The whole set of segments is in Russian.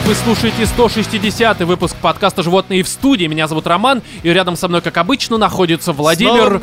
Привет, вы слушаете 160 выпуск подкаста «Животные в студии». Меня зовут Роман, и рядом со мной, как обычно, находятся Владимир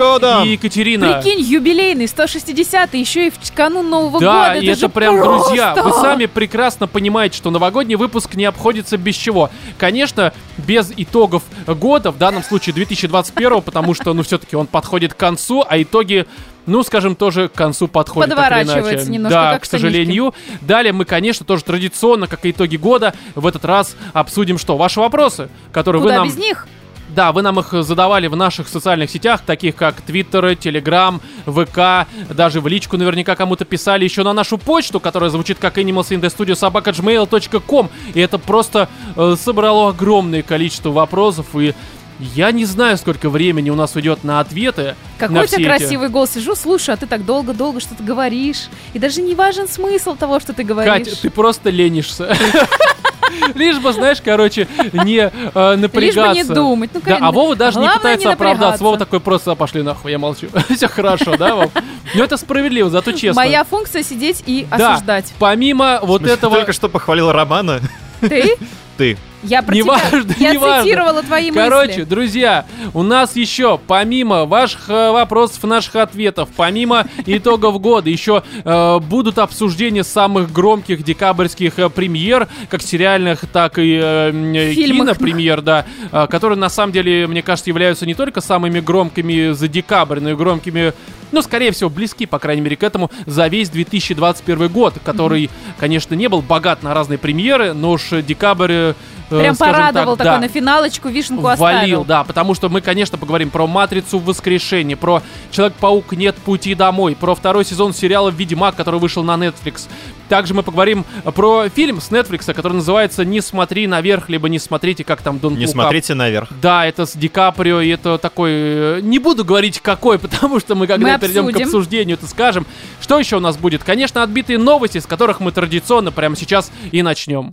и Екатерина. Прикинь, юбилейный, 160 еще и в канун Нового да, года. и это, же прям, просто. друзья, вы сами прекрасно понимаете, что новогодний выпуск не обходится без чего. Конечно, без итогов года, в данном случае 2021, потому что, ну, все-таки он подходит к концу, а итоги ну, скажем, тоже к концу подходит. так или Подворачивается иначе. немножко, Да, к сожалению. Далее мы, конечно, тоже традиционно, как и итоги года, в этот раз обсудим что? Ваши вопросы, которые Куда вы нам... без них? Да, вы нам их задавали в наших социальных сетях, таких как Твиттер, Телеграм, ВК, даже в личку наверняка кому-то писали еще на нашу почту, которая звучит как animalsinthestudio.gmail.com. И это просто э, собрало огромное количество вопросов, и я не знаю, сколько времени у нас уйдет на ответы. Какой на у тебя все эти- красивый голос. Сижу, слушаю, а ты так долго-долго что-то говоришь. И даже не важен смысл того, что ты говоришь. Катя, ты просто ленишься. Лишь бы, знаешь, короче, не э, напрягаться. Лишь бы не думать. Ну, Да, а Вова даже не пытается не оправдаться. Вова такой просто, «А, пошли нахуй, я молчу. Все хорошо, да, Вов? Ну это справедливо, зато честно. Моя функция сидеть и Да, осуждать. помимо вот этого... Только что похвалил Романа. Ты? Ты. Я про Неважно, тебя. Я неважно. цитировала твои Короче, мысли. друзья, у нас еще, помимо ваших э, вопросов, наших ответов, помимо итогов года, еще э, будут обсуждения самых громких декабрьских э, премьер, как сериальных, так и э, э, кинопремьер, да, э, которые на самом деле, мне кажется, являются не только самыми громкими за декабрь, но и громкими ну, скорее всего, близки, по крайней мере, к этому за весь 2021 год, который, конечно, не был богат на разные премьеры, но уж декабрь... э, Прям порадовал так, такой да, на финалочку, вишенку Валил, оставил. да, потому что мы, конечно, поговорим про «Матрицу. Воскрешение», про «Человек-паук. Нет пути домой», про второй сезон сериала «Ведьмак», который вышел на Netflix. Также мы поговорим про фильм с Netflix, который называется «Не смотри наверх», либо «Не смотрите, как там Дон Не смотрите наверх. Да, это с Ди Каприо, и это такой... э, Не буду говорить какой, потому что мы когда Мы перейдем к обсуждению, это скажем. Что еще у нас будет? Конечно, отбитые новости, с которых мы традиционно прямо сейчас и начнем.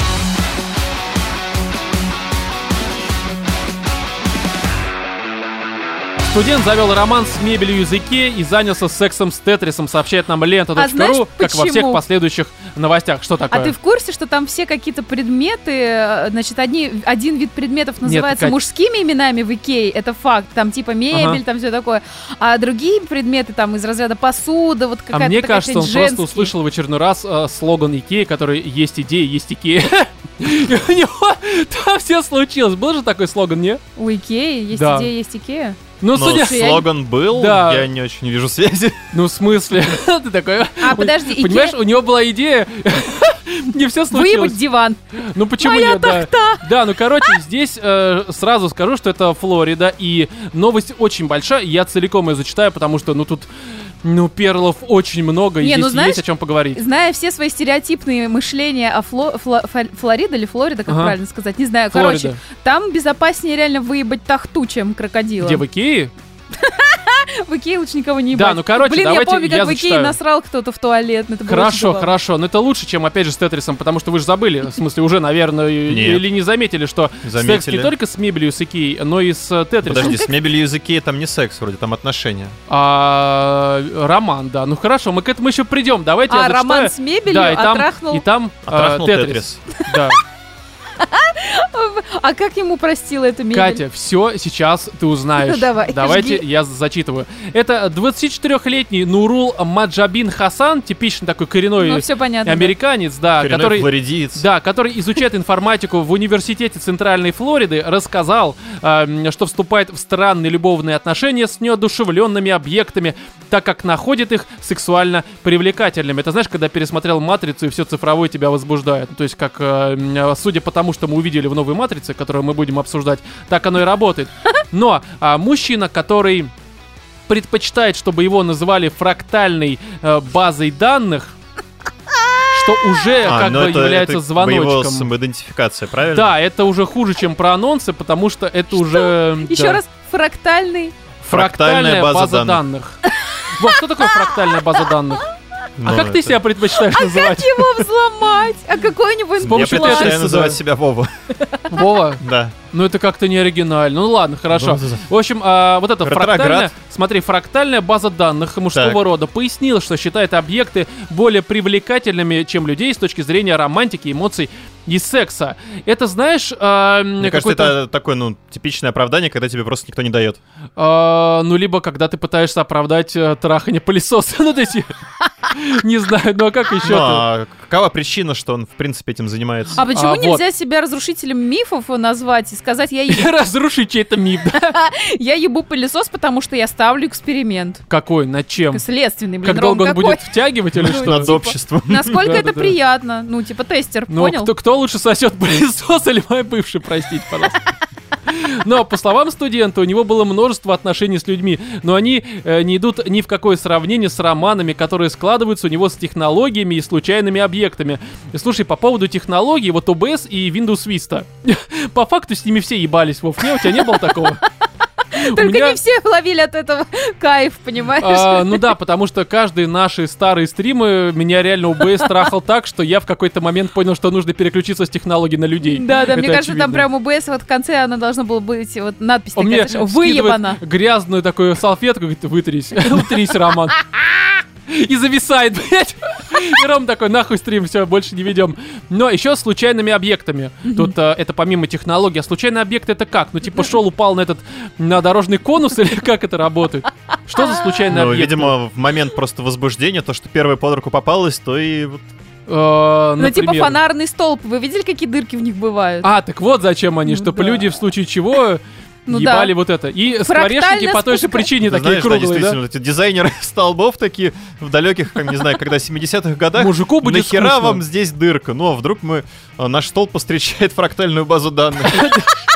Студент завел роман с мебелью из Икеи и занялся сексом с Тетрисом, сообщает нам А лента.ру, знаешь, как во всех почему? последующих новостях. Что такое? А ты в курсе, что там все какие-то предметы, э, значит, одни, один вид предметов называется Кать. мужскими именами в Икее, это факт, там типа мебель, Ага. там все такое, а другие предметы там из разряда посуда, вот А какая-то мне такая кажется, он чуть просто женский. услышал в очередной раз э, слоган Икеи, который «Есть идея, есть Икея». У него там все случилось. Был же такой слоган, не? У Икеи есть идея, есть Икея. Ну, Но судя... Слоган был, Да. я не очень вижу связи. Ну, в смысле? Ты такой... А, подожди, Понимаешь, у него была идея... Не все случилось. Выебать диван. Ну почему Моя нет, да? тахта. Да, ну короче, здесь э, сразу скажу, что это Флорида, и новость очень большая, и я целиком ее зачитаю, потому что, ну тут, ну, перлов очень много, и Не, ну, здесь знаешь, есть о чем поговорить. Зная все свои стереотипные мышления о Фло- Фло- Флорида или Флорида, как Ага. правильно сказать, не знаю. Флорида. Короче, там безопаснее реально выебать тахту, чем крокодила. Где в Икее? В Икее лучше никого не Да, ебать. ну, короче, Блин, давайте я помню, как я в Икее зачитаю. насрал кто-то в туалет. ну, это Хорошо, хорошо. Но это лучше, чем, опять же, с Тетрисом, потому что вы же забыли, в смысле, уже, наверное, или не заметили, что секс не только с мебелью с Икеей, но и с э, Тетрисом. Подожди, с мебелью языки там не секс вроде, там отношения. А, роман, да. Ну хорошо, мы к этому еще придем. Давайте я А, зачитаю. роман с мебелью, да, и там, отрахнул. и там э, Отрахнул Тетрис. Да. А как ему простила эту мебель? Катя, все сейчас ты узнаешь. Давай, Давайте жги. я зачитываю. Это 24-летний Нурул Маджабин Хасан, типичный такой коренной Ну, все понятно. американец, да, Коренной который... флоридиец. Да, который изучает информатику в университете Центральной Флориды, рассказал, эм, что вступает в странные любовные отношения с неодушевленными объектами, так как находит их сексуально привлекательными. Это знаешь, когда пересмотрел «Матрицу» и все цифровое тебя возбуждает. То есть, как, э, судя по тому, что мы увидели в новой «Матрице», которую мы будем обсуждать, так оно и работает. Но а, мужчина, который предпочитает, чтобы его называли фрактальной э, базой данных, что уже А, как ну бы это- является это Его звоночком. самоидентификация, правильно? Да, это уже хуже, чем про анонсы, потому что это уже... Еще да, раз, фрактальный. Фрактальная база, данных. Вот, что такое фрактальная база данных? Ну, а как ты себя предпочитаешь называть? Как его взломать? А какой-нибудь С Я помощью предпочитаю называть да. себя Вова. Вова? Да. Ну это как-то не оригинально. Ну ладно, хорошо. Ну, В общем, а, вот это фрактальная, смотри, фрактальная база данных мужского Так. рода пояснила, что считает объекты более привлекательными, чем людей с точки зрения романтики, эмоций из секса. Это, знаешь, а, Мне кажется, какой-то, это такое, ну, типичное оправдание, когда тебе просто никто не дает. а, ну, либо когда ты пытаешься оправдать э, трахание пылесоса. Ну, то есть, не знаю, ну а как еще? Ну, а какова причина, что он, в принципе, этим занимается? А почему А, вот. нельзя себя разрушителем мифов назвать и сказать, я, е- Разрушить чей-то миф, да? я ебу пылесос, потому что я ставлю эксперимент. Какой? Над чем? Следственный, блин, Как долго он какой? будет втягивать или Ну, что? Над типа. обществом. Насколько это приятно. Ну, типа тестер, Ну, понял? кто, лучше сосет пылесос или мой бывший, простите, пожалуйста. Но, по словам студента, у него было множество отношений с людьми, но они э, не идут ни в какое сравнение с романами, которые складываются у него с технологиями и случайными объектами. И, слушай, по поводу технологий, вот OBS и Windows Vista. По факту с ними все ебались, Вов, не, у тебя не было такого? Только не все ловили от этого кайф, понимаешь? А, ну да, потому что каждые наши старые стримы меня реально OBS трахал так, что я в какой-то момент понял, что нужно переключиться с технологий на людей. Да, да, мне кажется, там прям УБС вот в конце она должна была быть вот надпись такая, выебана. грязную такую салфетку, говорит, вытрись, утрись, Роман. И зависает, блядь. И Ром такой, нахуй стрим, все, больше не ведем. Но еще случайными объектами. Тут э, это помимо технологий. А случайный объект это как? Ну, типа, шел, упал на этот, на дорожный конус или как это работает? Что за случайный Ну, объект? видимо, в момент просто возбуждения, то, что первое под руку попалось, то и вот Э, Ну, типа фонарный столб. Вы видели, какие дырки в них бывают? А, так вот зачем они, Ну чтобы да. люди в случае чего Ну ебали да. вот это. И Фрактально скворечники по той же причине Ты такие знаешь, да, круглые, да? действительно, эти дизайнеры столбов такие в далеких, как не знаю, когда 70-х годах. Мужику будет Нахера скучно. вам здесь дырка? Ну, а вдруг мы а, наш столб встречает фрактальную базу данных?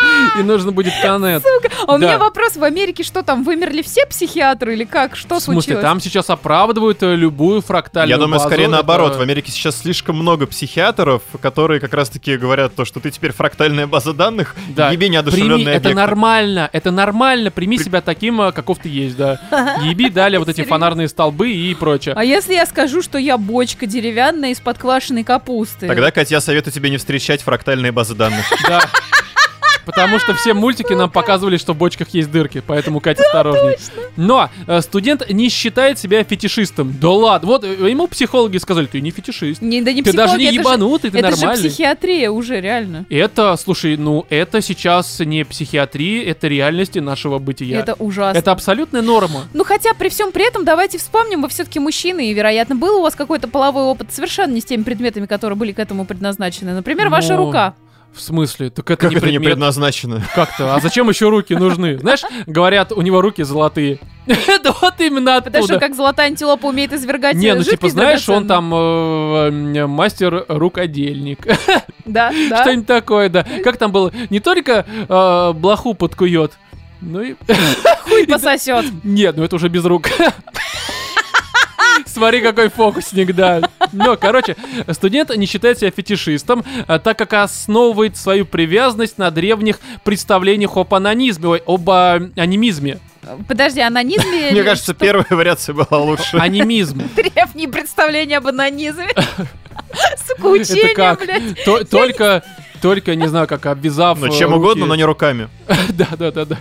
И нужно будет коннект. А у да. меня вопрос, в Америке что там, вымерли все психиатры или как? Что В смысле, случилось? там сейчас оправдывают э, любую фрактальную Я думаю, базу. скорее Это- наоборот. В Америке сейчас слишком много психиатров, которые как раз-таки говорят то, что ты теперь фрактальная база данных, Да. еби Прими, неодушевленный это нормально, это нормально, прими себя таким, э, каков ты есть, да. Еби далее вот эти фонарные столбы и прочее. А если я скажу, что я бочка деревянная из-под квашеной капусты? Тогда, Катя, я советую тебе не встречать фрактальные базы данных. Да. Потому что все мультики нам показывали, что в бочках есть дырки, поэтому Катя осторожней. Но э, студент не считает себя фетишистом. Да ладно, вот э, ему психологи сказали, ты не фетишист. Не, да не Ты даже не это же- ебанутый, ты это же нормальный. психиатрия уже, реально. Это, слушай, ну это сейчас не психиатрия, это реальности нашего бытия. Это ужасно. Это абсолютная норма. Ну хотя при всем при этом давайте вспомним, вы все-таки мужчины, и вероятно был у вас какой-то половой опыт совершенно не с теми предметами, которые были к этому предназначены. Например, ваша Ну, рука. В смысле? Так это Как не это не предмет. предназначено? Как-то? А зачем еще руки нужны? Знаешь, говорят, у него руки золотые. Это вот именно Потому что оттуда. как золотая антилопа умеет извергать Не, э, ну типа, знаешь, он там э, мастер-рукодельник. Да, да. Что-нибудь такое, да. Как там было? Не только э, блоху подкует, ну и... Хуй пососет. Нет, ну это уже без рук. Смотри, какой фокусник, да. Но, короче, студент не считает себя фетишистом, а, так как основывает свою привязанность на древних представлениях об анонизме, ой, об а, анимизме. Подожди, анонизме... Мне кажется, что? первая вариация была лучше. Анимизм. Древние представления об анонизме. Сука, Это учение, как? блядь. То- Только, только, не знаю, как обвязав Ну, э, чем руки. угодно, но не руками. Да, да, да, да.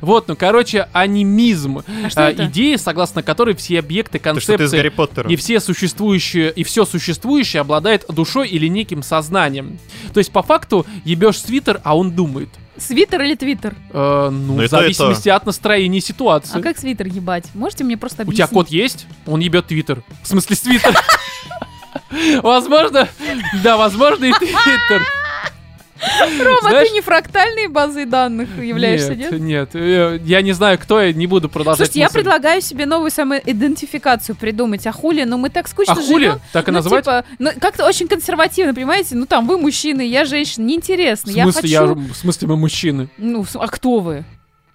Вот, ну, короче, анимизм. А что А, это? Идея, согласно которой все объекты, концепции и все существующие, и все существующее обладает душой или неким сознанием. То есть, по факту, ебешь свитер, а он думает. Свитер или твиттер? Э, ну, Ну, в зависимости от настроения и ситуации. А как свитер ебать? Можете мне просто У объяснить? тебя кот есть? Он ебет твиттер. В смысле, свитер. Возможно, да, возможно, и твиттер. Рома, Знаешь- ты не фрактальной базой данных являешься, нет? Нет, нет. Я не знаю, кто я, не буду продолжать Слушайте, я мысль. предлагаю себе новую самоидентификацию придумать. А хули? Ну мы так скучно А хули? живем. Так и ну, назвать? типа, ну, как-то очень консервативно, понимаете? Ну, там, вы мужчины, я женщина, В неинтересно. смысле, я хочу... я, в смысле, мы мужчины? Ну, а кто вы?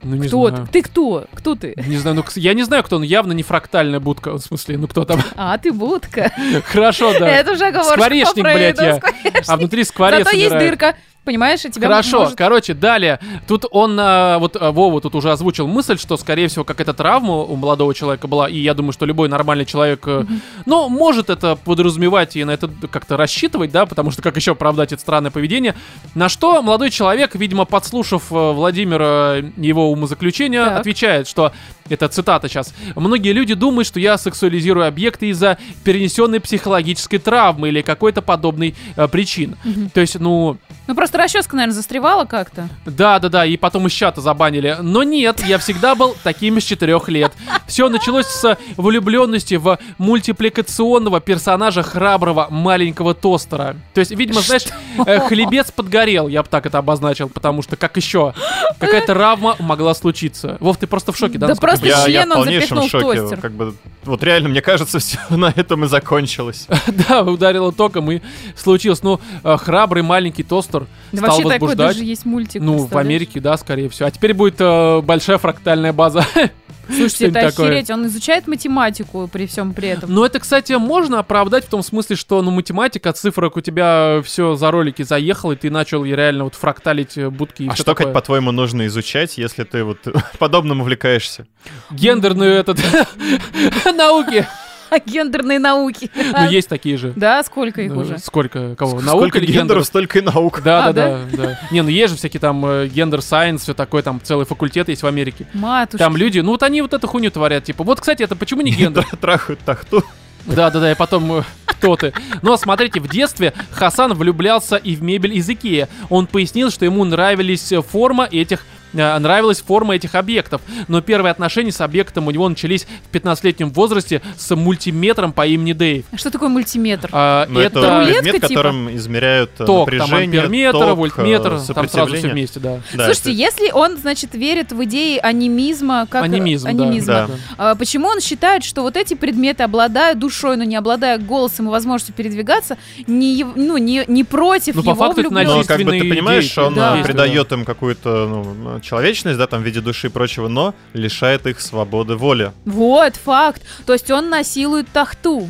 Ну, не кто знаю. ты? Ты кто? Кто ты? Не знаю, ну, я не знаю, кто он, явно не фрактальная будка, в смысле, ну, кто там. А, ты будка. Хорошо, да. Это уже оговорка Скворечник, блядь, я. А внутри скворец Зато есть дырка. Понимаешь, и тебя Хорошо, может- короче, далее. Тут он, а, вот а, Вова тут уже озвучил мысль, что, скорее всего, какая-то травма у молодого человека была, и я думаю, что любой нормальный человек, э, ну, может это подразумевать и на это как-то рассчитывать, да, потому что как еще оправдать это странное поведение. На что молодой человек, видимо, подслушав э, Владимира его умозаключения, Так. отвечает, что это цитата сейчас. Многие люди думают, что я сексуализирую объекты из-за перенесенной психологической травмы или какой-то подобной э, причин. То есть, ну, Ну просто расческа, наверное, застревала как-то. да, да, да, и потом из чата забанили. Но нет, я всегда был таким с четырех лет. Все началось с влюбленности в мультипликационного персонажа храброго маленького тостера. То есть, видимо, знаешь, э, хлебец подгорел, я бы так это обозначил, потому что как еще какая-то травма могла случиться. Вов, ты просто в шоке, да? Да просто я Я, я член в он полнейшем запихнул в шоке. тостер. Как бы, вот реально, мне кажется, все на этом и закончилось. Да, ударило током и случилось. Ну, э, храбрый маленький тостер Да стал вообще такой возбуждать. даже есть мультик. Ну, в? Америке, да, скорее всего. А теперь будет э, большая фрактальная база. Слушайте, это что-нибудь такое. охереть, он изучает математику при всем при этом. Ну, это, кстати, можно оправдать в том смысле, что, ну, математика, цифрок у тебя все за ролики заехало, и ты начал реально вот фракталить э, будки и А что, такое. Кать, по-твоему, нужно изучать, если ты вот подобным увлекаешься? Гендерную этот... науки. Гендерные науки. Ну, есть такие же. Да, сколько их уже? Сколько? Кого? Сколько Наука гендеров, столько и наук. Да, А, да, да, да. Не, ну есть же всякие там э, gender science, все такое, там целый факультет есть в Америке. Матушки. Там люди, ну вот они вот эту хуйню творят, типа, вот, кстати, это почему не гендер? Трахают тахту. Да, да, да, и потом э, кто ты. Но смотрите, в детстве Хасан влюблялся и в мебель из Икеи. Он пояснил, что ему нравились э, форма этих нравилась форма этих объектов, но первые отношения с объектом у него начались в 15-летнем возрасте с мультиметром по имени Дэйв. А Что такое мультиметр? А, Но это, это рулетка, предмет, типа? которым измеряют э, ток, там напряжение, амперметр, ток, вольтметр, э, там сразу все сопротивление. вместе, да. Да, Слушайте, это- если он, значит, верит в идеи анимизма, как Анимизм, да. анимизма, Да. а почему он считает, что вот эти предметы, обладая душой, но не обладая голосом и возможностью передвигаться, не, ну, не, не против Ну, по его факту это влюблённости? Но как бы ты понимаешь, действия, он да. э, придает им какую-то ну, человечность, да, там в виде души и прочего, но лишает их свободы воли. Вот, факт. То есть он насилует тахту.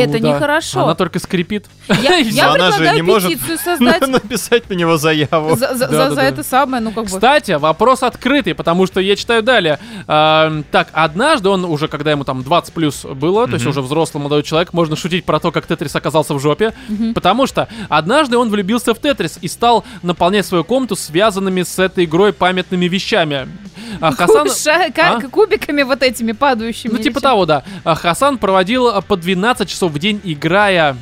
Это Ну да. нехорошо. Она только скрипит. Я, я она же не может создать написать на него заяву. за, за- Да, за- да, за да. это самое, ну как бы. Кстати, вопрос открытый, потому что я читаю далее. А, так, однажды он уже, когда ему там 20 плюс было, то есть уже взрослый молодой человек, можно шутить про то, как Тетрис оказался в жопе, Мгм. потому что однажды он влюбился в Тетрис и стал наполнять свою комнату связанными с этой игрой памятными вещами. А Хасан... Ша- А? кубиками вот этими падающими. Ну, типа того, да. А Хасан проводил а, по 12 часов в день, играя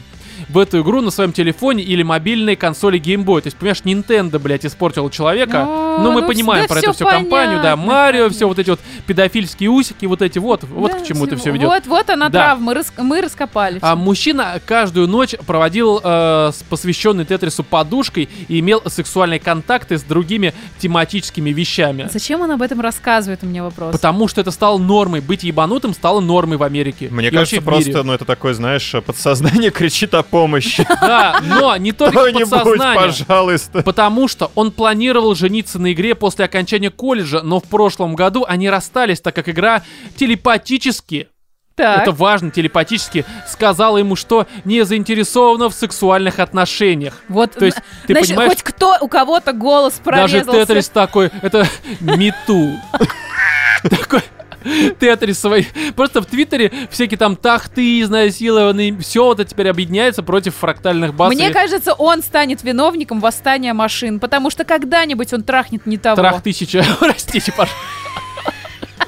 в эту игру на своем телефоне или мобильной консоли Game Boy. То есть, понимаешь, Nintendo, блядь, испортила человека. Ну, Ну, мы ну, понимаем да про эту всю компанию, да, понятно, Марио, понятно. все вот эти вот педофильские усики, вот эти вот, вот Да, к чему это всё- все ведет. Вот, вот она Да. травма, мы, рас- мы раскопали. А мужчина каждую ночь проводил э, с посвященной Тетрису подушкой и имел сексуальные контакты с другими тематическими вещами. Зачем он об этом рассказывает, у меня вопрос. Потому что это стало нормой. Быть ебанутым стало нормой в Америке. Мне И кажется, просто, ну, это такое, знаешь, подсознание кричит о помощи. Да, но не только подсознание. пожалуйста. Потому что он планировал жениться на игре после окончания колледжа, но в прошлом году они расстались, так как игра телепатически, так. это важно, телепатически сказала ему, что не заинтересована в сексуальных отношениях. вот, То есть, ты значит, понимаешь, хоть кто, у кого-то голос даже прорезался. Тетрис такой, это мету. Такой Тетрисовый. Просто в Твиттере всякие там тахты изнасилованные, все это теперь объединяется против фрактальных баз. Мне кажется, он станет виновником восстания машин, потому что когда-нибудь он трахнет не того. Трах тысяча, простите, пожалуйста.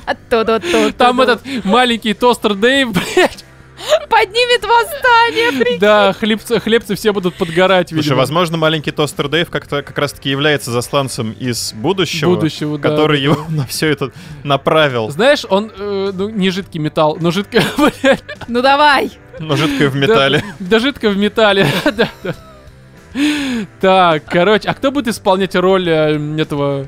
Там этот маленький тостер Дэйв, блядь. Поднимет восстание, прикинь. Да, хлебцы, хлебцы все будут подгорать, Слушай, видимо. возможно, маленький тостер Дэйв как-то как раз-таки является засланцем из будущего, Будущего, да, который да, его на все это направил. Знаешь, он, э, ну, не жидкий металл, но жидкое, блядь. Ну давай. Но жидкое в металле. Да, да жидко в металле, да, да. Так, короче, а кто будет исполнять роль э, этого,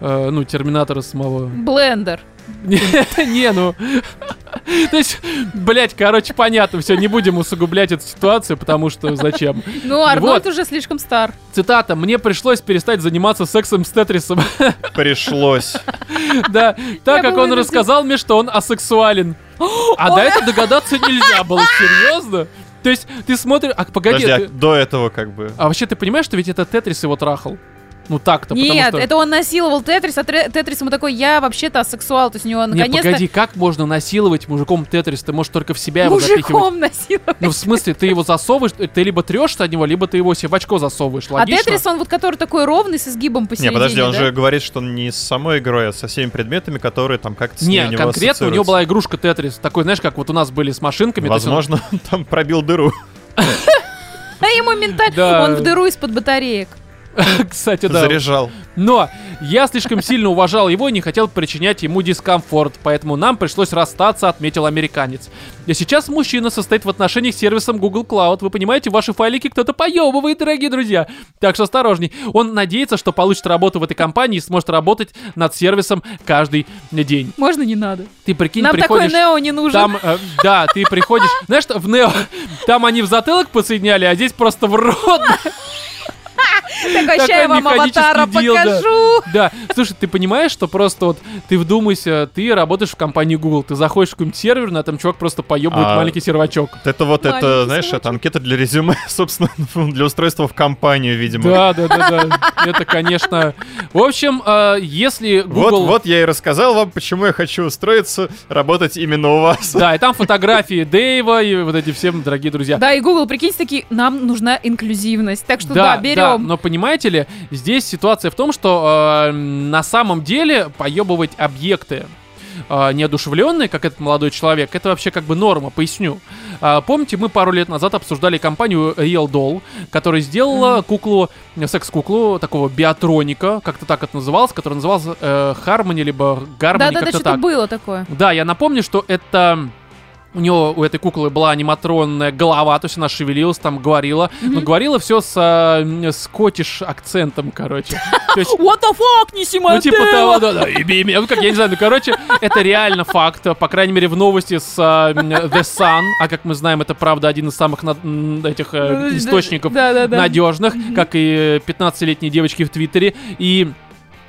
э, ну, терминатора самого? Блендер. Не, не, ну... То есть, блядь, короче, понятно, все, не будем усугублять эту ситуацию, потому что зачем? Ну, Арнольд Вот. уже слишком стар. Цитата. «Мне пришлось перестать заниматься сексом с Тетрисом». Пришлось. Да, так как он рассказал мне, что он асексуален. А до этого догадаться нельзя было, серьезно? То есть ты смотришь... А, погоди, Подожди, а ты- до этого как бы... а вообще ты понимаешь, что ведь это Тетрис его трахал? Ну так-то, потому Нет, что... это он насиловал Тетрис, а Тетрис ему такой, я вообще-то асексуал, то есть у него Не, наконец-то погоди, как можно насиловать мужиком Тетрис? Ты можешь только в себя его запихивать. мужиком насиловал. Ну, в смысле, ты его засовываешь, ты либо трешься от него, либо ты его себе в очко засовываешь. А Логично? Тетрис, он вот который такой ровный, с изгибом Не, посередине, подожди, он да? же говорит, что он не с самой игрой, а со всеми предметами, которые там как-то с Не, у него конкретно у него была игрушка Тетрис. Такой, знаешь, как вот у нас были с машинками. есть он- Возможно, он там пробил дыру. А ему ментально... Он в дыру из-под батареек. Кстати, да. Заряжал. Но я слишком сильно уважал его и не хотел причинять ему дискомфорт, поэтому нам пришлось расстаться, отметил американец. И сейчас мужчина состоит в отношениях с сервисом Google Cloud. Вы понимаете, ваши файлики кто-то поебывает, дорогие друзья. Так что осторожней. Он надеется, что получит работу в этой компании и сможет работать над сервисом каждый день. Можно не надо. Ты прикинь, Нам такой приходишь... Нео не нужен. Там, э, да, ты приходишь, знаешь, что в Нео, там они в затылок посоединяли, а здесь просто в рот. Такой, ща я вам аватара дилдо. покажу. Да, слушай, ты понимаешь, что просто вот ты вдумайся, ты работаешь в компании Google, ты заходишь в какой-нибудь сервер, на этом чувак просто поебывает А, маленький сервачок. Вот Это вот, Маленький это, знаешь, сыночек. это анкета для резюме, собственно, для устройства в компанию, видимо. Да, да, да, да. Это, конечно. В общем, э, если Вот, Google. вот я и рассказал вам, почему я хочу устроиться, работать именно у вас. Да, и там фотографии Дэйва и вот эти все, дорогие друзья. Да, и Google, прикиньте, такие, нам нужна инклюзивность. Так что да, берем. но понимаете ли, здесь ситуация в том, что э, на самом деле поебывать объекты э, неодушевленные, как этот молодой человек, это вообще как бы норма, поясню. А, помните, мы пару лет назад обсуждали компанию Real Doll, которая сделала куклу, э, секс-куклу, такого биотроника, как-то так это называлось, который назывался э, Harmony, либо Harmony, Да-да-да, как-то что-то так. было такое. Да, я напомню, что это... У него, у этой куклы была аниматронная голова, то есть она шевелилась, там говорила. Но говорила все с э, скотиш акцентом, короче. Есть What the fuck, неси ну, типа того, да, да, иби меня. Ну, как, я не знаю, ну, короче, это реально факт. По крайней мере, в новости с а, м, The Sun, а как мы знаем, это правда один из самых м, этих э, источников Да-да-да. надежных, как и 15-летние девочки в Твиттере. И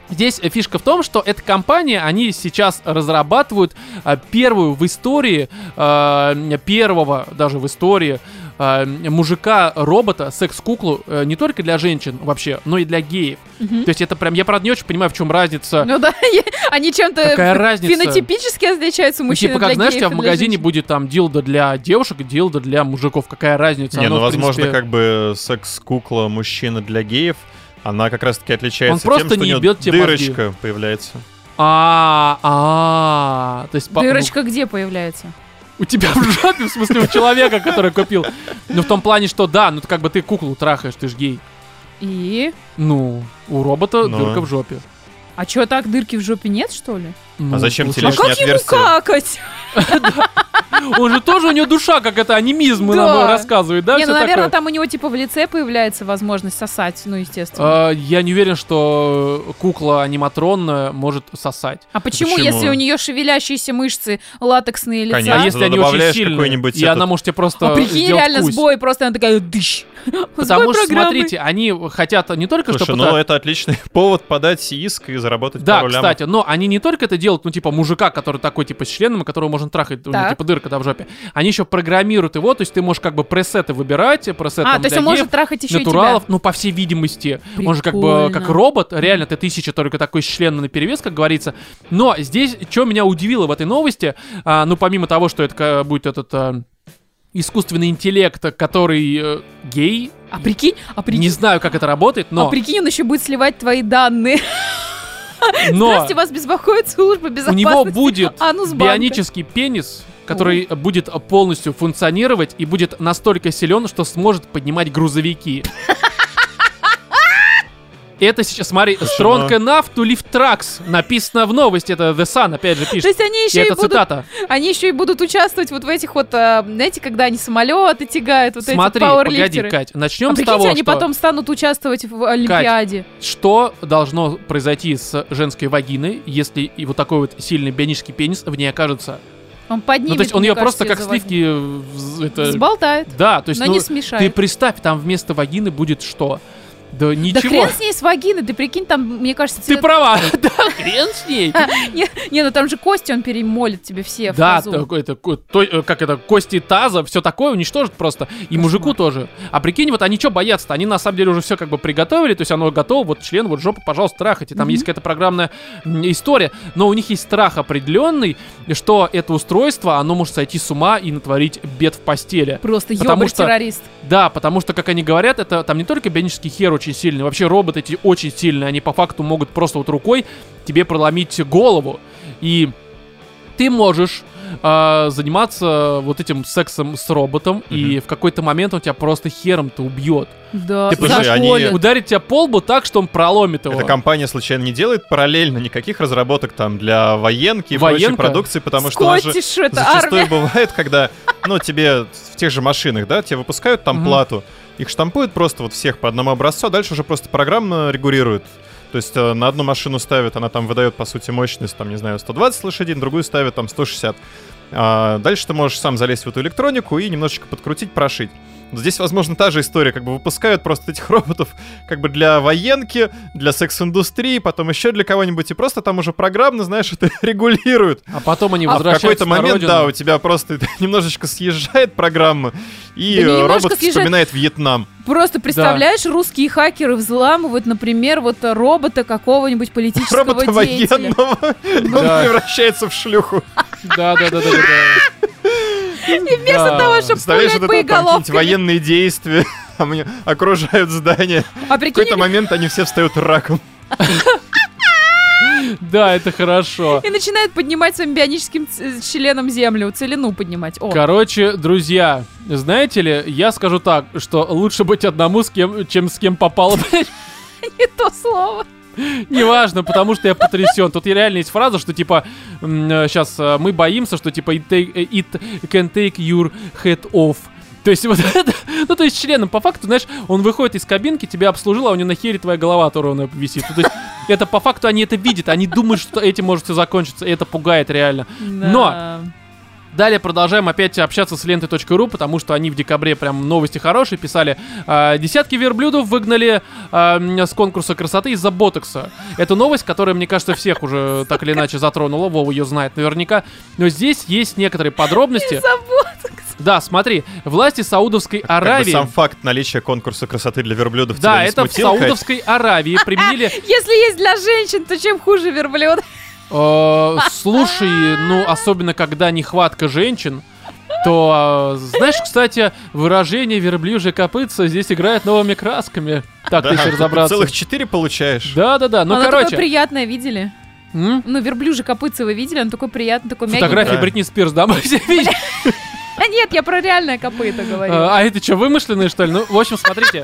Здесь фишка в том, что эта компания, они сейчас разрабатывают а, первую в истории, а, первого даже в истории а, мужика-робота, секс-куклу, э, не только для женщин вообще, но и для геев. Мгм. То есть это прям, я правда не очень понимаю, в чем разница. Ну да, они чем-то Какая разница? фенотипически отличаются Ну, мужчины типа, как для знаешь, у тебя в магазине женщин. будет там дилдо для девушек, дилдо для мужиков. Какая разница? Не, Оно, ну, возможно, принципе- как бы секс-кукла мужчина для геев, она как раз-таки отличается Он просто тем, что не у нее ебет тебе мозги. дырочка появляется. А, а, то есть по- ну, Дырочка где появляется? у тебя в жопе, в смысле у человека, который купил. Ну в том плане, что да, ну как бы ты куклу трахаешь, ты ж гей. И? Ну, у робота Ну. дырка в жопе. А чё, так дырки в жопе нет, что ли? Ну, А зачем тебе А лишнее как ему отверстие? какать? Он же тоже, у него душа, как это анимизм Да. нам рассказывает, да? не, ну, наверное, там у него типа в лице появляется возможность сосать, ну, естественно. А, Я не уверен, что кукла аниматронная может сосать. А почему, если у нее шевелящиеся мышцы латексные лица? Конечно. А если они очень добавляешь сильные, какой-нибудь и она может тебе просто А прикинь, реально сбой, просто она такая дыщ. Потому что, смотрите, они хотят не только Слушай, что ну это отличный повод подать иск и заработать Да, пару лямов. кстати, но они не только это делают, ну, типа, мужика, который такой, типа, с членом, и которого можно трахать, у него, Так. типа, дырка, да, в жопе. Они еще программируют его, то есть ты можешь, как бы, пресеты выбирать, пресеты А, там, то есть для он может геев, трахать еще и натуралов, тебя. ну, по всей видимости. Он же как бы, Прикольно. как робот, реально, ты тысяча только такой член на перевес, как говорится. Но здесь, что меня удивило в этой новости, а, ну, помимо того, что это ка- будет этот... а, искусственный интеллект, который э, гей. А прикинь, а прикинь, Не знаю, как это работает, но... а прикинь, он еще будет сливать твои данные. но... Здравствуйте, вас беспокоит служба У безопасности. него будет Анусбанка. бионический пенис, который будет полностью функционировать и будет настолько силен, что сможет поднимать грузовики. Это сейчас, смотри, strong enough to lift trucks. Написано в новости, это The Sun, опять же, То пишет. есть они И еще и это будут, цитата. они еще и будут участвовать вот в этих вот, а, знаете, когда они самолеты тягают, вот Смотри, эти погоди, пауэрлифтеры. Кать, начнем а с того, они что... потом станут участвовать в Олимпиаде. Что должно произойти с женской вагиной, если и вот такой вот сильный бионический пенис в ней окажется? Он поднимет, ну, то есть он ее кажется, просто как сливки... э, это- Взболтает, Да, то есть, но ну, не ты смешает. представь, там вместо вагины будет что? Да Да ничего. хрен с ней с вагиной, ты прикинь, там, мне кажется, Ты цвет- права. Да, хрен с ней. Не, ну там же кости он перемолит тебе все в Да, это, э, как это, кости таза, все такое уничтожит просто. И мужику тоже. А прикинь, вот они что боятся-то? Они на самом деле уже все как бы приготовили, то есть оно готово, вот член, вот жопу, пожалуйста, трахайте. Там есть какая-то программная история, но у них есть страх определенный, что это устройство, оно может сойти с ума и натворить бед в постели. Просто ёбарь-террорист. Да, потому что, как они говорят, это там не только бионический хер очень сильный, вообще роботы эти очень сильные, они по факту могут просто вот рукой тебе проломить голову. И ты можешь а, заниматься вот этим сексом с роботом, и в какой-то момент он тебя просто хером-то убьет. Да, Ты подожди, они-. Ударит тебя по лбу так, что он проломит его. Эта компания случайно не делает параллельно никаких разработок там для военки и прочей Военка? продукции, потому что у нас же Скотиш, это зачастую армия. бывает, когда, ну, тебе в тех же машинах, да, тебе выпускают там Мгм. плату, их штампуют просто вот всех по одному образцу, а дальше уже просто программно регулируют. То есть э, на одну машину ставят, она там выдает, по сути, мощность, там, не знаю, 120 лошадей, на другую ставят там 160. А дальше ты можешь сам залезть в эту электронику и немножечко подкрутить, прошить. Вот Здесь, возможно, та же история, как бы выпускают просто этих роботов как бы для военки, для секс-индустрии, потом еще для кого-нибудь, и просто там уже программно, знаешь, это регулируют. А потом они А в возвращаются какой-то момент, родину. да, у тебя просто немножечко съезжает программа, и Да робот съезжает. вспоминает Вьетнам. Просто представляешь, русские хакеры взламывают, например, вот робота какого-нибудь политического Робота деятеля. военного, он Да. превращается в шлюху. Да, да. И вместо того, чтобы Представляешь, пулять это там головкам. военные действия, а мне окружают здание. А В прикинь, какой-то момент они все встают раком. Да, это хорошо. и начинает поднимать своим бионическим ц- членом землю, целину поднимать. О, Короче, друзья, знаете ли, я скажу так, что лучше быть одному, с кем, чем с кем попало, не то слово. Неважно, потому что я потрясен. Тут реально есть фраза, что типа сейчас мы боимся, что типа it, take- э, it can take your head off. То есть вот это, ну то есть членом по факту, знаешь, он выходит из кабинки, тебя обслужил, а у него на хере твоя голова оторванная висит. Ну, то есть это по факту они это видят, они думают, что этим может все закончиться, и это пугает реально. Да. Далее продолжаем опять общаться с лентой.ру, потому что они в декабре прям новости хорошие писали. А, десятки верблюдов выгнали м, с конкурса красоты из-за ботокса. Это новость, которая, мне кажется, всех уже так или иначе затронула. Вова ее знает наверняка. Но здесь есть некоторые подробности. Да, смотри, власти Саудовской Как бы Аравии... сам факт наличия конкурса красоты для верблюдов Да, тебя не это в смутил, Кать? Саудовской Аравии применили... Если есть для женщин, то чем хуже верблюд? Э, Слушай, ну, особенно когда нехватка женщин, то, э, знаешь, кстати, выражение верблюжья копытца здесь играет новыми красками. Так, Да, ты еще разобраться. целых четыре получаешь. Да-да-да, ну, Оно такое короче. приятное, видели? м? Ну, верблюжий копытце вы видели? Он такой приятный, такой мягкий. Фотографии Да. Бритни Спирс, да, мы все видели? А нет, я про реальное копыто говорю. Э, А это что, вымышленные, что ли? Ну, в общем, смотрите.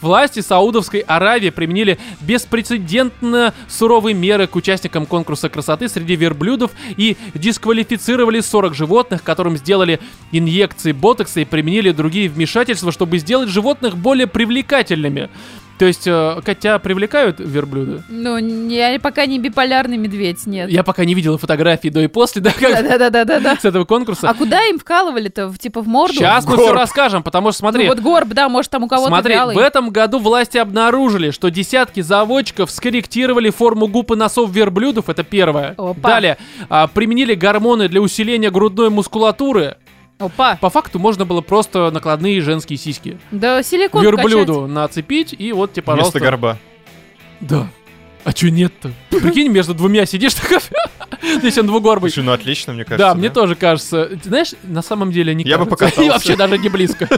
Власти Саудовской Аравии применили беспрецедентно суровые меры к участникам конкурса красоты среди верблюдов и дисквалифицировали 40 животных, которым сделали инъекции ботокса и применили другие вмешательства, чтобы сделать животных более привлекательными. То есть, э, тебя привлекают верблюды? Ну, не- я пока не биполярный медведь, нет. Я пока не видела фотографии до и после, да, как Да-да-да-да-да. с этого конкурса. А куда им вкалывали-то? В- Типа в морду? Сейчас мы Горб. все расскажем, потому что смотри, Ну вот горб, да, может там у кого-то Смотри, вялый. в этом году власти обнаружили, что десятки заводчиков скорректировали форму губ и носов верблюдов, это первое. Опа. Далее, а, применили гормоны для усиления грудной мускулатуры. Опа. По факту можно было просто накладные женские сиськи Да силикон верблюду нацепить, и вот тебе, пожалуйста. Вместо горба. Да. А чё нет-то? Прикинь, между двумя сидишь такой, если он двугорбый. Слушай, ну отлично, мне кажется. Да, мне тоже кажется. Ты знаешь, на самом деле не Я бы покатался. И вообще даже не близко.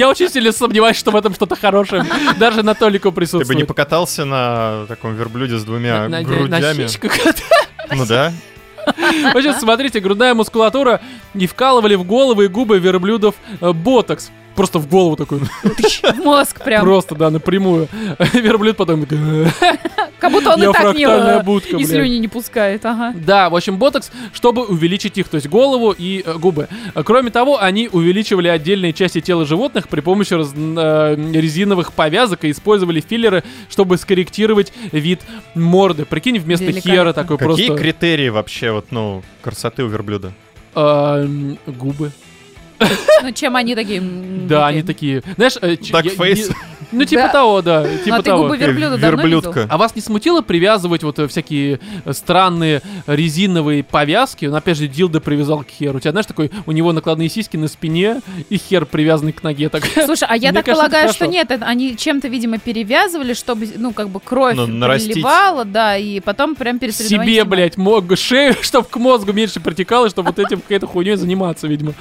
Я очень сильно сомневаюсь, что в этом что-то хорошее даже на Толику Ты присутствует. бы не покатался на таком верблюде с двумя На- на- на грудями? щечках. Ну да. В общем, смотрите, грудная мускулатура и вкалывали в головы и губы верблюдов э, ботокс. Просто в голову такой. В мозг прям. Просто, да, напрямую. Верблюд потом... Как будто он и так не... э, будка, И слюни не пускает, ага. Да, в общем, ботокс, чтобы увеличить их, то есть голову и э, губы. Кроме того, они увеличивали отдельные части тела животных при помощи раз- э, резиновых повязок и использовали филлеры, чтобы скорректировать вид морды. Прикинь, вместо Великолепно. хера такой Какие просто... критерии вообще вот, ну, красоты у верблюда? э, губы. Ну, чем они такие... Да, они такие. Знаешь, Ну, типа Да. того, да. Ну, Типа а ты того. губы верблюда давно Верблюдка. видел? А вас не смутило привязывать вот э, всякие э, странные резиновые повязки? Он опять же дилда привязал к херу. У тебя, знаешь, такой, у него накладные сиськи на спине и хер привязанный к ноге. Так. Слушай, а я Мне так кажется, полагаю, что нет, они чем-то, видимо, перевязывали, чтобы, ну, как бы кровь Ну, приливала, да, и потом прям перед Себе, снимали. блядь, мог, шею, чтобы к мозгу меньше протекало, чтобы вот этим какой-то хуйней заниматься, видимо.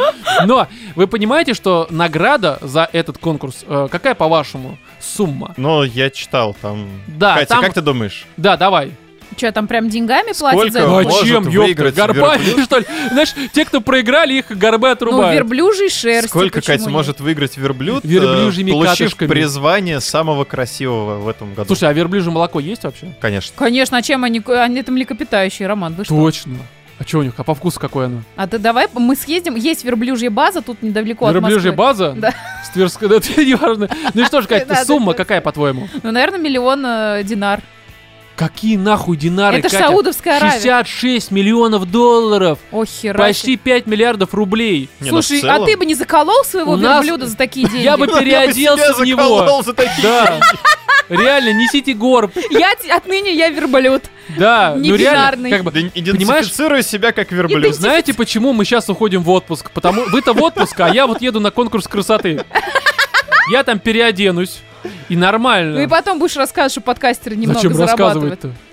Но вы понимаете, что награда за этот конкурс, э, какая, по-вашему, сумма? Но я читал там. Да, Катя, там- как ты думаешь? Да, давай. Что, там прям деньгами платят за это? Ну, а может чем, ёпта, выиграть горбами, что ли? Знаешь, те, кто проиграли, их горбы Ну, отрубают. верблюжий шерсти, Сколько, нет? может выиграть верблюд, э, Верблюжьими получив кадышками. призвание самого красивого в этом году? Слушай, а верблюжье молоко есть вообще? Конечно. Конечно, а чем они... Они это млекопитающие, Роман, вы что? Точно. А что у них? А по вкусу какое оно? А ты давай, мы съездим, есть верблюжья база тут недалеко Верблюжья от Москвы. база? Да. С Тверской, да, это не важно. Ну и что же, да, сумма какая, по-твоему? Ну, наверное, миллион э, динар. Какие нахуй динары, это Катя? Саудовская Аравия. 66 миллионов долларов. О, хера Почти себе. 5 миллиардов рублей. Не, ну, Слушай, целом- а ты бы не заколол своего У нас- верблюда за такие деньги? Я бы переоделся в него. за такие Да. Реально, несите горб. Я отныне я верблюд. Да, Не ну реально, как бы, Да Идентифицирую себя как верблюд. Знаете, почему мы сейчас уходим в отпуск? Потому вы-то в отпуск, а я вот еду на конкурс красоты. Я там переоденусь. И нормально. Ну и потом будешь рассказывать, что подкастеры немного Зачем зарабатывают. рассказывать-то?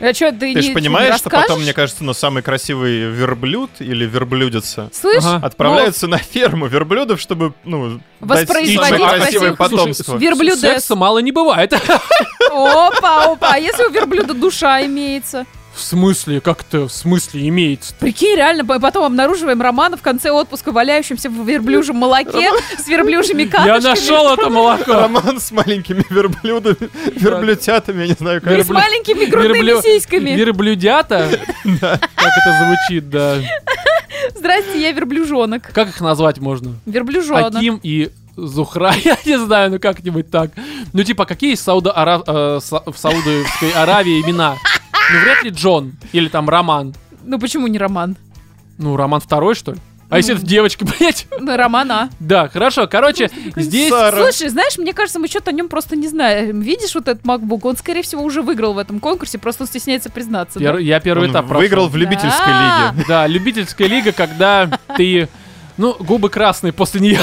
А что, ты, Ты не, же понимаешь, не что потом, мне кажется, ну, самый красивый верблюд или верблюдица Слышь, Ага. отправляются на ферму верблюдов, чтобы, ну, Воспроизводить красивое потомство. Верблюдес. Секса мало не бывает. опа, опа, а если у верблюда душа имеется? В смысле? Как-то в смысле имеется? Прикинь, реально, по- потом обнаруживаем Романа в конце отпуска, валяющимся в верблюжьем молоке с верблюжьими Я катышками. нашел это молоко. Роман с маленькими верблюдами, верблюдятами, я не знаю, как. И с маленькими грудными сиськами. Верблюдята? Как это звучит, да. Здрасте, я верблюжонок. Как их назвать можно? Верблюжонок. Аким и Зухра, я не знаю, ну как-нибудь так. Ну типа, какие есть в Сауда- Ара- э, в Саудовской Аравии имена? Ну вряд ли Джон или там Роман. Ну почему не Роман? Ну, Роман второй, что ли? А если это девочка, блядь? Ну, Романа. Да, хорошо. Короче, здесь... Сара. Слушай, знаешь, мне кажется, мы что-то о нем просто не знаем. Видишь вот этот MacBook? Он, скорее всего, уже выиграл в этом конкурсе, просто он стесняется признаться. да? Пер- Я первый Он этап выиграл прошел. в любительской Да. лиге. Да, любительская лига, когда ты... Ну, губы красные после нее.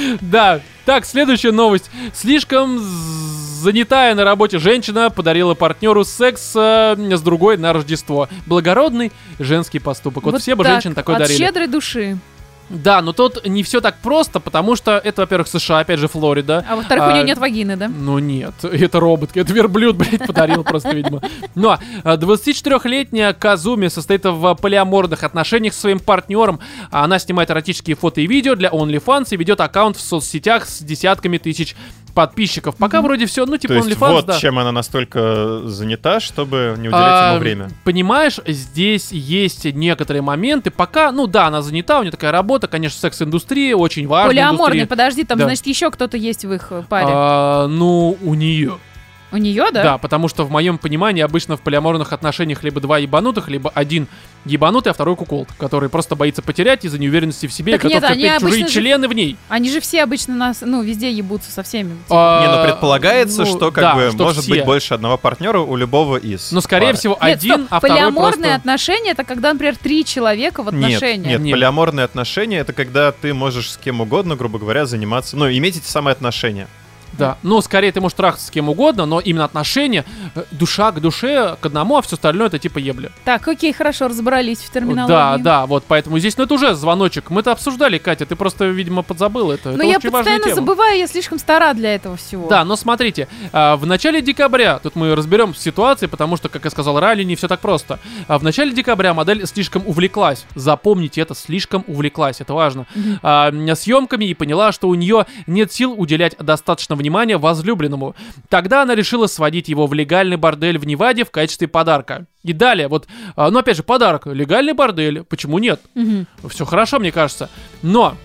Да. Так, следующая новость. Слишком занятая на работе женщина подарила партнеру секс э, с другой на Рождество. Благородный женский поступок. Вот, все бы так, женщин такой от дарили. щедрой души. Да, но тут не все так просто, потому что это, во-первых, США, опять же, Флорида. А во-вторых, у А, нее нет вагины, да? Ну нет, это робот, это верблюд, блядь, подарил просто, видимо. Но а, 24-летняя Казуми состоит в полиаморных отношениях со своим партнером. Она снимает эротические фото и видео для OnlyFans и ведет аккаунт в соцсетях с десятками тысяч подписчиков. Пока вроде все, ну типа То есть OnlyFans, вот да. чем она настолько занята, чтобы не уделять А, ему время. Понимаешь, здесь есть некоторые моменты. Пока, ну да, она занята, у нее такая работа, конечно, секс-индустрия, очень важная Полиаморный, индустрия. подожди, там, Да. значит, еще кто-то есть в их э, паре. А, ну, у нее. У нее, да? Да? потому что в моем понимании обычно в полиаморных отношениях либо два ебанутых, либо один ебанутый, а второй куколд, который просто боится потерять из-за неуверенности в себе Так и готов нет, они терпеть чужие обычно же- члены в ней. Они же все обычно нас, ну, везде ебутся со всеми. А, Не, ну предполагается, ну, что как да, бы что может все. быть больше одного партнера у любого из. Но скорее пары. всего Нет, один, стоп, а второй полиаморные просто... отношения это когда, например, три человека в Нет, отношениях. нет, Нет. полиаморные отношения это когда ты можешь с кем угодно, грубо говоря, заниматься, ну, иметь эти самые отношения. Да, ну скорее ты можешь трахаться с кем угодно, но именно отношения э, душа к душе, к одному, а все остальное это типа ебля. Так, окей, хорошо, разобрались в терминологии. Да, да, вот поэтому здесь, ну это уже звоночек. Мы это обсуждали, Катя, ты просто, видимо, подзабыла это. Но это я очень постоянно забываю, я слишком стара для этого всего. Да, но смотрите, а, в начале декабря, тут мы разберем ситуации, потому что, как я сказал ранее, не все так просто. А, В начале декабря модель слишком увлеклась. Запомните это, слишком увлеклась, это важно. а, съемками и поняла, что у нее нет сил уделять достаточно внимания возлюбленному. Тогда она решила сводить его в легальный бордель в Неваде в качестве подарка. И далее, вот, а, ну опять же, подарок, легальный бордель, почему нет? Мгм. Все хорошо, мне кажется. Но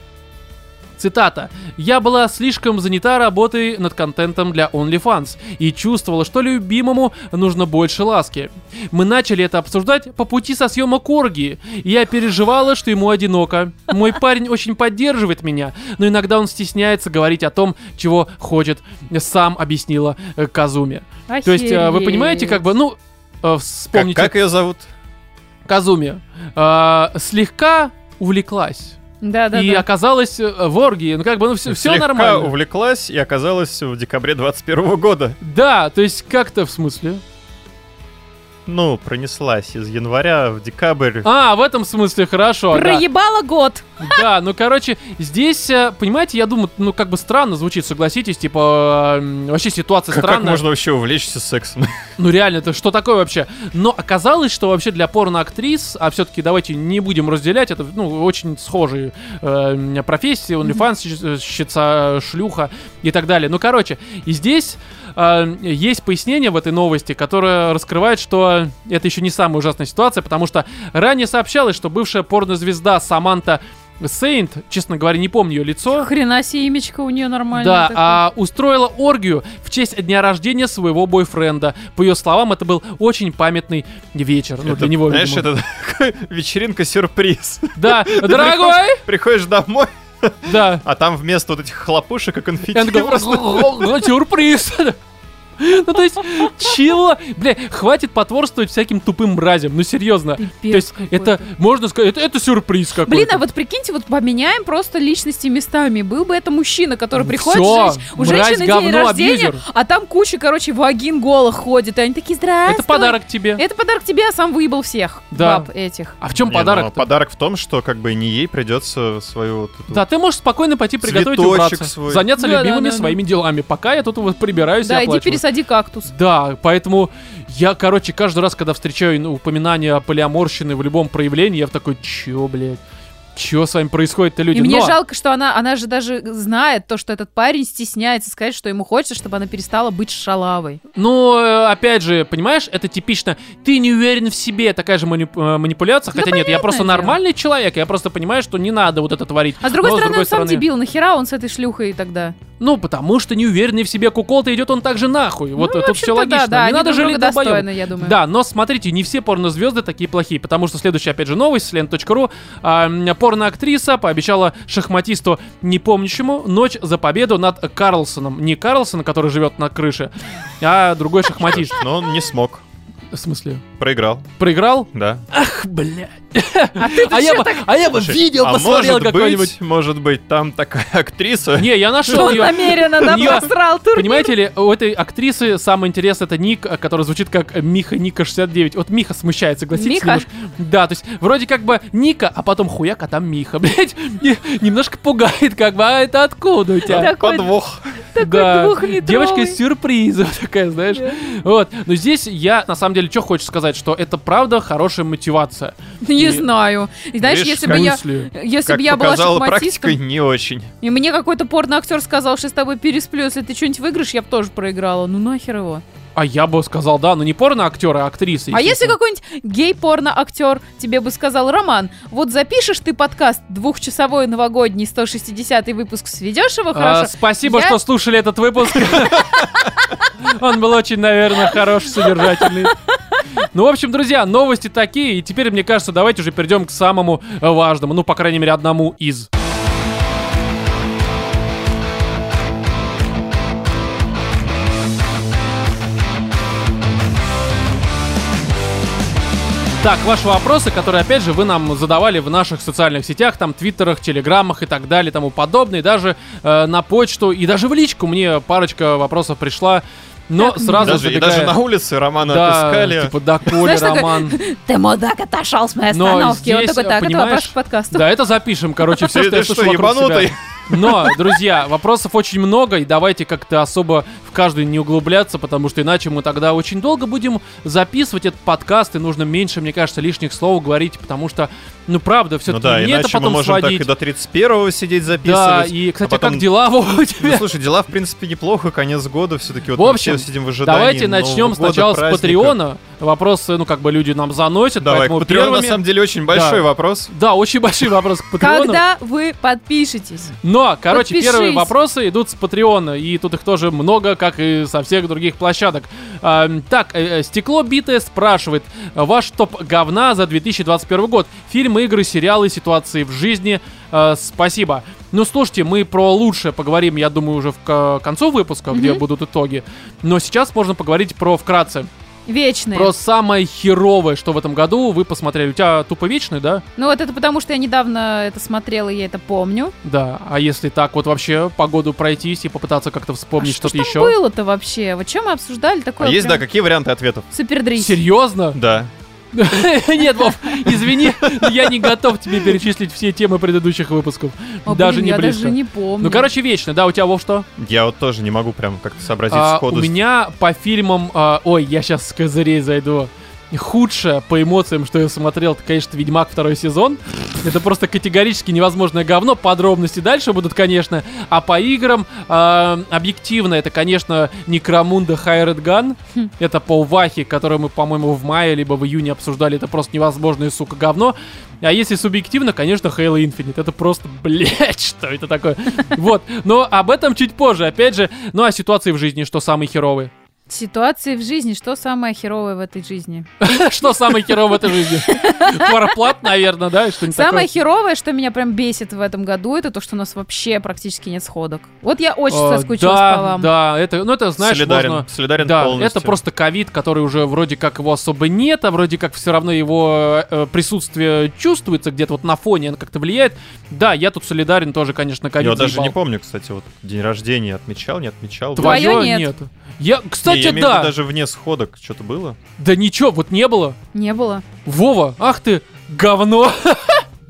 Цитата. «Я была слишком занята работой над контентом для OnlyFans и чувствовала, что любимому нужно больше ласки. Мы начали это обсуждать по пути со съемок оргии, я переживала, что ему одиноко. Мой парень очень поддерживает меня, но иногда он стесняется говорить о том, чего хочет, сам объяснила э, Казуми. То есть, э, вы понимаете, как бы, ну, э, Как, вспомните как ее зовут? Казуми э, слегка увлеклась Да, да, и да. оказалась э, в оргии. Ну, как бы, ну, все, Слегка нормально. увлеклась и оказалась в декабре 21 года. Да, то есть как-то в смысле. Ну, пронеслась из января в декабрь. А, в этом смысле хорошо. да. Проебала год. Да, ну, короче, здесь, э, понимаете, я думаю, ну, как бы странно звучит, согласитесь, типа, э, вообще ситуация Как, как странная. можно вообще увлечься сексом? Ну, реально, это что такое вообще? Но оказалось, что вообще для порноактрис, а все-таки давайте не будем разделять, это, ну, очень схожие э, профессии, OnlyFans, шлюха и так далее. Ну, короче, и здесь э, есть пояснение в этой новости, которое раскрывает, что это еще не самая ужасная ситуация, потому что ранее сообщалось, что бывшая порнозвезда Саманта Сейнт, честно говоря, не помню ее лицо, Хрена себе имечко у нее нормально. да, а устроила оргию в честь дня рождения своего бойфренда. По ее словам, это был очень памятный вечер. Ну, Это, для него, Знаешь, видимо. это такой вечеринка-сюрприз. Да, дорогой! Приходишь домой, Да. а там вместо вот этих хлопушек и конфетти Я такой, просто... «О, Сюрприз! Ну, то есть, чего? Бля, хватит потворствовать всяким тупым мразям, ну, серьезно. Пипец То есть, это, можно сказать, это, это сюрприз какой-то. Блин, а вот прикиньте, вот поменяем просто личности местами. Был бы это мужчина, который приходит, Всё, женщ- у мразь, женщины день говно, рождения, абьюзер. а там куча, короче, вагин голых ходит, и они такие, здравствуй. Это подарок тебе. Это подарок тебе, а сам выебал всех Да. баб этих. А в чем Не, ну, подарок? подарок в том, что как бы не ей придется свою вот эту- Да, ты можешь спокойно пойти приготовить и Цветочек убраться. свой. Заняться Да, любимыми да, да. своими делами. Пока я тут вот прибираюсь и Да, иди пересади кактус. Да, поэтому я, короче, каждый раз, когда встречаю упоминание о полиаморщины в любом проявлении, я в такой, чё, блядь? Чё с вами происходит-то, люди? И мне Но- жалко, что она, она же даже знает то, что этот парень стесняется сказать, что ему хочется, чтобы она перестала быть шалавой. Ну, э, опять же, понимаешь, это типично, ты не уверен в себе, такая же манип- э, манипуляция, Ну, хотя нет, я просто дело. нормальный человек, я просто понимаю, что не надо вот это творить. А с другой Но, стороны, он сам дебил, нахера он с этой шлюхой тогда? Ну, потому что не уверенный в себе кукол-то идет он также нахуй. Вот ну, это в все логично. Да, да, не надо жалеть достойны, я думаю. Да, но смотрите, не все порнозвезды такие плохие, потому что следующая, опять же, новость с лент.ру. А, м, порноактриса пообещала шахматисту не помнящему ночь за победу над Карлсоном. Не Карлсон, который живет на крыше, а другой шахматист. Но он не смог. В смысле? Проиграл, Проиграл? да. Ах, блядь. А А я бы, а я бы видео а посмотрел быть, может быть, там такая актриса. Не, я нашел Он ее. намеренно У неё- просрал турнир. Понимаете ли, у этой актрисы самое интересное это ник, э, который звучит как Миха Ника 69. Вот Миха смущает, согласитесь? Миха? Да, то есть вроде как бы Ника, а потом хуяк, а там Миха, блять. Немножко пугает, как бы, а это откуда у тебя? Такой- Подвох. да, девочка из сюрпризом такая, знаешь. Вот, но здесь я, на самом деле, что хочу сказать, что это правда хорошая мотивация. Не И- знаю. И знаешь, Видишь, если бы я... Если бы я была шахматистом, не очень. и мне какой-то порно-актер сказал, что с тобой пересплю, если ты что-нибудь выиграешь, я бы тоже проиграла. Ну нахер его. А я бы сказал, да, но не порно-актеры, а актрисы. А если какой-нибудь гей-порно-актер тебе бы сказал, Роман, вот запишешь ты подкаст двухчасовой новогодний 160 выпуск, сведешь его А, хорошо? спасибо, Я- что слушали этот выпуск. Он был очень, наверное, хороший, содержательный. Ну, в общем, друзья, новости такие, и теперь, мне кажется, давайте уже перейдем к самому важному, ну, по крайней мере, одному из. Так, ваши вопросы, которые, опять же, вы нам задавали в наших социальных сетях, там, твиттерах, телеграммах и так далее, тому подобное, и даже э, на почту, и даже в личку мне парочка вопросов пришла, но Так, сразу Даже, забегая- даже на улице Романа да, отыскали. типа, да, Коля, Знаешь, такой, Роман. Ты мудак, отошел с моей Но остановки. Он здесь, такой, так, это понимаешь, вопрос к подкасту. Да, это запишем, короче, все, что я слышал вокруг себя. Но, друзья, вопросов очень много, и давайте как-то особо в каждый не углубляться, потому что иначе мы тогда очень долго будем записывать этот подкаст, и нужно меньше, мне кажется, лишних слов говорить, потому что, ну, правда, Ну все-таки да, мне это мы потом можем так сводить. и до 31-го сидеть Да, записывать. и, кстати, а потом- как дела у Ну, тебя? слушай, дела, в принципе, неплохо, конец года все-таки вот В мы общем, все сидим в ожидании Давайте начнем года, сначала с праздника. Патреона. Вопросы, ну, как бы люди нам заносят, Давай, поэтому к Патреону на первыми- самом деле очень большой Да. вопрос. Да, очень большие вопросы к Патреону. Когда вы подпишетесь? Но, короче, Подпишись. первые вопросы идут с Патреона, и тут их тоже много, как и со всех других площадок. А, так, э, э, Стекло Битое спрашивает, ваш топ говна за 2021 год? Фильмы, игры, сериалы, ситуации в жизни. Э, спасибо. Ну, слушайте, мы про лучшее поговорим, я думаю, уже в к- концу выпуска, где Мгм. будут итоги. Но сейчас можно поговорить про вкратце. Вечные. Про самое херовое, что в этом году вы посмотрели. У тебя тупо вечный, да? Ну вот это потому, что я недавно это смотрела, и я это помню. Да. А если так вот вообще по году пройтись и попытаться как-то вспомнить а что что-то ж еще? там было-то вообще? Вот чем мы обсуждали такое? А есть, прям да, какие варианты ответов? Супердрис. Серьезно? Да. Нет, Вов, извини, я не готов тебе перечислить все темы предыдущих выпусков. О, даже блин, не я близко. даже не помню. Ну, короче, вечно, да, у тебя, Вов, что? Я вот тоже не могу прям как-то сообразить А, сходу. у меня по фильмам... а, ой, я сейчас с козырей зайду. Худшее по эмоциям, что я смотрел, это, конечно, Ведьмак второй сезон. Это просто категорически невозможное говно. Подробности дальше будут, конечно. А по играм а, объективно это, конечно, Некромунда. Хм. Это по Вахе, который мы, по-моему, в мае либо в июне обсуждали. Это просто невозможное, сука, говно. А если субъективно, конечно, Halo Infinite. Это просто, блядь, что это такое? Вот. Но об этом чуть позже. Опять же, ну а ситуации в жизни, что самые херовые? Ситуации в жизни. Что самое херовое в этой жизни? Что самое херовое в этой жизни? Кварплат, наверное, да? Что-нибудь Самое херовое, что меня прям бесит в этом году, это то, что у нас вообще практически нет сходок. Вот я очень Э, соскучилась по вам. Да, это, ну это, знаешь, солидарен, можно... солидарен Да, полностью. это просто ковид, который уже вроде как его особо нет, а вроде как все равно его э, присутствие чувствуется где-то вот на фоне, оно как-то влияет. Да, я тут солидарен тоже, конечно, ковид Я даже не помню, кстати, вот день рождения отмечал, не отмечал. Твое нет. Я, Не, кстати, я имею в да. виду даже вне сходок что-то было. Да ничего, вот не было. Не было. Вова, ах ты, говно.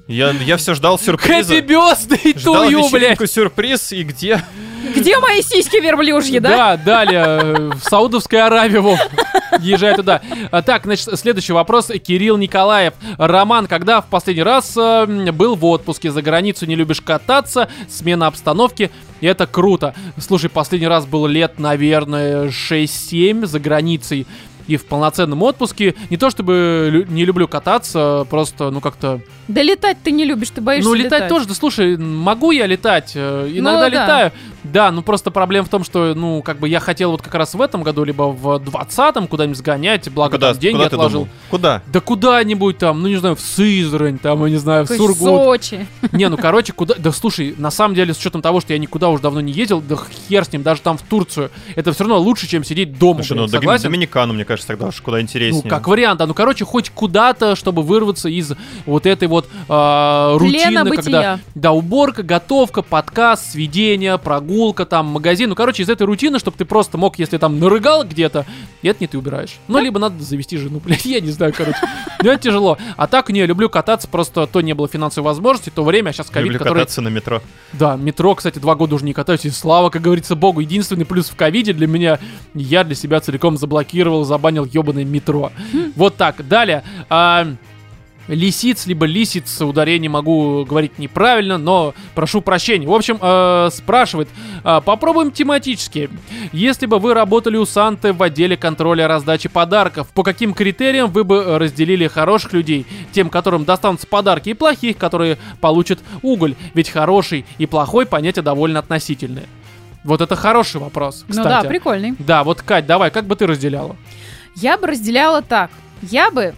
Я, я все ждал сюрприза. бёсты Ждал тую, блядь. сюрприз, и где? Где мои сиськи верблюжьи, да? Да, далее, э, в Саудовской Аравии, Вов. Езжай туда. А, Так, значит, следующий вопрос. Кирилл Николаев. Роман, когда в последний раз э, был в отпуске? За границу не любишь кататься? Смена обстановки. Это круто. Слушай, последний раз был лет, наверное, 6-7 за границей. И в полноценном отпуске. Не то чтобы лю- не люблю кататься, просто, ну, как-то... Да летать ты не любишь, ты боишься Ну, летать, тоже, да слушай, могу я летать, э, иногда да. летаю. Да, ну просто проблема в том, что, ну, как бы я хотел вот как раз в этом году, либо в 20-м куда-нибудь сгонять, благо Куда, там деньги куда ты отложил. думал? Куда? Да куда-нибудь там, ну не знаю, в Сызрань, там, я не знаю, в Сургут. Сочи. Не, ну короче, куда... Да слушай, на самом деле, с учетом того, что я никуда уже давно не ездил, да хер с ним, даже там в Турцию, это все равно лучше, чем сидеть дома, Слушай, ну блин, Доми- согласен? Доминикану, мне кажется, тогда уж куда Ну, интереснее. как вариант, да. Ну, короче, хоть куда-то, чтобы вырваться из вот этой вот Плена рутины, когда... бытия. Да, уборка, готовка, подкаст, сведение, прогулка, там, магазин. Ну, короче, из этой рутины, чтобы ты просто мог, если там нарыгал где-то, это не ты убираешь. Ну, либо надо завести жену, блядь, я не знаю, короче. Ну, это тяжело. А так, не, люблю кататься, просто то не было финансовой возможности, то время, а сейчас ковид, Люблю который... кататься на метро. Да, метро, кстати, два года уже не катаюсь, и слава, как говорится, богу. Единственный плюс в ковиде для меня, я для себя целиком заблокировал, забанил ебаное метро. Вот так, далее. А, Лисиц, либо лисиц, ударение могу говорить неправильно, но прошу прощения. В общем, э, спрашивает, э, попробуем тематически. Если бы вы работали у Санты в отделе контроля раздачи подарков, по каким критериям вы бы разделили хороших людей, тем, которым достанутся подарки, и плохих, которые получат уголь? Ведь хороший и плохой понятия довольно относительные. Вот это хороший вопрос, Ну кстати. да, прикольный. Да, вот, Кать, давай, как бы ты разделяла? Я бы разделяла так. Я бы,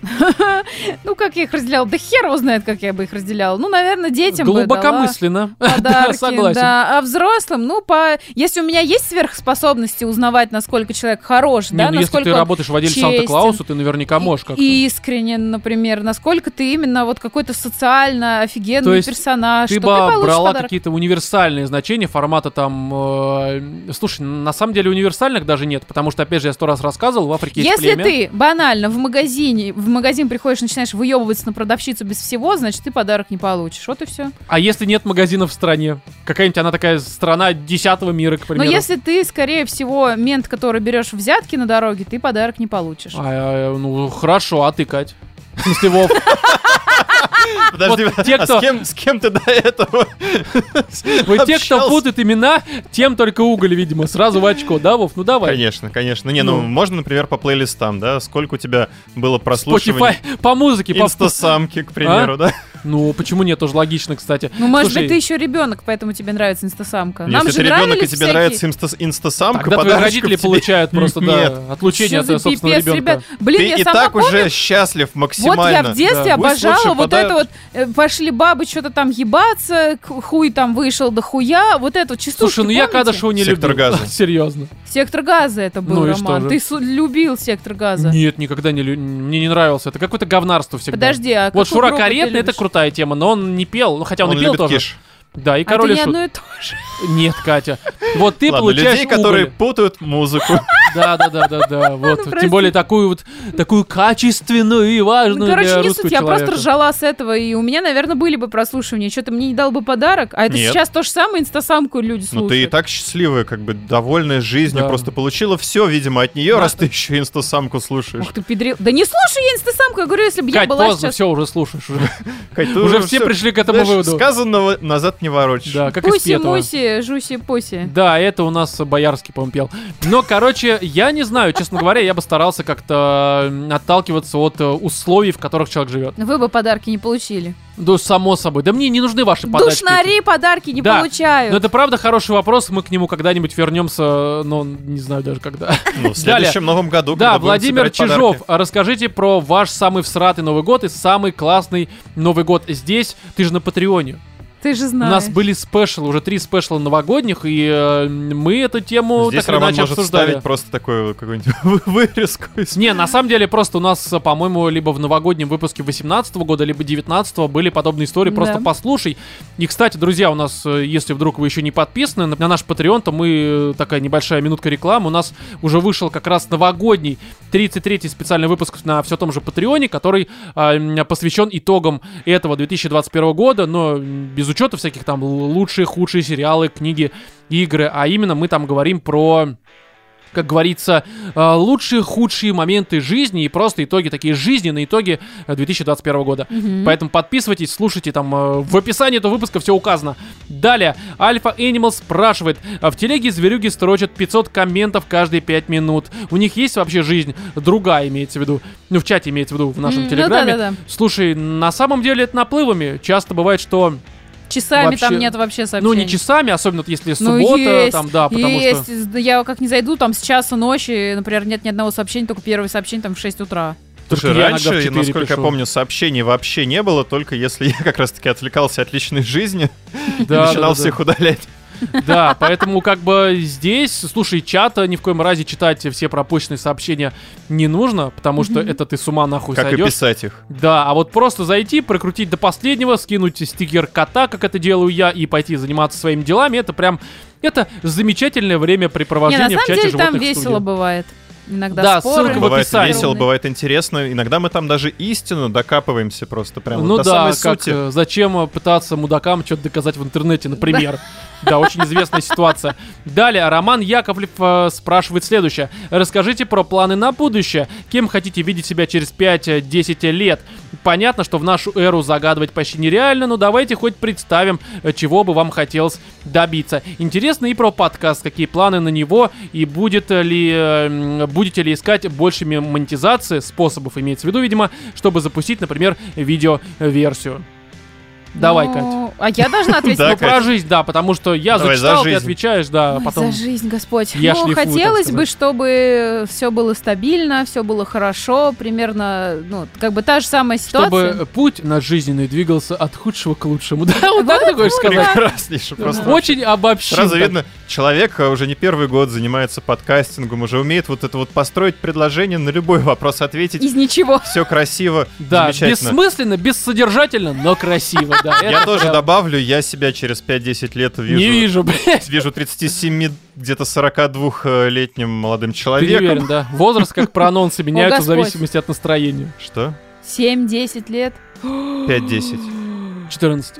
ну как я их разделяла, да хер его знает, как я бы их разделяла. Ну, наверное, детям бы Глубокомысленно. Да, согласен. да. А взрослым, ну, по... если у меня есть сверхспособности узнавать, насколько человек хорош, Не, да, ну если насколько ты работаешь в отделе честен. Санта-Клауса, ты наверняка можешь как-то. искренен, например, насколько ты именно вот какой-то социально офигенный То есть персонаж, Ты бы брала подарок. какие-то универсальные значения формата там... э, Слушай, на самом деле универсальных даже нет, потому что, опять же, я сто раз рассказывал, в Африке есть Если племя. ты банально в магазине, в магазин приходишь, начинаешь выебываться на продавщицу без всего, значит, ты подарок не получишь. Вот и все. А если нет магазинов в стране? Какая-нибудь она такая страна десятого мира, к Но примеру. если ты, скорее всего, мент, который берешь взятки на дороге, ты подарок не получишь. А, э, ну, хорошо, а ты, Кать? В смысле, Вов? Подожди, Вот те, а кто- с кем, с кем ты до этого Вот те, кто путает имена, тем только уголь, видимо, сразу в очко, да, Вов? Ну давай. Конечно, конечно. Не, ну, Ну. можно, например, по плейлистам, да? Сколько у тебя было прослушиваний Spotify по музыке, по инстасамки, к примеру, да? Ну, почему нет, тоже логично, кстати. Ну, может Слушай, быть, ты еще ребенок, поэтому тебе нравится инстасамка. Нам Если же ты ребенок и тебе всякие- нравится инста- инстасамка, Тогда твои родители тебе получают просто, нет. да, отлучение от за собственного ребенка. ребят? Блин, Ты я и так помню, уже счастлив Вот максимально. я в детстве Да. Пусть вот это вот, э, пошли бабы что-то там ебаться, хуй там вышел до хуя, вот это вот частушки, Слушай, ну я помните? Кадышева не Сектор любил. газа. Серьезно. Сектор газа это был, Ну и что Роман. же? Ты су- любил сектор газа. Нет, никогда не лю- мне не нравился. Это какое-то говнарство всегда. Подожди, а Вот Шура Каретный это крутая тема, но он не пел, ну хотя он, Он и пел любит тоже. киш. Да, и А король это и не шут. одно и то же. Нет, Катя. Вот ты Ладно, получаешь людей, которые уголь. путают музыку. Да, да, да, да, да. Вот. прости. Тем более такую вот такую качественную и Ну, важную короче, для не суть, я человека. просто ржала с этого, и у меня, наверное, были бы прослушивания. Что-то мне не дал бы подарок, а это Нет. сейчас то же самое, инстасамку люди слушают. Ну ты и так счастливая, как бы довольная жизнью, Да. просто получила все, видимо, от нее, Да. раз ты еще инстасамку слушаешь. Ух ты, педрил. Да не слушай я инстасамку, я говорю, если бы я Кать, была поздно, сейчас... все, уже слушаешь. Уже, Кать, ты уже все пришли к этому знаешь, выводу. Сказанного назад не ворочишь. Да, как из Пуси, Петова. муси, жуси, пуси. Да, это у нас Боярский, по-моему, пел. Но, короче, я не знаю, честно говоря, я бы старался как-то отталкиваться от э, условий, в которых человек живет. Вы бы подарки не получили. Да, само собой. Да мне не нужны ваши подачки. Душнари подарки не Да. получают. Но это правда хороший вопрос, мы к нему когда-нибудь вернемся, но не знаю даже когда. Ну, в следующем новом году, Да, Владимир Чижов, подарки. расскажите про ваш самый всратый Новый год и самый классный Новый год здесь. Ты же на Патреоне. Ты же У знаешь. нас были спешлы, уже три спешла новогодних, и э, мы эту тему Здесь так Роман иначе может обсуждали. ставить просто такую какую-нибудь вырезку. из- Не, на самом деле просто у нас, э, по-моему, либо в новогоднем выпуске 18 года, либо 19 были подобные истории. Просто Да. послушай. И, кстати, друзья, у нас, э, если вдруг вы еще не подписаны на на наш Patreon, то мы, э, такая небольшая минутка рекламы, у нас уже вышел как раз новогодний 33-й специальный выпуск на все том же Патреоне, который а, м, посвящен итогам этого 2021 года, но м, без учета всяких там лучшие, худшие сериалы, книги, игры, а именно мы там говорим про как говорится, э, лучшие, худшие моменты жизни и просто итоги, такие жизненные итоги э, 2021 года. Мгм. Поэтому подписывайтесь, слушайте, там э, в описании этого выпуска все указано. Далее, Альфа Animal спрашивает, а в телеге зверюги строчат 500 комментов каждые 5 минут. У них есть вообще жизнь другая, имеется в виду, ну в чате имеется в виду, в нашем М, ну телеграме. да-да-да. Слушай, на самом деле это наплывами. Часто бывает, что, Часами Вообще- там нет вообще сообщений. ну не часами, особенно если Ну, суббота, есть, там, да, потому что... есть. Я как не зайду, там с часа ночи, например, нет ни одного сообщения, только первое сообщение там в 6 утра. Только Слушай, я раньше, 4 насколько я пишу. помню, сообщений вообще не было, только если я как раз-таки отвлекался от личной жизни и да, начинал да. всех удалять. Да, поэтому как бы здесь, слушай, чата ни в коем разе читать все пропущенные сообщения не нужно, потому что это ты с ума нахуй Как и сойдешь. писать их. Да, а вот просто зайти, прокрутить до последнего, скинуть стикер кота, как это делаю я, и пойти заниматься своими делами, это прям, это замечательное Не, времяпрепровождение на в самом чате деле животных там в весело студии. бывает. Иногда Да, споры. ссылка в Бывает описании. весело, бывает интересно. Иногда мы там даже истину докапываемся просто прям Ну до да, самой как сути. э, зачем э, пытаться мудакам что-то доказать в интернете, например. Да, очень известная ситуация. Далее, Роман Яковлев э, спрашивает следующее. Расскажите про планы на будущее. Кем хотите видеть себя через 5-10 лет? Понятно, что в нашу эру загадывать почти нереально, но давайте хоть представим, э, чего бы вам хотелось добиться. Интересно и про подкаст, какие планы на него, и будет ли, э, будете ли искать больше монетизации, способов имеется в виду, видимо, чтобы запустить, например, видеоверсию. Давай, Катя. Ну, А я должна ответить? Ну, про Катя. жизнь, да, потому что я зачитал, ты жизнь. отвечаешь, да, а потом... За жизнь, Господь. я ну, хотелось бы, чтобы все было стабильно, все было хорошо, примерно, ну, как бы та же самая ситуация. Чтобы путь наш жизненный двигался от худшего к лучшему. Да, вот так ты хочешь сказать? Прекраснейше просто. Очень обобщил. Сразу видно, человек э, уже не первый год занимается подкастингом, уже умеет вот это вот построить предложение, на любой вопрос ответить. Из ничего. Все красиво, Да, бессмысленно, бессодержательно, но красиво. Я тоже добавлю, я себя через 5-10 лет вижу. Не вижу, блядь. Вижу 37, где-то 42-летним молодым Ты не человеком. уверен, да? Возраст, как про анонсы, меняется в зависимости от настроения. Что? 7-10 лет. 5-10. 14.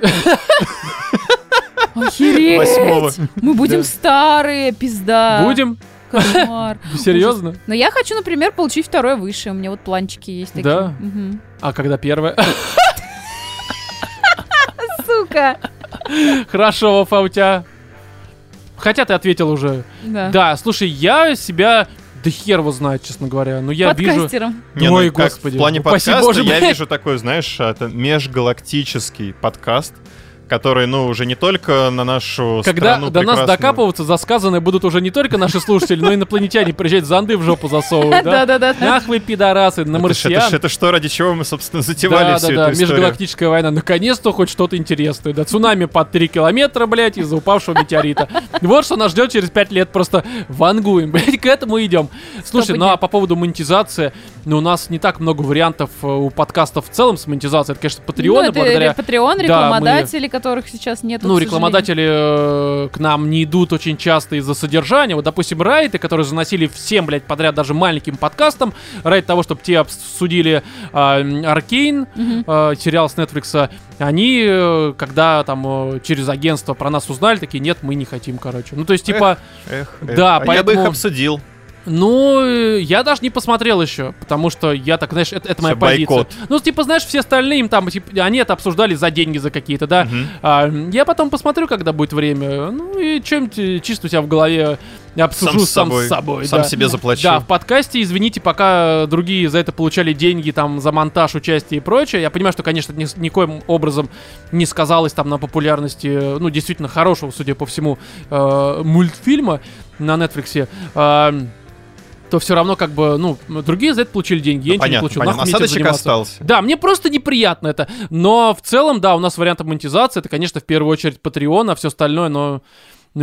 Охереть! Восьмого. Мы будем Да. старые, пизда. Будем? Кошмар. Серьезно? Но я хочу, например, получить второе высшее. У меня вот планчики есть такие. Да? А когда первое? Пока. Хорошо, Вов, а у тебя? Хотя ты ответил уже. Да. Да, слушай, я себя... Да хер его знает, честно говоря. Но я вижу... Подкастером. Не, Ой, ну, как господи. В плане подкаста Боже, я блядь. вижу такой, знаешь, это межгалактический подкаст, который, ну, уже не только на нашу Когда страну до нас прекрасную- докапываться за сказанное будут уже не только наши слушатели, но и инопланетяне приезжать зонды в жопу засовывать, да? Да-да-да. Ах вы пидорасы, на марсиан. это что, ради чего мы, собственно, затевали Да, всю да, да, эту историю? межгалактическая война. Наконец-то хоть что-то интересное. Да, цунами под 3 километра, блядь, из-за упавшего метеорита. Вот что нас ждет через 5 лет. Просто вангуем, блядь, к этому идем. Слушай, ну а по поводу монетизации, ну у нас не так много вариантов э, у подкастов в целом с монетизацией. Это, конечно, Ну, патреоны это благодаря... Патреон, Да, рекламодатели, которых сейчас нет. Ну, рекламодатели э, к нам не идут очень часто из-за содержания. Вот, допустим, райты, которые заносили всем, блядь, подряд, даже маленьким подкастам, ради того, чтобы те обсудили э, Аркейн, э, сериал с Netflix, они, э, когда там э, через агентство про нас узнали, такие, нет, мы не хотим, короче. Ну, то есть, типа, Эх, эх. Да, А я бы их поэтому- обсудил. Ну, э, я даже не посмотрел еще, потому что я так, знаешь, это, это моя Всё, бойкот. позиция. Ну, типа, знаешь, все остальные им там, типа, они это обсуждали за деньги за какие-то, да. Мгм. А, я потом посмотрю, когда будет время. Ну и чем-то чисто у тебя в голове обсужу сам, с собой. Сам да. себе заплачу. Да, в подкасте, извините, пока другие за это получали деньги там за монтаж, участие и прочее. Я понимаю, что, конечно, ни- никоим образом не сказалось там на популярности, э, ну, действительно хорошего, судя по всему, э, мультфильма на Netflix. А, то все равно как бы, ну, другие за это получили деньги, я ничего не понятно, получил. понятно. Осадочек остался. Да, мне просто неприятно это. Но в целом, да, у нас варианты монетизации, это, конечно, в первую очередь Patreon, а все остальное, но... Ну,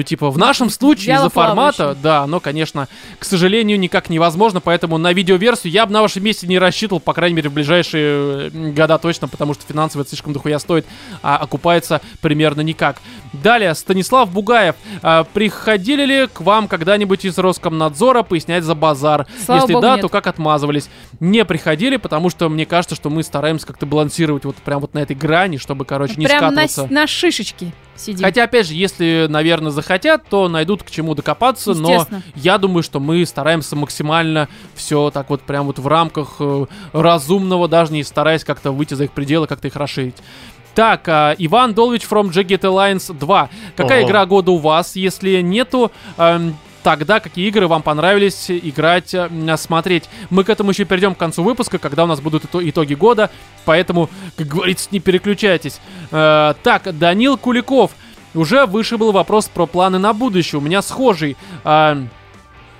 типа, в нашем случае из-за формата, да, оно, конечно, к сожалению, никак невозможно, поэтому на видеоверсию я бы на вашем месте не рассчитывал, по крайней мере, в ближайшие года точно, потому что финансово это слишком дохуя стоит, а окупается примерно никак. Далее, Станислав Бугаев. А, приходили ли к вам когда-нибудь из Роскомнадзора пояснять за базар? Слава Если богу, да, нет. то как отмазывались? Не приходили, потому что мне кажется, что мы стараемся как-то балансировать вот прям вот на этой грани, чтобы, короче, не Прям на, скатываться. с- на шишечке сидим. Хотя, опять же, если, наверное, захотят, то найдут к чему докопаться, но я думаю, что мы стараемся максимально все так вот прям вот в рамках э, разумного, даже не стараясь как-то выйти за их пределы, как-то их расширить. Так, а, Иван Долвич from Jagged Alliance 2. Какая Ого. игра года у вас? Если нету, эм, тогда какие игры вам понравились играть, э, смотреть? Мы к этому еще перейдем к концу выпуска, когда у нас будут ито- итоги года, поэтому, как говорится, не переключайтесь. Э, так, Данил Куликов. Уже выше был вопрос про планы на будущее. У меня схожий. А,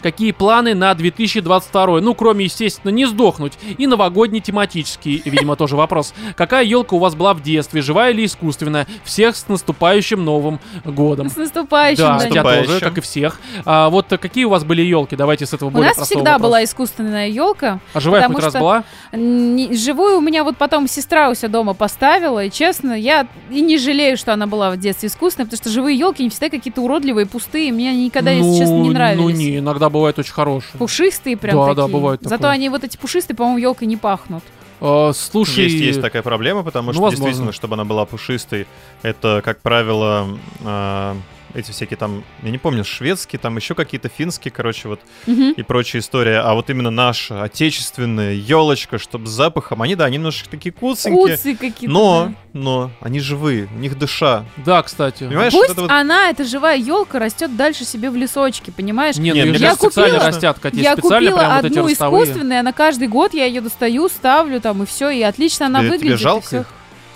Какие планы на 2022? Ну, кроме, естественно, не сдохнуть. И новогодний тематический, видимо, тоже вопрос. Какая елка у вас была в детстве? Живая или искусственная? Всех с наступающим Новым годом. С наступающим, Да, Данил. тебя тоже, Наступающим. как и всех. А, вот какие у вас были елки? Давайте с этого У более нас простого всегда вопроса. была искусственная елка. А живая хоть раз была? Не- Живую у меня вот потом сестра у себя дома поставила, и честно, я и не жалею, что она была в детстве искусственная, потому что живые елки не всегда какие-то уродливые, пустые, мне они никогда, если честно, не Ну, нравились. Ну, не, иногда бывает очень хорошие. Пушистые прям Да, такие. да, бывает Зато такое. они вот эти пушистые, по-моему, елкой не пахнут. А, слушай... Есть, есть такая проблема, потому Ну, что возможно. действительно, чтобы она была пушистой, это, как правило, а, эти всякие там, я не помню, шведские, там еще какие-то финские, короче, вот Мгм. и прочая история. А вот именно наша отечественная елочка, чтобы с запахом, они, да, они немножко такие куценькие, Куцы какие-то. но, да. но они живые, у них дыша. Да, кстати. Понимаешь, Пусть вот это вот- она, эта живая елка, растет дальше себе в лесочке, понимаешь? Не, ну Не, их мне же кажется, специально купила- растят, Катя, я специально купила прям вот эти одну ростовые. искусственную, она каждый год, я ее достаю, ставлю там и все, и отлично она Тебе- тебе выглядит. и жалко их?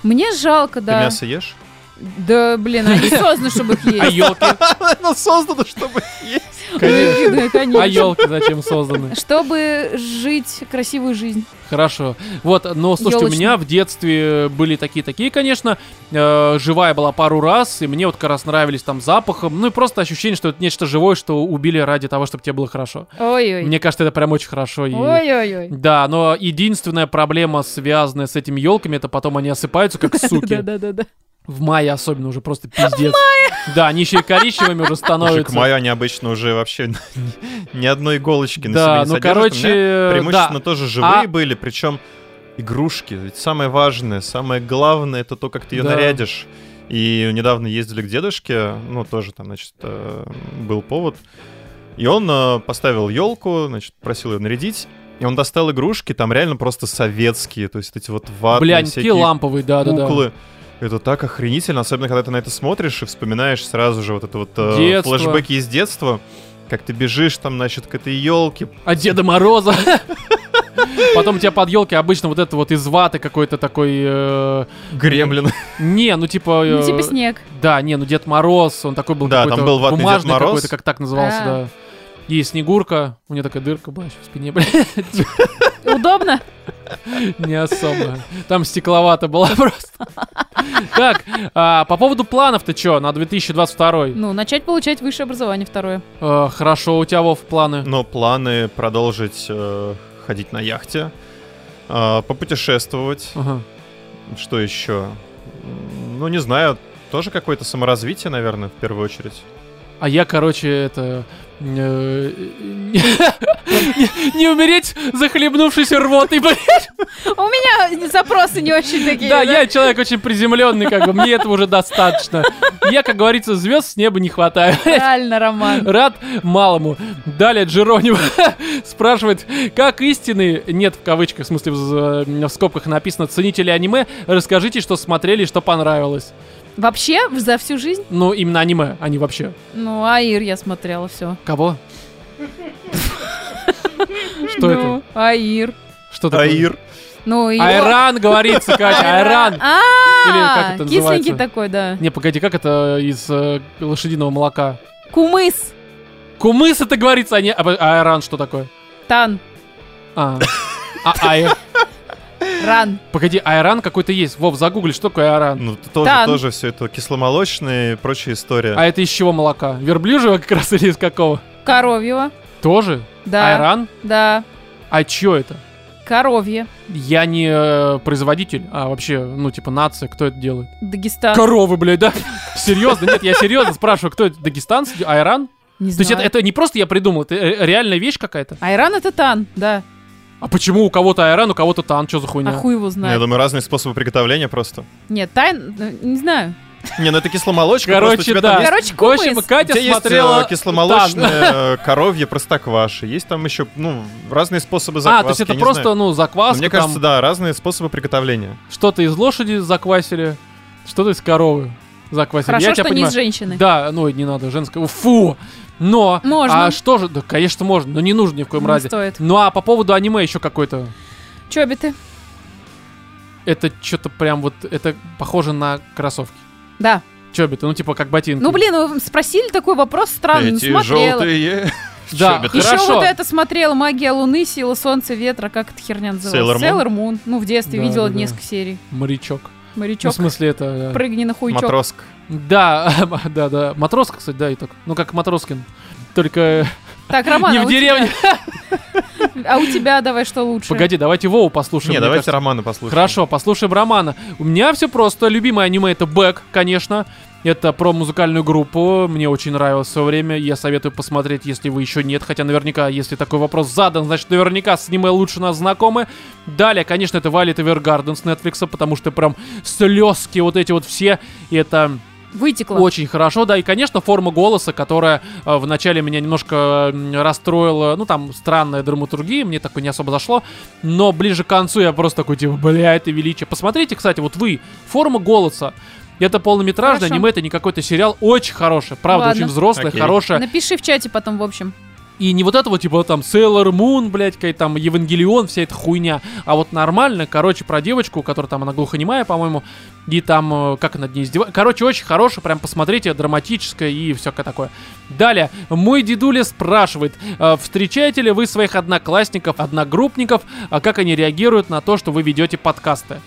Мне жалко, Ты да. мясо ешь? Да, блин, они созданы, чтобы их А есть. елки? Оно создано, чтобы есть. Конечно. Конечно. А елки зачем созданы? Чтобы жить красивую жизнь. Хорошо. Вот, но слушайте, у Ёлочно. меня в детстве были такие-такие, конечно. Э, живая была пару раз, и мне вот как раз нравились там запахом. Ну и просто ощущение, что это нечто живое, что убили ради того, чтобы тебе было хорошо. Ой-ой. Мне кажется, это прям очень хорошо. и- Ой-ой-ой. Да, но единственная проблема, связанная с этими елками, это потом они осыпаются, как суки. Да-да-да. В мае особенно уже просто пиздец. Да, они еще и коричневыми уже Уже к становятся. маю они обычно уже вообще ни одной иголочки на Да, себе не ну содержат. У меня короче, преимущественно да. тоже живые А- были, причем игрушки. Ведь самое важное, самое главное, это то, как ты ее Да. нарядишь. И недавно ездили к дедушке, ну, тоже там, значит, э, был повод. И он э, поставил елку, значит, просил ее нарядить. И он достал игрушки, там реально просто советские, то есть эти вот ватные Бля, всякие такие ламповые, да-да-да. куклы. Это так охренительно, особенно когда ты на это смотришь и вспоминаешь сразу же вот это вот э, Детство. флешбеки из детства, как ты бежишь там, значит, к этой елке. А Деда Мороза. Потом у тебя под елки обычно вот это вот из ваты какой-то такой... э, Гремлин. Не, ну типа... Ну, э, типа снег. Да, не, ну Дед Мороз, он такой был Да, какой-то там был ватный Дед бумажный Мороз. какой-то, как так назывался, А. да. И Снегурка, у нее такая дырка была еще в спине, блядь, Удобно? Не особо. Там стекловато было просто. Так, а, по поводу планов-то что на 2022? Ну, начать получать высшее образование второе. Э, Хорошо, у тебя, Вов, планы? Но планы продолжить э, ходить на яхте, э, попутешествовать. Ага. Что еще? Ну, не знаю, тоже какое-то саморазвитие, наверное, в первую очередь. А я, короче, это... э, Не умереть, захлебнувшись рвотой, блядь. У меня запросы не очень такие. Да, я человек очень приземленный, как бы, мне этого уже достаточно. Я, как говорится, звезд с неба не хватает. Реально, Роман. Рад малому. Далее Джероним спрашивает, как истины, нет в кавычках, в смысле в, в скобках написано, ценители аниме, расскажите, что смотрели что понравилось. Вообще, за всю жизнь? Ну, именно аниме, а не вообще. Ну, Аир я смотрела, все. Кого? Что это? Аир. Что такое? Аир. Ну, его... Айран говорится, Катя, айран. Или как А, это кисленький такой, да. Не, погоди, как это из э, лошадиного молока? Кумыс. Кумыс это говорится, а не а, а айран что такое? Тан. А, а айр. Ран. Погоди, айран какой-то есть. Вов, загугли, что такое айран? Ну, тоже, Тан. тоже все это кисломолочные и прочая история. А это из чего молока? Верблюжьего как раз или из какого? Коровьего. Тоже? Да. Айран? Да. А чё это? Коровье. Я не э, производитель, а вообще, ну, типа, нация, кто это делает? Дагестан. Коровы, блядь, да? Серьезно? Нет, я серьезно спрашиваю, кто это? Дагестанцы? Айран? Не То есть это, знаю. это не просто я придумал, это э, реальная вещь какая-то? Айран это тан, да. А почему у кого-то айран, у кого-то тан? Что за хуйня? А хуй его Ну, Я знает. думаю, разные способы приготовления просто. Нет, тайн, э, не знаю. Не, ну это кисломолочка, Короче, да. там есть Короче, В общем, кумыс. У Катя тебя есть смотрела... э, кисломолочное коровье простокваши, есть там еще, ну, разные способы закваски. А, то есть это просто, знаю. ну, Но закваска Мне там, кажется, да, разные способы приготовления. что-то из лошади заквасили, что-то из коровы заквасили. Хорошо, я тебя что не понимаю. из женщины. Да, ну, не надо, женское. Фу! Но, Можно. а что же, да, конечно, можно, но не нужно ни в коем Не разе. стоит. Ну, а по поводу аниме еще какой-то, Чобиты. это что-то прям вот, это похоже на кроссовки. Да. Чобиты, ну, типа, как ботинки. Ну, блин, вы спросили такой вопрос странный, Эти смотрела. желтые Да, чобиты. Еще Хорошо. вот это смотрела «Магия Луны», «Сила Солнца», «Ветра», как эта херня называлась? Sailor Moon? Sailor Moon. Ну, в детстве Да, видела да, да. несколько серий. Морячок. Ну, Морячок, в смысле, это... э, прыгни на хуйчок. Матроска. Да, да, да. Матроска, кстати, да, и так. Ну, как Матроскин. Только Так, Роман, не а в тебя- деревне. А у тебя давай что лучше? Погоди, давайте Вову послушаем. Не, давайте кажется. романы послушаем. Хорошо, послушаем Романа. У меня все просто. Любимое аниме это Бэк, конечно. Это про музыкальную группу. Мне очень нравилось в свое время. Я советую посмотреть, если вы еще нет. Хотя наверняка, если такой вопрос задан, значит наверняка с аниме лучше нас знакомы. Далее, конечно, это Violet Evergarden с Netflix, потому что прям слезки вот эти вот все. И это Вытекла. очень хорошо, да, и, конечно, форма голоса, которая э, вначале меня немножко расстроила, ну, там, странная драматургия, мне такое не особо зашло, но ближе к концу я просто такой, типа, бля, это величие. Посмотрите, кстати, вот вы, форма голоса, это полнометражное Хорошо. аниме, это не какой-то сериал, очень хороший, правда, Ладно. очень взрослый, Окей. хороший. Напиши в чате потом, в общем. И не вот это вот, типа, там, Sailor Moon, блядь, какая там, Евангелион, вся эта хуйня, а вот нормально, короче, про девочку, которая там, она глухонемая, по-моему, и там, э, как она над ней издевается. Короче, очень хорошая, прям посмотрите, драматическая и всякое такое. Далее, мой дедуля спрашивает, э, встречаете ли вы своих одноклассников, одногруппников, а как они реагируют на то, что вы ведете подкасты?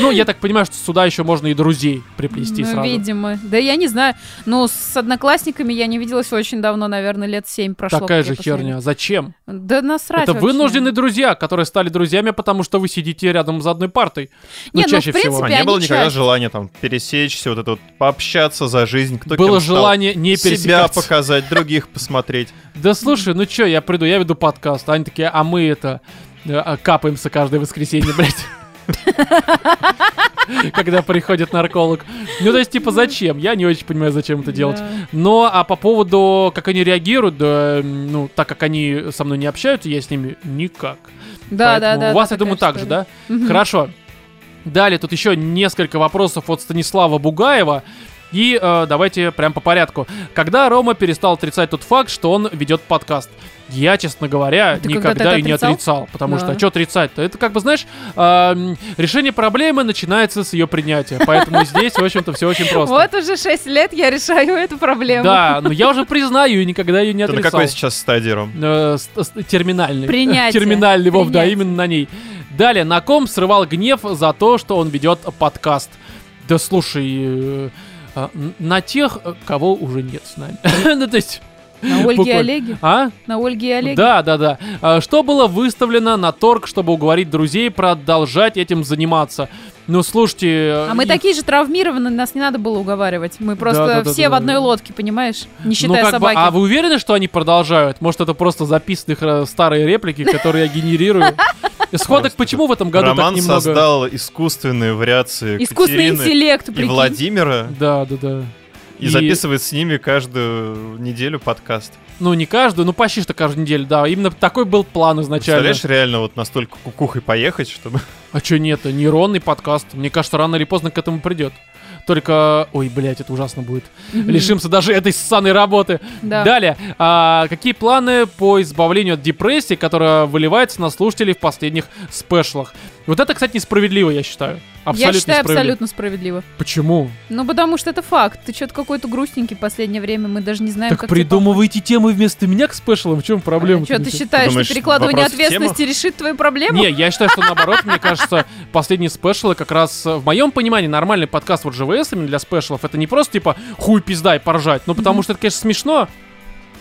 Ну, я так понимаю, что сюда еще можно и друзей приплести ну, сразу. видимо. Да я не знаю. Ну, с одноклассниками я не виделась очень давно, наверное, лет семь прошло. Такая же херня. Зачем? Да насрать Это вообще. вынужденные друзья, которые стали друзьями, потому что вы сидите рядом за одной партой. Ну, Не, ну, чаще в принципе, всего. А не было никогда часть. желания там пересечься, вот это вот пообщаться за жизнь, кто Было желание не себя пересекаться. показать, других посмотреть. Да слушай, ну чё, я приду, я веду подкаст. Они такие, а мы это э, а, капаемся каждое воскресенье, блядь. Когда приходит нарколог. Ну, то есть, типа, зачем? Я не очень понимаю, зачем это делать. Но, а по поводу, как они реагируют, ну, так как они со мной не общаются, я с ними никак. Да, да, да. У вас, я думаю, так же, да? Хорошо. Далее тут еще несколько вопросов от Станислава Бугаева. И э, давайте прям по порядку. Когда Рома перестал отрицать тот факт, что он ведет подкаст? Я, честно говоря, Ты никогда и не отрицал? отрицал. Потому Да. что, а что отрицать-то? Это как бы, знаешь, эм, решение проблемы начинается с ее принятия. Поэтому здесь, в общем-то, все очень просто. Вот уже 6 лет я решаю эту проблему. Да, но я уже признаю и никогда ее не Ты на отрицал. какой сейчас стадии, Ром? Э, терминальный. Принятие. Терминальный, Вов, да, именно на ней. Далее, на ком срывал гнев за то, что он ведет подкаст? Да слушай, э, на тех, э, кого уже нет с нами. Ну, то есть... На Ольге и. Олеге. А? На Ольге и Олеге. Да, да, да. А, Что было выставлено на торг, чтобы уговорить друзей продолжать этим заниматься? Ну, слушайте... А мы и- такие же травмированные, нас не надо было уговаривать. Мы просто Да-да-да-да. все в одной лодке, понимаешь? Не Ну, считая бы, собаки. а вы уверены, что они продолжают? Может, это просто записанные э, старые реплики, которые я генерирую? Сходок почему в этом году Роман так немного? создал искусственные вариации Искусственный интеллект, и прикинь. Владимира Да, да, да. И, И- записывает с ними каждую неделю подкаст. Ну, не каждую, ну почти что каждую неделю, да. Именно такой был план изначально. Представляешь, реально вот настолько кукухой поехать, чтобы... А чё нет, нейронный подкаст. Мне кажется, рано или поздно к этому придет. Только, ой, блядь, это ужасно будет. Лишимся даже этой ссаной работы. Да. Далее, а, какие планы по избавлению от депрессии, которая выливается на слушателей в последних спешлах? Вот это, кстати, несправедливо, я считаю. Абсолютно Я считаю несправедливо. абсолютно справедливо. Почему? Ну, потому что это факт. Ты что-то какой-то грустненький в последнее время, мы даже не знаем, так как придумывайте темы вместо меня к спешлам. В чем проблема? Что ты считаешь, думаешь, что перекладывание ответственности решит твою проблему? Не, я считаю, что наоборот, мне кажется, последние спешлы как раз, э, в моем понимании, нормальный подкаст вот ЖВС именно для спешлов, это не просто типа хуй пизда и поржать, ну потому что это, конечно, смешно,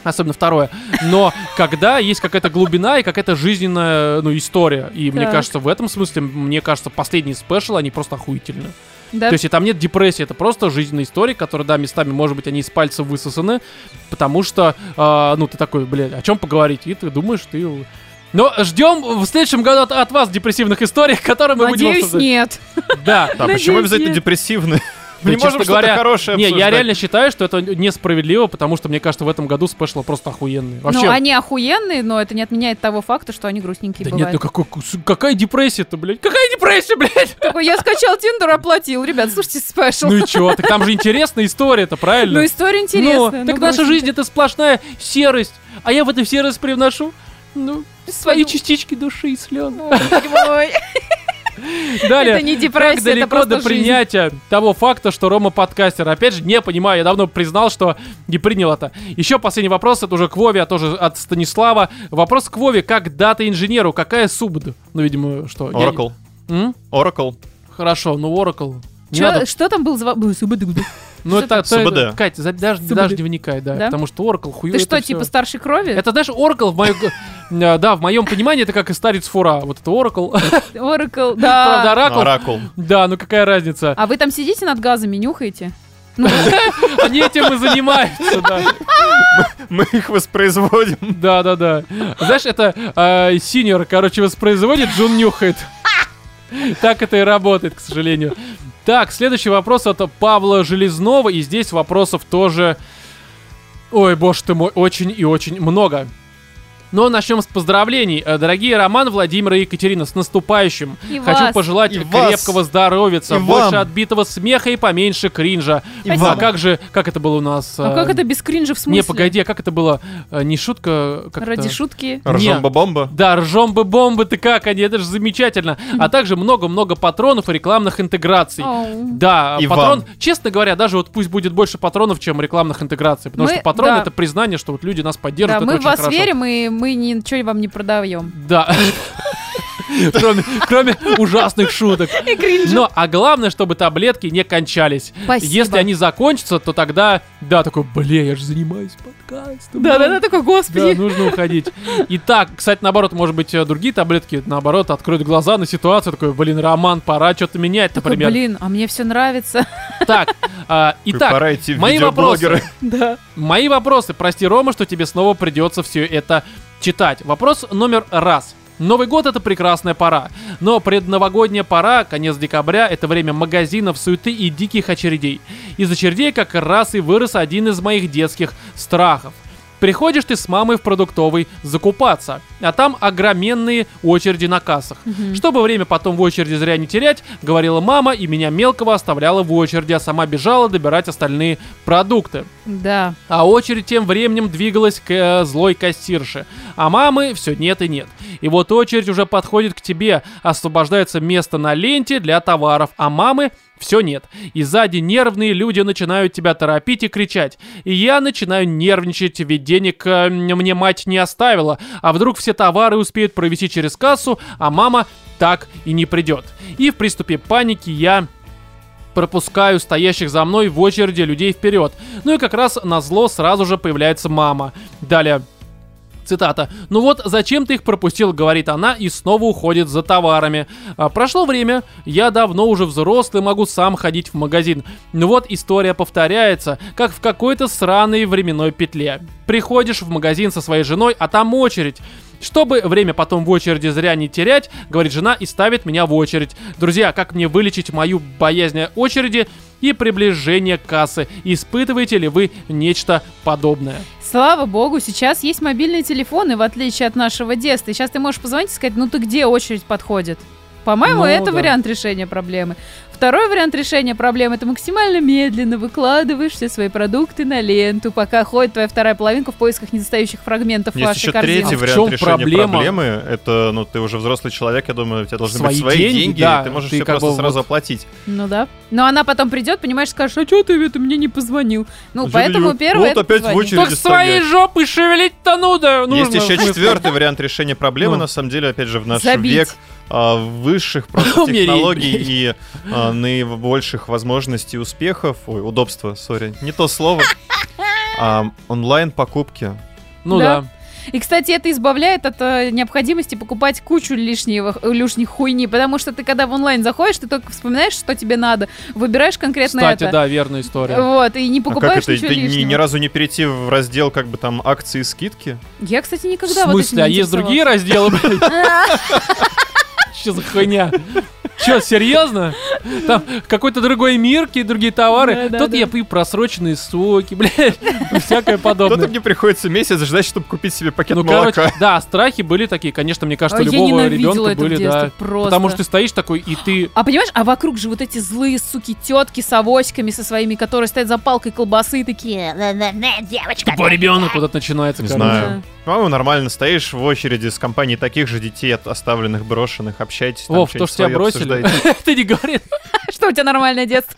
особенно второе, но когда есть какая-то глубина и какая-то жизненная, ну, история, и мне Так. кажется, в этом смысле, мне кажется, последние спешлы, они просто охуительны. Да. То есть и там нет депрессии, это просто жизненная история, которая, да, местами, может быть, они из пальца высосаны, потому что, а, ну, ты такой, блядь, о чем поговорить? И ты думаешь, ты... Но ждем в следующем году от, от вас депрессивных историй, которые мы будем Надеюсь, обсуждать. нет. Да. А почему Надеюсь, обязательно нет. Мы не можем что-то говоря, хорошее Не, я обсуждать. реально считаю, что это несправедливо, потому что, мне кажется, в этом году спешлы просто охуенные. Вообще, Ну, они охуенные, но это не отменяет того факта, что они грустненькие да нет, бывают. ну какой, какая депрессия-то, блядь? Какая депрессия, блядь? Такой, я скачал Тиндер, оплатил. Ребят, слушайте спешл. Ну и чё? Так там же интересная история-то, правильно? Ну, история интересная. Ну, так наша жизнь это сплошная серость, а я в эту серость привношу, ну, свои частички души и слез. Далее, Это не как депрессия, это далеко просто до жизнь. принятия того факта, что Рома подкастер? Опять же, не понимаю, я давно признал, что не принял это. Еще последний вопрос, это уже к Вове, а тоже от Станислава. Вопрос к Вове, как дата-инженеру, какая субд? Ну, видимо, что? я Oracle. М? Oracle. Хорошо, ну Oracle. Не Чё- надо. Что там был за... Ну, это, это- СУБД. Кать, за- даже, СУБД. даже не вникай, да, Да? Потому что Oracle хуй. Ты это что, типа старшей крови? Это, знаешь, Oracle в моем... э, Да, в моем понимании это как и старец фура. Вот это Oracle. Oracle, Правда, да. Oracle. Оракул. Да, ну какая разница? А вы там сидите над газами, нюхаете? Ну, Они этим и занимаются, да. Мы их воспроизводим. Да, да, да. Знаешь, это э, синьор, короче, воспроизводит, Джун нюхает. Так это и работает, к сожалению. Так, следующий вопрос от Павла Железнова. И здесь вопросов тоже... Ой, боже ты мой, очень и очень много. Но начнем с поздравлений. Э, Дорогие Роман, Владимир и Екатерина, с наступающим. И Хочу вас. пожелать И вас. крепкого здоровья, И больше вам. отбитого смеха и поменьше кринжа. И А вам. как же, как это было у нас? а э, как это без кринжа в смысле? Не, погоди, а как это было? Э, Не шутка, как Ради это? шутки. Ржомба-бомба. Да, ржомбы бомбы ты как они, это же замечательно. А также много-много патронов и рекламных интеграций. Да, И патрон, вам. честно говоря, даже вот пусть будет больше патронов, чем рекламных интеграций. Потому Мы- что патрон да. это признание, что вот люди нас Да, поддерживают. мы это в вас хорошо. верим, и мы ничего вам не продаем. Да. Кроме, кроме ужасных шуток. И кринжа. Но, а главное, чтобы таблетки не кончались. Спасибо. Если они закончатся, то тогда, да, такой, бля, я же занимаюсь подкастом. Да-да-да, такой, Да, господи. нужно уходить. И так, кстати, наоборот, может быть, э, другие таблетки, наоборот, откроют глаза на ситуацию, такой, блин, Роман, пора что-то менять, Такой, например. блин, а мне все нравится. Так, а, итак, Пора идти мои видеоблогеры. Да. мои вопросы. Прости, Рома, что тебе снова придется все это читать. Вопрос номер раз. Новый год это прекрасная пора, но предновогодняя пора, конец декабря, это время магазинов, суеты и диких очередей. Из очередей как раз и вырос один из моих детских страхов. Приходишь ты с мамой в продуктовый закупаться, а там огроменные очереди на кассах. Чтобы время потом в очереди зря не терять, говорила мама, и меня мелкого оставляла в очереди, а сама бежала добирать остальные продукты. Да. А очередь тем временем двигалась к э, злой кассирше. А мамы все нет и нет. И вот очередь уже подходит к тебе, освобождается место на ленте для товаров, а мамы все нет. И сзади нервные люди начинают тебя торопить и кричать. И я начинаю нервничать, ведь денег э, мне мать не оставила. А вдруг все товары успеют провести через кассу, а мама так и не придет. И в приступе паники я пропускаю стоящих за мной в очереди людей вперед. Ну и как раз на зло сразу же появляется мама. Далее. Цитата. «Ну вот, зачем ты их пропустил?» — говорит она и снова уходит за товарами. А, прошло время, я давно уже взрослый, могу сам ходить в магазин. Ну вот, история повторяется, как в какой-то сраной временной петле. Приходишь в магазин со своей женой, а там очередь. Чтобы время потом в очереди зря не терять, говорит жена и ставит меня в очередь. Друзья, как мне вылечить мою боязнь очереди и приближение кассы? Испытываете ли вы нечто подобное? Слава богу, сейчас есть мобильные телефоны, в отличие от нашего детства. И сейчас ты можешь позвонить и сказать, ну ты где очередь подходит? По-моему, Ну, это да. вариант решения проблемы. Второй вариант решения проблемы это максимально медленно выкладываешь все свои продукты на ленту, пока ходит твоя вторая половинка в поисках недостающих фрагментов Есть вашей еще корзины. третий А в вариант чем решения проблема? проблемы. Это, ну, ты уже взрослый человек, я думаю, у тебя должны Свои быть свои деньги, деньги, да, и ты можешь ты все просто бы сразу вот- оплатить. Ну да. Но она потом придет, понимаешь, скажешь, а что ты это мне не позвонил? Ну, Ну, поэтому ты, первое вот опять в позвони. очередь. Так своей жопой шевелить-то нужно. Есть нужно. еще В смысле? четвертый вариант решения проблемы, Ну. на самом деле, опять же, в наш век а, высших просто технологий и а, наибольших возможностей успехов, ой, удобства, сори, не то слово, А, онлайн-покупки. Ну Да. да. И, кстати, это избавляет от э, необходимости покупать кучу лишнего, э, лишней хуйни, потому что ты, когда в онлайн заходишь, ты только вспоминаешь, что тебе надо, выбираешь конкретно Кстати, это. да, верная история. Вот, и не А как покупаешь это? ничего Ты ни, лишнего. ни разу не перейти в раздел как бы там акции и скидки? Я, кстати, В никогда вот этим смысле, а не есть другие разделы, блядь? Что за хуйня? Че, серьезно? Там какой-то другой мир, какие другие товары. Да, да, Тут да. я пью просроченные соки, блядь, всякое подобное. мне приходится месяц ждать, чтобы купить себе пакет Ну, молока. короче, да, страхи были такие, конечно, мне кажется, А любого ребенка были, детстве да. просто. Потому что ты стоишь такой, и ты... А понимаешь, а вокруг же вот эти злые суки тетки с авоськами со своими, которые стоят за палкой колбасы и такие. «На-на-на, девочка. Тупой ребенок вот это начинается. Не знаю. По-моему, нормально стоишь в очереди с компанией таких же детей, от- оставленных, брошенных, общаетесь. там, Вов, то, что тебя бросили, ты не говори. Что у тебя нормальное детство?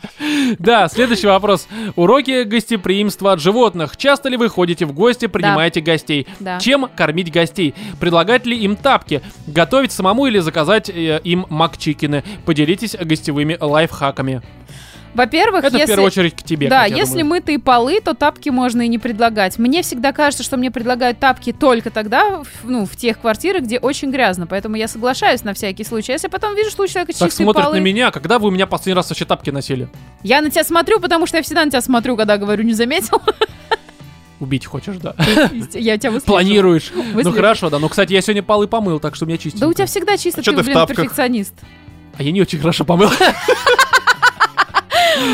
Да, следующий вопрос. Уроки гостеприимства от животных. Часто ли вы ходите в гости, принимаете гостей? Чем кормить гостей? Предлагать ли им тапки? Готовить самому или заказать э, им макчикины? Поделитесь гостевыми лайфхаками. Во-первых, Это если... в первую очередь к тебе. Да, если думаю. мытые полы, то тапки можно и не предлагать. Мне всегда кажется, что мне предлагают тапки только тогда, ну, в тех квартирах, где очень грязно. Поэтому я соглашаюсь на всякий случай. Если потом вижу, что у человека Так чистые смотрят полы... на меня, когда вы у меня последний раз вообще тапки носили? Я на тебя смотрю, потому что я всегда на тебя смотрю, когда говорю, не заметил. Убить хочешь, да? Я тебя выслежу. Планируешь. Ну Выслежу. хорошо, да. Ну, кстати, я сегодня полы помыл, так что у меня чистенько. Да у тебя всегда чисто, А ты, ты блин, перфекционист. А я не очень хорошо помыл.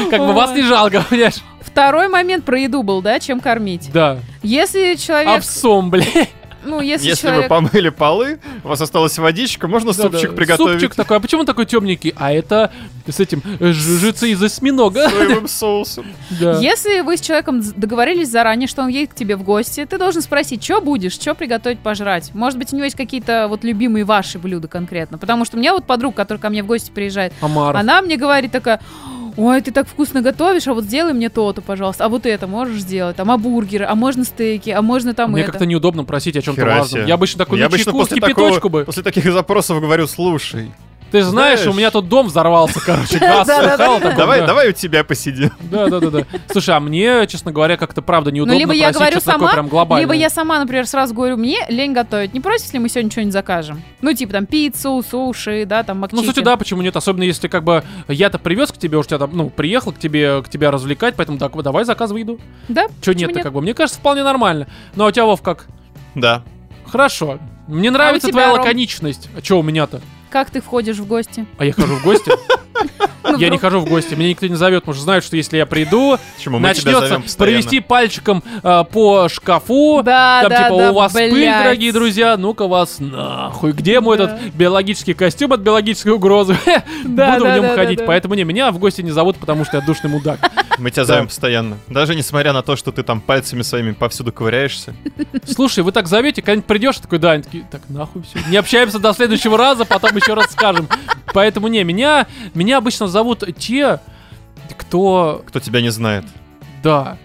Как бы вас не жалко, понимаешь? Второй момент про еду был, да, чем кормить. Да. Если человек, Овсом, блядь. ну, если, Если вы человек... помыли полы, у вас осталась водичка, можно супчик Да-да. приготовить Супчик такой. А почему он такой темненький? А это с этим э, жижица из осьминога. с соевым соусом. Да. Если вы с человеком договорились заранее, что он едет к тебе в гости, ты должен спросить, что будешь, что приготовить пожрать. Может быть, у него есть какие-то вот любимые ваши блюда конкретно. Потому что у меня вот подруга, которая ко мне в гости приезжает, Омаров. она мне говорит такая, ой, ты так вкусно готовишь, а вот сделай мне то-то, пожалуйста, а вот это можешь сделать, там, а бургеры, а можно стейки, а можно там Мне это. как-то неудобно просить о чем-то важном. Я обычно такой, Я ну, обычно после кипяточку такого, бы. после таких запросов говорю, слушай, Ты знаешь, знаешь- у меня тут дом взорвался, короче, газ слыхал давай, да. давай у тебя посидим. Да, да, да, да. Слушай, а мне, честно говоря, как-то правда Ну, неудобно либо я просить говорю сама, либо я сама, например, сразу говорю, мне лень готовить. Не против, если мы сегодня что-нибудь закажем? Ну, типа там пиццу, суши, да, там Ну, кстати, да, почему нет? Особенно если как бы я-то привез к тебе, уж тебя там, ну, приехал к тебе, к тебя развлекать, поэтому так, давай заказывай еду. Да? Че нет-то, как бы? Мне кажется, вполне нормально. Ну, а у тебя, Вов, как? Да. Хорошо. Мне нравится тебя, твоя Ром? лаконичность. А что у меня-то? Как ты входишь в гости? А я хожу в гости? Ну, Я не хожу в гости, меня никто не зовет, потому что знают, что если я приду, Почему мы тебя начнется зовем постоянно? провести пальчиком э, по шкафу. Да, Там да, типа, да, у вас пыль, блядь. дорогие друзья, ну-ка вас нахуй. Где мой Да. этот биологический костюм от биологической угрозы? Да, Буду да, в нем да, ходить. да, да. Поэтому не, меня в гости не зовут, потому что я душный мудак. Мы тебя зовем постоянно. Даже несмотря на то, что ты там пальцами своими повсюду ковыряешься. Слушай, вы так зовете, когда-нибудь придешь, такой, да, они такие, так, нахуй все. Не общаемся до следующего раза, потом еще раз скажем. Поэтому не, меня, меня обычно зовут те, кто, Кто тебя не знает. да,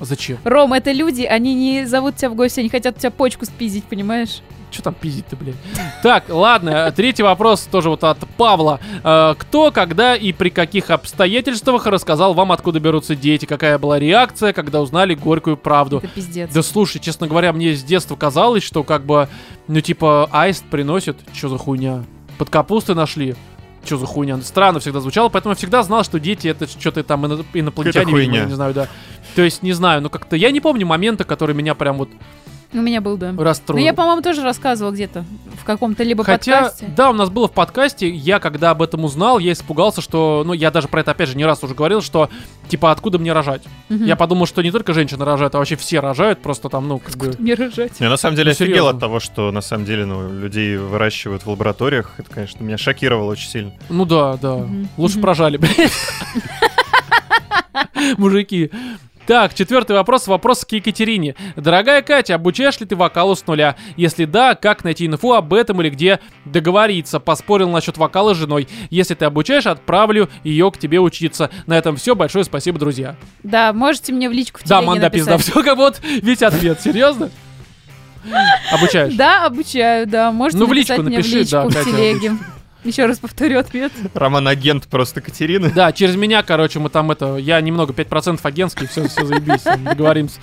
зачем? Ром, это люди, они не зовут тебя в гости, они хотят у тебя почку спиздить, понимаешь? Что там пиздить-то, блядь? Так, ладно, третий вопрос тоже вот от Павла. Э, Кто, когда и при каких обстоятельствах рассказал вам, откуда берутся дети? Какая была реакция, когда узнали горькую правду? Это пиздец. Да слушай, честно говоря, мне с детства казалось, что как бы, ну типа, аист приносит, что за хуйня? Под капустой нашли. Что за хуйня? Странно всегда звучало, поэтому я всегда знал, что дети это что-то там ино- инопланетяне, видимо, не знаю, да. То есть, не знаю, но как-то я не помню момента, который меня прям вот У меня был, да. Ну, расстроил. я, по-моему, тоже рассказывала где-то в каком-то либо Хотя, подкасте. да, у нас было в подкасте, я когда об этом узнал, я испугался, что, ну, я даже про это опять же не раз уже говорил, что, типа, откуда мне рожать? Мгм. Я подумал, что не только женщины рожают, а вообще все рожают, просто там, ну, как бы... Не рожать. Я на самом деле Ну, офигел серьезно. от того, что на самом деле ну, людей выращивают в лабораториях. Это, конечно, меня шокировало очень сильно. Ну да, да. Мгм. Лучше Мгм. прожали, блядь. Мужики. Так, четвертый вопрос. Вопрос к Екатерине. Дорогая Катя, обучаешь ли ты вокалу с нуля? Если да, как найти инфу об этом или где договориться? Поспорил насчет вокала с женой. Если ты обучаешь, отправлю ее к тебе учиться. На этом все. Большое спасибо, друзья. Да, можете мне в личку в Да, манда пизда. Все как вот весь ответ. Серьезно? Обучаешь? Да, обучаю, да. Можете Ну, в личку мне напиши, в личку да, в Катя, телеге. Еще раз повторю ответ. Роман агент просто Катерины. Да, через меня, короче, мы там это... Я немного 5% агентский, все, все заебись, договоримся.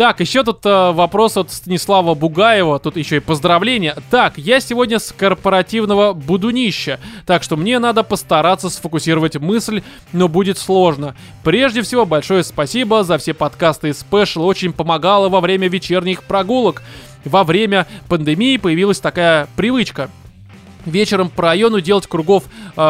Так, еще тут э, вопрос от Станислава Бугаева, тут еще и поздравления. Так, я сегодня с корпоративного будунища, так что мне надо постараться сфокусировать мысль, но будет сложно. Прежде всего, большое спасибо за все подкасты и спешл, очень помогало во время вечерних прогулок. Во время пандемии появилась такая привычка вечером по району делать кругов э,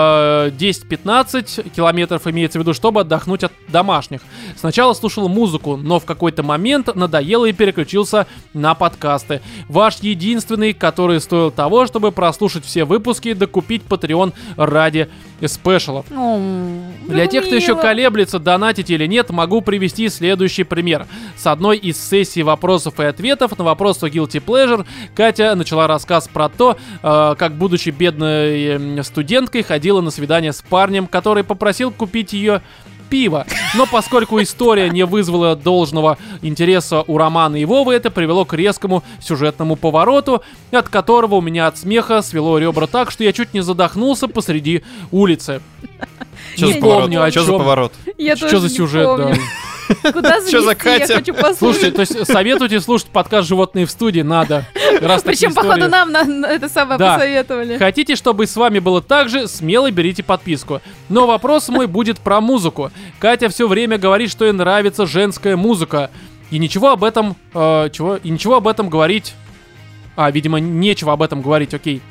10-15 километров, имеется в виду, чтобы отдохнуть от домашних. Сначала слушал музыку, но в какой-то момент надоело и переключился на подкасты. Ваш единственный, который стоил того, чтобы прослушать все выпуски, да купить Patreon ради спешалов. Для тех, кто еще колеблется, донатить или нет, могу привести следующий пример. С одной из сессий вопросов и ответов на вопрос о Guilty Pleasure Катя начала рассказ про то, э, как, будучи бедной э, студенткой, ходила на свидание с парнем, который попросил купить ее пиво. Но поскольку история не вызвала должного интереса у Романа и Вовы, это привело к резкому сюжетному повороту, от которого у меня от смеха свело ребра так, что я чуть не задохнулся посреди улицы. Что Не за поворот? помню, о Что за поворот? Я Что тоже за не сюжет, помню. да. Куда Чё за завести? Я Катя? хочу послушать. Слушайте, то есть советуйте слушать подкаст «Животные в студии» надо. Раз Причем, походу, нам на, на это самое Да. посоветовали. Хотите, чтобы с вами было так же, смело берите подписку. Но вопрос мой будет про музыку. Катя все время говорит, что ей нравится женская музыка. И ничего об этом... э, чего? И ничего об этом говорить... А, видимо, нечего об этом говорить, окей.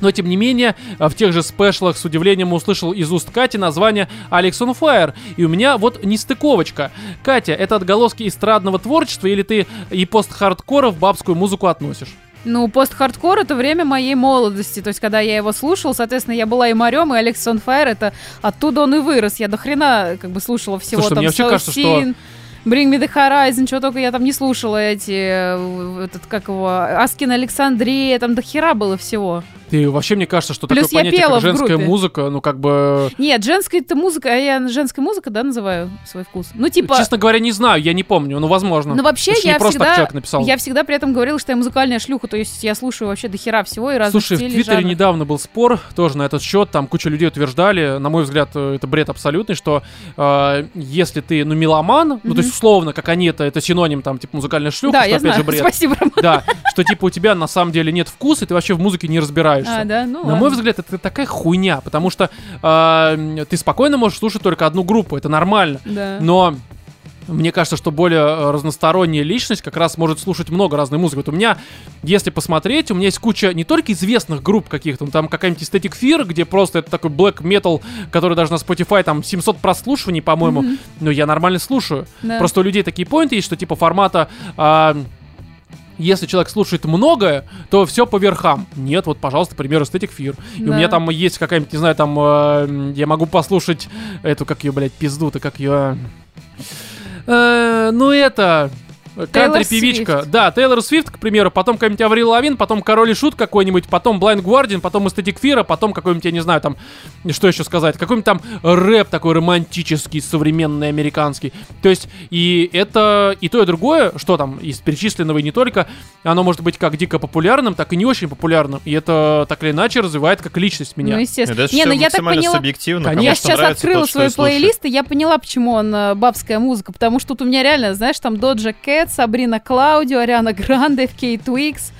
Но тем не менее, э, в тех же спешлах с удивлением услышал из уст Кати название Alex on Fire. И у меня вот нестыковочка. Катя, это отголоски эстрадного творчества или ты и пост-хардкора в бабскую музыку относишь? Ну, пост-хардкор это время моей молодости. То есть, когда я его слушал, соответственно, я была и Марем, и Алекс on Fire, это оттуда он и вырос. Я до хрена как бы слушала всего Слушай, там мне вообще кажется, что- Bring Me The Horizon, что только я там не слушала эти, э, этот, как его, Аскин Александрия, там до хера было всего. Ты вообще мне кажется, что Плюс такое понятие, как женская музыка, ну как бы... Нет, женская это музыка, а я женская музыка, да, называю свой вкус. Ну, типа... Честно говоря, не знаю, я не помню, ну возможно. Ну, вообще, я просто так всегда, человек написал. я всегда при этом говорила, что я музыкальная шлюха, то есть я слушаю вообще до хера всего и разных Слушай, в Твиттере жанров. недавно был спор тоже на этот счет, там куча людей утверждали, на мой взгляд, э, это бред абсолютный, что э, если ты, ну, меломан, ну, Мгм. то есть условно, как они это, это синоним, там, типа, музыкальная шлюха, Да, что я опять знаю. же бред. Спасибо, Роман. Да, что типа у тебя на самом деле нет вкуса, и ты вообще в музыке не разбираешься. А, да, ну На мой взгляд, это такая хуйня, потому что э, ты спокойно можешь слушать только одну группу, это нормально. Да. Но мне кажется, что более э, разносторонняя личность как раз может слушать много разной музыки. Вот у меня, если посмотреть, у меня есть куча не только известных групп каких-то, там какая-нибудь Aesthetic Fear, где просто это такой black metal, который даже на Spotify там 700 прослушиваний, по-моему, Мгм. но я нормально слушаю. Да. Просто у людей такие поинты есть, что типа формата... а, если человек слушает многое, то все по верхам. Нет, вот, пожалуйста, пример Aesthetic Fear. И у Да. меня там есть какая-нибудь, не знаю, там э, я могу послушать эту, как ее, блядь, пизду-то, как ее... Э, ну это... Кантри-певичка. Свифт. Да, Тейлор Свифт, к примеру, потом какой-нибудь Аврил Лавин, потом Король и Шут какой-нибудь, потом Blind Guardian, потом Aesthetic Fear, потом какой-нибудь, я не знаю, там, что еще сказать, какой-нибудь там рэп такой романтический, современный, американский. То есть, и это и то, и другое, что там из перечисленного и не только, оно может быть как дико популярным, так и не очень популярным. И это так или иначе развивает как личность меня. Ну, естественно. Это Не, ну я так поняла. субъективно. Конечно. Я сейчас нравится, открыла свой плейлист, и я поняла, почему он э, бабская музыка. Потому что тут у меня реально, знаешь, там Доджа Кэт, Сабрина Клаудио, Ариана Гранде, Кейт Уикс.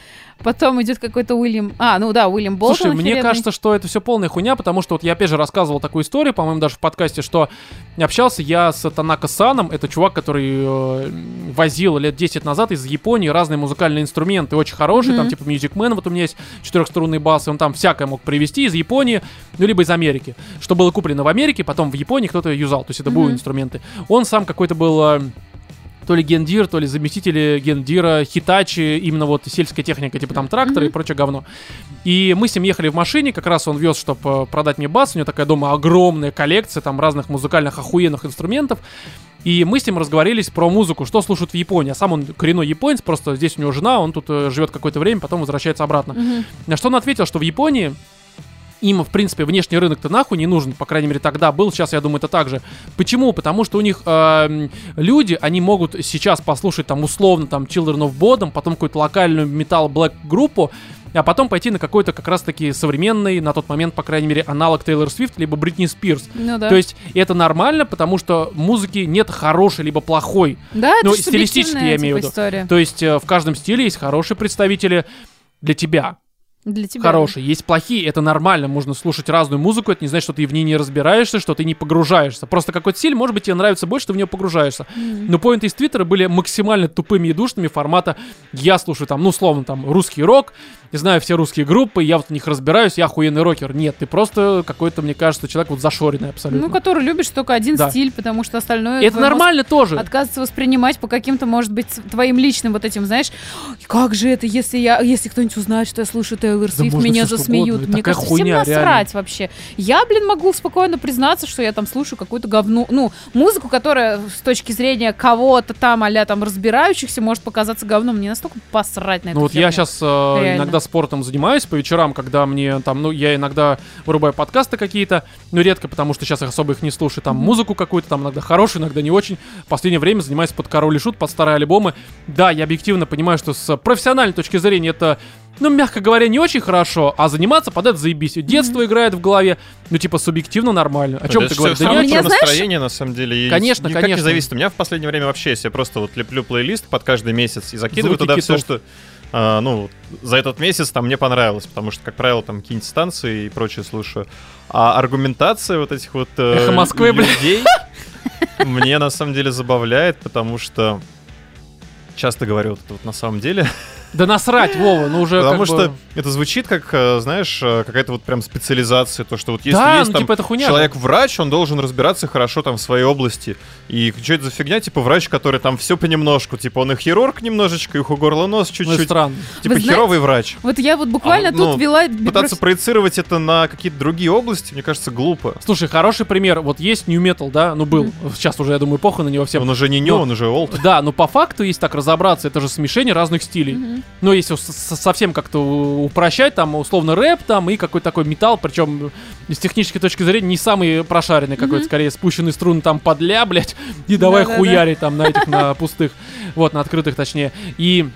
Потом идет какой-то Уильям... А, ну да, Уильям Болтон. Слушай, мне охеренный. кажется, что это все полная хуйня, потому что вот я опять же рассказывал такую историю, по-моему, даже в подкасте, что общался я с Танака Саном, это чувак, который э, возил лет 10 назад из Японии разные музыкальные инструменты, очень хороший, там Мгм. типа Music Man, вот у меня есть четырехструнный бас, и он там всякое мог привезти из Японии, ну либо из Америки, что было куплено в Америке, потом в Японии кто-то юзал, то есть это были Мгм. инструменты. Он сам какой-то был э, то ли гендир, то ли заместитель гендира, хитачи, именно вот сельская техника, типа там тракторы и Мгм. прочее говно. И мы с ним ехали в машине, как раз он вез, чтобы продать мне бас, у него такая дома огромная коллекция там разных музыкальных охуенных инструментов. И мы с ним разговорились про музыку, что слушают в Японии. А сам он коренной японец, просто здесь у него жена, он тут э, живет какое-то время, потом возвращается обратно. Мгм. На что он ответил, что в Японии им, в принципе, внешний рынок-то нахуй не нужен, по крайней мере, тогда был, сейчас, я думаю, это так же. Почему? Потому что у них эм, люди, они могут сейчас послушать там условно там Children of Bodom, потом какую-то локальную металл-блэк группу, а потом пойти на какой-то как раз-таки современный, на тот момент, по крайней мере, аналог Тейлор Свифт, либо Бритни Спирс. Ну да. То есть это нормально, потому что музыки нет хорошей либо плохой. да, это ну, ж стилистически я имею в типа, виду. история. То есть э, в каждом стиле есть хорошие представители для тебя. Для тебя. Хорошие, есть плохие, это нормально, можно слушать разную музыку, это не значит, что ты в ней не разбираешься, что ты не погружаешься. Просто какой-то стиль, может быть, тебе нравится больше, ты в нее погружаешься. М. Но поинты из Твиттера были максимально тупыми и душными формата «я слушаю там, ну, условно, там, русский рок, не знаю все русские группы, я вот в них разбираюсь, я охуенный рокер». Нет, ты просто какой-то, мне кажется, человек вот зашоренный абсолютно. Ну, который любишь только один Да. стиль, потому что остальное... это нормально тоже. Отказывается воспринимать по каким-то, может быть, твоим личным вот этим, знаешь, как же это, если я, если кто-нибудь узнает, что я слушаю Тейлор Свифт, можно меня засмеют. угодно, Мне кажется, хуйня, всем насрать вообще. Я, блин, могу спокойно признаться, что я там слушаю какую-то говну, ну, музыку, которая с точки зрения кого-то там, а там разбирающихся, может показаться говном. Мне настолько посрать на это. Ну вот я сейчас Реально. иногда спортом занимаюсь по вечерам, когда мне там, ну, я иногда вырубаю подкасты какие-то, но редко, потому что сейчас их особо их не слушаю, там Мгм. музыку какую-то, там иногда хорошую, иногда не очень. В последнее время занимаюсь под король и шут, под старые альбомы. Да, я объективно понимаю, что с профессиональной точки зрения это ну, мягко говоря, не очень хорошо, а заниматься под это заебись. Детство играет в голове, ну, типа, субъективно нормально. О чем Это ты говоришь? Да равно меня, про знаешь- настроение, на самом деле. и Конечно, никак конечно. не зависит. У меня в последнее время вообще, если я просто вот леплю плейлист под каждый месяц и закидываю Звуки туда все, китов. что... а, ну, за этот месяц там мне понравилось, потому что, как правило, там какие-нибудь станции и прочее слушаю. А аргументация вот этих вот э, Эхо Москвы, людей мне на самом деле забавляет, потому что часто говорю вот это вот на самом деле. Да насрать, Вова, ну уже Потому как что бы... это звучит как, э, знаешь, э, какая-то вот прям специализация, то, что вот если да, есть ну там типа это хуйня. человек-врач, он должен разбираться хорошо там в своей области. И что это за фигня? Типа врач, который там все понемножку. Типа он и хирург немножечко, и ухо, горло, нос Ну, чуть-чуть. странно. Типа Вы знаете, херовый врач. Вот я вот буквально А, тут ну, вела... Пытаться проецировать это на какие-то другие области, мне кажется, глупо. Слушай, хороший пример. Вот есть New Metal, да? Ну, был. Сейчас уже, я думаю, похуй на него всем. Он уже не ню, Ну, он уже олд. Да, но по факту, если так разобраться, это же смешение разных стилей. Мгм. Ну, если совсем как-то упрощать, там, условно, рэп там и какой-то такой металл, причем с технической точки зрения не самый прошаренный какой-то, Мгм. скорее спущенный струн там под ля, блядь, и давай Да-да-да. хуярить там на этих, на пустых, вот, на открытых точнее. И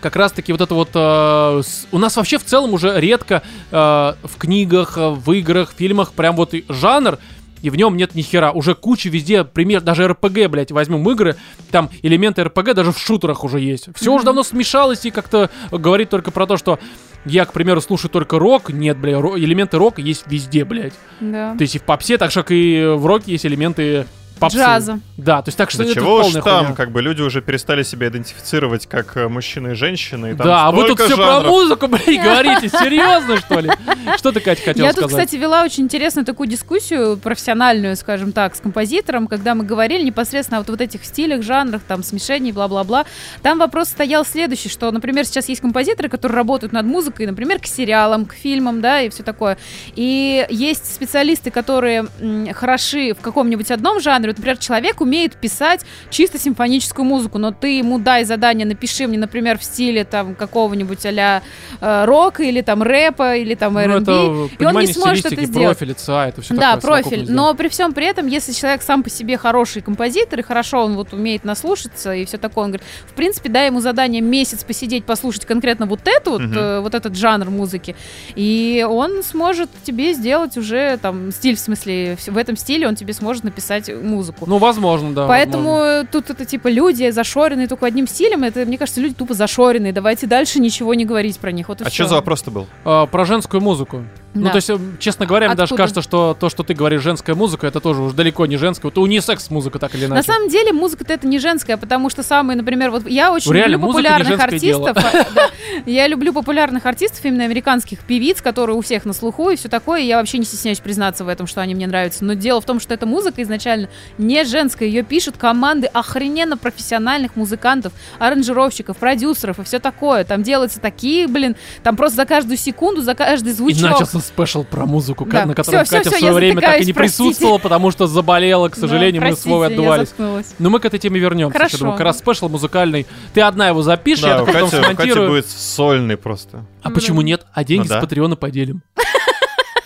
как раз-таки вот это вот... э, с- у нас вообще в целом уже редко э, в книгах, в играх, фильмах прям вот жанр, и в нем нет ни хера. Уже куча везде, пример, даже РПГ, блядь, возьмем игры, там элементы РПГ даже в шутерах уже есть. Все уже давно смешалось и как-то говорит только про то, что я, к примеру, слушаю только рок. Нет, бля, ро- элементы рока есть везде, блядь. Да. То есть и в попсе, так же, как и в роке есть элементы попсы. Джаза. Да, то есть так что Да это чего уж там, хуйня. как бы люди уже перестали себя идентифицировать как э, мужчины и женщины. И там Да, а вы тут все про музыку, блин, говорите. Серьезно, что ли? Что ты, Катя, хотела Я тут, сказать? кстати, вела очень интересную такую дискуссию, профессиональную, скажем так, с композитором, когда мы говорили непосредственно о вот, вот этих стилях, жанрах, там, смешений, бла-бла-бла. Там вопрос стоял следующий, что, например, сейчас есть композиторы, которые работают над музыкой, например, к сериалам, к фильмам, да, и все такое. И есть специалисты, которые м, хороши в каком-нибудь одном жанре. Вот, например, человек умеет писать чисто симфоническую музыку, но ты ему дай задание, напиши мне, например, в стиле там какого-нибудь а-ля э, рока или там рэпа или там Ну, R&B. это и он не сможет это сделать. профиль, ЦА, это все Да, такое профиль. Но при всем при этом, если человек сам по себе хороший композитор и хорошо он вот умеет наслушаться и все такое, он говорит, в принципе, дай ему задание месяц посидеть, послушать конкретно вот эту вот, э, вот этот жанр музыки, и он сможет тебе сделать уже там стиль, в смысле, в этом стиле он тебе сможет написать музыку. Ну, возможно, да. Поэтому возможно. тут это типа люди зашоренные только одним стилем. Это, мне кажется, люди тупо зашоренные. Давайте дальше ничего не говорить про них. Вот и А всё. что за вопрос-то был? А, про женскую музыку. Ну, Да. то есть, э, честно говоря, мне даже Откуда? кажется, что то, что ты говоришь, женская музыка, это тоже уж далеко не женская. Вот унисекс музыка, так или иначе. На самом деле музыка-то это не женская, потому что самые, например, вот я очень Ну, реально, люблю популярных артистов. а. Я люблю популярных артистов, именно американских певиц, которые у всех на слуху и все такое. и Я вообще не стесняюсь признаться в этом, что они мне нравятся. Но дело в том, что эта музыка изначально не женская. Ее пишут команды охрененно профессиональных музыкантов, аранжировщиков, продюсеров и все такое. Там делаются такие, блин, там просто за каждую секунду, за каждый И звучок. начался спешл про музыку, Да. на котором всё, Катя в всё, свое я время так и не простите. присутствовала, потому что заболела, к Да, сожалению, мы с простите, Вовой я отдувались. Но мы к этой теме вернемся. Хорошо. Я думаю, как раз спешл музыкальный. Ты одна его запишешь, я Да, это у потом Кати, у Кати смонтирую. будет сольный просто. А почему нет? А деньги Ну да. с Патреона поделим.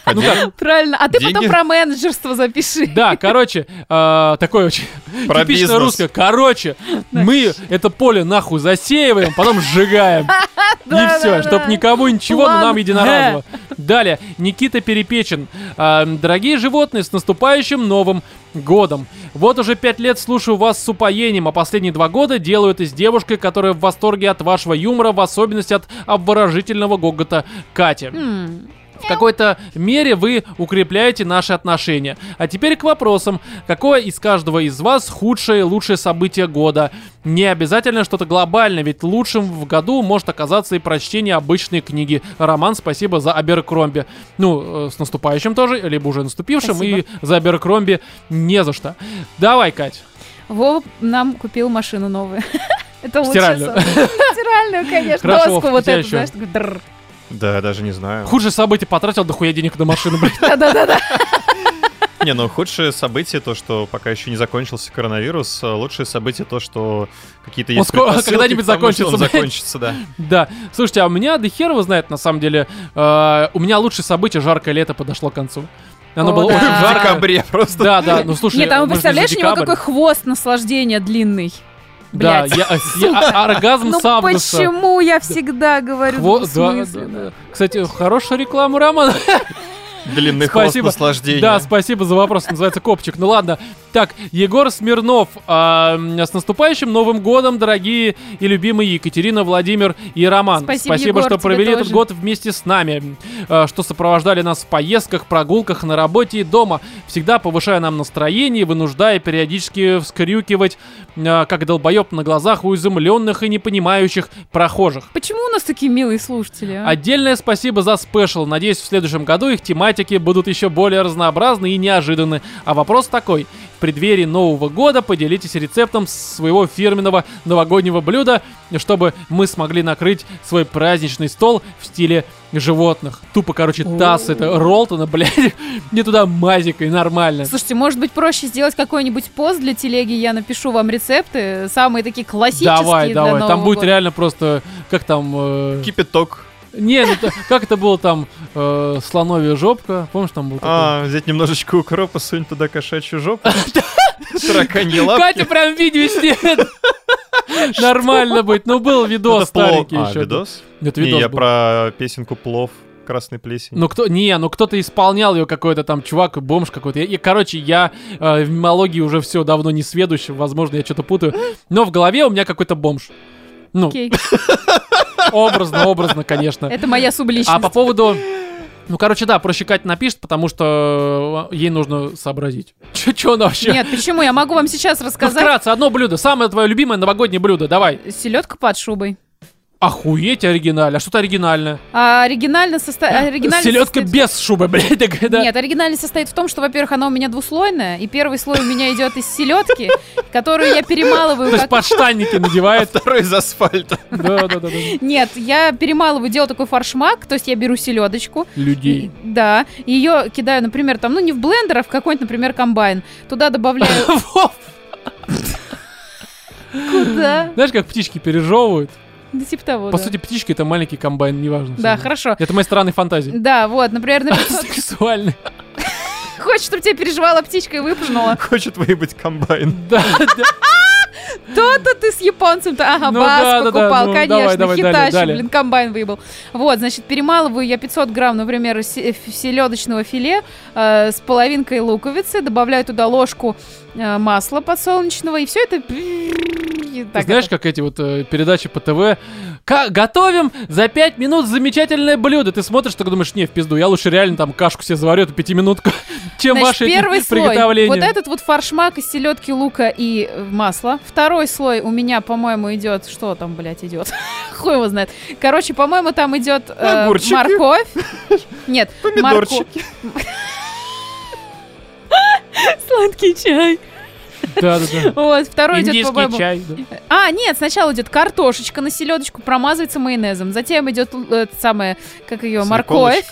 Ну Поделим? Правильно. А ты потом Деньги? про менеджерство запиши. Да, короче, э, такое очень Про типично бизнес. русское. Короче, мы это поле нахуй засеиваем, потом сжигаем. И Да, все, да, чтоб да. никому ничего, но План нам единоразово. Далее, Никита Перепечин. А, Дорогие животные, с наступающим Новым годом. Вот уже пять лет слушаю вас с упоением, а последние два года делаю это с девушкой, которая в восторге от вашего юмора, в особенности от обворожительного гогота Кати. М, В какой-то мере вы укрепляете наши отношения. А теперь к вопросам. Какое из каждого из вас худшее и лучшее событие года? Не обязательно что-то глобальное, ведь лучшим в году может оказаться и прочтение обычной книги. Роман, спасибо за Аберкромби. Ну, э, с наступающим тоже, либо уже наступившим, Спасибо. и за Аберкромби не за что. Давай, Кать. Вова нам купил машину новую. Это лучше. Стиральную. Стиральную, конечно. Доску вот эту, знаешь. Да, даже не знаю. Худшее событие потратил дохуя денег на машину, блядь. Да-да-да. Не, ну худшее событие то, что пока еще не закончился коронавирус. а Лучшее событие то, что какие-то Он есть предпосылки когда-нибудь тому, закончится, он закончится, да. Да. Слушайте, а у меня да хер его знает, на самом деле. э, у меня лучшее событие жаркое лето подошло к концу. Оно О, было да. очень В жарко. декабре просто. Да, да, ну слушай, Нет, там представляешь, у него какой хвост наслаждения длинный. Да, я, я- а- оргазм Ну почему я всегда говорю Хво- да. Кстати, хорошая реклама, Роман. Длинный хвост наслаждения. Да, спасибо за вопрос. Называется копчик. Ну ладно. Так, Егор Смирнов. а, с наступающим Новым годом, дорогие и любимые Екатерина, Владимир и Роман. Спасибо, Егор, что провели этот тоже. год вместе с нами. а, что сопровождали нас в поездках, прогулках, на работе и дома. Всегда повышая нам настроение, вынуждая периодически вскрюкивать, а, как долбоеб на глазах у изумленных и непонимающих прохожих. Почему у нас такие милые слушатели? а? Отдельное спасибо за спешл. Надеюсь, в следующем году их тематики будут еще более разнообразны и неожиданны. А вопрос такой. В преддверии Нового года поделитесь рецептом своего фирменного новогоднего блюда, чтобы мы смогли накрыть свой праздничный стол в стиле животных. Тупо, короче, таз это Ролтона, блядь. Не туда мазикой, нормально. Слушайте, может быть проще сделать какой-нибудь пост для телеги, я напишу вам рецепты, самые такие классические Давай, давай. Там будет реально просто, как там... э, Кипяток. Не, ну, как это было там, э, слоновья жопка, помнишь, там был такой? А, взять немножечко укропа, сунь туда кошачью жопу. Тараканьи лапки. Катя прям видео снимет. Нормально будет. Ну, был видос старенький А, еще. видос? Нет, Не, видос я про песенку «Плов» красной плесень. Ну кто, не, ну кто-то исполнял ее какой-то там чувак, бомж какой-то. И, короче, я э, в мимологии уже все давно не сведущий, возможно, я что-то путаю. Но в голове у меня какой-то бомж. Ну, Окей. образно, образно, конечно. Это моя субличность. А по поводу Ну, короче, да, проще Катя напишет, потому что э, ей нужно сообразить. Че, че она вообще? Нет, почему? Я могу вам сейчас Ну, рассказать. вкратце, одно блюдо. Самое твое любимое новогоднее блюдо. Давай. Селедка под шубой. Охуеть оригинально. А что-то оригинальное. А оригинально состоит... Селедка без шубы, блядь, такая, да? Нет, оригинальность состоит в том, что, во-первых, она у меня двуслойная, и первый слой у меня идет из селедки, которую я перемалываю То есть подштанники надевает. Второй из асфальта. Да, да, да. Нет, я перемалываю, делаю такой фаршмак, то есть я беру селедочку, Людей. да, ее кидаю, например, там, ну не в блендер, а в какой-нибудь, например, комбайн. Туда добавляю... Куда? Знаешь, как птички пережевывают? Да типа того, По да. сути, птички это маленький комбайн, неважно. Да, всё. хорошо. Это мои странные фантазии. Да, вот, например, на 500 Сексуальный. Хочешь, чтобы тебя переживала птичка и выпрыгнула? Хочет выебать комбайн. Да, да. То-то ты с японцем-то, ага, Ну бас да, да, да, покупал, ну, конечно, давай, давай, далее, Хитачи, далее. блин, комбайн выебал. Вот, значит, перемалываю я 500 грамм, например, се- селедочного филе э, с половинкой луковицы, добавляю туда ложку э, масла подсолнечного, и все это... так знаешь, это- как эти вот э, передачи по ТВ? Ка- готовим за 5 минут замечательное блюдо. Ты смотришь, так думаешь, не, в пизду, я лучше реально там кашку себе заварю, эту пятиминутку, чем Значит, эти первый слой, приготовления. вот этот вот фаршмак из селедки, лука и э, масла. Второй слой у меня, по-моему, идет... Что там, блядь, идет? Хуй его знает. Короче, по-моему, там идет э, морковь. Нет, морковь. Помидорчики. Сладкий чай. Да, да, да. Вот, второй идет, по-моему... чай. да. А, нет, сначала идет картошечка на селедочку, промазывается майонезом. Затем идет л- это самое, как ее, морковь.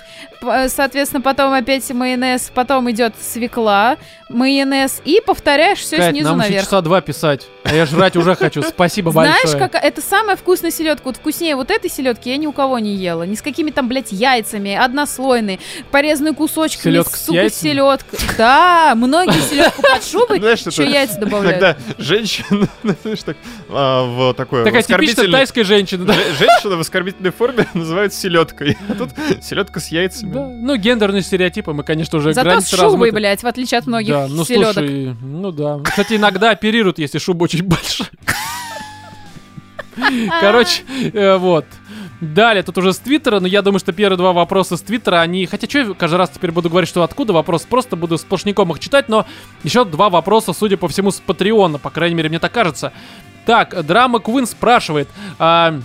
П- Соответственно, потом опять майонез, потом идет свекла, майонез. И повторяешь все Кать, снизу нам еще наверх. часа два писать. А я жрать уже хочу. Спасибо Знаешь, большое. как это самая вкусная селедка. Вот вкуснее вот этой селедки я ни у кого не ела. Ни с какими там, блядь, яйцами, однослойные, порезанные кусочками, Селедка с сука, яйцами? селедка. Да, многие селедку под шубой Знаешь, еще яйца добавляют. Когда женщина, знаешь, так, а, в такой Такая типичная тайская женщина. Женщина в оскорбительной форме называют селедкой. А тут селедка с Да, ну гендерные стереопипы мы, конечно, уже Зато с шубой, размыты. блядь, в отличие от многих Да, ну селедок. слушай, ну да. Кстати, иногда оперируют, если шуба очень большая. Короче, э, вот. Далее, тут уже с Твиттера, но я думаю, что первые два вопроса с Твиттера, они... Хотя, что я каждый раз теперь буду говорить, что откуда вопрос, просто буду сплошняком их читать, но еще два вопроса, судя по всему, с Патреона, по крайней мере, мне так кажется. Так, Драма Квин спрашивает... а,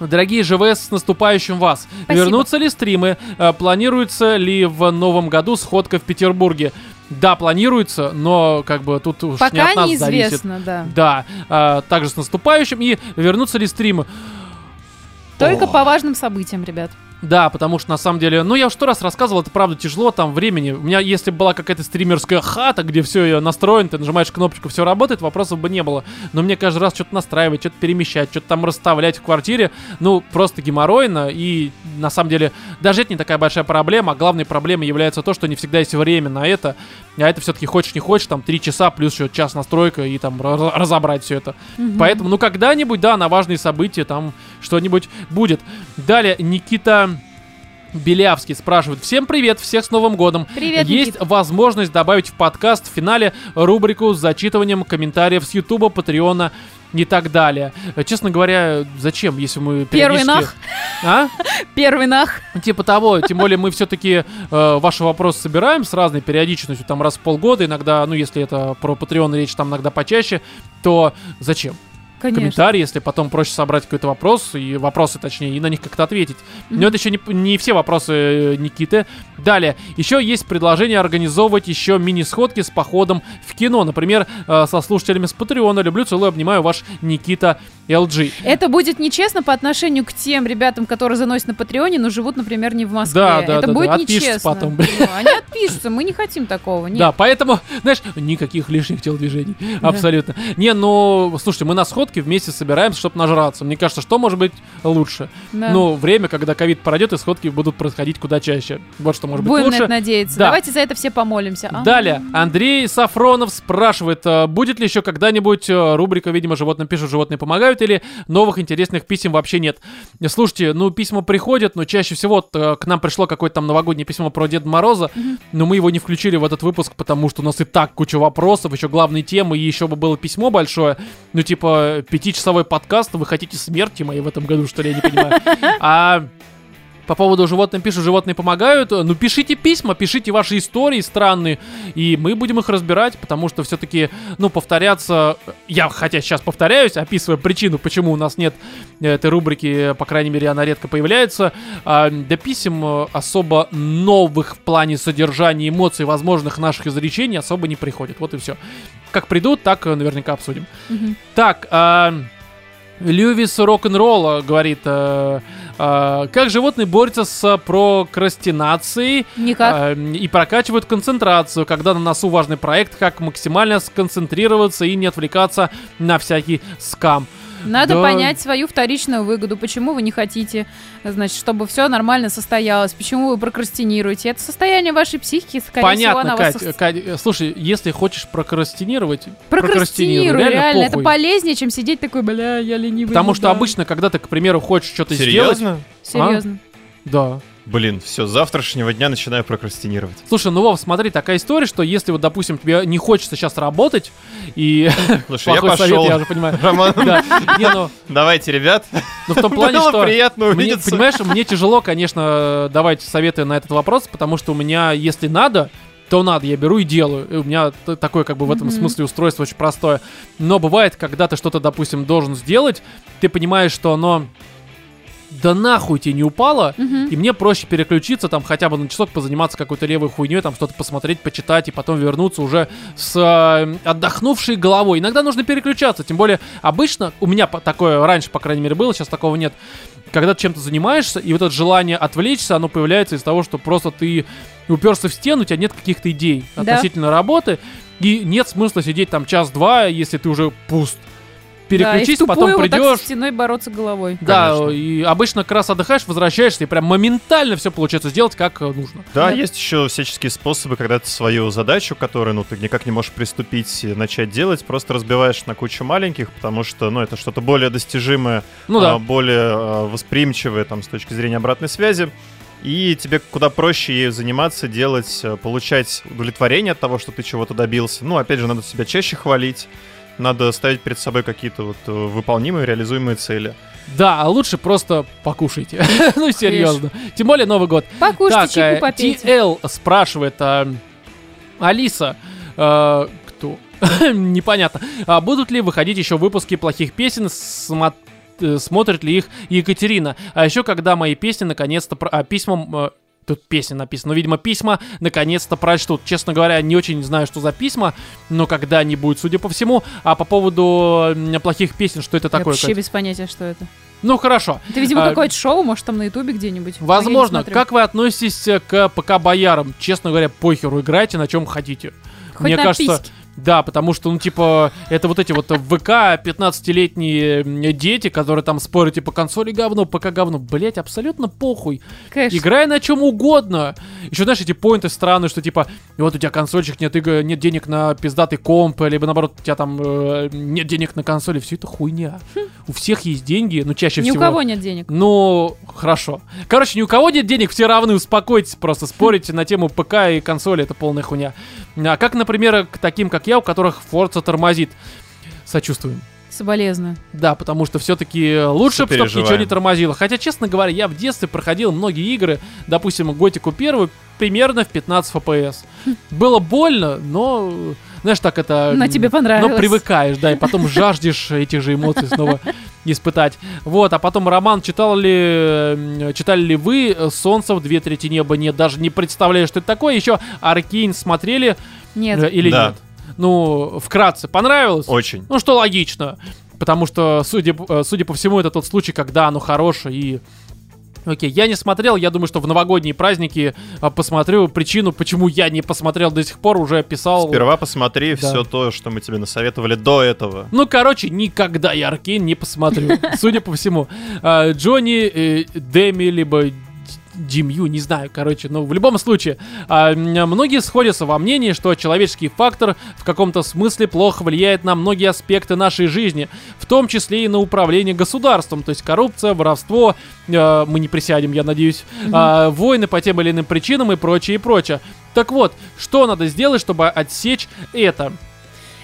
Дорогие ЖВС, с наступающим вас. Спасибо. Вернутся ли стримы? Э, Планируется ли в новом году сходка в Петербурге? Да, планируется, но как бы тут уж не Пока от нас зависит. неизвестно, да. Да, а, также с наступающим. И вернутся ли стримы? Только О. по важным событиям, ребят. Да, потому что на самом деле, ну я уже сто раз рассказывал, это правда тяжело, там времени. У меня, если бы была какая-то стримерская хата, где все настроено, ты нажимаешь кнопочку, все работает, вопросов бы не было. Но мне каждый раз что-то настраивать, что-то перемещать, что-то там расставлять в квартире, ну просто геморройно. И на самом деле даже это не такая большая проблема. А главной проблемой является то, что не всегда есть время на это. А это все-таки хочешь не хочешь, там 3 часа плюс еще час настройка и там раз- разобрать все это. Поэтому, ну, когда-нибудь, да, на важные события там что-нибудь будет. Далее, Никита Белявский спрашивает. Всем привет, всех с Новым годом. Привет, Есть Никит. возможность добавить в подкаст в финале рубрику с зачитыванием комментариев с Ютуба, Патреона и так далее. Э, Честно говоря, зачем, если мы Первый периодически- нах. А? Первый нах. Типа того, тем более мы все-таки ваши вопросы собираем с разной периодичностью, там раз в полгода, иногда, ну если это про Patreon речь, там иногда почаще, то зачем? Конечно. комментарии, если потом проще собрать какой-то вопрос, и вопросы, точнее, и на них как-то ответить. Мгм. Но это еще не, не все вопросы э, Никиты. Далее, еще есть предложение организовывать еще мини-сходки с походом в кино. Например, э, со слушателями с Патреона. Люблю, целую, обнимаю ваш Никита LG. Это будет нечестно по отношению к тем ребятам, которые заносят на Патреоне, но живут, например, не в Москве. Да, да, Это да, будет да. Отпишутся нечестно. потом, блин. Ну, Они отпишутся, мы не хотим такого. Нет. Да, поэтому, знаешь, никаких лишних телодвижений. Абсолютно. Не, ну, слушайте, мы на сходке вместе собираемся, чтобы нажраться. Мне кажется, что может быть лучше? Да. Ну, время, когда ковид пройдет, и сходки будут происходить куда чаще. Вот что может быть Будем на лучше. это надеяться. Да. Давайте за это все помолимся. А? Далее, Андрей Сафронов спрашивает, э, будет ли еще когда-нибудь э, рубрика «Видимо, животным пишут, животные помогают» или новых интересных писем вообще нет? Слушайте, ну письма приходят, но чаще всего э, к нам пришло какое-то там новогоднее письмо про Деда Мороза, но мы его не включили в этот выпуск, потому что у нас и так куча вопросов, еще главные темы, и еще бы было письмо большое, ну типа пятичасовой подкаст, вы хотите смерти моей в этом году, что ли, я не понимаю. А по поводу животным пишут, животные помогают. Ну, пишите письма, пишите ваши истории странные, и мы будем их разбирать, потому что все-таки, ну, повторяться... Я, хотя сейчас повторяюсь, описывая причину, почему у нас нет этой рубрики, по крайней мере, она редко появляется, а, до писем э, особо новых в плане содержания эмоций, возможных наших изречений особо не приходит. Вот и все. Как придут, так э, наверняка обсудим. Мгм. Так, а, Льюис рок-н-ролла говорит, э, э, как животные борются с прокрастинацией Никак. э, и прокачивают концентрацию, когда на носу важный проект, как максимально сконцентрироваться и не отвлекаться на всякий скам. Надо да. понять свою вторичную выгоду. Почему вы не хотите, значит, чтобы все нормально состоялось? Почему вы прокрастинируете? Это состояние вашей психики, скорее всего, Понятно, она вас Кать, сос- Кать, э, слушай, если хочешь прокрастинировать, Прокрастинируй, реально. Это похуй. полезнее, чем сидеть такой, бля, я ленивый. Потому что мудак». обычно, когда ты, к примеру, хочешь что-то сделать... Серьезно? Серьезно. Да. Блин, все, с завтрашнего дня начинаю прокрастинировать. Слушай, ну, Вов, смотри, такая история, что если вот, допустим, тебе не хочется сейчас работать, и... Слушай, я Плохой совет, пошел. я уже понимаю. Роман, Да, не, ну, давайте, ребят. ну, в том плане, Было что... приятно Мне, увидеться. понимаешь, мне тяжело, конечно, давать советы на этот вопрос, потому что у меня, если надо, то надо, я беру и делаю. И у меня такое, как бы в этом смысле устройство очень простое. Но бывает, когда ты что-то, допустим, должен сделать, ты понимаешь, что оно да нахуй тебе не упало, Мгм. и мне проще переключиться, там, хотя бы на часок позаниматься какой-то левой хуйней, там, что-то посмотреть, почитать, и потом вернуться уже с э, отдохнувшей головой. Иногда нужно переключаться, тем более, обычно, у меня такое раньше, по крайней мере, было, сейчас такого нет, когда ты чем-то занимаешься, и вот это желание отвлечься, оно появляется из того, что просто ты уперся в стену, у тебя нет каких-то идей Да. относительно работы, и нет смысла сидеть там час-два, если ты уже пуст. Переключись, да, потом вот так придешь. со стеной бороться головой. Да, Конечно. и обычно как раз отдыхаешь, возвращаешься, и прям моментально все получается сделать, как э, нужно. Да, Да. есть еще всяческие способы, когда ты свою задачу, которую, ну, ты никак не можешь приступить и начать делать, просто разбиваешь на кучу маленьких, потому что, ну, это что-то более достижимое, Ну а, да. более а, восприимчивое, там, с точки зрения обратной связи. И тебе куда проще ею заниматься, делать, э, получать удовлетворение от того, что ты чего-то добился. Ну, опять же, надо себя чаще хвалить, надо ставить перед собой какие-то вот э, выполнимые, реализуемые цели. Да, а лучше просто покушайте. ну, серьезно. Тем более Новый год. Покушайте, так, э, чайку попейте. TL спрашивает, а, Алиса, э, кто? Непонятно. А будут ли выходить еще выпуски плохих песен? Смо- э, смотрит ли их Екатерина? А еще когда мои песни наконец-то... про- а, письмом... Тут песня написана. Но, видимо, письма наконец-то прочтут. Честно говоря, не очень знаю, что за письма, но когда-нибудь, судя по всему. А по поводу плохих песен, что это Я такое? вообще без понятия, что это. Ну, хорошо. Это, видимо, А, какое-то шоу, может, там на Ютубе где-нибудь. Не Возможно. Как вы относитесь к ПК-боярам? Честно говоря, похеру, играйте на чем хотите. Хоть Мне на кажется, письке. Да, потому что, ну, типа, это вот эти вот ВК 15-летние м, дети, которые там спорят, типа, консоли говно, ПК говно. Блять, абсолютно похуй. Конечно. Играй на чем угодно. Еще, знаешь, эти поинты странные, что, типа, вот у тебя консольчик, нет, иг- нет денег на пиздатый комп, либо, наоборот, у тебя там э, нет денег на консоли. Все это хуйня. У всех есть деньги, ну, чаще Ни у всего. кого нет денег. Ну, хорошо. Короче, ни у кого нет денег, все равны, успокойтесь просто. Спорить на тему ПК и консоли это полная хуйня. А как, например, к таким, как я, у которых Forza тормозит. Сочувствуем. Соболезную. Да, потому что все-таки лучше, чтобы ничего не тормозило. Хотя, честно говоря, я в детстве проходил многие игры, допустим, Готику первую, примерно в 15 FPS. Было больно, но, знаешь, так это... Но тебе понравилось. но привыкаешь, да, и потом жаждешь этих же эмоций снова испытать. Вот, а потом, Роман, читал ли, читали ли вы «Солнце в две трети неба»? Нет, даже не представляю, что это такое. Еще «Аркейн» смотрели Нет. э, или Да. нет? Ну, вкратце, понравилось? Очень. Ну, что логично. Потому что, судя, э, судя по всему, это тот случай, когда оно хорошее и... Окей, я не смотрел, я думаю, что в новогодние праздники а, посмотрю. Причину, почему я не посмотрел до сих пор, уже писал. Сперва посмотри Да. все то, что мы тебе насоветовали до этого. Ну, короче, никогда я Аркейн не посмотрю, судя по всему. А, Джонни, э, Деми, либо Димью, не знаю, короче, но в любом случае, а, многие сходятся во мнении, что человеческий фактор в каком-то смысле плохо влияет на многие аспекты нашей жизни, в том числе и на управление государством, то есть коррупция, воровство, э, мы не присядем, я надеюсь, а, войны по тем или иным причинам и прочее, и прочее. Так вот, что надо сделать, чтобы отсечь это?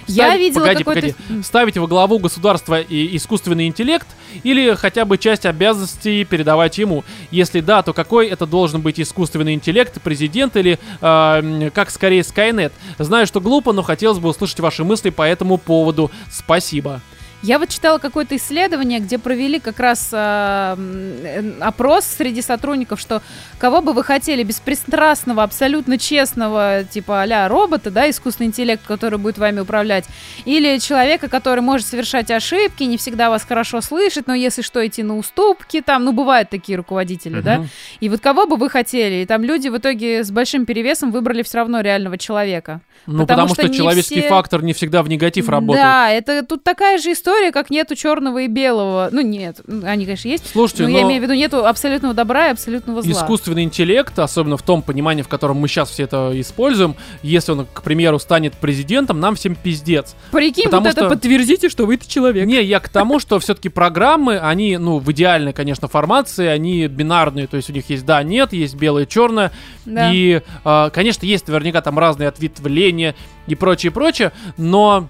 Я Ставить- видела погоди, какой-то- погоди. Ставить во главу государства и искусственный интеллект или хотя бы часть обязанностей передавать ему? Если да, то какой это должен быть искусственный интеллект, президент или э, как скорее Skynet? Знаю, что глупо, но хотелось бы услышать ваши мысли по этому поводу. Спасибо. Я вот читала какое-то исследование, где провели как раз а, э, опрос среди сотрудников, что кого бы вы хотели беспристрастного, абсолютно честного, типа а робота, да, искусственный интеллект, который будет вами управлять, или человека, который может совершать ошибки, не всегда вас хорошо слышит, но если что, идти на уступки, там, ну, бывают такие руководители, да, Мгм. и вот кого бы вы хотели? И там люди в итоге с большим перевесом выбрали все равно реального человека. Ну, Потому потому, что что, человеческий все- фактор не всегда в негатив работает. Да, это тут такая же история, как нету черного и белого. Ну, нет, они, конечно, есть. Слушайте, но но я имею в виду, нету абсолютного добра и абсолютного зла. искусственный интеллект, особенно в том понимании, в котором мы сейчас все это используем, если он, к примеру, станет президентом, нам всем пиздец. Прикинь, потому вот это что- подтвердите, что вы-то человек. Не, я к тому, что все-таки программы, они, ну, в идеальной, конечно, формации, они бинарные, то есть у них есть да, нет, есть белое, черное, Да. и, э, конечно, есть наверняка там разные ответвления и прочее, прочее, но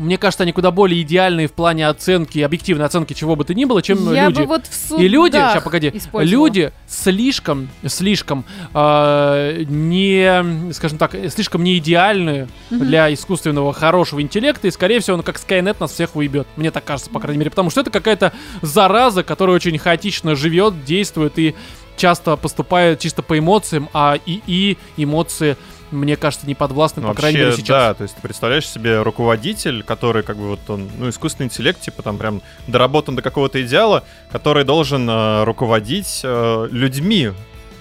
мне кажется, они куда более идеальные в плане оценки, объективной оценки чего бы то ни было, чем я люди. бы вот в судах И люди, сейчас погоди, люди слишком, слишком э, не, скажем так, слишком не идеальные Мгм. для искусственного хорошего интеллекта, и скорее всего он как Skynet нас всех уебет. Мне так кажется, по крайней мере, потому что это какая-то зараза, которая очень хаотично живет, действует и часто поступает чисто по эмоциям, а и эмоции, мне кажется, не подвластны, Ну, по крайней вообще, мере, сейчас. да, то есть ты представляешь себе руководитель, который как бы вот он, ну, искусственный интеллект, типа там прям доработан до какого-то идеала, который должен э, руководить э, людьми.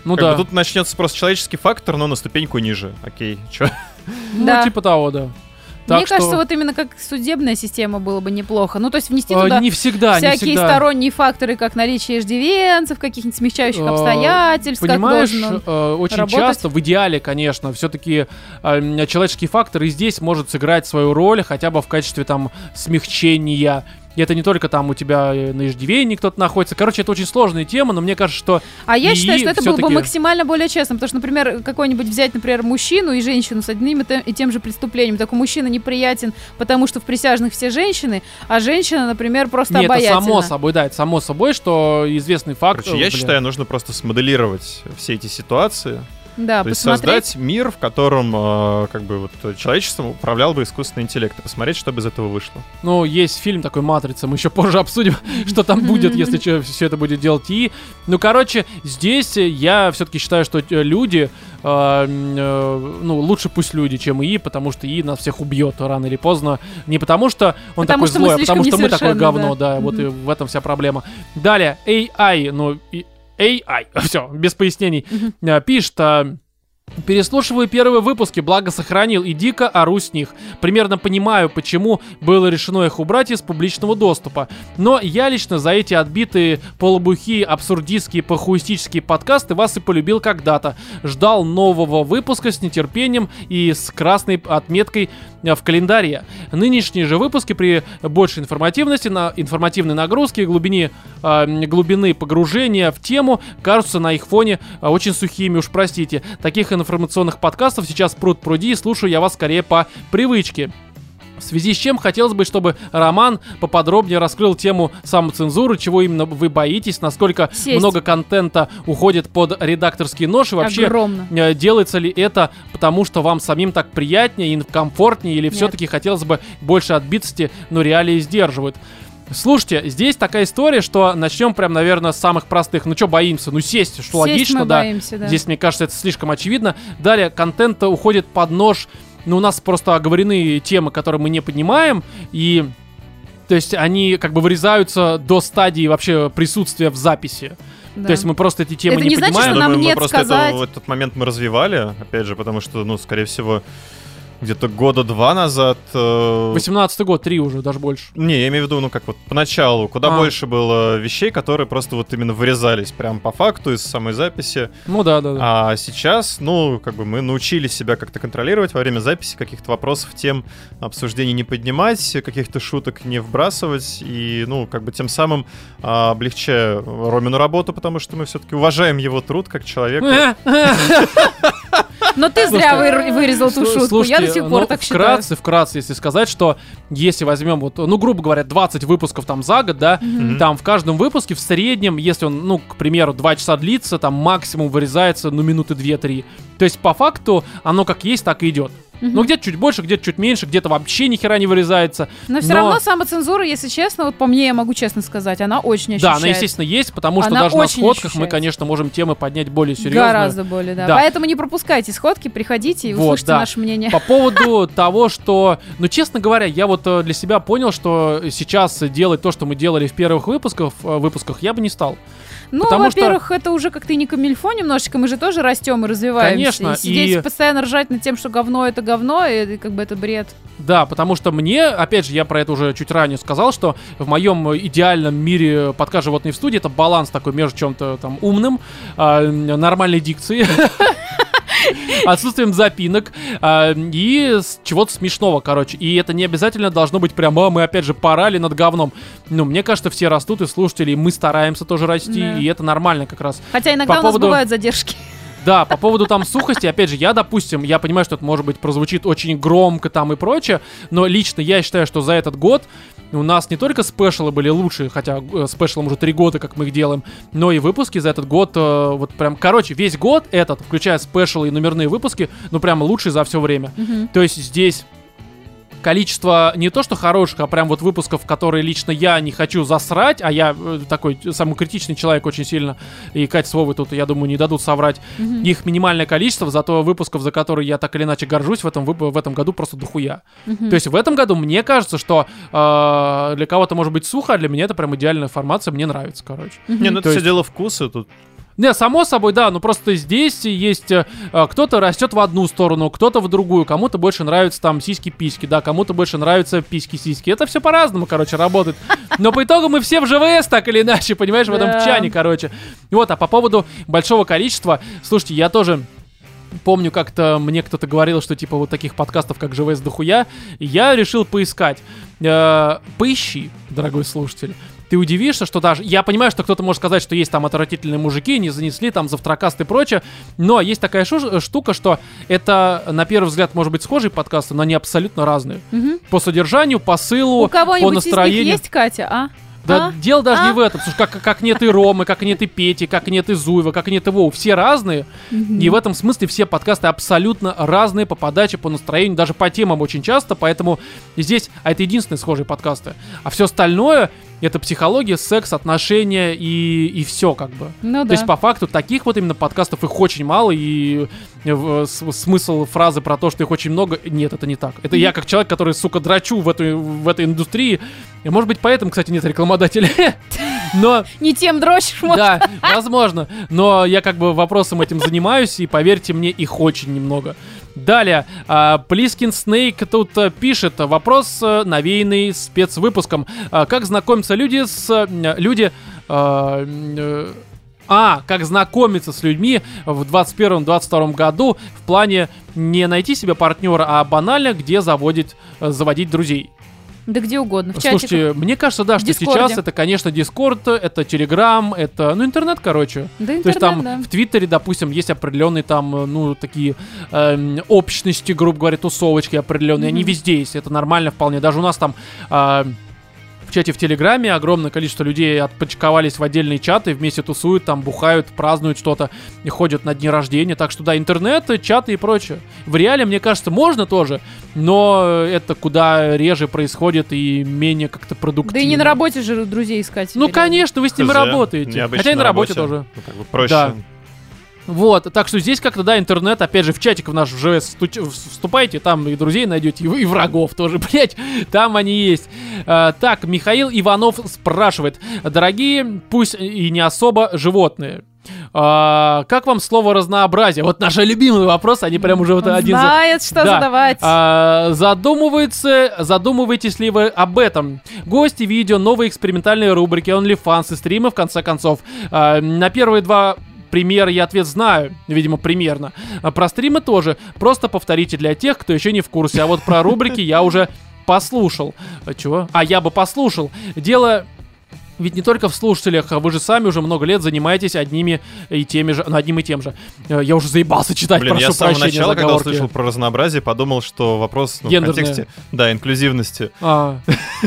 Ну Как да, бы тут начнется просто человеческий фактор, но на ступеньку ниже. Окей, чё? ну Да. типа того, да. Мне Так кажется, что, вот именно как судебная система было бы неплохо. Ну, то есть внести э, туда не всегда, не всякие всегда. сторонние факторы, как наличие иждивенцев, каких-нибудь смягчающих Э, обстоятельств, Понимаешь, э, очень работать? часто, в идеале, конечно, все-таки человеческий фактор и здесь может сыграть свою роль, хотя бы в качестве там смягчения. И это не только там у тебя э, на иждивении кто-то находится. Короче, это очень сложная тема, но мне кажется, что А я считаю, что это было бы максимально более честно, потому что, например, какой-нибудь взять, например, мужчину и женщину с одним и те- и тем же преступлением. Так мужчина неприятен, потому что в присяжных все женщины, а женщина, например, просто не, это обаятельна. само собой, да, это само собой, что известный факт. Короче, я бля. считаю, нужно просто смоделировать все эти ситуации. Да, то есть посмотреть. создать мир, в котором э, как бы вот человечеством управлял бы искусственный интеллект. И посмотреть, что из этого вышло. Ну, есть фильм такой «Матрица», мы еще позже обсудим, что там будет, если все это будет делать и. Ну, короче, здесь я все-таки считаю, что э, люди, э, э, ну, лучше пусть люди, чем ИИ, потому что ИИ нас всех убьет рано или поздно. Не потому что он Потому такой что злой, а потому что мы такое говно, да. да, вот и в этом вся проблема. Далее, AI, ну, и- AI, все, без пояснений, э, пишет... а, Переслушиваю первые выпуски, благо сохранил, и дико ору с них. Примерно понимаю, почему было решено их убрать из публичного доступа. Но я лично за эти отбитые полубухие, абсурдистские, похуистические подкасты вас и полюбил когда-то. Ждал нового выпуска с нетерпением и с красной отметкой в календаре. Нынешние же выпуски при большей информативности, на информативной нагрузке глубине, э, глубины погружения в тему кажутся на их фоне э, очень сухими, уж простите. Таких информационных подкастов сейчас пруд пруди, и слушаю я вас скорее по привычке. В связи с чем хотелось бы, чтобы Роман поподробнее раскрыл тему самоцензуры, чего именно вы боитесь, насколько Сесть. много контента уходит под редакторский нож и вообще Огромно. э, делается ли это потому, что вам самим так приятнее и комфортнее, или все-таки хотелось бы больше отбитости, но реалии сдерживают. Слушайте, здесь такая история, что начнем прям, наверное, с самых простых. Ну что боимся? Ну сесть, что Сесть логично, да. боимся, да. Здесь, мне кажется, это слишком очевидно. Далее, контент уходит под нож. Ну, у нас просто оговорены темы, которые мы не поднимаем, и... То есть они как бы вырезаются до стадии вообще присутствия в записи. Да. То есть мы просто эти темы Это не, не значит, поднимаем. что нам Думаю, мы нет просто сказать. это в этот момент мы развивали, опять же, потому что, ну, скорее всего, где-то года два назад... э, 18 год, три уже, даже больше. Не, я имею в виду, ну как вот поначалу, куда А. больше было вещей, которые просто вот именно вырезались прям по факту из самой записи. Ну да, да, да. А сейчас, ну, как бы мы научились себя как-то контролировать во время записи, каких-то вопросов, тем обсуждений не поднимать, каких-то шуток не вбрасывать, и, ну, как бы тем самым а, облегчая Ромину работу, потому что мы все-таки уважаем его труд как человека. Но ты зря выр- вырезал ту шутку. Я до сих пор ну, так считаю. вкратце, вкратце, если сказать, что если возьмем вот, ну, грубо говоря, 20 выпусков там за год, да, там в каждом выпуске в среднем, если он, ну, к примеру, 2 часа длится, там максимум вырезается, ну, минуты 2-3. То есть, по факту, оно как есть, так и идет. Ну, где-то чуть больше, где-то чуть меньше, где-то вообще ни хера не вырезается. Но все но- равно самоцензура, если честно, вот по мне, я могу честно сказать, она очень Да, ощущается. она, естественно, есть, потому что Она даже на сходках мы, ощущается. конечно, можем темы поднять более серьезно. Гораздо более, да. Да. Поэтому не пропускайте сходки, приходите и Вот, услышите да. наше мнение. По поводу того, что, ну, честно говоря, я вот э, для себя понял, что сейчас делать то, что мы делали в первых выпусках, э, выпусках, я бы не стал. Ну, потому что- во-первых, это уже как-то и не камильфо немножечко, мы же тоже растем и развиваемся. Конечно, И сидеть и- постоянно ржать над тем, что говно это говно, и, и как бы это бред. Да, потому что мне, опять же, я про это уже чуть ранее сказал, что в моем идеальном мире подкаст «Животные в студии» это баланс такой между чем-то там умным, а, нормальной дикцией, отсутствием запинок а, и чего-то смешного, короче. И это не обязательно должно быть прям, а, мы опять же порали над говном. Ну, мне кажется, все растут и слушатели, и мы стараемся тоже расти, Да. и это нормально как раз. Хотя иногда По у нас поводу- бывают задержки. Да, по поводу там сухости, опять же, я, допустим, я понимаю, что это, может быть, прозвучит очень громко там и прочее, но лично я считаю, что за этот год у нас не только спешалы были лучшие, хотя э, спешалам уже три года, как мы их делаем, но и выпуски за этот год, э, вот прям, короче, весь год этот, включая спешалы и номерные выпуски, ну прям лучший за все время. То есть здесь количество не то что хороших, а прям вот выпусков, которые лично я не хочу засрать, а я э, такой самый критичный человек очень сильно, и Катя с Вовой тут, я думаю, не дадут соврать. Их минимальное количество, зато выпусков, за которые я так или иначе горжусь, в этом, в этом году просто дохуя. То есть в этом году мне кажется, что э, для кого-то может быть сухо, а для меня это прям идеальная формация, мне нравится, короче. Не, ну То это все есть- дело вкуса тут. Не, само собой, да, но просто здесь есть э, э, кто-то растет в одну сторону, кто-то в другую, кому-то больше нравятся там сиськи-письки, да, кому-то больше нравятся письки-сиськи. Это все по-разному, короче, работает. Но по итогу мы все в ЖВС, так или иначе, понимаешь, в этом чане, короче. Вот, а по поводу большого количества, слушайте, я тоже помню, как-то мне кто-то говорил, что типа вот таких подкастов, как ЖВС дохуя, я решил поискать. Э, поищи, дорогой слушатель. Ты удивишься, что даже... Я понимаю, что кто-то может сказать, что есть там отвратительные мужики, не занесли там завтракаст и прочее, но есть такая шу- штука, что это, на первый взгляд, может быть схожие подкасты, но они абсолютно разные. Мгм. По содержанию, посылу, У по кого-нибудь из них настроению. есть Катя, а? Да А? дело даже не А? в этом. Слушай, как, как нет и Ромы, как нет и Пети, как нет и Зуева, как нет и Вова. Все разные. И в этом смысле все подкасты абсолютно разные по подаче, по настроению, даже по темам очень часто. Поэтому здесь, а это единственные схожие подкасты. А все остальное это психология, секс, отношения и, и все как бы. Ну То да. есть, по факту, таких вот именно подкастов их очень мало, и э, с- смысл фразы про то, что их очень много, нет, это не так. Это я как человек, который, сука, драчу в, эту, в этой индустрии, и, может быть, поэтому, кстати, нет рекламодателей. Но, Не тем дрочишь, может. да, возможно. Но я как бы вопросом этим занимаюсь, и поверьте мне, их очень немного. Далее, а, Плискин Снейк тут а, пишет вопрос, а, навеянный спецвыпуском. А, Как знакомятся люди с... а, Люди... а, как знакомиться с людьми в 21-22 году в плане не найти себе партнера, а банально где заводить, э, заводить друзей. Да где угодно, в Слушайте, чатиках. мне кажется, да, что сейчас это, конечно, Дискорд, это Телеграм, это, ну, интернет, короче. Да То есть интернет, там да. в Твиттере, допустим, есть определенные там, э, ну, такие эм, общности, грубо говоря, тусовочки определенные. Они Мгм. везде есть, это нормально вполне. Даже у нас там а, в чате в Телеграме огромное количество людей отпочковались в отдельные чаты, вместе тусуют, там бухают, празднуют что-то и ходят на дни рождения. Так что да, интернет, чаты и прочее. В реале, мне кажется, можно тоже, но это куда реже происходит и менее как-то продуктивно. Да и не на работе же друзей искать. Ну, конечно, вы с ними Хз, работаете. Хотя и на работе тоже. Ну, как бы проще. Да. Вот, так что здесь как-то, да, интернет, опять же, в чатик в наш встуч- вступайте, там и друзей найдете, и, и врагов тоже, блять, там они есть. А, так, Михаил Иванов спрашивает, дорогие, пусть и не особо животные, а, как вам слово разнообразие? Вот наш любимый вопрос, они прям уже вот Он один за... знает, что Да. задавать. А, задумывается, задумываетесь ли вы об этом? Гости, видео, новые экспериментальные рубрики, OnlyFans и стримы, в конце концов. А, на первые два примера я ответ знаю, видимо, примерно. А про стримы тоже. Просто повторите для тех, кто еще не в курсе. А вот про рубрики я уже послушал. А, чего? А я бы послушал. Дело Ведь не только в слушателях, а вы же сами уже много лет занимаетесь одними и теми же, ну, одним и тем же. Э, Я уже заебался читать, Блин, прошу я с самого прощения, начала, когда услышал про разнообразие, подумал, что вопрос ну, в контексте, да, инклюзивности. А,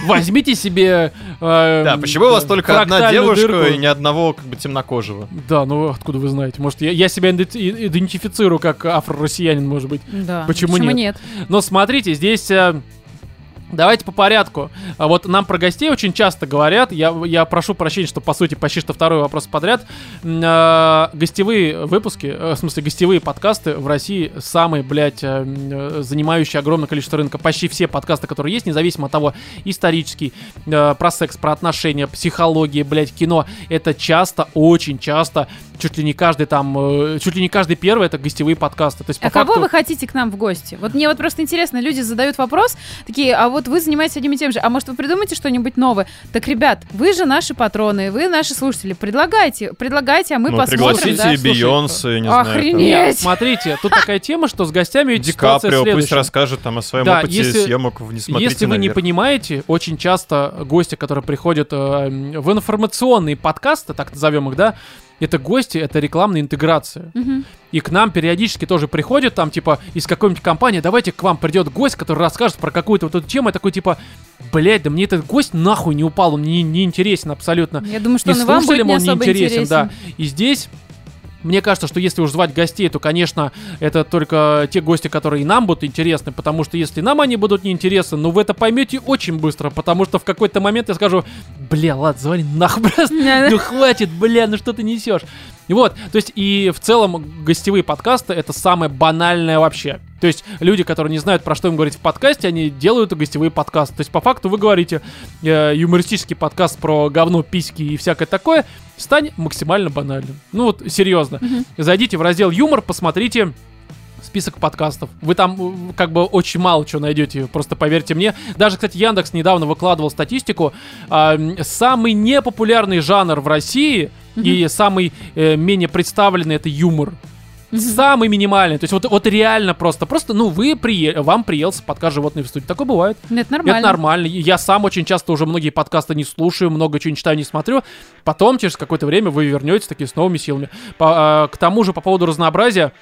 возьмите себе... э, Да, почему у вас только одна девушка дырку. и ни одного как бы темнокожего? Да, ну откуда вы знаете? Может, я, я себя иденти- идентифицирую как афро-россиянин, может быть. Да. Почему нет? Но смотрите, здесь... э, Давайте по порядку. А Вот нам про гостей очень часто говорят. Я, я прошу прощения, что по сути почти что второй вопрос подряд. Э, гостевые выпуски, э, в смысле гостевые подкасты в России самые, блядь, э, э, занимающие огромное количество рынка. Почти все подкасты, которые есть, независимо от того, исторический, э, про секс, про отношения, психология, блядь, кино. Это часто, очень часто, чуть ли не каждый там, э, чуть ли не каждый первый, это гостевые подкасты. То есть, А по кого факту- вы хотите к нам в гости? Вот мне вот просто интересно, люди задают вопрос, такие, а вот вы занимаетесь одним и тем же, а может вы придумаете что-нибудь новое? Так, ребят, вы же наши патроны, вы наши слушатели, предлагайте, предлагайте, а мы ну, посмотрим, пригласите да? Бейонсе, не знаю. там, Охренеть! Смотрите, тут такая тема, что с гостями ведь Ди Каприо пусть расскажет там о своем Да, опыте если- съемок в «Не смотрите Если вы не наверх». понимаете, очень часто гости, которые приходят э, в информационные подкасты, так назовем их, да, это гости, это рекламная интеграция. Мгм. И к нам периодически тоже приходят там, типа, из какой-нибудь компании, давайте к вам придет гость, который расскажет про какую-то вот эту тему. Я такой, типа, блядь, да мне этот гость нахуй не упал, он не, не интересен абсолютно. Я думаю, что И он и вам будет не особо интересен, да. интересен. И здесь мне кажется, что если уж звать гостей, то, конечно, это только те гости, которые и нам будут интересны, потому что если нам они будут неинтересны, ну вы это поймете очень быстро, потому что в какой-то момент я скажу, бля, ладно, звони нахуй ну хватит, бля, ну что ты несешь? Вот, то есть и в целом гостевые подкасты это самое банальное вообще. То есть люди, которые не знают, про что им говорить в подкасте, они делают гостевые подкасты. То есть по факту вы говорите э, юмористический подкаст про говно, письки и всякое такое, стань максимально банальным. Ну вот, серьезно. Зайдите в раздел юмор, посмотрите список подкастов. Вы там э, как бы очень мало чего найдете, просто поверьте мне. Даже, кстати, Яндекс недавно выкладывал статистику. м, самый непопулярный жанр в России и самый э, менее представленный это юмор. Самый минимальный. То есть вот, вот реально просто. Просто, ну, вы прие... вам приелся подкаст «Животные в студии». Такое бывает. Ну, Это нормально. Это нормально. Я сам очень часто уже многие подкасты не слушаю, много чего не читаю, не смотрю. Потом, через какое-то время, вы вернетесь такие с новыми силами. По- а, к тому же, по поводу разнообразия,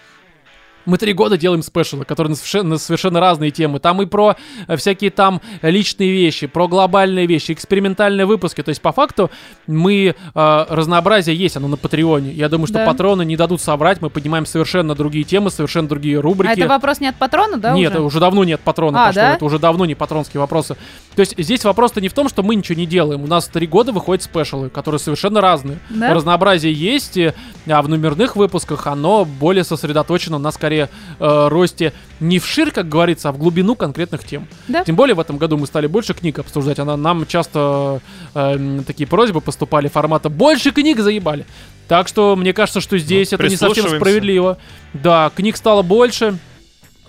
мы три года делаем спешлы, которые на совершенно, на совершенно разные темы. Там и про э, всякие там личные вещи, про глобальные вещи, экспериментальные выпуски. То есть, по факту, мы... э, разнообразие есть, оно на Патреоне. Я думаю, что Да. патроны не дадут соврать. Мы поднимаем совершенно другие темы, совершенно другие рубрики. А это вопрос не от патрона, да, Нет, уже? уже давно нет патрона А, пошло, да? это уже давно не патронские вопросы. То есть здесь вопрос-то не в том, что мы ничего не делаем. У нас три года выходят спешалы, которые совершенно разные. Да? Разнообразие есть, а в номерных выпусках оно более сосредоточено на скорее э, росте не вширь, как говорится, а в глубину конкретных тем. Да. Тем более в этом году мы стали больше книг обсуждать. Она, нам часто э, такие просьбы поступали формата «больше книг заебали». Так что мне кажется, что здесь Ну, это не совсем справедливо. Да, книг стало больше,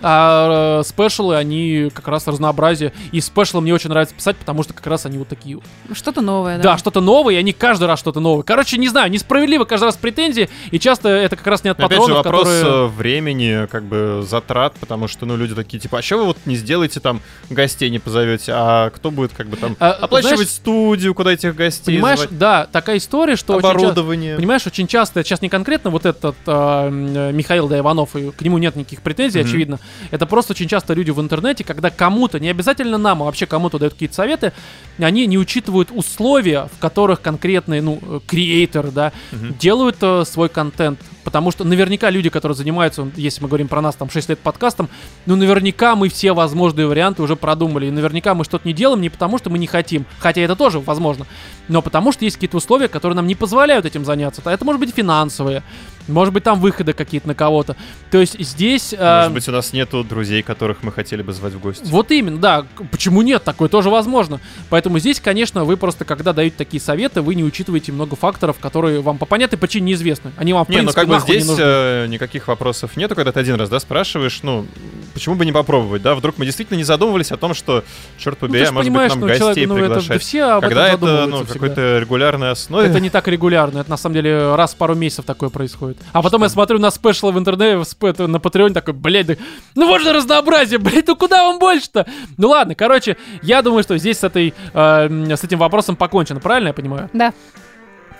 а э, спешлы, они как раз разнообразие. И спешлы мне очень нравится писать, потому что как раз они вот такие. вот. Что-то новое, Да, да? что-то новое, и они каждый раз что-то новое. Короче, не знаю, несправедливо каждый раз претензии, и часто это как раз не от Опять же, патронов, вопрос которые... э, времени, как бы затрат, потому что, ну, люди такие, типа, а что вы вот не сделаете там, гостей не позовете, а кто будет, как бы, там, А, оплачивать знаешь, студию, куда этих гостей Понимаешь, звать, да, такая история, что очень часто- оборудование. Понимаешь, очень часто, сейчас не конкретно вот этот а, м, Михаил да Иванов, и к нему нет никаких претензий, Мгм. очевидно. Это просто очень часто люди в интернете, когда кому-то, не обязательно нам, а вообще кому-то дают какие-то советы, они не учитывают условия, в которых конкретный, ну, э, креатор, да, Мгм. делают э, свой контент. Потому что наверняка люди, которые занимаются, если мы говорим про нас, там, 6 лет подкастом, ну, наверняка мы все возможные варианты уже продумали. И наверняка мы что-то не делаем не потому, что мы не хотим, хотя это тоже возможно, но потому что есть какие-то условия, которые нам не позволяют этим заняться. Это может быть финансовые, может быть там выходы какие-то на кого-то. То есть здесь... э, Может быть, у нас нету друзей, которых мы хотели бы звать в гости. вот именно, да. Почему нет? Такое тоже возможно. Поэтому здесь, конечно, вы просто, когда даете такие советы, вы не учитываете много факторов, которые вам по понятной причине неизвестны. Они вам, в Не, ну принципе, как бы нахуй не здесь нужны. э, никаких вопросов нету, когда ты один раз, да, спрашиваешь, ну, почему бы не попробовать, да, вдруг мы действительно не задумывались о том, что, черт Ну, побери, а ж может быть, нам ну, человек, гостей ну, это, да приглашать. все об Когда этом это, ну, какой-то регулярной основе. Это не так регулярно, это на самом деле раз в пару месяцев такое происходит. А потом я смотрю на спешлы в интернете, на Патреоне такой, блядь, да- ну же разнообразие, блядь, ну куда вам больше-то? Ну ладно, короче, я думаю, что здесь с этой э, с этим вопросом покончено, правильно я понимаю? Да.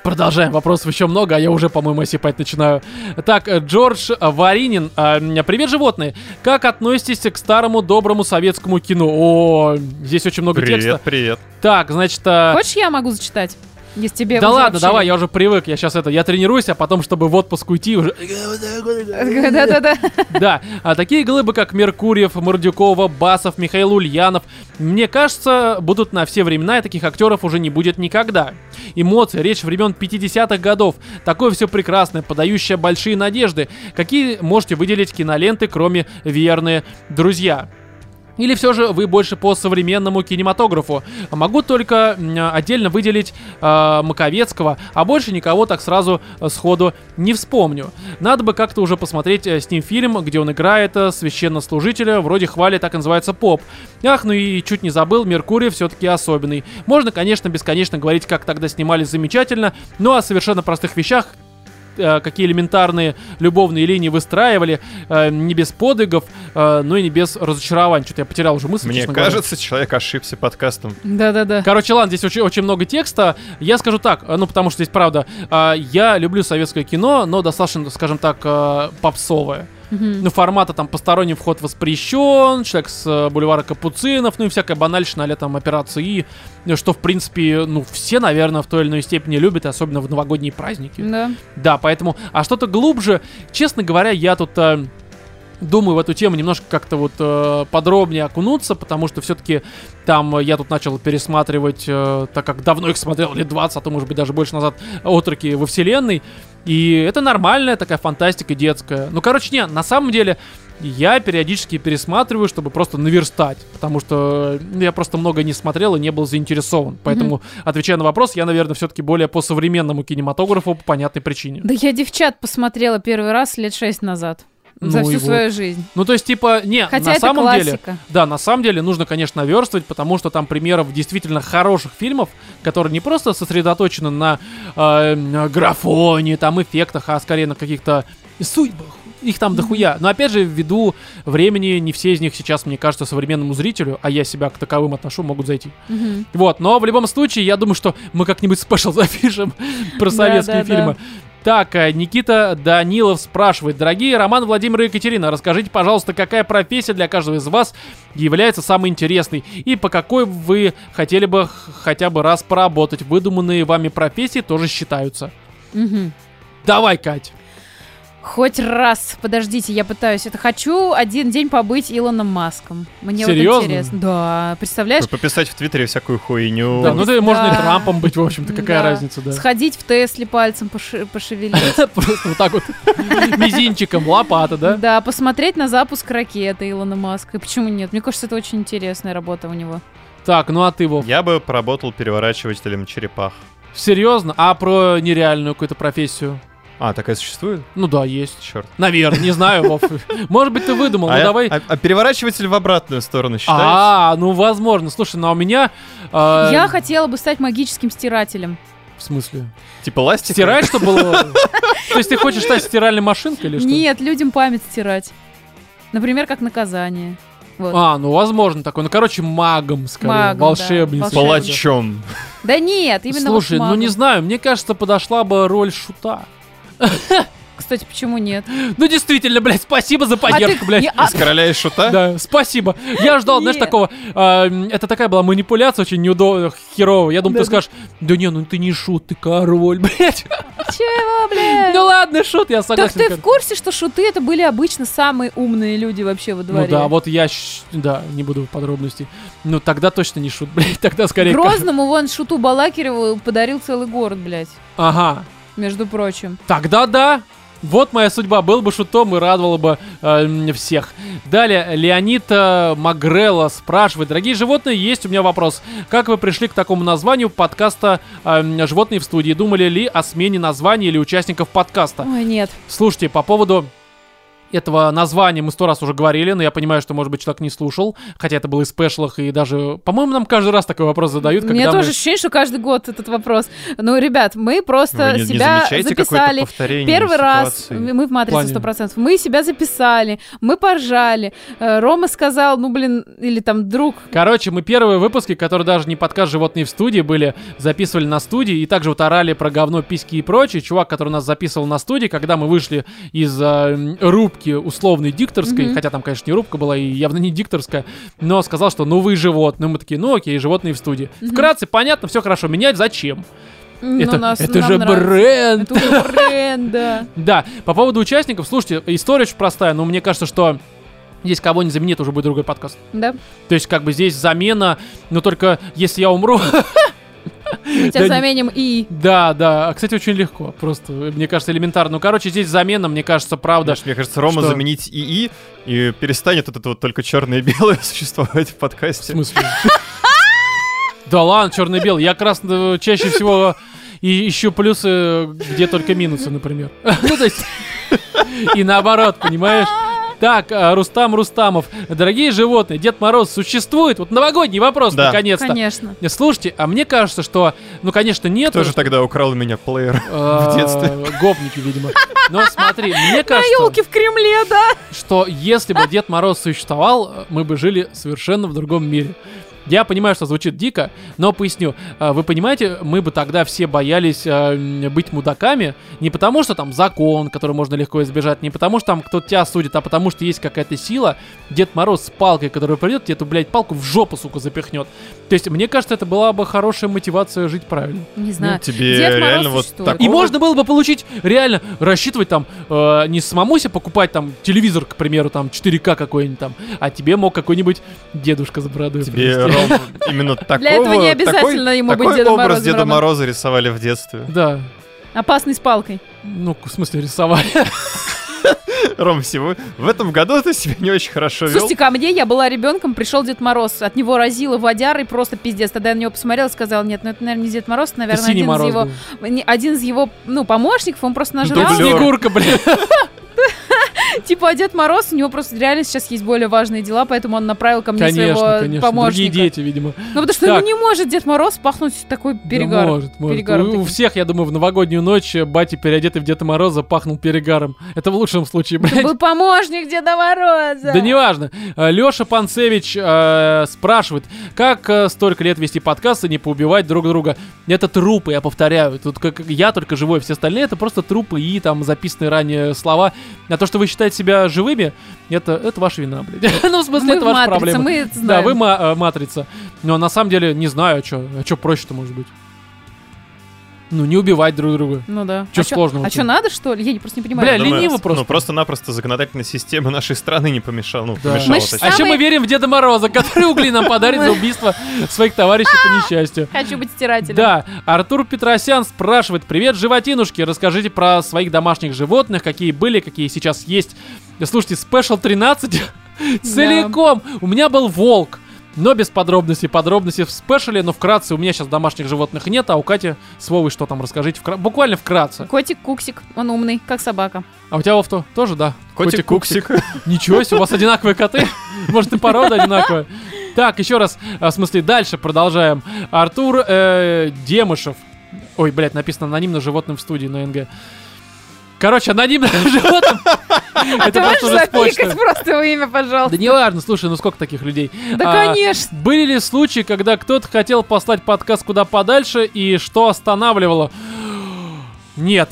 Продолжаем, вопросов еще много, а я уже, по-моему, осипать начинаю. Так, э, Джордж Варинин. э, Привет, животные. Как относитесь к старому доброму советскому кино? О, здесь очень много Привет, текста. привет. Так, значит... э, Хочешь, я могу зачитать? Если тебе да ладно, вообще- давай, я уже привык, я сейчас это, я тренируюсь, а потом, чтобы в отпуск уйти, уже... Да-да-да. Да, а такие глыбы, как Меркурьев, Мордюкова, Басов, Михаил Ульянов, мне кажется, будут на все времена, и таких актеров уже не будет никогда. Эмоции, речь времен 50-х годов, такое все прекрасное, подающее большие надежды. Какие можете выделить киноленты, кроме «Верные друзья»? Или все же вы больше по современному кинематографу? Могу только отдельно выделить э, Маковецкого, а больше никого так сразу э, сходу не вспомню. Надо бы как-то уже посмотреть э, с ним фильм, где он играет э, священнослужителя, вроде хвали, так и называется поп. Ах, ну и чуть не забыл, Меркурий все-таки особенный. Можно, конечно, бесконечно говорить, как тогда снимали замечательно, но о совершенно простых вещах, какие элементарные любовные линии выстраивали, э, не без подвигов, э, но и не без разочарований. Что-то я потерял уже мысль, Мне честно говоря. кажется, человек ошибся подкастом. Да-да-да. Короче, ладно, здесь очень, очень много текста. Я скажу так, э, ну потому что здесь правда, э, я люблю советское кино, но достаточно, скажем так, э, попсовое. Ну, формата там посторонний вход воспрещен, человек с э, бульвара Капуцинов, ну и всякая банальщина, а там операции э, что, в принципе, ну, все, наверное, в той или иной степени любят, особенно в новогодние праздники. Да. Да, поэтому, а что-то глубже, честно говоря, я тут э, думаю в эту тему немножко как-то вот э, подробнее окунуться, потому что все-таки там э, я тут начал пересматривать, э, так как давно их смотрел, лет 20, а то, может быть, даже больше назад, отроки во вселенной. И это нормальная такая фантастика детская. Ну, короче, не, на самом деле, я периодически пересматриваю, чтобы просто наверстать, потому что ну, я просто много не смотрел и не был заинтересован. Поэтому, отвечая на вопрос, я, наверное, все-таки более по современному кинематографу по понятной причине. Да я девчат посмотрела первый раз лет шесть назад. За Ну и всю вот. свою жизнь. Ну, то есть, типа, не, Хотя на это самом деле, классика. да, на самом деле нужно, конечно, наверстывать, потому что там примеров действительно хороших фильмов, которые не просто сосредоточены на э, графоне, там, эффектах, а скорее на каких-то судьбах. Их там дохуя. Но опять же, ввиду времени, не все из них сейчас, мне кажется, современному зрителю, а я себя к таковым отношу, могут зайти. Вот, но в любом случае, я думаю, что мы как-нибудь спешл запишем про советские да, фильмы. Так, э, Никита Данилов спрашивает. Дорогие Роман, Владимир и Екатерина, расскажите, пожалуйста, какая профессия для каждого из вас является самой интересной? И по какой вы хотели бы хотя бы раз поработать? Выдуманные вами профессии тоже считаются. Мгм. Давай, Кать. Хоть раз, подождите, я пытаюсь. Это хочу один день побыть Илоном Маском. Мне Серьезно? вот интересно. Да, представляешь? Пописать в Твиттере всякую хуйню. Да, ну ты можно и Да. Трампом быть, в общем-то, какая Да. разница, да. Сходить в Тесле пальцем поши- пошевелить. Просто вот так вот мизинчиком, лопата, да? Да, посмотреть на запуск ракеты Илона Маска. И Почему нет? Мне кажется, это очень интересная работа у него. Так, ну а ты, Вов, Я бы поработал переворачивателем черепах. серьезно? А про нереальную какую-то профессию? А, такая существует? Ну да, есть. Черт. Наверное, не знаю, Вов. Может быть, ты выдумал, а, ну я- давай. а- а переворачиватель в обратную сторону считается? А, ну возможно. Слушай, ну а у меня... э, Я хотела бы стать магическим стирателем. В смысле? Типа ластик? Стирать, что было? То есть ты хочешь стать стиральной машинкой или что? Нет, людям память стирать. Например, как наказание. Вот. А, ну возможно такое. Ну, короче, магом, скорее. Магом, да, волшебницей. волшебницей. Палачом. Да нет, именно вот Слушай, ну магом. не знаю, мне кажется, подошла бы роль шута. Кстати, почему нет? Ну действительно, блядь, спасибо за поддержку, А ты- блядь. не- а- Из короля и шута? Да, спасибо. Я ждал, знаешь, Нет. такого... а, м, это такая была манипуляция очень неудобная, херовая. Я думаю, ты скажешь, да не, ну ты не шут, ты король, блядь. Чего, блядь? Ну ладно, шут, я Так согласен. ты кор- в курсе, что шуты это были обычно самые умные люди вообще во Ну дворе? да, вот я, да, не буду в подробности. Ну тогда точно не шут, блядь, тогда скорее... Грозному вон шуту Балакиреву подарил целый город, блядь, Ага, между прочим. тогда да. Вот моя судьба, был бы шутом и радовало бы э, всех. Далее, Леонид э, Магрелла спрашивает. Дорогие животные, есть у меня вопрос. Как вы пришли к такому названию подкаста э, «Животные в студии»? Думали ли о смене названия или участников подкаста? Ой, нет. Слушайте, по поводу этого названия мы сто раз уже говорили, но я понимаю, что, может быть, человек не слушал, хотя это было и в спешлах, и даже, по-моему, нам каждый раз такой вопрос задают, Мне тоже мы... ощущение, что каждый год этот вопрос. Ну, ребят, мы просто Вы не, не себя какое-то записали. Первый раз мы в матрице Плане. 100%. Мы себя записали, мы поржали. Э, Рома сказал, ну блин, или там друг. Короче, мы первые выпуски, которые даже не подкаст «Животные в студии» были, записывали на студии, и также вот орали про говно, письки и прочее. Чувак, который нас записывал на студии, когда мы вышли из э, рубки условной дикторской, Мгм. хотя там, конечно, не рубка была и явно не дикторская, но сказал, что ну вы животные. Мы такие, ну окей, животные в студии. Вкратце, понятно, все хорошо. Менять зачем? М, это ну, нас- это же нравится. бренд. Это уже бренд, да. Да, по поводу участников, слушайте, история очень простая, но мне кажется, что здесь кого не заменит, уже будет другой подкаст. Да. То есть, как бы здесь замена, но только если я умру. Мы тебя заменим и... Да, да. А, Кстати, очень легко. Просто, мне кажется, элементарно. Ну, короче, здесь замена, мне кажется, правда. Знаешь, мне кажется, Рома Что? заменить ИИ, и перестанет вот это вот только черное и белое существовать в В подкасте. смысле? Да ладно, черно-белый. Я как раз э, чаще всего и ищу плюсы, где только минусы, например. Ну, то есть... И наоборот, понимаешь? Так, а, Рустам Рустамов. Дорогие животные, Дед Мороз существует? Вот новогодний вопрос, Да. наконец-то. Конечно. Слушайте, а мне кажется, что, ну, конечно, нет. Кто же тогда украл у меня плеер? в детстве? Гопники, видимо. Но смотри, мне На кажется, елке в Кремле, да. что если бы Дед Мороз существовал, мы бы жили совершенно в другом мире. Я понимаю, что звучит дико, но поясню. А, Вы понимаете, мы бы тогда все боялись а, быть мудаками не потому, что там закон, который можно легко избежать, не потому, что там кто-то тебя судит, а потому, что есть какая-то сила, Дед Мороз с палкой, которая придет, тебе эту, блядь, палку в жопу, сука, запихнет. То есть, мне кажется, это была бы хорошая мотивация жить правильно. Не знаю. тебе Дед Мороз реально вот существует. такого- И можно было бы получить, реально, рассчитывать там, э, не самому себе покупать там телевизор, к примеру, там 4К какой-нибудь там, а тебе мог какой-нибудь дедушка с бородой Тебе, принести. Ром, именно такого... этого не обязательно такой- ему быть Дедом образ Морозом, Деда. Мороза рисовали в детстве. Да. Опасный с палкой. Ну, в смысле, рисовали. Ром, всего в этом году ты себя не очень хорошо вел. Слушайте, ко мне я была ребенком, пришел Дед Мороз, от него разило водярой, просто пиздец. Тогда я на него посмотрела и сказала, нет, ну это, наверное, не Дед Мороз, это, наверное, один из, его, один из его, ну, помощников, он просто нажрал. Снегурка, блин. Типа, а Дед Мороз, у него просто реально сейчас есть более важные дела, поэтому он направил ко мне Конечно, своего конечно. Другие помощника. дети, видимо. Ну, потому что Так. ну, не может Дед Мороз пахнуть такой перегаром. Да может, может. Перегаром У, у всех, я думаю, в новогоднюю ночь батя, переодетый в Деда Мороза, пахнул перегаром. Это в лучшем случае, Это блядь. был помощник Деда Мороза. Да неважно. Леша Панцевич э, спрашивает, как э, столько лет вести подкасты, не поубивать друг друга. Это трупы, я повторяю. Тут как я только живой, все остальные это просто трупы и там записанные ранее слова. А то, что вы считаете себя живыми, это, это ваша вина, блядь. ну, в смысле, Мы это ваша матрице, проблема. мы это Да, знаем. вы ма- э, матрица. Но на самом деле не знаю, а что а проще-то может быть. Ну, не убивать друг друга. Ну да. Чё а чё- сложного А что, надо, что ли? Я не- просто не понимаю. Бля, Думаю, лениво просто. Ну, просто-напросто законодательная система нашей страны не помешала. Ну, Да. помешала, Мы. А еще мы верим в Деда Мороза, который угли нам подарит за убийство своих товарищей по несчастью. Хочу быть стирателем. Да, Артур Петросян спрашивает, привет, животинушки, расскажите про своих домашних животных, какие были, какие сейчас есть. Слушайте, Special 13 целиком. У меня был волк. Но без подробностей. Подробности в special е, но вкратце у меня сейчас домашних животных нет, а у Кати с Вовой что там расскажите? вкра- Буквально вкратце. Котик Куксик, он умный, как собака. А у тебя, Вов, то? Тоже, да? Котик Куксик. Ничего себе, у вас одинаковые коты. Может, и порода одинаковая. Так, еще раз, а, в смысле, дальше продолжаем. Артур э, Демышев. Ой, блядь, написано анонимно животным в студии на НГ. Короче, анонимно животным. Это Ты можешь просто уже запикать просто его имя, Да пожалуйста? не важно, слушай, ну сколько таких людей? Да, А, конечно. Были ли случаи, когда кто-то хотел послать подкаст куда подальше и что останавливало? Нет.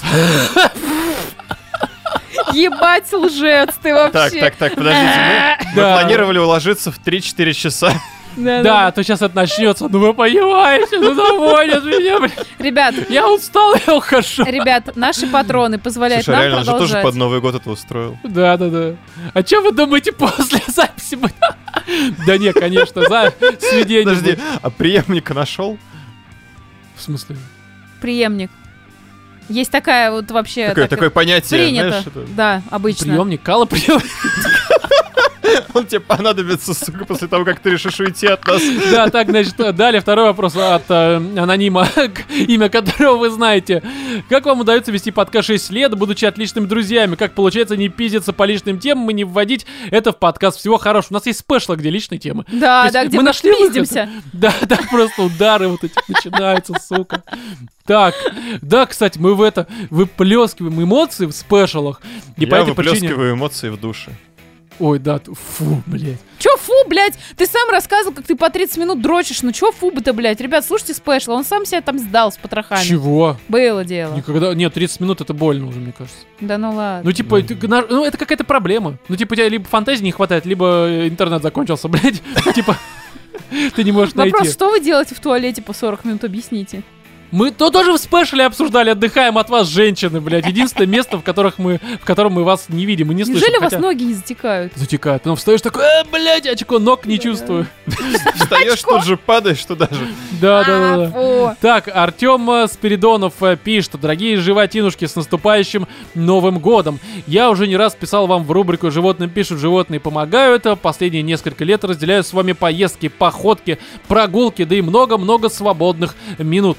Ебать, лжец ты Так, вообще. так, так, подождите. Мы, мы Да. планировали уложиться в 3-4 часа. Да, Да, а то сейчас это начнется. Ну вы понимаете, ну доводят меня, блин. Ребят, Я устал, я ухожу. ребят, наши патроны позволяют Слушай, нам реально, он же тоже продолжать. под Новый год это устроил. Да, да, да. А что вы думаете после записи? Да не, конечно, за сведение. Подожди, а преемника нашел? В смысле? Преемник. Есть такая вот вообще... Такое, так- такое понятие, Принято. знаешь, это- Да, обычно. Приемник, кала приемник. Он тебе понадобится, сука, после того, как ты решишь уйти от нас. Да, так, значит, далее второй вопрос от э, анонима, имя которого вы знаете. Как вам удается вести подкаст 6 лет, будучи отличными друзьями? Как получается не пиздиться по личным темам и не вводить это в подкаст? Всего хорошего. У нас есть спешлы, где личные темы. Да, есть да, где мы мы нашли выход. пиздимся. Да, да, просто удары вот эти начинаются, сука. Так, да, кстати, мы в это выплескиваем эмоции в спешалах. И по Я этой причине... выплескиваю эмоции в душе. Ой, да, фу, блядь. Чё фу, блядь? Ты сам рассказывал, как ты по 30 минут дрочишь. Ну чё фу-то, блядь? Ребят, слушайте спешл. Он сам себя там сдал с потрохами. Чего? Было дело. Никогда... Нет, 30 минут это больно уже, мне кажется. Да ну ладно. Ну, типа, ты- на- ну, это какая-то проблема. Ну, типа, у тебя либо фантазии не хватает, либо э, интернет закончился, блядь. Типа, ты не можешь Вопрос, найти. что вы делаете в туалете по 40 минут, объясните. Мы то тоже в спешле обсуждали, отдыхаем от вас, женщины, блядь. Единственное место, в, которых мы, в котором мы вас не видим и не слышим. Неужели у вас хотя- ноги не затекают? Затекает. Потом встаешь такой, э, блядь, очко, ног не Да. чувствую. Встаешь, тут же падаешь туда же. Да, да, да, А, да. фу. Так, Артем э, Спиридонов э, пишет, дорогие животинушки, с наступающим Новым Годом. Я уже не раз писал вам в рубрику «Животным пишут, животные помогают». А Последние несколько лет разделяю с вами поездки, походки, прогулки, да и много-много свободных минут.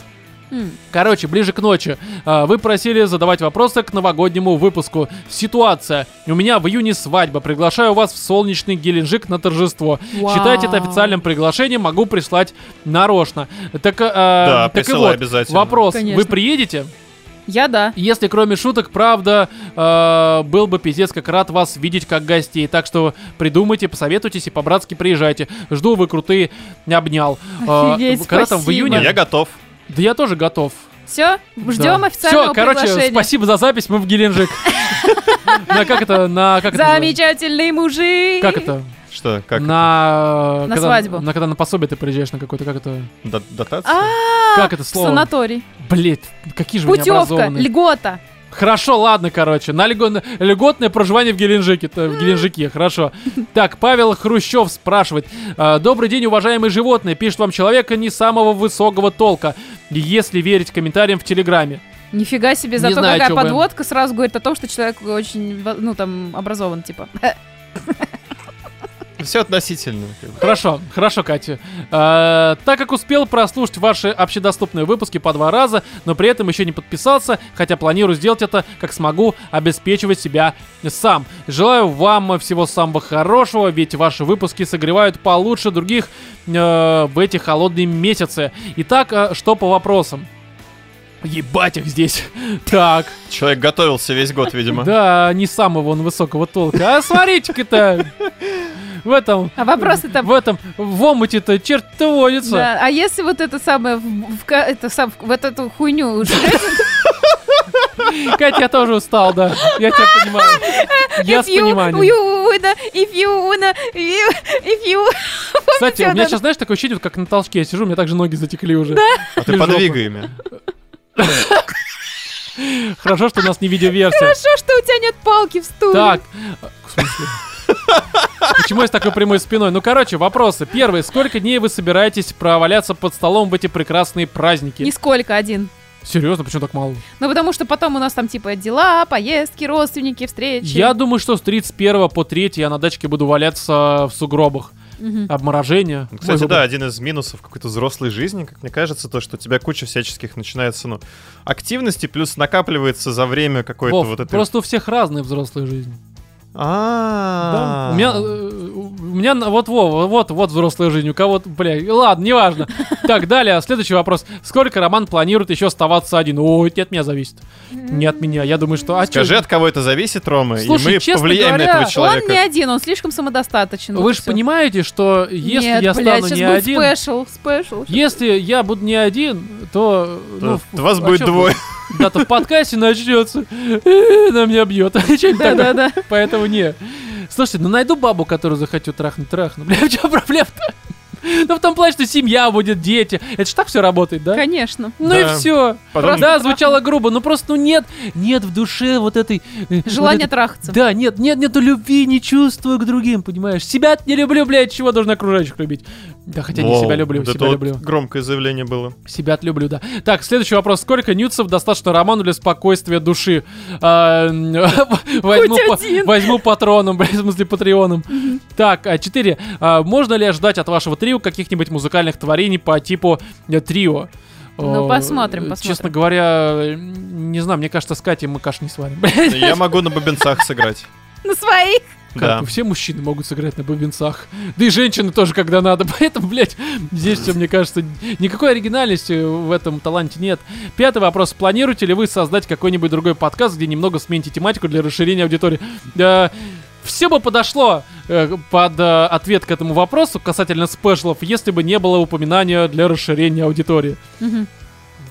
Короче, ближе к ночи. а, Вы просили задавать вопросы к новогоднему выпуску. Ситуация. У меня в июне свадьба. Приглашаю вас в солнечный Геленджик на торжество. Вау. Считайте это официальным приглашением, могу прислать нарочно. Так, а, Да, так и присылай вот, обязательно. вопрос. Конечно. Вы приедете? Я да. Если кроме шуток, правда, э, был бы пиздец как рад вас видеть как гостей. Так что придумайте, посоветуйтесь и по-братски приезжайте. Жду, вы крутые. Обнял. Э, Офигеть, когда там в спасибо. июне? Я готов. Да я тоже готов. Все, ждем официального Все, короче, спасибо за запись, мы в Геленджик. На как это, на как? Замечательный мужик. Как это? Что, как На На когда- свадьбу. На когда на пособие ты приезжаешь на какой-то, как это? Дотация? А, Как это слово? санаторий. Блять, какие же Путевка, льгота. Хорошо, ладно, короче. На льго- льготное проживание в Геленджике. то- В Геленджике, хорошо. Так, Павел Хрущев спрашивает. «А, Добрый день, уважаемые животные. Пишет вам человека не самого высокого толка, если верить комментариям в Телеграме. Нифига себе, зато знаю, какая чё вы. подводка сразу говорит о том, что человек очень, ну, там, образован, типа. Все относительно. Хорошо, хорошо, Катя. А, так как успел прослушать ваши общедоступные выпуски по два раза, но при этом еще не подписался, хотя планирую сделать это, как смогу, обеспечивать себя сам. Желаю вам всего самого хорошего, ведь ваши выпуски согревают получше других э, в эти холодные месяцы. Итак, э, что по вопросам? Ебать их здесь. Так, Человек готовился весь год, видимо. да, не самого он высокого толка. А смотрите-ка-то, в этом... А вопросы там... В этом, в омуте-то черт водится. Да, а если вот это самое, в, в это сам, в вот эту хуйню жрёте, Катя, я тоже устал, да. Я тебя понимаю. Я с пониманием. wanna, if you wanna, if you... Кстати, у меня это? сейчас, знаешь, такое ощущение, вот как на толчке я сижу, у меня также ноги затекли уже. А ты подвигай ими. Хорошо, что у нас не видеоверсия. Хорошо, что у тебя нет палки в стуле. Так, в смысле? Почему я с такой прямой спиной? Ну, короче, вопросы. Первый. Сколько дней вы собираетесь проваляться под столом в эти прекрасные праздники? Нисколько один. Серьезно, почему так мало? Ну, потому что потом у нас там, типа, дела, поездки, родственники, встречи. Я думаю, что с 31 по 3 я на дачке буду валяться в сугробах. Мгм. Обморожение. Ну, Кстати, да, выбор. один из минусов какой-то взрослой жизни, как мне кажется, то, что у тебя куча всяческих начинается, ну, активности, плюс накапливается за время какой-то вот этой... просто у всех разные взрослые жизни. Да. А, У меня, э, у меня вот, во, вот, вот взрослая жизнь, у кого-то, бля, ладно, неважно. Так, далее, следующий вопрос. Сколько Роман планирует еще оставаться один? Ой, это от меня зависит. Не от меня. Я думаю, что... А чё? Скажи, от кого это зависит, Рома, Слушай, и мы честно повлияем говоря, на этого Он человека. не один, он слишком самодостаточен. Вы же понимаете, что если Нет, я блядь, стану сейчас не один... special, special. Если я буду не один, то... То ну, вас а будет чё двое. Да, то в подкасте начнется. «Э, На меня бьет. Что-нибудь такое. Да-да-да. Поэтому не. Слушайте, ну найду бабу, которую захочу трахнуть, трахну. Бля, в чем проблема-то? Ну, в том плане, что семья будет, дети. Это ж так все работает, да? Конечно. Ну Да. и все. Потом- Да, звучало грубо, но просто, ну нет, нет в душе вот этой... э, Желание вот этой- трахаться. Да, нет, нет, нету любви, не чувствую к другим, понимаешь? Себя не люблю, блядь, чего должен окружающих любить? Да, хотя не Воу, себя люблю, вот это себя вот люблю. громкое заявление было. Себя люблю, да. Так, следующий вопрос. Сколько нюцев достаточно роману для спокойствия души? А, Возьму патроном, в смысле патреоном. Так, а, четыре. А, Можно ли ожидать от вашего трио каких-нибудь музыкальных творений по типу э, трио? Ну, посмотрим, посмотрим. Честно говоря, не знаю, мне кажется, с Катей мы каш не сварим. Я могу на бубенцах сыграть. На своих. Как Да. бы все мужчины могут сыграть на бубенцах. Да и женщины тоже, когда надо. Поэтому, блядь, здесь все, мне кажется, никакой оригинальности в этом таланте нет. Пятый вопрос. Планируете ли вы создать какой-нибудь другой подкаст, где немного смените тематику для расширения аудитории? Да, все бы подошло э, под э, ответ к этому вопросу касательно спешлов, если бы не было упоминания для расширения аудитории. Мгм.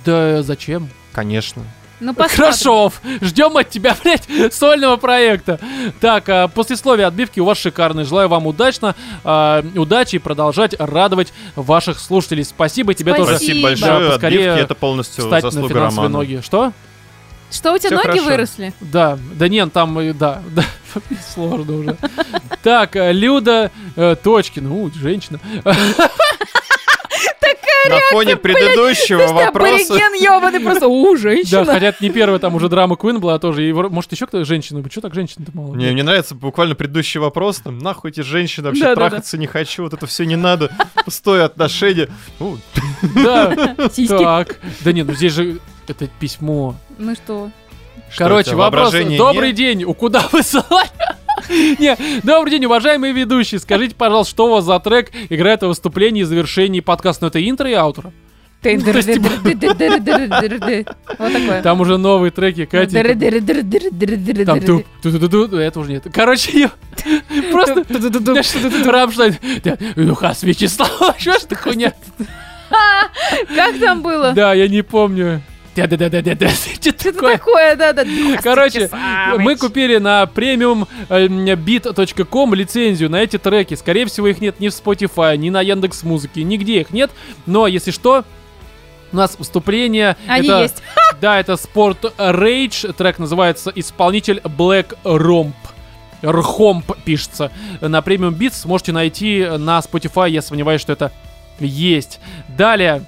Да зачем? Конечно. Ну, посмотрим. Хорошо, ждем от тебя, блядь, сольного проекта. Так, а, послесловие отбивки у вас шикарное. Желаю вам удачно, а, удачи и продолжать радовать ваших слушателей. Спасибо тебе Спасибо. тоже. Спасибо Да, большое. поскорее Отбивки это полностью Встать на финансовые Романа. ноги. Что? Что, у тебя Всё ноги хорошо. выросли? Да, да нет, там, да, да, сложно уже. Так, э, Люда э, Точкина, у, женщина. На фоне предыдущего вопроса... Ебаный просто, у, Да, женщина. хотя это не первая, там уже драма Куин была тоже. И, может, еще кто-то женщина? Что так женщин-то мало? Не, мне нравится буквально предыдущий вопрос. Там, нахуй эти женщины, вообще трахаться не хочу, вот это все не надо. Пустое отношение. Да, так. Да нет, ну здесь же это письмо. Ну что? Короче, вопрос. Добрый день, у куда высылать? Не, добрый день, уважаемые ведущие. Скажите, пожалуйста, что у вас за трек играет в выступлении и завершении подкаста? Ну, это интро и аутро. Типа-. Вот такое. Там уже новые треки, Катя. Там ту ту ту это уже нет. Короче, просто... Рамштайн. Юхас Вячеслав, что ж ты хуйня? Как там было? Да, я не помню. Что-то такое? да-да. Короче, мы купили на премиум э, лицензию на эти треки. Скорее всего, их нет ни в Spotify, ни на Яндекс Музыке, нигде их нет. Но если что, у нас вступление. Они это- есть. Да, это Sport Rage. Трек называется «Исполнитель Black Romp». Рхомп пишется. На премиум Beats можете найти на Spotify. Я сомневаюсь, что это есть. Далее.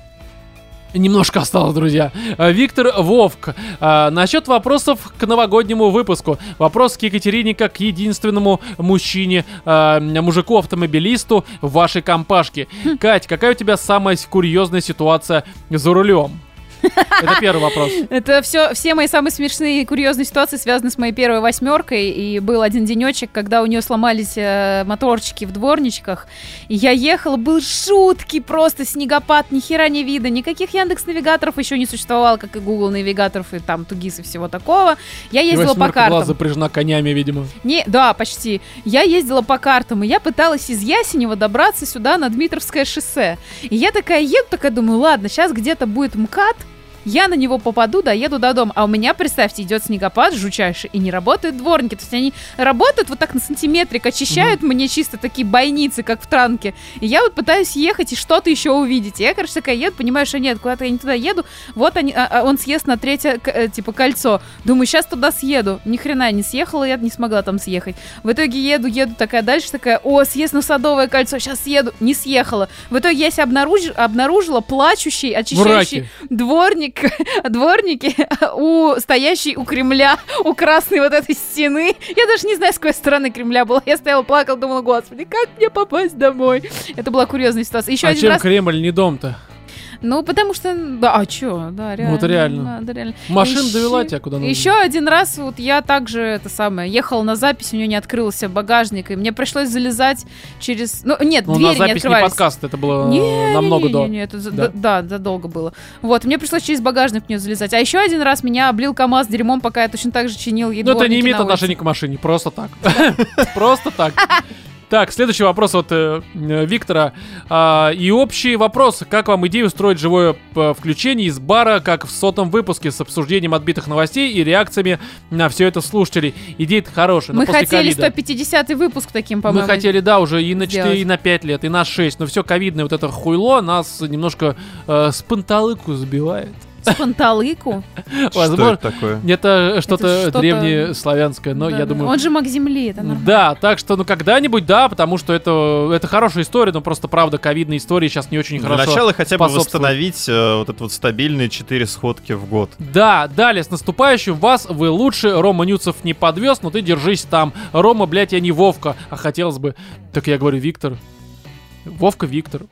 Немножко осталось, друзья. А, Виктор Вовк. А, насчет вопросов к новогоднему выпуску. Вопрос к Екатерине как к единственному мужчине, а, мужику-автомобилисту в вашей компашке. Кать, какая у тебя самая курьезная ситуация за рулем? Это первый вопрос. Это все, все мои самые смешные и курьезные ситуации связаны с моей первой восьмеркой. И был один денечек, когда у нее сломались э, моторчики в дворничках. И я ехала, был жуткий просто снегопад, ни хера не видно. Никаких Яндекс навигаторов еще не существовало, как и Google навигаторов и там Тугис и всего такого. Я ездила по восьмерка была картам. запряжена конями, видимо. Не, да, почти. Я ездила по картам, и я пыталась из Ясенева добраться сюда на Дмитровское шоссе. И я такая еду, такая думаю, ладно, сейчас где-то будет МКАД, я на него попаду, доеду до дома. А у меня, представьте, идет снегопад жучайший, и не работают дворники. То есть они работают вот так на сантиметрик, очищают мне чисто такие бойницы, как в транке. И я вот пытаюсь ехать и что-то еще увидеть. И я, короче, такая еду, понимаю, что нет, куда-то я не туда еду. Вот они, а- а он съест на третье, э, типа, кольцо. Думаю, сейчас туда съеду. Ни хрена не съехала, я не смогла там съехать. В итоге еду, еду такая дальше, такая, о, съезд на Садовое кольцо, сейчас съеду. Не съехала. В итоге я себя обнаруж- обнаружила плачущий, очищающий раке. Дворник, дворники у стоящей у Кремля, у красной вот этой стены. Я даже не знаю, с какой стороны Кремля была. Я стояла, плакала, думала, господи, как мне попасть домой? Это была курьезная ситуация. Еще а один чем раз. Кремль не дом-то? Ну, потому что, да, а чё, да, реально. Вот реально. да, да, реально. Машина Ещё- довела тебя куда нужно. Еще один раз вот я также это самое ехала на запись, у нее не открылся багажник, и мне пришлось залезать через, ну нет, Ну, на двери не запись не открывались. подкаст, это было Не, намного не, до. не, не, это Да. да, да, задолго было. Вот, мне пришлось через багажник в нее залезать. А еще один раз меня облил КамАЗ дерьмом, пока я точно так же чинил ей Ну, это не имеет на отношения к машине, просто так. Просто так. Так, следующий вопрос от э, э, Виктора. А, и общий вопрос. Как вам идея устроить живое э, включение из бара, как в сотом выпуске, с обсуждением отбитых новостей и реакциями на все это слушателей? Идея-то хорошая, но Мы хотели ковида. 150 выпуск таким, Мы по-моему. хотели, да, уже и на 4, сделать. и на 5 лет, и на 6, но все ковидное вот это хуйло нас немножко э, с панталыку сбивает. С панталыку. Что Возможно, это такое? это что-то что-то- древнеславянское, но Да, я да. думаю... Он же маг земли, это нормально. Да, так что, ну, когда-нибудь, да, потому что это, это хорошая история, но просто, правда, ковидные истории сейчас не очень Для хорошо начала хотя бы восстановить э, вот это вот стабильные 4 сходки в год. Да, далее, с наступающим вас, вы лучше, Рома Нюцев не подвез, но ты держись там. Рома, блядь, я не Вовка, а хотелось бы... Так я говорю, Виктор. Вовка Виктор.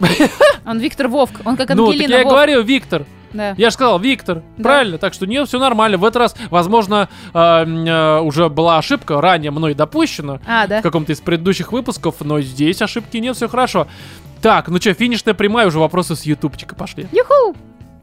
Он Виктор Вовк, он как ну, так Ангелина я Вовк. говорю, Виктор. Да. Я же сказал, Виктор, Да. правильно, так что нет, все нормально. В этот раз, возможно, э, э, уже была ошибка, ранее мной допущена А, да. в каком-то из предыдущих выпусков, но здесь ошибки нет, все хорошо. Так, ну что, финишная прямая, уже вопросы с ютубчика пошли. Юху!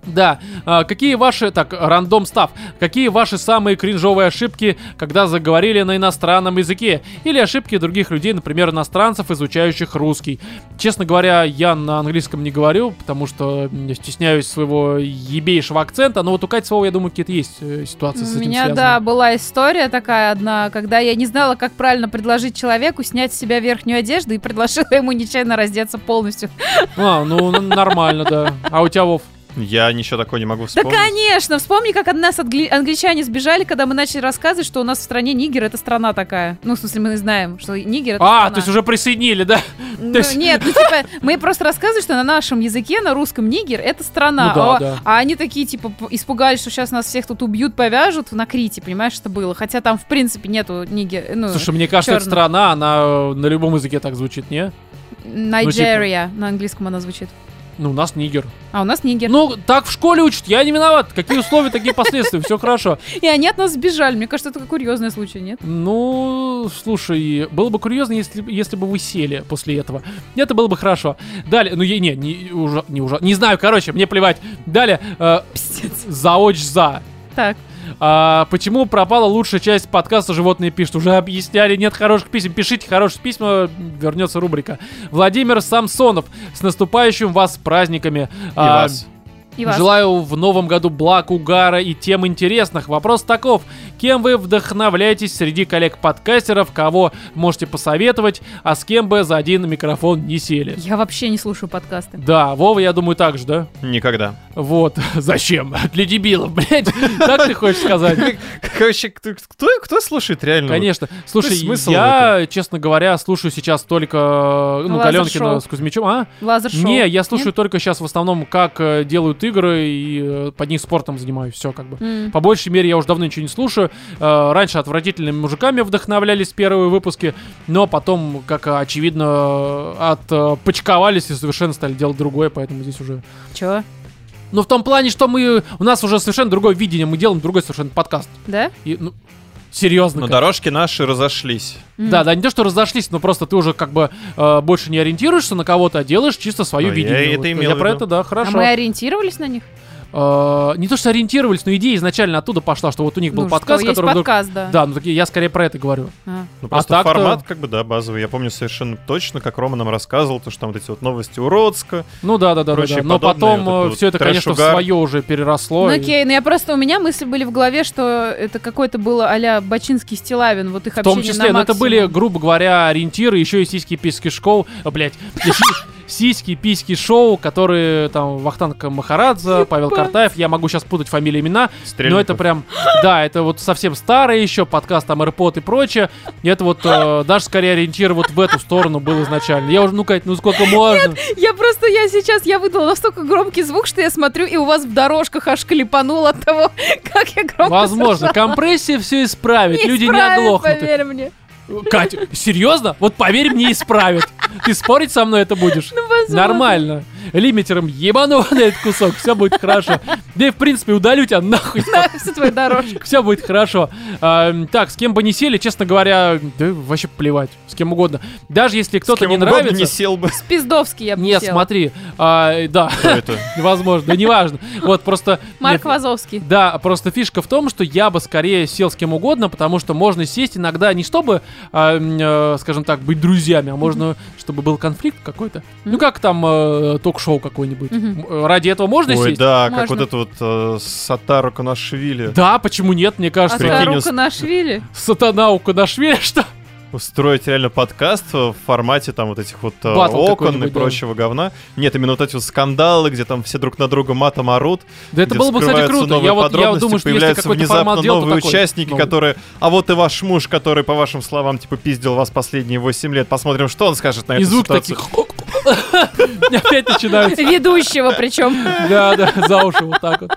Да, а, какие ваши, так, рандом став, какие ваши самые кринжовые ошибки, когда заговорили на иностранном языке? Или ошибки других людей, например, иностранцев, изучающих русский? Честно говоря, я на английском не говорю, потому что стесняюсь своего ебейшего акцента, но вот у Кати Слова, я думаю, какие-то есть э, ситуации с У этим меня, связанные. да, была история такая одна, когда я не знала, как правильно предложить человеку снять с себя верхнюю одежду и предложила ему нечаянно раздеться полностью. А, ну, нормально, да. А у тебя, Вов? Я ничего такого не могу Да, вспомнить. конечно! Вспомни, как от нас отгли- англичане сбежали, когда мы начали рассказывать, что у нас в стране Нигер это страна такая. Ну, в смысле, мы знаем, что Нигер это А, страна. то есть уже присоединили, да? Ну, то есть- Нет, ну типа, мы просто рассказывали, что на нашем языке, на русском Нигер это страна. Ну да, а, да. а они такие, типа, испугались, что сейчас нас всех тут убьют, повяжут на Крите, понимаешь, что было. Хотя там, в принципе, нету Нигер. Ну, Слушай, мне кажется, эта чёрных. страна, она на любом языке так звучит, не? Nigeria, на английском она звучит. Ну, у нас Нигер. А у нас Нигер. Ну, так в школе учат, я не виноват. Какие условия, такие последствия, все хорошо. И они от нас сбежали. Мне кажется, это курьезный случай, нет? Ну, слушай, было бы курьезно, если, если бы вы сели после этого. Это было бы хорошо. Далее, ну, я, не, не, уже, не, уже, не знаю, короче, мне плевать. Далее, э, Пиздец. заоч за. Так. А, почему пропала лучшая часть подкаста «Животные пишут»? Уже объясняли, нет хороших писем. Пишите хорошие письма, вернется рубрика. Владимир Самсонов, с наступающим вас праздниками. И А, вас. И вас. Желаю в новом году благ, угара и тем интересных. Вопрос таков. Кем вы вдохновляетесь среди коллег-подкастеров, кого можете посоветовать, а с кем бы за один микрофон не сели? Я вообще не слушаю подкасты. Да, Вова, я думаю, так же, да? Никогда. Вот. Зачем? Для дебилов, блядь. Так ты хочешь сказать? Короче, кто, кто, слушает реально? Конечно. Слушай, я, честно говоря, слушаю сейчас только, ну, Галенкина с Кузьмичем. А? Лазер-шоу. Не, я слушаю только сейчас в основном, как э, делают игры, и э, под них спортом занимаюсь, все как бы. М. По большей мере, я уже давно ничего не слушаю. Э, раньше отвратительными мужиками вдохновлялись первые выпуски, но потом, как э, очевидно, отпочковались и совершенно стали делать другое, поэтому здесь уже... Чё? Ну, в том плане, что мы... У нас уже совершенно другое видение, мы делаем другой совершенно подкаст. Да? И, ну, серьезно. Но как. дорожки наши разошлись. М. Да, да, не то, что разошлись, но просто ты уже как бы э, больше не ориентируешься на кого-то, а делаешь чисто свое Ну, я видение. это Вот, имел я в про это, да, А хорошо. мы ориентировались на них? Э, не то, что ориентировались, но идея изначально оттуда пошла, что вот у них был Ну, подкаст, что, есть который вдруг... подкаст, да. Да, ну так я скорее про это говорю. А. Ну, просто так-то- формат, как бы, да, базовый. Я помню совершенно точно, как Рома нам рассказывал, то, что там вот эти вот новости Уродска. Ну да, да, да, да, да. Но потом вот вот все это, конечно, в свое уже переросло. Ну и- окей, ну я просто, у меня мысли были в голове, что это какой-то было а-ля Бачинский Стилавин, вот их В том числе, на но это были, грубо говоря, ориентиры, еще и сиськи письки шоу, а, блять, сиськи письки шоу, которые там Вахтанг Махарадзе, Павел Картаев, я могу сейчас путать фамилии имена, но Стрельников. это прям, да, это вот совсем старое еще, подкаст там AirPod и прочее, и это вот э, даже скорее ориентир вот в эту сторону был изначально. Я уже, ну, Кать, ну сколько можно? Я просто, я сейчас, я выдала настолько громкий звук, что я смотрю, и у вас в дорожках аж клепанул от того, как я громко Возможно, компрессия все исправит, Не люди не исправит, оглохнут. поверь мне. Катя, серьезно? Вот поверь мне, исправит. Ты спорить со мной это будешь? Ну, возможно. Нормально. Лимитером ебану на этот кусок, все будет хорошо. Да и в принципе удалю тебя нахуй. Да, всю твою дорожку. Все будет хорошо. Так, с кем бы не сели, честно говоря, да вообще плевать. С кем угодно. Даже если С кто-то не нравится. не сел бы. Пиздовский я бы Нет, смотри. а, да. Да неважно. Вот просто. Марк Вазовский. Да, просто фишка в том, что я бы скорее сел с кем угодно, потому что можно сесть иногда не чтобы, э, скажем так, быть друзьями, а можно, чтобы был конфликт какой-то. Ну как там э, ток-шоу какое-нибудь. Э, Ради этого можно Ой, сесть? да, как Можно. вот это вот э, Сатару Канашвили. Да, почему нет? Мне кажется, ус- Канашвили? сатана у Кадашвили, что? Устроить реально подкаст в формате там вот этих вот э, Батл окон и какой-нибудь, да. прочего говна. Нет, именно вот эти вот скандалы, где там все друг на друга матом орут. Да это было бы, кстати, круто. новые Я вот я подробности, думаю, что появляются внезапно новые такой. участники, Ну, которые... А вот и ваш муж, который, по вашим словам, типа пиздил вас последние 8 лет. Посмотрим, что он скажет на И эту звук ситуацию. таких... Опять начинается. Ведущего причем. Да, да, за уши вот так вот.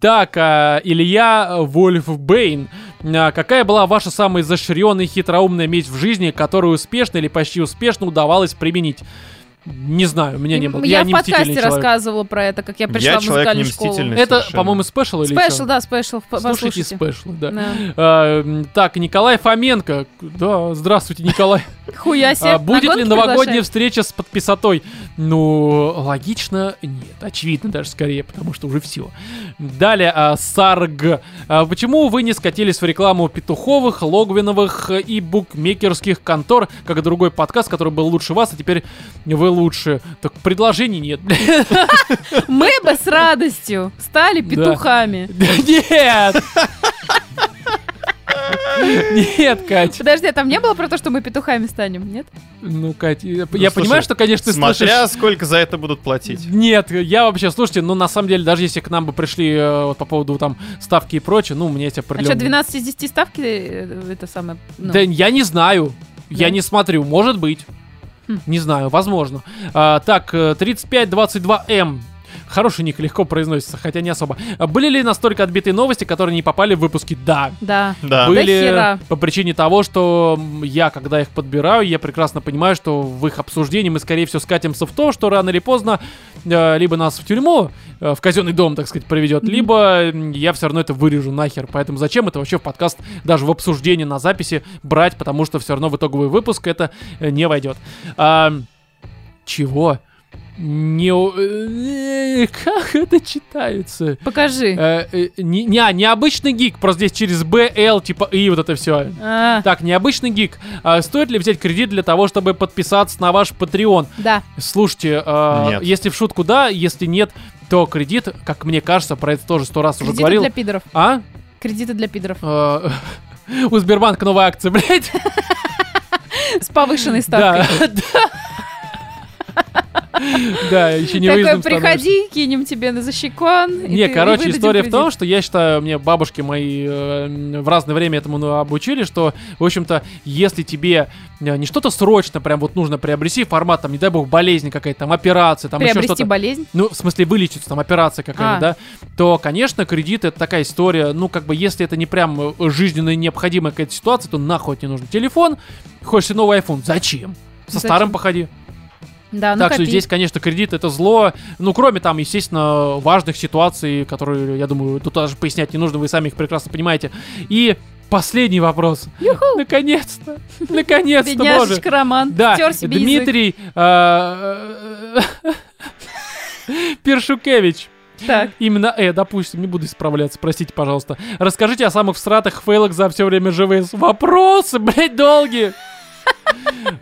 Так, а, Илья Вольфбейн. А, Какая была ваша самая изощренная и хитроумная месть в жизни, которую успешно или почти успешно удавалось применить? Не знаю, у меня не было. Я в не мстительный подкасте человек. рассказывала про это, как я пришла Я в музыкальную школу. Это, совершенно. по-моему, special или Special, да, special. Слушайте Послушайте. special, да. Да. А, так, Николай Фоменко. Да, здравствуйте, Николай. Хуя себе. А, будет На ли новогодняя встреча с подписотой? Ну, логично, нет. Очевидно даже скорее, потому что уже все. Далее, а, Сарг. А, почему вы не скатились в рекламу петуховых, логвиновых и букмекерских контор, как и другой подкаст, который был лучше вас, а теперь вы лучше? Так предложений нет. Мы бы с радостью стали петухами. Да Нет! Нет, Кать. Подожди, а там не было про то, что мы петухами станем, нет? Ну, Кать, я, Ну, я слушай, понимаю, что, конечно, ты Смотря слышишь... сколько за это будут платить. Нет, я вообще, слушайте, ну на самом деле, даже если к нам бы пришли э, вот по поводу там ставки и прочее, ну, у меня есть А что, определенные... 12 из 10 ставки э, это самое... ну, Да я не знаю. Я Да? не смотрю, может быть. Не знаю, возможно. А, так, э, 3522М. Хороший ник, легко произносится, хотя не особо. Были ли настолько отбитые новости, которые не попали в выпуски? Да. Да. Да. Были хера. по причине того, что я, когда их подбираю, я прекрасно понимаю, что в их обсуждении мы, скорее всего, скатимся в то, что рано или поздно э, либо нас в тюрьму, э, в казенный дом, так сказать, приведет, либо м, я все равно это вырежу нахер. Поэтому зачем это вообще в подкаст даже в обсуждении на записи брать, потому что все равно в итоговый выпуск это э, не войдет. А, чего? Не... у- э, Как это читается? Покажи. Э, э, не, не, а, необычный гик, просто здесь через Б, Л, типа И, вот это все. А, Так, необычный гик. А стоит ли взять кредит для того, чтобы подписаться на ваш Patreon? Да. Слушайте, э, Нет. если в шутку да, если нет, то кредит, как мне кажется, про это тоже сто раз уже Кредиты говорил. для пидоров. А? Кредиты для пидоров. Э, У Сбербанка новая акция, блядь. С повышенной ставкой. да. Да, еще не Такой, приходи, кинем тебе на защекон. Не, короче, история в том, что я считаю, мне бабушки мои э, в разное время этому ну, обучили, что, в общем-то, если тебе э, не что-то срочно прям вот нужно приобрести, формат, там, не дай бог, болезнь какая-то, там, операция, там, еще что-то. болезнь. Ну, в смысле, вылечиться, там, операция какая-то, А. да, то, конечно, кредит это такая история, ну, как бы, если это не прям э, жизненно необходимая какая-то ситуация, то нахуй не нужен телефон, хочешь себе новый iPhone, зачем? Со Зачем? старым походи. Да, ну так что копи. здесь, конечно, кредит это зло. Ну, кроме там, естественно, важных ситуаций, которые, я думаю, тут даже пояснять не нужно, вы сами их прекрасно понимаете. И последний вопрос. Наконец-то! Наконец-то, боже! Роман. Да. Дмитрий а, Першукевич. Так. Именно, э, допустим, не буду исправляться, простите, пожалуйста. Расскажите о самых всратых фейлах за все время ЖВС. Вопросы, блядь, долгие.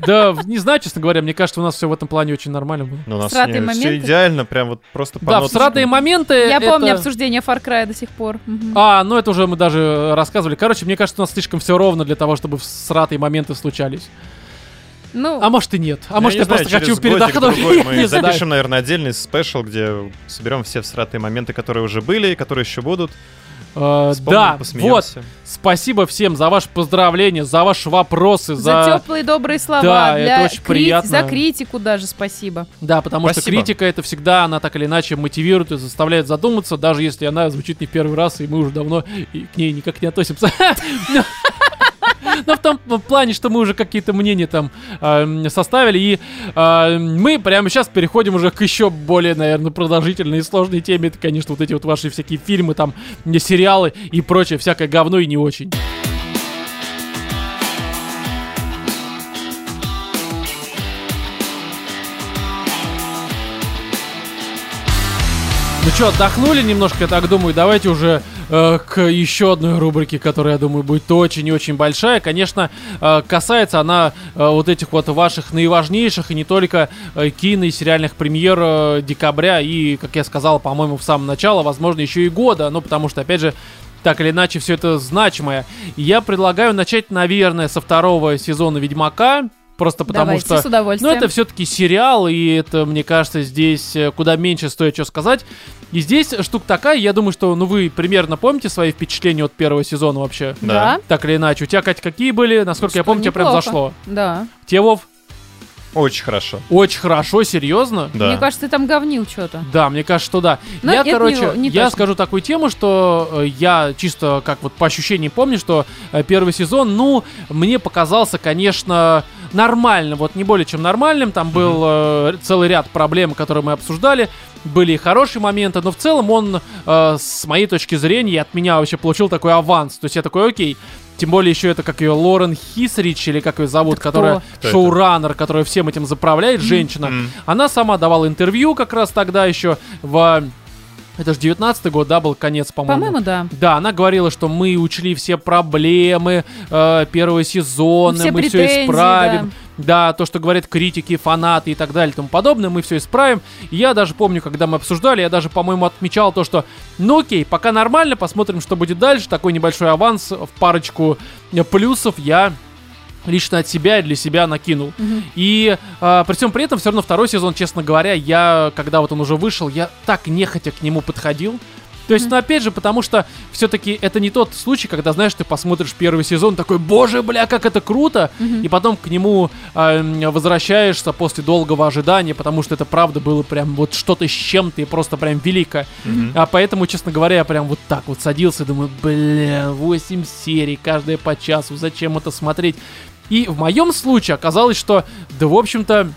Да, не знаю, честно говоря, мне кажется, у нас все в этом плане очень нормально было. Ну, у нас Всратые все идеально, прям вот просто по Да, всратые моменты. Я это- помню обсуждение Far Cry до сих пор. А, ну это уже мы даже рассказывали. Короче, мне кажется, у нас слишком все ровно для того, чтобы всратые моменты случались. Ну, А может и нет. А Я может не я знаю, просто хочу передохнуть. Мы не знаю. запишем, наверное, отдельный спешл, где соберем все всратые моменты, которые уже были и которые еще будут. Э, Да, вот. Спасибо всем за ваши поздравления, за ваши вопросы, за за... теплые добрые слова. Да, это для очень крит- приятно. За критику даже спасибо. Да, потому что Спасибо. критика это всегда, она так или иначе мотивирует и заставляет задуматься, даже если она звучит не в первый раз, и мы уже давно и к ней никак не относимся. Но- Но в том плане, что мы уже какие-то мнения там э, составили, и э, мы прямо сейчас переходим уже к еще более, наверное, продолжительной и сложной теме. Это, конечно, вот эти вот ваши всякие фильмы, там, сериалы и прочее, всякое говно и не очень. Ну что, отдохнули немножко, я так думаю, давайте уже э, к еще одной рубрике, которая, я думаю, будет очень и очень большая. Конечно, э, касается она э, вот этих вот ваших наиважнейших и не только кино и сериальных премьер декабря и, как я сказал, по-моему, в самом начале, возможно, еще и года. Ну, потому что, опять же, так или иначе все это значимое. Я предлагаю начать, наверное, со второго сезона Ведьмака. Просто потому Давайте, что... с удовольствием. Ну, это все-таки сериал, и это, мне кажется, здесь э, куда меньше стоит что сказать. И здесь штука такая, я думаю, что, ну, вы примерно помните свои впечатления от первого сезона вообще? Да. Так или иначе. У тебя, Катя, какие были? Насколько я Что, помню, тебе прям неплохо. зашло. Да. Тебе, Вов? Очень хорошо. Очень хорошо, серьезно? Да. Мне кажется, ты там говнил что-то. Да, мне кажется, что да. Но я, короче, не- не я точно. скажу такую тему, что э, я чисто как вот по ощущениям помню, что э, первый сезон, ну, мне показался, конечно, нормальным, вот не более чем нормальным. Там был э, целый ряд проблем, которые мы обсуждали. Были и хорошие моменты, но в целом он, э, с моей точки зрения, от меня вообще получил такой аванс. То есть я такой, окей. Тем более еще это как ее Лорен Хисрич, или как ее зовут, Это которая Кто шоураннер, которая всем этим заправляет, женщина. М. Она сама давала интервью как раз тогда еще в... Это же 19 год, да, был конец, по-моему. По-моему, да. Да, она говорила, что мы учли все проблемы э, первого сезона, Все мы все исправим. Да. То, что говорят критики, фанаты и так далее и тому подобное, мы все исправим. Я даже помню, когда мы обсуждали, я даже, по-моему, отмечал то, что, ну окей, пока нормально, посмотрим, что будет дальше. Такой небольшой аванс в парочку плюсов я лично от себя и для себя накинул. Мгм. И э, при всем при этом, все равно второй сезон, честно говоря, я, когда вот он уже вышел, я так нехотя к нему подходил. То есть, ну опять же, потому что все-таки это не тот случай, когда, знаешь, ты посмотришь первый сезон, такой, боже, бля, как это круто, и потом к нему э, возвращаешься после долгого ожидания, потому что это правда было прям вот что-то с чем-то и просто прям великое. Мгм. А поэтому, честно говоря, я прям вот так вот садился и думаю, бля, 8 серий, каждая по часу, зачем это смотреть? И в моем случае оказалось, что, да, в общем-то,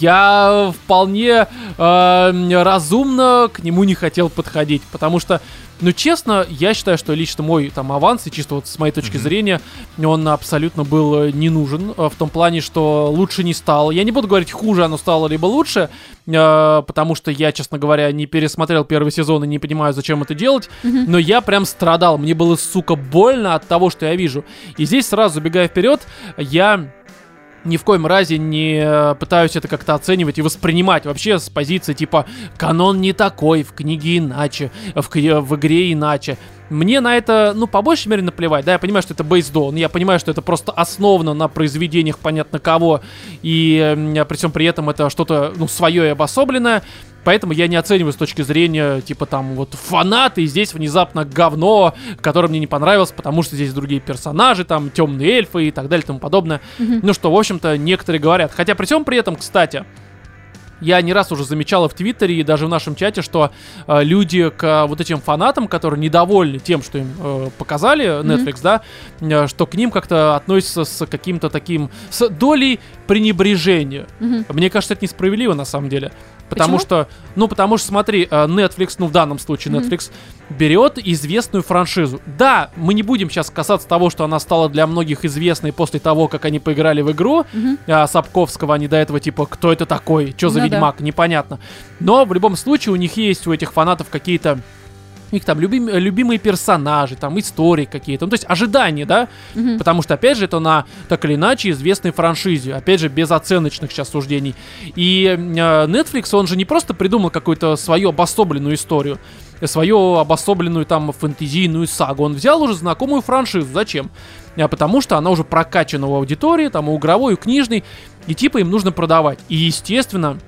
я вполне э, разумно к нему не хотел подходить, потому что, ну, честно, я считаю, что лично мой там аванс, и чисто вот с моей точки Мгм. зрения, он абсолютно был э, не нужен, э, в том плане, что лучше не стало. Я не буду говорить, хуже оно стало, либо лучше, э, потому что я, честно говоря, не пересмотрел первый сезон и не понимаю, зачем это делать, Мгм. но я прям страдал, мне было, сука, больно от того, что я вижу. И здесь сразу, забегая вперед, я ни в коем разе не э, пытаюсь это как-то оценивать и воспринимать вообще с позиции типа канон не такой, в книге иначе, в, кни- в игре иначе. Мне на это, ну, по большей мере наплевать, да, я понимаю, что это бейсдон, я понимаю, что это просто основано на произведениях понятно кого, и э, при всем при этом это что-то, ну, свое и обособленное, Поэтому я не оцениваю с точки зрения, типа, там, вот, фанаты, и здесь внезапно говно, которое мне не понравилось, потому что здесь другие персонажи, там, темные эльфы и так далее и тому подобное. Мгм. Ну, что, в общем-то, некоторые говорят. Хотя при всем при этом, кстати, я не раз уже замечал в Твиттере и даже в нашем чате, что э, люди к э, вот этим фанатам, которые недовольны тем, что им э, показали Netflix, да, э, что к ним как-то относятся с каким-то таким, с долей пренебрежения. Мгм. Мне кажется, это несправедливо на самом деле. Потому Почему? что, ну, потому что, смотри, э, Netflix, ну, в данном случае. Netflix, берет известную франшизу. Да, мы не будем сейчас касаться того, что она стала для многих известной после того, как они поиграли в игру Мгм. а, Сапковского, они до этого, типа, кто это такой, что за Ну да. ведьмак, непонятно. Но в любом случае у них есть, у этих фанатов какие-то у них там любим- любимые персонажи, там истории какие-то, ну то есть ожидания, да, Мгм. Потому что, опять же, это на так или иначе известной франшизе. Опять же, без оценочных сейчас суждений. И э, Netflix, он же не просто придумал какую-то свою обособленную историю, э, свою обособленную там фэнтезийную сагу. Он взял уже знакомую франшизу. Зачем? А потому что она уже прокачана у аудитории, там, у игровой, у книжной, и типа им нужно продавать. И, естественно,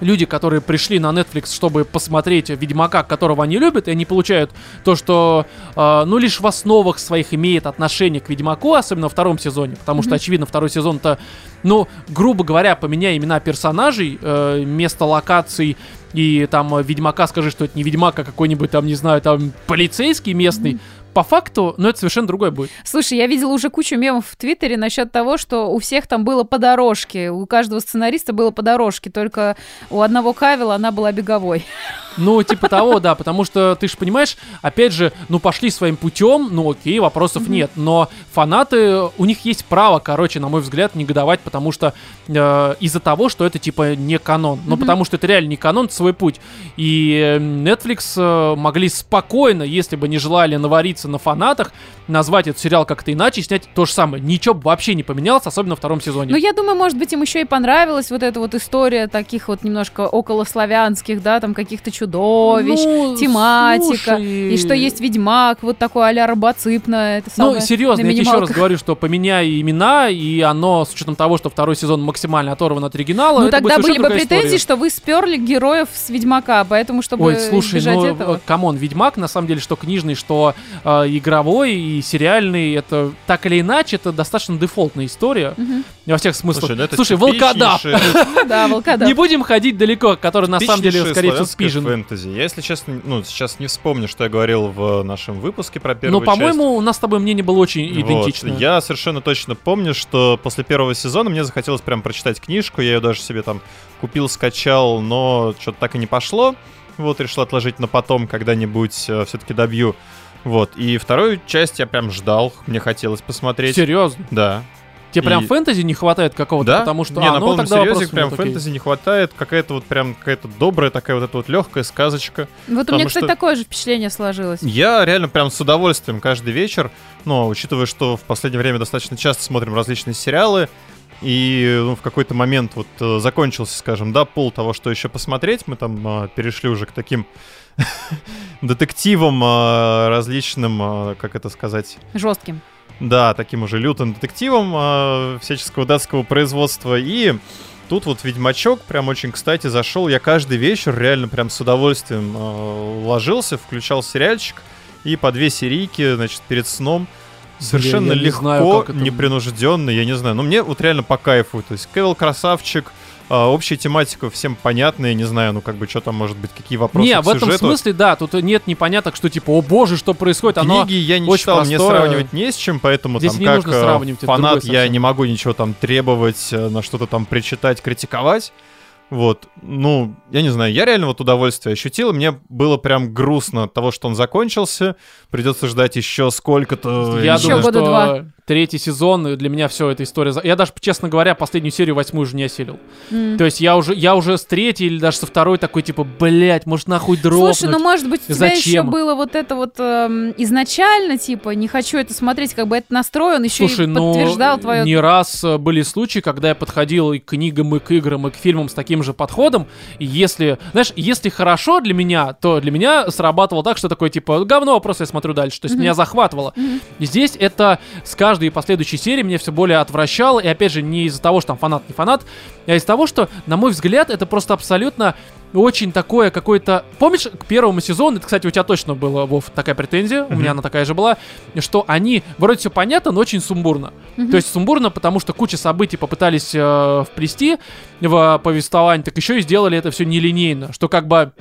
люди, которые пришли на Netflix, чтобы посмотреть Ведьмака, которого они любят, и они получают то, что, э, ну, лишь в основах своих имеет отношение к Ведьмаку, особенно во втором сезоне, потому что, Мгм. очевидно, второй сезон-то, ну, грубо говоря, поменяя имена персонажей, э, место локаций и там Ведьмака, скажи, что это не Ведьмак, а какой-нибудь там, не знаю, там полицейский местный, по факту, ну, это совершенно другое будет. Слушай, я видела уже кучу мемов в Твиттере насчет того, что у всех там было по дорожке, у каждого сценариста было по дорожке, только у одного Кавила она была беговой. Ну, типа того, да, потому что ты же понимаешь, опять же, ну пошли своим путем, ну окей, вопросов Мгм. нет, но фанаты, у них есть право, короче, на мой взгляд, негодовать, потому что э, из-за того, что это типа не канон, ну Мгм. потому что это реально не канон, это свой путь. И э, Netflix э, могли спокойно, если бы не желали навариться на фанатах, назвать этот сериал как-то иначе, снять то же самое. Ничего вообще не поменялось, особенно во втором сезоне. Ну, я думаю, может быть, им еще и понравилась вот эта вот история таких вот немножко околославянских, да, там каких-то чудовищ, Ну, тематика, слушай. и что есть ведьмак, вот такой а-ля робоципно, это самое, Ну, серьезно, на я тебе еще раз говорю, что поменяй имена, и оно, с учетом того, что второй сезон максимально оторван от оригинала, Ну, тогда были бы претензии, история. что вы сперли героев с Ведьмака, поэтому, чтобы Ой, слушай, ну, этого... come on, Ведьмак, на самом деле, что книжный, что э, игровой и сериальный, это так или иначе, это достаточно дефолтная история Мгм. во всех смыслах. Слушай, ну это Слушай, Волкодав! да, волкодав. Не будем ходить далеко, который на самом деле, скорее всего, спижен. фэнтези. Я, если честно, ну, сейчас не вспомню, что я говорил в нашем выпуске про первую Но, по-моему, у нас с тобой мнение было очень идентично. Я совершенно точно помню, что после первого сезона мне захотелось прям прочитать книжку. Я ее даже себе там купил, скачал, но что-то так и не пошло. Вот, решил отложить на потом, когда-нибудь все-таки добью. Вот, и вторую часть я прям ждал, мне хотелось посмотреть. Серьезно? Да. Тебе прям И- фэнтези не хватает какого-то, Да? потому что... Не, а, на ну, полном тогда серьезе прям нет, окей. фэнтези не хватает. Какая-то вот прям какая-то добрая такая вот эта вот легкая сказочка. Вот у меня, кстати, что- такое же впечатление сложилось. Я реально прям с удовольствием каждый вечер, но учитывая, что в последнее время достаточно часто смотрим различные сериалы, и ну, в какой-то момент вот э, закончился, скажем, да, пол того, что еще посмотреть, мы там э, перешли уже к таким детективам э, различным, э, как это сказать, Жестким. да, таким уже лютым детективом э, всяческого датского производства. И тут вот Ведьмачок прям очень кстати зашел. Я каждый вечер реально прям с удовольствием ложился, включал сериальчик и по две серийки, значит, перед сном. Совершенно я не легко, знаю, как это- непринужденно, я не знаю. Но мне вот реально по кайфу. То есть Кевилл красавчик, а, общая тематика всем понятная, не знаю, ну как бы что там может быть, какие вопросы Не, в этом сюжету. смысле, да, тут нет непоняток, что типа, о боже, что происходит, оно... Книги я не очень читал, мне простое. сравнивать не с чем, поэтому Здесь там не как нужно э, сравнивать, фанат я не могу ничего там требовать, э, на что-то там причитать, критиковать. Вот, ну, я не знаю, я реально вот удовольствие ощутил, мне было прям грустно от того, что он закончился, придется ждать еще сколько-то... Я Еще думаю, года что два. Третий сезон и для меня все эта история. за- Я даже, честно говоря, последнюю серию восьмую уже не осилил. М. То есть я уже, я уже с третьей или даже со второй такой типа, блять, может нахуй дропнуть. Слушай, ну может быть у тебя еще Зачем? было вот это вот эм, изначально, типа, не хочу это смотреть, как бы это настроен, еще Слушай, и ну подтверждал твое... не раз э, были случаи, когда я подходил и к книгам, и к играм, и к фильмам с таким же подходом. И если, знаешь, если хорошо для меня, то для меня срабатывало так, что такое типа говно, просто я смотрю дальше. То есть меня захватывало. И здесь это с каждой последующей серии мне все более отвращало. И опять же, не из-за того, что там фанат не фанат, а из-за того, что, на мой взгляд, это просто абсолютно очень такое какое-то... Помнишь, к первому сезону, это, кстати, у тебя точно была, Вов, такая претензия, у Мгм. меня она такая же была, что они, вроде все понятно, но очень сумбурно. Мгм. То есть сумбурно, потому что куча событий попытались э, вплести в повествование, так еще и сделали это все нелинейно, что как бы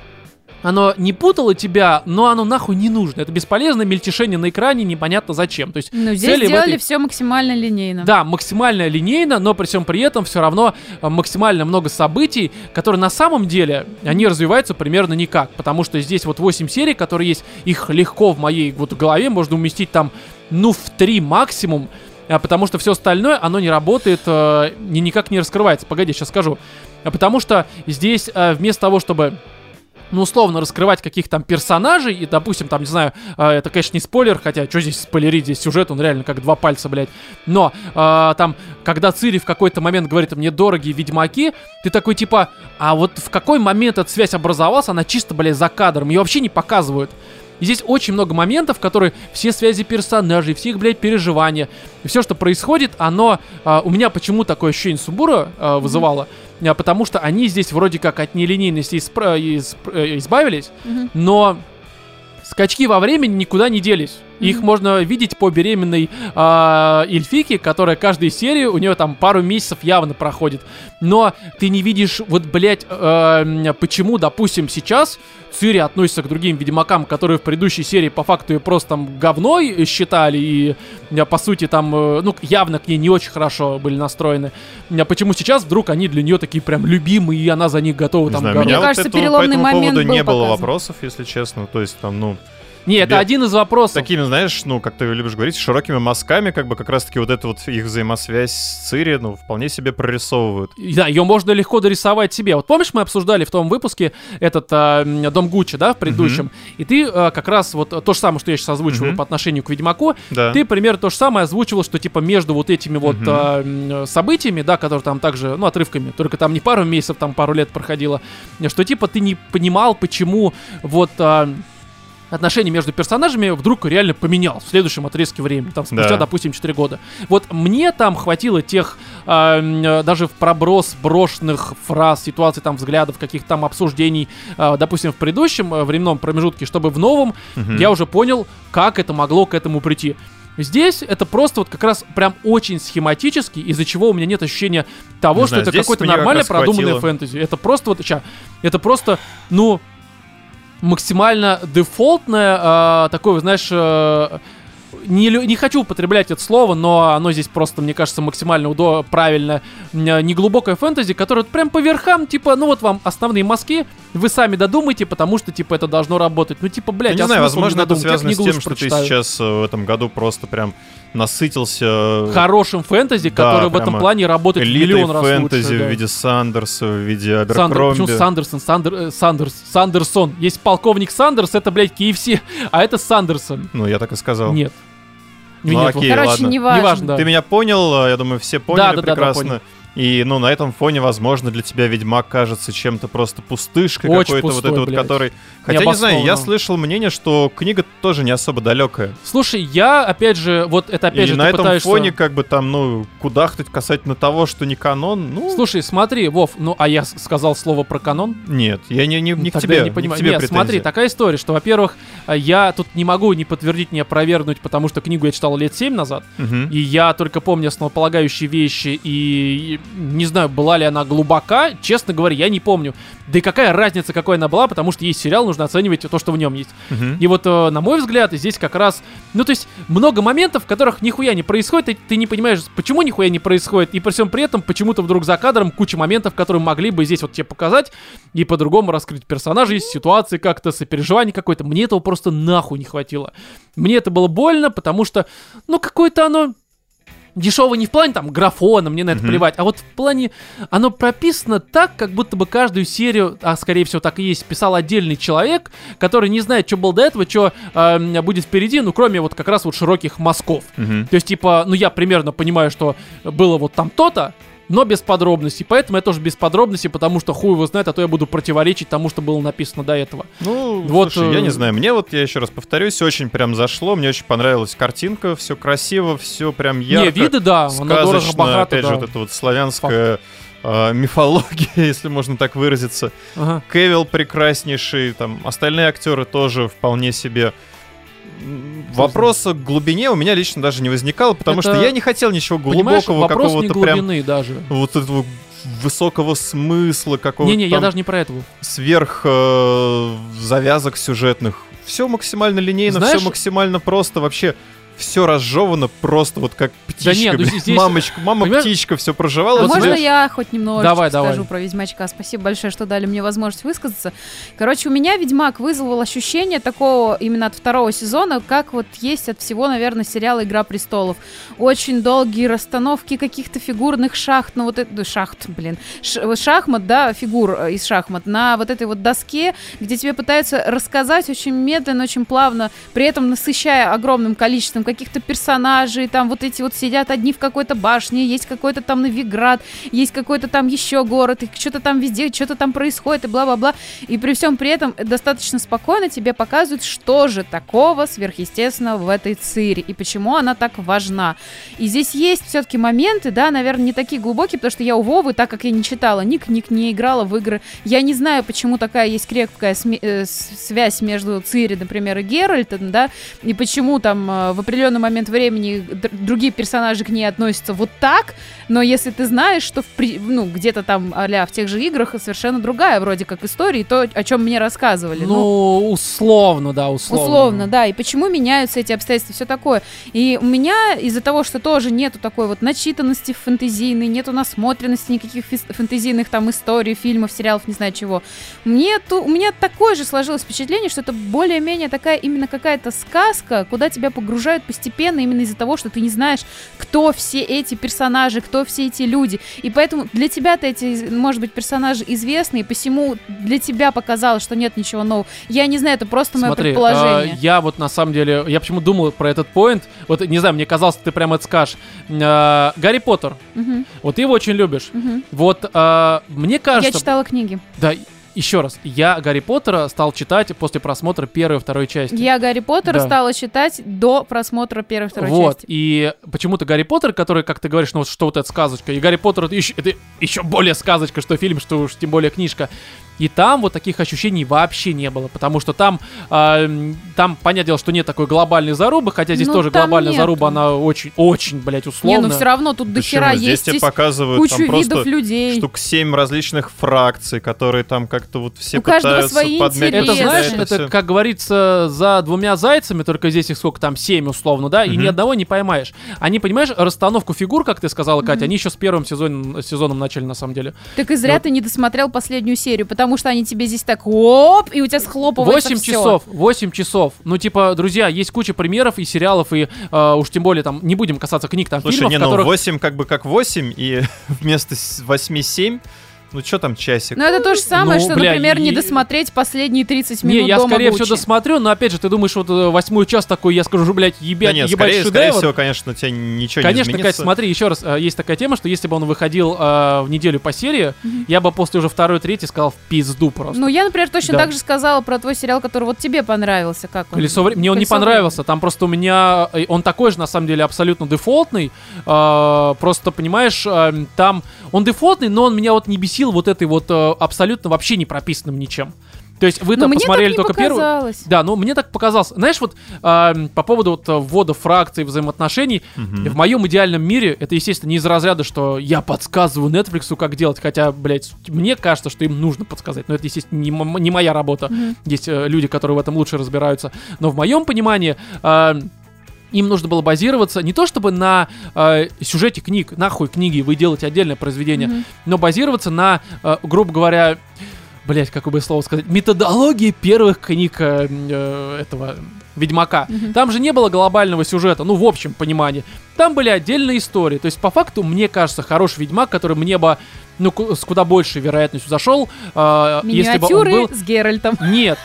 оно не путало тебя, но оно нахуй не нужно. Это бесполезное мельтешение на экране, непонятно зачем. То есть Ну, здесь сделали этой- все максимально линейно. да, максимально линейно, но при всем при этом все равно э, максимально много событий, которые на самом деле, они развиваются примерно никак. Потому что здесь вот 8 серий, которые есть, их легко в моей вот голове можно уместить там, ну, в 3 максимум. а Потому что все остальное, оно не работает, э, ни- никак не раскрывается. Погоди, сейчас скажу. А Потому что здесь э, вместо того, чтобы ну, условно, раскрывать каких-то там персонажей, и, допустим, там, не знаю, э, это, конечно, не спойлер, хотя, что здесь спойлерить, здесь сюжет, он реально как два пальца, блядь. Но, э, там, когда Цири в какой-то момент говорит, мне дорогие ведьмаки, ты такой, типа, а вот в какой момент эта связь образовалась, она чисто, блядь, за кадром, ее вообще не показывают. И здесь очень много моментов, которые все связи персонажей, все их, блядь, переживания, все, что происходит, оно а, у меня почему такое ощущение сумбура а, вызывало, А, потому что они здесь вроде как от нелинейности испра- исп- э, избавились, Мгм. но скачки во времени никуда не делись. Их Мгм. можно видеть по беременной а, эльфике, которая каждой серии у нее там пару месяцев явно проходит. Но ты не видишь, вот, блядь, э, почему, допустим, сейчас Цири относится к другим ведьмакам, которые в предыдущей серии по факту ее просто там говной считали и, э, по сути, там, э, ну, явно к ней не очень хорошо были настроены. А почему сейчас вдруг они для нее такие прям любимые, и она за них готова Не там знаю, говно? меня Мне вот кажется, этого- по переломный этому момент поводу был не было показан. вопросов, если честно. То есть там, ну, Не, это один из вопросов. Такими, знаешь, ну, как ты любишь говорить, широкими мазками, как бы как раз-таки вот эту вот их взаимосвязь с Цири, ну, вполне себе прорисовывают. Да, ее можно легко дорисовать себе. Вот помнишь, мы обсуждали в том выпуске этот м, Дом Гуччи, да, в предыдущем, и ты а, как раз вот то же самое, что я сейчас озвучиваю Мгм. по отношению к Ведьмаку, Да. ты примерно то же самое озвучивал, что типа между вот этими вот м, событиями, да, которые там также, ну, отрывками, только там не пару месяцев, там пару лет проходило, что типа ты не понимал, почему вот... а, отношения между персонажами вдруг реально поменял в следующем отрезке времени, там спустя, Да. допустим, 4 года. Вот мне там хватило тех э, даже в проброс брошенных фраз, ситуаций, там, взглядов, каких-то там обсуждений, а, допустим, в предыдущем э, временном промежутке, чтобы в новом Мгм. я уже понял, как это могло к этому прийти. Здесь это просто вот как раз прям очень схематически, из-за чего у меня нет ощущения того, Не что знаю, это здесь какое-то мне как нормально раз продуманное хватило. фэнтези. Это просто вот, ща, это просто, ну, максимально дефолтное, а, такое, знаешь, э, не, не хочу употреблять это слово, но оно здесь просто, мне кажется, максимально удо- правильно. Неглубокое фэнтези, которое вот прям по верхам, типа, ну вот вам основные мазки, вы сами додумайте, потому что, типа, это должно работать. Ну, типа, Я блядь, не а знаю, возможно, это додумать? Я связано с тем, что ты прочитаю. сейчас э, в этом году просто прям насытился Хорошим фэнтези, Да, который в этом плане работает миллион раз фэнтези лучше. да. в виде Сандерса, в виде Сандер, Аберкромби. почему Сандерсон? Сандер, э, Сандерс, Сандерсон. Есть полковник Сандерс, это, блядь, KFC, а это Сандерсон. Ну, я так и сказал. Нет. Ну, Нет, окей, Короче, ладно. неважно. Неважно, да. Ты меня понял, э, я думаю, все поняли Да, да, да, да, прекрасно. понял. И, ну, на этом фоне, возможно, для тебя Ведьмак кажется чем-то просто пустышкой какой-то, вот это вот, который... Хотя, не знаю, я слышал мнение, что книга тоже не особо далекая. Слушай, я, опять же, вот это опять и же на этом пытаешься... фоне, как бы там, ну, кудахтать касательно того, что не канон, ну, Слушай, смотри, Вов, ну а я сказал слово про канон. нет, я не, не, не к Тогда тебе, я не понимаю. к тебе Нет, претензии. смотри, такая история, что, во-первых, а, я тут не могу ни подтвердить, ни опровергнуть, потому что книгу я читал лет 7 назад, Мгм. и я только помню основополагающие вещи, и не знаю, была ли она глубока, честно говоря, я не помню. Да и какая разница, какой она была, потому что есть сериал, нужно оценивать то, что в нем есть. Мгм. И вот, э, на мой взгляд, здесь как раз, ну, то есть, много моментов, в которых нихуя не происходит, и ты не понимаешь, почему нихуя не происходит, и при всем при этом почему-то вдруг за кадром куча моментов, которые могли бы здесь вот тебе показать, и по-другому раскрыть персонажей, ситуации как-то, сопереживание какое-то. Мне этого просто нахуй не хватило. Мне это было больно, потому что, ну, какое-то оно дешевое не в плане там графона, мне на это плевать, а вот в плане оно прописано так, как будто бы каждую серию, а скорее всего так и есть, писал отдельный человек, который не знает, что было до этого, что будет впереди, ну кроме вот как раз вот широких мазков. Мгм. То есть типа, ну я примерно понимаю, что было вот там то-то, но без подробностей. Поэтому я тоже без подробностей, потому что хуй его знает, а то я буду противоречить тому, что было написано до этого. Ну, Вот, слушай, я э, не знаю, мне вот, я еще раз повторюсь, очень прям зашло, мне очень понравилась картинка, все красиво, все прям ярко. не, виды, да, дорого, сказочно, богато, опять да. же, вот эта вот славянская э, мифология, если можно так выразиться. Ага. Кевилл прекраснейший, там остальные актеры тоже вполне себе. М, Вопроса к глубине у меня лично даже не возникало, потому Это, что я не хотел ничего глубокого, вопрос какого-то прям даже. вот этого высокого смысла, какого-то Не-не, я даже не про этого. сверх э, завязок сюжетных. Все максимально линейно, Знаешь- все максимально просто. Вообще все разжевано просто вот как птичка. нет, ну здесь- Мамочка, мама понимаешь, птичка, все А проживала. Вот можно знаешь, я хоть немножечко Давай, скажу давай. про Ведьмачка? Спасибо большое, что дали мне возможность высказаться. Короче, у меня Ведьмак вызвал ощущение такого именно от второго сезона, как вот есть от всего, наверное, сериала «Игра престолов». Очень долгие расстановки каких-то фигурных шахт, ну вот это, шахт, блин, ш- шахмат, да, фигур э, из шахмат, на вот этой вот доске, где тебе пытаются рассказать очень медленно, очень плавно, при этом насыщая огромным количеством каких-то персонажей, там вот эти вот сидят одни в какой-то башне, есть какой-то там Новиград, есть какой-то там еще город, и что-то там везде, что-то там происходит, и бла-бла-бла. И при всем при этом достаточно спокойно тебе показывают, что же такого сверхъестественного в этой Цири, и почему она так важна. И здесь есть все-таки моменты, да, наверное, не такие глубокие, потому что я у Вовы, так как я не читала ни книг, не играла в игры, я не знаю, почему такая есть крепкая э, связь между Цири, например, и Геральтом, да, и почему там э, в определенном определенный момент времени другие персонажи к ней относятся вот так, но если ты знаешь, что в при- ну, где-то там а в тех же играх совершенно другая вроде как история, и то, о чем мне рассказывали. Ну, условно, да, условно. Условно, да. И почему меняются эти обстоятельства, все такое. И у меня из-за того, что тоже нету такой вот начитанности фэнтезийной, нету насмотренности никаких фэнтезийных там историй, фильмов, сериалов, не знаю чего, мне ту- у меня такое же сложилось впечатление, что это более-менее такая именно какая-то сказка, куда тебя погружают постепенно именно из-за того, что ты не знаешь, кто все эти персонажи, кто все эти люди. И поэтому для тебя-то эти, может быть, персонажи известны, и посему для тебя показалось, что нет ничего нового. Я не знаю, это просто мое Смотри, предположение. э, я вот на самом деле, я почему думал про этот поинт, вот не знаю, мне казалось, ты прямо это скажешь. Э, Гарри Поттер, Мгм, вот ты его очень любишь. мгм. Вот э, мне Я кажется, читала книги. да, еще раз, я Гарри Поттера стал читать после просмотра первой и второй части. Я Гарри Поттера Да. стала читать до просмотра первой и второй вот, части. и почему-то Гарри Поттер, который, как ты говоришь, ну вот что вот эта сказочка, и Гарри Поттер это еще, это еще более сказочка, что фильм, что уж тем более книжка. И там вот таких ощущений вообще не было, потому что там, м, там, понятное дело, что нет такой глобальной зарубы, хотя здесь Ну, тоже глобальная нету. заруба, она очень, очень, блядь, Не, условная. ну все равно тут до хера Здесь есть тебе здесь показывают кучу там просто видов людей. штук 7 различных фракций, которые там как-то вот все У каждого пытаются свои подмять Это, знаешь, это, как говорится, за двумя зайцами, только здесь их сколько там, семь условно, да, и Мгм. ни одного не поймаешь. Они, понимаешь, расстановку фигур, как ты сказала, Катя, Мгм. они еще с первым сезоном, сезоном начали, на самом деле. Так и зря Ну, ты не досмотрел последнюю серию, потому что они тебе здесь так оп, и у тебя схлопывается 8 всё. часов, 8 часов. Ну, типа, друзья, есть куча примеров и сериалов, и э, уж тем более там, не будем касаться книг, там, Слушай, фильмов, не, ну которых... 8 как бы как 8, и вместо 8-7, ну что там часик? Но это то же самое, Ну, что, бля, например, не досмотреть последние 30 минут Не, я дома скорее Гуччи. всего досмотрю, но опять же, ты думаешь, вот э, восьмой час такой, я скажу, блядь, Да ебать, нет, ебать скорее, скорее шедевр. всего, конечно, у тебя ничего Конечно, не Кать, изменится. смотри, еще раз, э, есть такая тема, что если бы он выходил э, в неделю по серии, я бы после уже второй, третьей сказал в пизду просто. Ну, я, например, точно Да. так же сказала про твой сериал, который вот тебе понравился. Как он? Колесо Мне он не «Колесо понравился. Там просто у меня... э, Он такой же, на самом деле, абсолютно дефолтный. Э, Просто, понимаешь, э, там... Он дефолтный, но он меня вот не бесил вот этой вот э, абсолютно вообще не прописанным ничем. То есть вы там посмотрели так не только первую... Да, ну мне так показалось. Знаешь, вот э, по поводу вот э, ввода фракций, взаимоотношений, Мгм. в моем идеальном мире это, естественно, не из разряда, что я подсказываю Netflix, как делать, хотя, блядь, мне кажется, что им нужно подсказать, но это, естественно, не, м- не моя работа. Мгм. Есть э, люди, которые в этом лучше разбираются. Но в моем понимании э, им нужно было базироваться не то чтобы на э, сюжете книг, нахуй книги, вы делаете отдельное произведение, Мгм. но базироваться на, э, грубо говоря, блять, как бы слово сказать, методологии первых книг э, э, этого Ведьмака. Мгм. Там же не было глобального сюжета, ну, в общем понимании. Там были отдельные истории. То есть, по факту, мне кажется, хороший Ведьмак, который мне бы, ну, с куда большей вероятностью зашел, э, если бы он Миниатюры был... с Геральтом. Нет.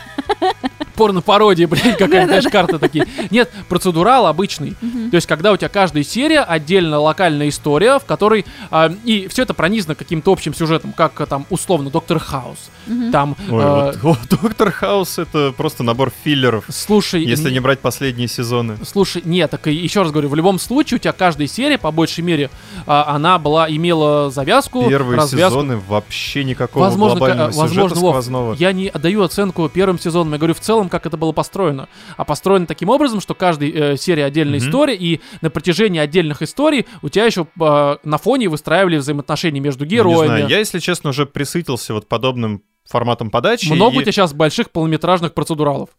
Порно-пародия, блядь, какая-то даже карта такие. Нет, процедурал обычный. То есть, когда у тебя каждая серия отдельно локальная история, в которой... а, и все это пронизано каким-то общим сюжетом, как а, там, условно, Доктор Хаус. Там... Ой, э, вот, о, Доктор Хаус это просто набор филлеров, Слушай... если не брать последние сезоны. Слушай, нет, так и еще раз говорю, в любом случае тебя каждая серия, по большей мере, а, она была, имела завязку, Первые развязку. сезоны вообще никакого Возможно, глобального возможно, сквозного. я не отдаю оценку первым сезонам, я говорю в целом, как это было построено. А построено таким образом, что каждая э, серия отдельная Мгм. история, и на протяжении отдельных историй у тебя еще э, на фоне выстраивали взаимоотношения между Ну, не героями. знаю, я, если честно, уже присытился вот подобным форматом подачи. Много и- у тебя сейчас больших полнометражных процедуралов.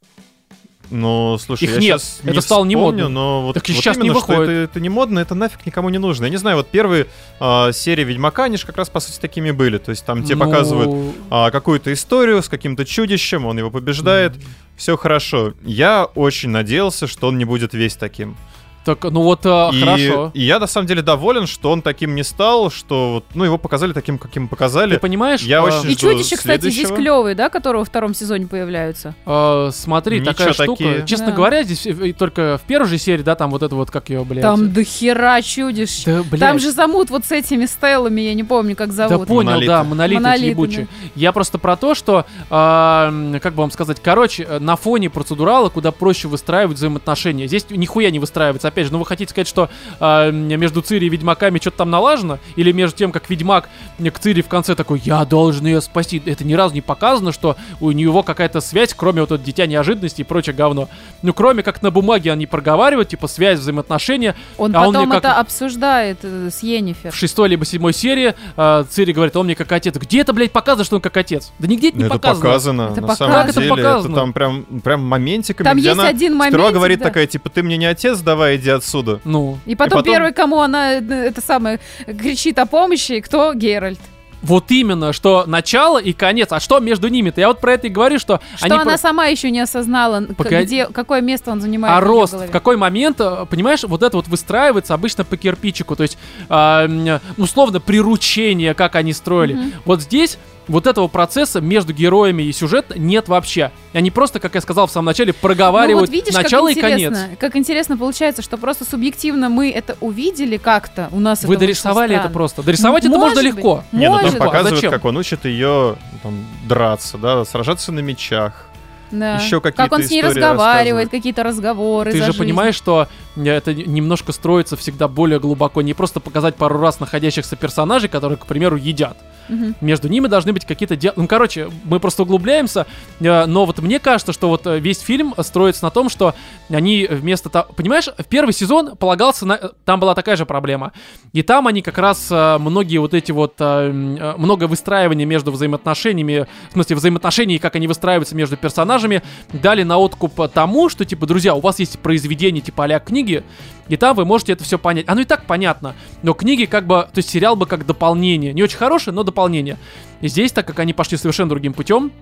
Ну, слушай, Их я нет, щас это не стало не модно. но вот, Так вот не именно, что выходит. это, это не модно, это нафиг никому не нужно. Я не знаю, вот первые а, серии Ведьмака, они же как раз, по сути, такими были. То есть там тебе Ну, показывают а, какую-то историю с каким-то чудищем, он его побеждает, все хорошо. Я очень надеялся, что он не будет весь таким. Так, ну вот, э, и, хорошо. и я на самом деле доволен, что он таким не стал, что вот, ну его показали таким, каким показали. Ты понимаешь? Я э, очень И жду чудища, кстати, здесь клевые, да, которые во втором сезоне появляются. э, смотри, Ничего такая штука. такие. Честно Да. говоря, здесь э, только в первой же серии, да, там вот это вот, как ее, блядь. Там до хера чудищ. Да, блядь. Там же замут вот с этими стеллами, я не помню, как Да зовут. понял, Монолиты. да, монолиты, Монолиты, ебучие. Я просто про то, что, а, м, как бы вам сказать, короче, э, на фоне процедурала куда проще выстраивать взаимоотношения. Здесь нихуя не выстраивается. Опять же, ну вы хотите сказать, что э, между Цири и Ведьмаками что-то там налажено? Или между тем, как Ведьмак к Цири в конце такой, я должен ее спасти. Это ни разу не показано, что у него какая-то связь, кроме вот этого дитя неожиданности и прочее говно. Ну, кроме как на бумаге они проговаривают, типа, связь, взаимоотношения. Он а он потом мне как- это обсуждает э, с Йеннифер. В шестой либо седьмой серии э, Цири говорит, он мне как отец. Где это, блядь, показано, что он как отец? Да нигде это не это показано. показано, Это на показано. самом Как это деле. показано? там прям, прям моментиками, Там есть она один сперва момент. говорит такая, типа, ты мне не отец, давай иди отсюда. Ну, И потом, потом- первый, кому она э, это самое кричит о помощи, кто Геральт. вот именно, что начало и конец. А что между ними-то? Я вот про это и говорю, что, Что они она про- сама еще не осознала, Погоди. где, какое место он занимает. А рост, голове. в какой момент, э, понимаешь, вот это вот выстраивается обычно по кирпичику, то есть, м, условно, приручение, как они строили. Мгм. Вот здесь вот этого процесса между героями и сюжет нет вообще. Они просто, как я сказал в самом начале, Ну проговаривают вот видишь, начало как и конец. как интересно получается, что просто субъективно мы это увидели как-то, у нас Вы это дорисовали это просто. Дорисовать это Может можно быть. легко. Не, ну там показывают, Зачем? как он учит ее там, драться, да, сражаться на мечах. Да. Еще Как какие-то он с ней разговаривает, какие-то разговоры Ты же жизнь. понимаешь, что э, это немножко строится всегда более глубоко. Не просто показать пару раз находящихся персонажей, которые, к примеру, едят. Мгм. Между ними должны быть какие-то дела. Ну, короче, мы просто углубляемся, э, но вот мне кажется, что вот э, весь фильм строится на том, что они вместо того... Понимаешь, в первый сезон полагался на... Там была такая же проблема. И там они как раз э, многие вот эти вот... э, э, много выстраивания между взаимоотношениями, в смысле взаимоотношений, как они выстраиваются между персонажами, дали на откуп тому, что, типа, друзья, у вас есть произведение типа а книги, и там вы можете это все понять. Оно и так понятно. Но книги как бы, то есть сериал бы как дополнение. Не очень хорошее, но дополнение. И здесь, так как они пошли совершенно другим путем,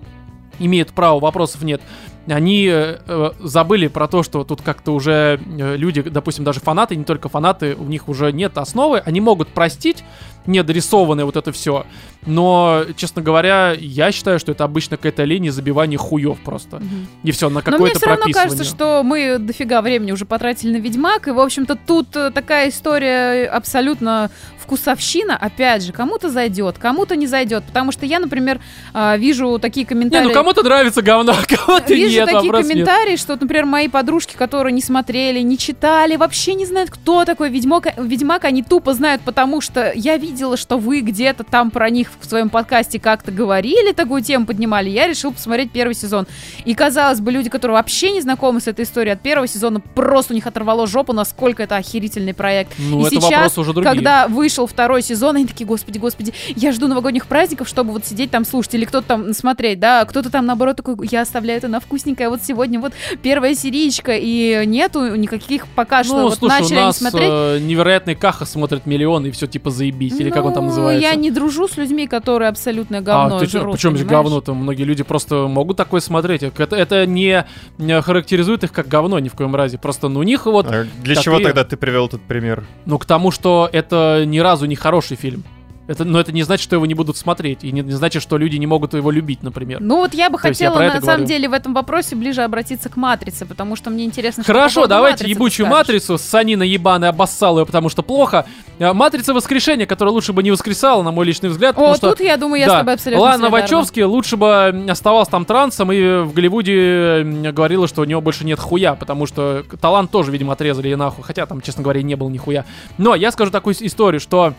имеют право, вопросов нет. Они э, э, забыли про то, что тут как-то уже э, люди, допустим, даже фанаты, не только фанаты, у них уже нет основы, они могут простить недорисованное вот это все. Но, честно говоря, я считаю, что это обычно какая-то лень и забивание хуев просто. Мгм. И все, на Но мне какое-то все равно кажется, что мы дофига времени уже потратили на Ведьмак, и, в общем-то, тут э, такая история абсолютно вкусовщина, опять же, кому-то зайдет, кому-то не зайдет, потому что я, например, а, вижу такие Не, комментарии... ну кому-то нравится говно, а кому-то Вижу нет, такие вопрос нет. комментарии, что, например, мои подружки, которые не смотрели, не читали, вообще не знают, кто такой Ведьмак, Ведьмак, они тупо знают, потому что я видела, что вы где-то там про них в своем подкасте как-то говорили, такую тему поднимали, я решил посмотреть первый сезон. И, казалось бы, люди, которые вообще не знакомы с этой историей от первого сезона, просто у них оторвало жопу, насколько это охерительный проект. Ну, И это сейчас, уже другие. Когда вышел второй сезон, они такие, господи, господи, я жду новогодних праздников, чтобы вот сидеть там слушать, или кто-то там смотреть, да, кто-то там, наоборот, такой, я оставляю это на вкусненькое, вот сегодня вот первая серичка, и нету никаких пока что, Ну, вот слушай, начали у нас смотреть. э, невероятный Каха смотрит миллионы, и все типа заебись, или как он там Ну, называется. Я не дружу с людьми, которые абсолютное говно а, ты жрут, почему здесь понимаешь? говно-то? Многие люди просто могут такое смотреть. Это, это не, не характеризует их как говно ни в коем разе. Просто ну, у них вот, А Для чего и- тогда ты привел этот пример? ну, к тому, что это ни разу не хороший фильм. Это, но это не значит, что его не будут смотреть. И не, не значит, что люди не могут его любить, например. Ну вот я бы То я хотела про на самом говорю. деле в этом вопросе ближе обратиться к матрице, потому что мне интересно, что Хорошо, давайте ебучую матрицу. Санина ебаная обоссала ее, потому что плохо. А, Матрица воскрешения, которая лучше бы не воскресала, на мой личный взгляд. О, что тут я думаю, я да. с тобой абсолютно Лана. Вачовски лучше бы оставался там трансом и в Голливуде говорила, что у него больше нет хуя, потому что талант тоже, видимо, отрезали и нахуй. Хотя там, честно говоря, не было нихуя. Но я скажу такую историю, что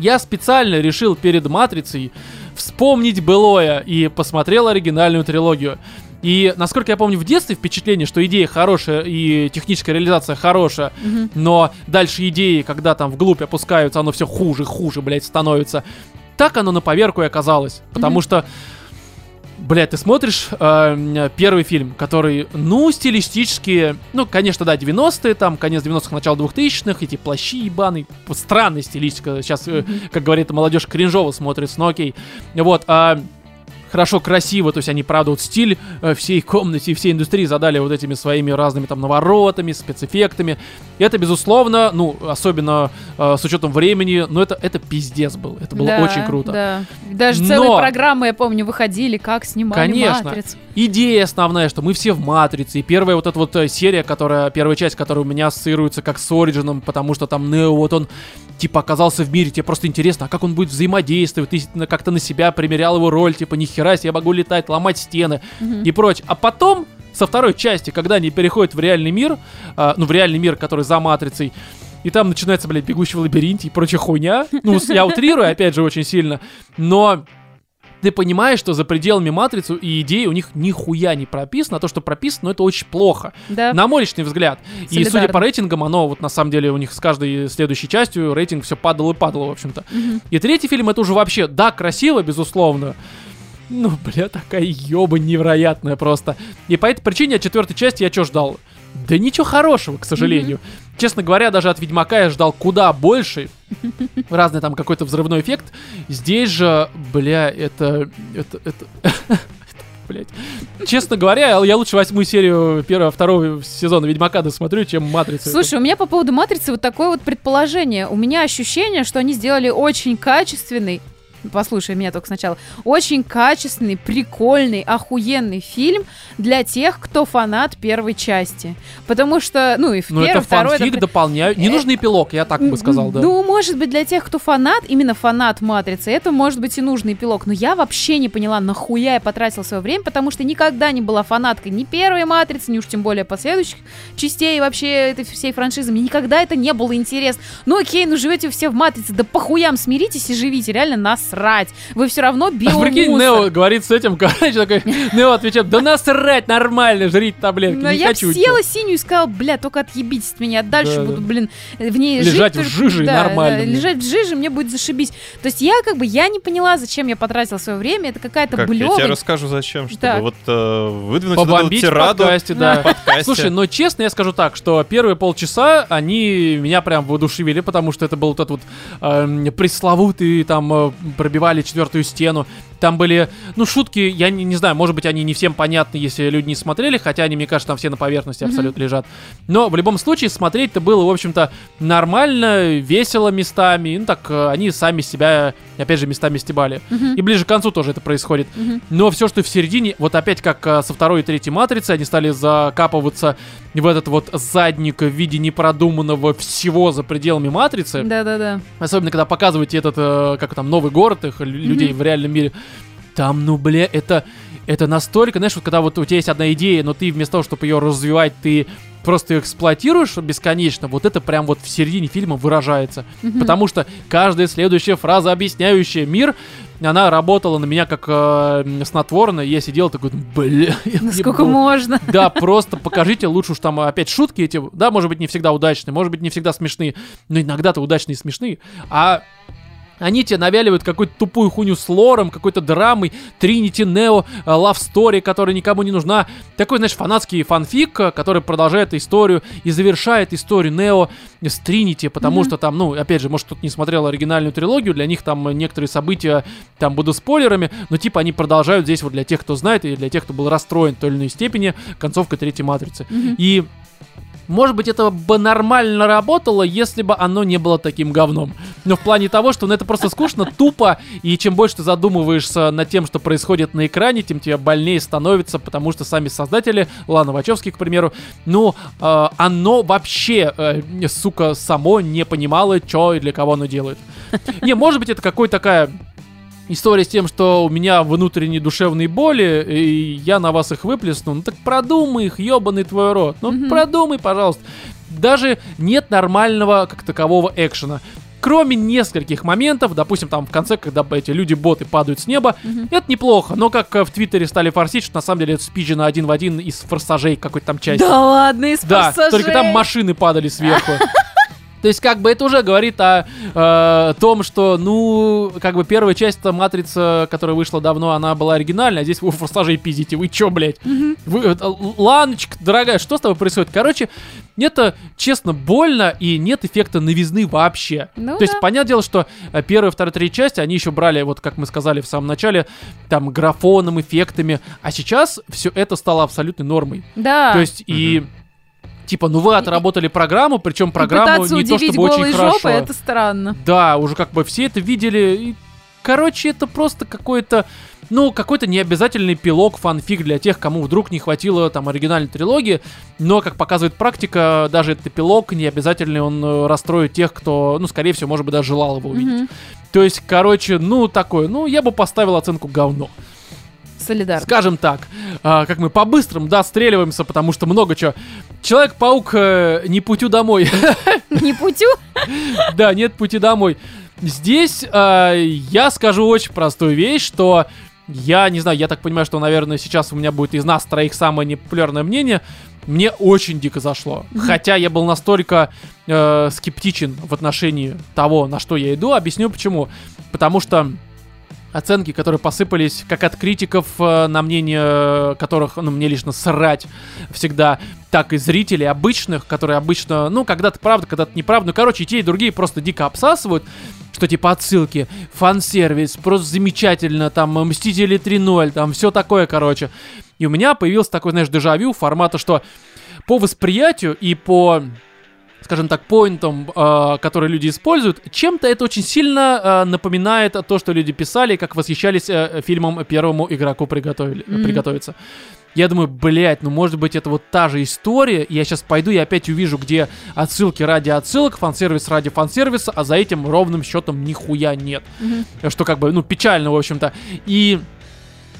я специально решил перед Матрицей вспомнить былое и посмотрел оригинальную трилогию. И, насколько я помню, в детстве впечатление, что идея хорошая и техническая реализация хорошая, Мгм. но дальше идеи, когда там вглубь опускаются, оно все хуже, хуже, блядь, становится. Так оно на поверку и оказалось. Потому Мгм. что, блядь, ты смотришь э, первый фильм, который, ну, стилистически, ну, конечно, да, 90-е, там, конец 90-х, начало 2000-х, эти плащи ебаные, странная стилистика. Сейчас, э, как говорит молодежь, кринжово смотрится, но окей. Вот, а хорошо, красиво, то есть они, правда, вот стиль э, всей комнаты и всей индустрии задали вот этими своими разными там наворотами, спецэффектами. Это, безусловно, ну, особенно э, с учетом времени, ну, это, это пиздец был. Это было Да, очень круто. Да. Даже Но- целые программы, я помню, выходили, как снимали Конечно. «Матрицу». Идея основная, что мы все в Матрице. И первая вот эта вот э, серия, которая, первая часть, которая у меня ассоциируется как с Ориджином, потому что там Нео, вот он типа оказался в мире, тебе просто интересно, а как он будет взаимодействовать, ты как-то на себя примерял его роль, типа, нихера себе, я могу летать, ломать стены Мгм. и прочее. А потом, со второй части, когда они переходят в реальный мир, а, ну, в реальный мир, который за матрицей, и там начинается, блядь, бегущий в лабиринте и прочая хуйня. Ну, я утрирую, опять же, очень сильно. Но ты понимаешь, что за пределами матрицу и идеи у них нихуя не прописано, а то, что прописано, ну, это очень плохо. Да. На мой личный взгляд. И судя по рейтингам, оно вот на самом деле у них с каждой следующей частью рейтинг все падал и падал, в общем-то. Мгм. И третий фильм это уже вообще, да, красиво, безусловно. Ну, бля, такая ёба невероятная просто. И по этой причине от четвертой части я что ждал? Да ничего хорошего, к сожалению. Честно говоря, даже от Ведьмака я ждал куда больше. Разный там какой-то взрывной эффект. Здесь же, бля, это... Это... это... это, Блять. Честно говоря, я лучше восьмую серию первого, второго сезона Ведьмака досмотрю, чем Матрицу. Слушай, у меня по поводу матрицы вот такое вот предположение. У меня ощущение, что они сделали очень качественный. Послушай меня только сначала. Очень качественный, прикольный, охуенный фильм для тех, кто фанат первой части. Потому что, ну и в Ну, это второй... фанфик, это- дополняю. Не Э, нужный эпилог, я так бы сказал, да. Ну, может быть, для тех, кто фанат, именно фанат Матрицы, это может быть и нужный эпилог. Но я вообще не поняла, нахуя я потратила свое время, потому что никогда не была фанаткой ни первой Матрицы, ни уж тем более последующих частей вообще этой всей франшизы. Мне никогда это не было интересно. Ну окей, ну живете все в Матрице, да похуям смиритесь и живите, реально насрать. Вы все равно А прикинь, биомусор. Нео говорит с этим, короче, такой, Нео отвечает, да насрать, нормально, жрите таблетки, Но не я хочу. съела синюю и сказала, бля, только отъебитесь от меня, дальше Да, буду, блин, в ней Лежать жить в только- жиже да, нормально да, лежать в жиже мне будет зашибись. То есть я как бы, я не поняла, зачем я потратила свое время, это какая-то Как, я тебе блёвая. расскажу, зачем, чтобы Так. вот э, выдвинуть вот эту Побомбить в тираду подкасте, да. в подкасте. Слушай, но честно я скажу так, что первые полчаса они меня прям воодушевили, потому что это был вот этот вот эм, пресловутый, там, э, пробивали четвертую стену. Там были, ну, шутки, я не, не знаю, может быть, они не всем понятны, если люди не смотрели, хотя они, мне кажется, там все на поверхности абсолютно лежат. Но в любом случае смотреть-то было, в общем-то, нормально, весело местами. Ну, так э, они сами себя, опять же, местами стебали. Мгм. И ближе к концу тоже это происходит. Мгм. Но все, что в середине, вот опять как а, со второй и третьей матрицы, они стали закапываться в этот вот задник в виде непродуманного всего за пределами матрицы. Да-да-да. Особенно, когда показываете этот, э, как там, новый город их, лю- людей в реальном мире. Там, ну, бля, это, это настолько, знаешь, вот когда вот у тебя есть одна идея, но ты вместо того, чтобы ее развивать, ты просто ее эксплуатируешь бесконечно, вот это прям вот в середине фильма выражается. Потому что каждая следующая фраза, объясняющая мир, она работала на меня как э, м, снотворное. Я сидел такой, бля, я Ну, сколько ебу». можно? Да, просто покажите лучше уж там опять шутки эти, да, может быть, не всегда удачные, может быть, не всегда смешные, но иногда-то удачные и смешные. А они тебе навяливают какую-то тупую хуйню с лором, какой-то драмой, Тринити, Нео, Лав Стори, которая никому не нужна. Такой, знаешь, фанатский фанфик, э, который продолжает историю и завершает историю Нео с Тринити, потому Мгм. что там, ну, опять же, может, кто-то не смотрел оригинальную трилогию, для них там э, некоторые события там будут спойлерами, но типа они продолжают здесь вот для тех, кто знает, и для тех, кто был расстроен в той или иной степени концовкой третьей матрицы. Мгм. И может быть, это бы нормально работало, если бы оно не было таким говном. Но в плане того, что ну, это просто скучно, тупо, и чем больше ты задумываешься над тем, что происходит на экране, тем тебе больнее становится, потому что сами создатели, Лана Вачовский, к примеру, ну, э, оно вообще, э, сука, само не понимало, что и для кого оно делает. Не, может быть, это какой-то такая история с тем, что у меня внутренние душевные боли, и я на вас их выплесну. Ну так продумай их, ебаный твой рот. Ну Мгм. продумай, пожалуйста. Даже нет нормального, как такового, экшена. Кроме нескольких моментов, допустим, там в конце, когда эти люди-боты падают с неба, Мгм. это неплохо, но как э, в Твиттере стали форсить, что на самом деле это спиджено один в один из форсажей какой-то там части. Да ладно, из Да, «Форсажей». только там машины падали сверху. То есть, как бы это уже говорит о э, том, что, ну, как бы первая часть это матрица, которая вышла давно, она была оригинальная, а здесь вы форсажей пиздите. Вы чё, блядь? Мгм. Вы, э, Ланочка, дорогая, что с тобой происходит? Короче, это, честно, больно, и нет эффекта новизны вообще. Ну То есть, да. понятное дело, что э, первая, вторая, третья часть, они еще брали, вот как мы сказали в самом начале, там, графоном, эффектами, а сейчас все это стало абсолютной нормой. Да. То есть и типа, ну вы отработали программу, причем программу не то чтобы очень хорошо. это странно. Да, уже как бы все это видели. И, короче, это просто какое-то ну, какой-то необязательный пилок, фанфик для тех, кому вдруг не хватило там оригинальной трилогии, но, как показывает практика, даже этот эпилог не обязательный, он э, расстроит тех, кто, ну, скорее всего, может быть, даже желал его увидеть. Мгм. То есть, короче, ну, такое, ну, я бы поставил оценку говно. Солидарно. Скажем так, а, как мы по-быстрому, да, стреливаемся, потому что много чего. Человек-паук э, не путю домой. Не путю? Да, нет пути домой. Здесь э, я скажу очень простую вещь, что я не знаю, я так понимаю, что, наверное, сейчас у меня будет из нас троих самое непопулярное мнение. Мне очень дико зашло. Хотя я был настолько э, скептичен в отношении того, на что я иду. Объясню почему. Потому что оценки, которые посыпались как от критиков, э, на мнение э, которых, ну, мне лично срать всегда, так и зрителей обычных, которые обычно, ну, когда-то правда, когда-то неправда, ну, короче, и те, и другие просто дико обсасывают, что типа отсылки, фан-сервис, просто замечательно, там, Мстители 3.0, там, все такое, короче. И у меня появился такой, знаешь, дежавю формата, что по восприятию и по скажем так, поинтом, э, которые люди используют, чем-то это очень сильно э, напоминает то, что люди писали, как восхищались э, фильмом первому игроку приготовили, Мгм. приготовиться. Я думаю, блять, ну может быть это вот та же история, я сейчас пойду и опять увижу, где отсылки ради отсылок, фан-сервис ради фан-сервиса, а за этим ровным счетом нихуя нет. Мгм. Что как бы, ну, печально, в общем-то. И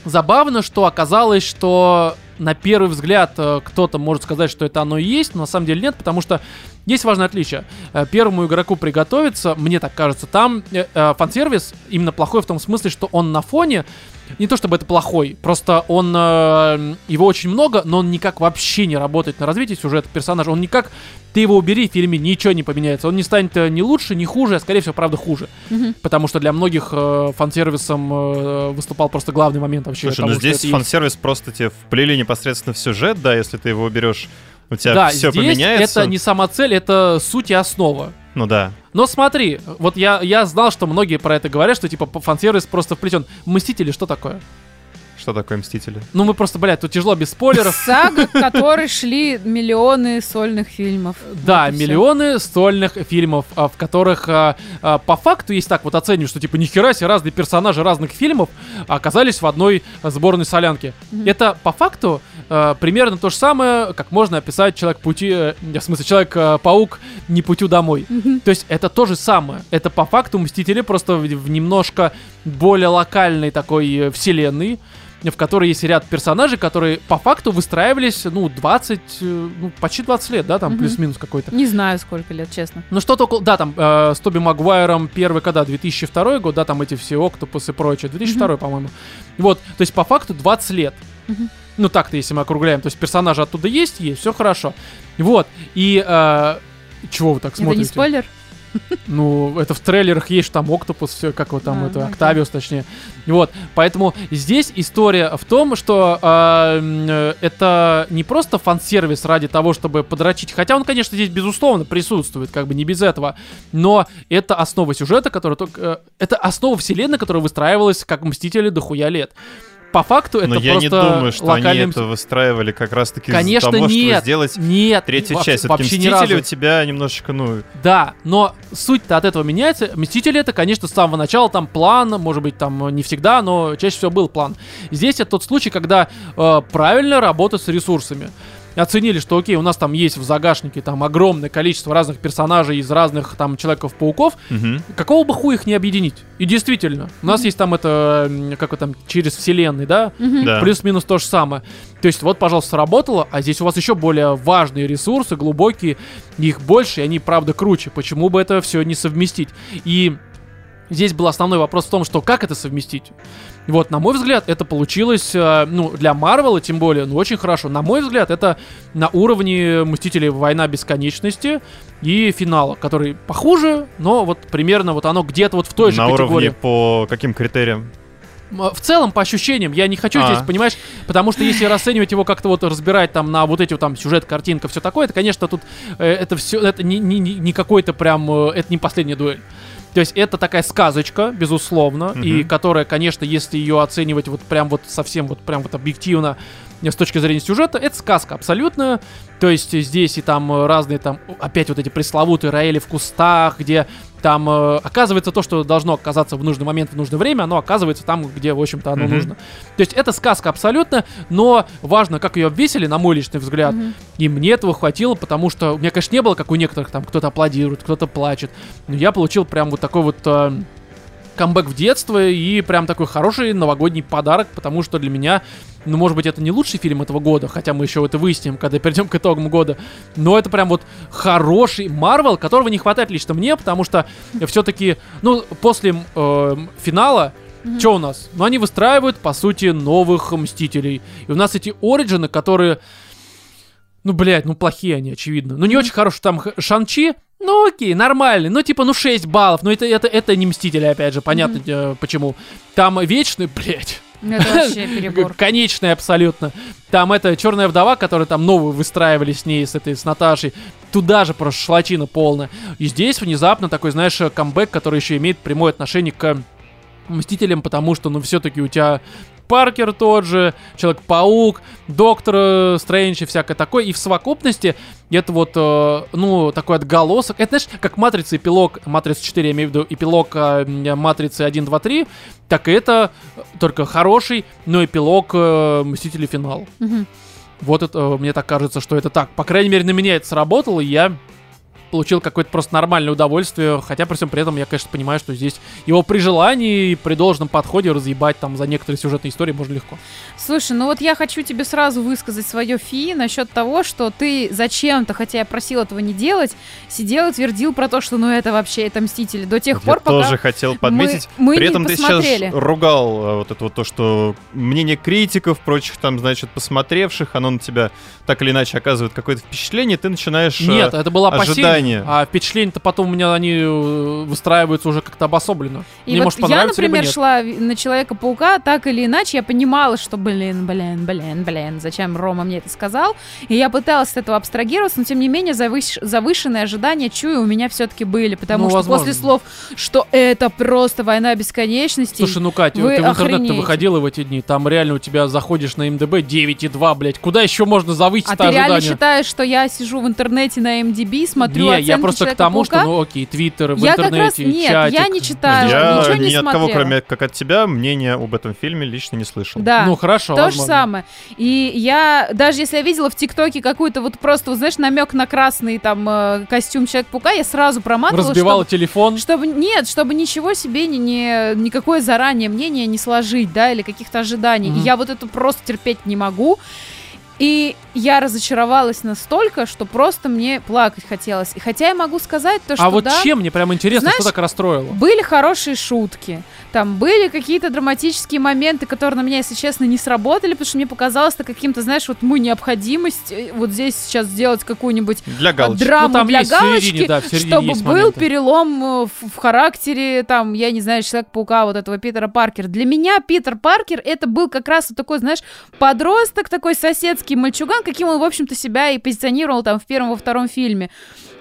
забавно, что оказалось, что на первый взгляд э, кто-то может сказать, что это оно и есть, но на самом деле нет, потому что есть важное отличие. Э, Первому игроку приготовиться, мне так кажется, там э, фан-сервис именно плохой в том смысле, что он на фоне, не то чтобы это плохой, просто он, э, его очень много, но он никак вообще не работает на развитие сюжета персонажа, он никак, ты его убери, в фильме ничего не поменяется, он не станет э, ни лучше, ни хуже, а скорее всего, правда, хуже. Мгм. Потому что для многих э, фан-сервисом э, выступал просто главный момент вообще. Слушай, того, ну здесь это есть. фан-сервис просто тебе вплели непосредственно в сюжет, да, если ты его уберешь, у тебя Да, все здесь поменяется. это не сама цель, это суть и основа. Ну да. Но смотри, вот я, я знал, что многие про это говорят, что типа фан-сервис просто вплетен. Мстители, что такое? Что такое Мстители? Ну мы просто, блядь, тут тяжело без спойлеров. Сага, к которой шли миллионы сольных фильмов. Да, Вот миллионы стольных фильмов, а, в которых а, а, по факту, есть так вот оценивают, что типа нихера себе разные персонажи разных фильмов оказались в одной сборной солянке. Мгм. Это по факту а, примерно то же самое, как можно описать Человек-пути, э, в смысле Человек-паук не путю домой. Мгм. То есть это то же самое. Это по факту Мстители просто в, в немножко более локальной такой э, вселенной, в которой есть ряд персонажей, которые по факту выстраивались, ну, 20, э, ну, почти 20 лет, да, там, Мгм. плюс-минус какой-то. Не знаю, сколько лет, честно. Ну, что-то около, да, там, э, с Тоби Магуайром первый, когда, 2002 год, да, там эти все Октопус и прочее, 2002, по-моему. Вот, то есть по факту 20 лет. Мгм. Ну, так-то, если мы округляем, то есть персонажи оттуда есть, есть, все хорошо. Вот, и... э, чего вы так Это не смотрите? спойлер? Ну, это в трейлерах есть, что там Октопус, все, как вот там, А, это. Октавиус, точнее. Вот, поэтому здесь история в том, что э, это не просто фан-сервис ради того, чтобы подрочить, хотя он, конечно, здесь, безусловно, присутствует, как бы не без этого, но это основа сюжета, которая только... э, это основа вселенной, которая выстраивалась как Мстители дохуя лет. По факту это Но я просто не думаю, что они локальный это выстраивали как раз-таки Конечно, того, нет. чтобы сделать Нет, третью во- часть. вообще Все-таки ни разу. Мстители у тебя немножечко, ну, Да, но суть-то от этого меняется. Мстители это, конечно, с самого начала там план, может быть, там не всегда, но чаще всего был план. Здесь это тот случай, когда э, правильная работа с ресурсами. Оценили, что окей, у нас там есть в загашнике там огромное количество разных персонажей из разных там Человеков-пауков, мгм. какого бы хуя их не объединить? И действительно, у нас есть там это, как вот там, через вселенной, да? Мгм. да. Плюс-минус то же самое. То есть вот, пожалуйста, сработало, а здесь у вас еще более важные ресурсы, глубокие, их больше, и они, правда, круче. Почему бы это все не совместить? И здесь был основной вопрос в том, что как это совместить? Вот, на мой взгляд, это получилось, э, ну, для Марвела, тем более, ну, очень хорошо. На мой взгляд, это на уровне Мстителей Война Бесконечности и финала, который похуже, но вот примерно вот оно где-то вот в той же На категории. уровне по каким критериям? В целом, по ощущениям, я не хочу А. здесь, понимаешь, потому что если расценивать его как-то вот разбирать там на вот эти вот там сюжет, картинка, все такое, это, конечно, тут э, это все, это не, не, не не какой-то прям, э, это не последняя дуэль. То есть это такая сказочка, безусловно, и Мгм. которая, конечно, если ее оценивать вот прям вот совсем вот прям вот объективно э, с точки зрения сюжета, это сказка абсолютная. То есть здесь и там разные там, опять вот эти пресловутые Раэли в кустах, где Там э, оказывается то, что должно оказаться в нужный момент, в нужное время, оно оказывается там, где, в общем-то, оно Мгм. нужно. То есть это сказка абсолютно, но важно, как ее обвесили, на мой личный взгляд. Мгм. И мне этого хватило, потому что у меня, конечно, не было, как у некоторых, там кто-то аплодирует, кто-то плачет. Но я получил прям вот такой вот э, камбэк в детство и прям такой хороший новогодний подарок, потому что для меня, ну, может быть, это не лучший фильм этого года, хотя мы еще это выясним, когда перейдем к итогам года, но это прям вот хороший Марвел, которого не хватает лично мне, потому что все-таки, ну, после э, финала что у нас? Ну, они выстраивают, по сути, новых Мстителей. И у нас эти Ориджины, которые... Ну, блядь, ну плохие они, очевидно. Ну, не очень хорошие. Там Шанчи, ну окей, нормальный. Ну, типа, ну 6 баллов. Но это, это, это не Мстители, опять же, понятно э, почему. Там Вечный, блядь. Это вообще перебор. Конечный абсолютно. Там это Черная вдова, которая там новую выстраивали с ней, с этой, с Наташей. Туда же просто шлачина полная. И здесь внезапно такой, знаешь, камбэк, который еще имеет прямое отношение к Мстителям, потому что, ну, все-таки у тебя Паркер тот же, Человек-паук, Доктор э, Стрэндж и всякое такое. И в совокупности это вот, э, ну, такой отголосок. Это, знаешь, как Матрица эпилог, Матрица 4, я имею в виду эпилог э, Матрицы 1, 2, 3, так и это э, только хороший, но эпилог э, Мстители финал. Мгм. Вот это, э, мне так кажется, что это так. По крайней мере, на меня это сработало, и я получил какое-то просто нормальное удовольствие, хотя при всем при этом я, конечно, понимаю, что здесь его при желании и при должном подходе разъебать там за некоторые сюжетные истории можно легко. Слушай, ну вот я хочу тебе сразу высказать свое фи насчет того, что ты зачем-то, хотя я просил этого не делать, сидел и твердил про то, что ну это вообще это Мстители. До тех Я пор, пока тоже хотел подметить. мы При не этом ты посмотрели. сейчас ругал э, вот это вот то, что мнение критиков, прочих там, значит, посмотревших, оно на тебя так или иначе оказывает какое-то впечатление, ты начинаешь... э, Нет, это было опасение, ожидание. а впечатления-то потом у меня они э, выстраиваются уже как-то обособленно. И Мне вот может я, например, нет. шла в- на Человека-паука, так или иначе, я понимала, что, блин, блин, блин, блин, зачем Рома мне это сказал. И я пыталась от этого абстрагироваться, но, тем не менее, завыш- завышенные ожидания, чую, у меня все-таки были. Потому Ну, что возможно. после слов, что это просто война бесконечности... Слушай, ну, Катя, Вы ты в интернет-то охренеете. выходила в эти дни, там реально у тебя заходишь на МДБ 9,2, блядь. Куда еще можно завысить а это ты реально считаешь, что я сижу в интернете на MDB, смотрю Не, я просто к тому, что, ну окей, Твиттер, в Я как интернете, раз- нет, чатик. я не читаю. Я ничего не ни от кого, смотрела. кроме как от тебя, мнения об этом фильме лично не слышал. Да. Ну хорошо, То же самое. И я, даже если я видела в ТикТоке какую-то вот просто, вот, знаешь, намек на красный там э, костюм Человек-паука, я сразу проматывала, Разбивала чтобы, телефон. чтобы- нет, чтобы ничего себе не, не- никакое заранее мнение не сложить, да, или каких-то ожиданий. И я вот это просто терпеть не могу. И я разочаровалась настолько, что просто мне плакать хотелось. И хотя я могу сказать то, что А вот да, чем мне прям интересно, что Знаешь, так расстроило? были хорошие шутки, там были какие-то драматические моменты, которые на меня, если честно, не сработали, потому что мне показалось это каким-то, знаешь, вот мы необходимость э, вот здесь сейчас сделать какую-нибудь Для э, галочки. драму Ну, там для есть в середине, галочки, да, в середине чтобы есть был моменты. перелом э, в, в характере, там, я не знаю, Человек-паука, вот этого Питера Паркера. Для меня Питер Паркер это был как раз вот такой, знаешь, подросток, такой соседский мальчуган, каким он, в общем-то, себя и позиционировал там в первом, во втором фильме.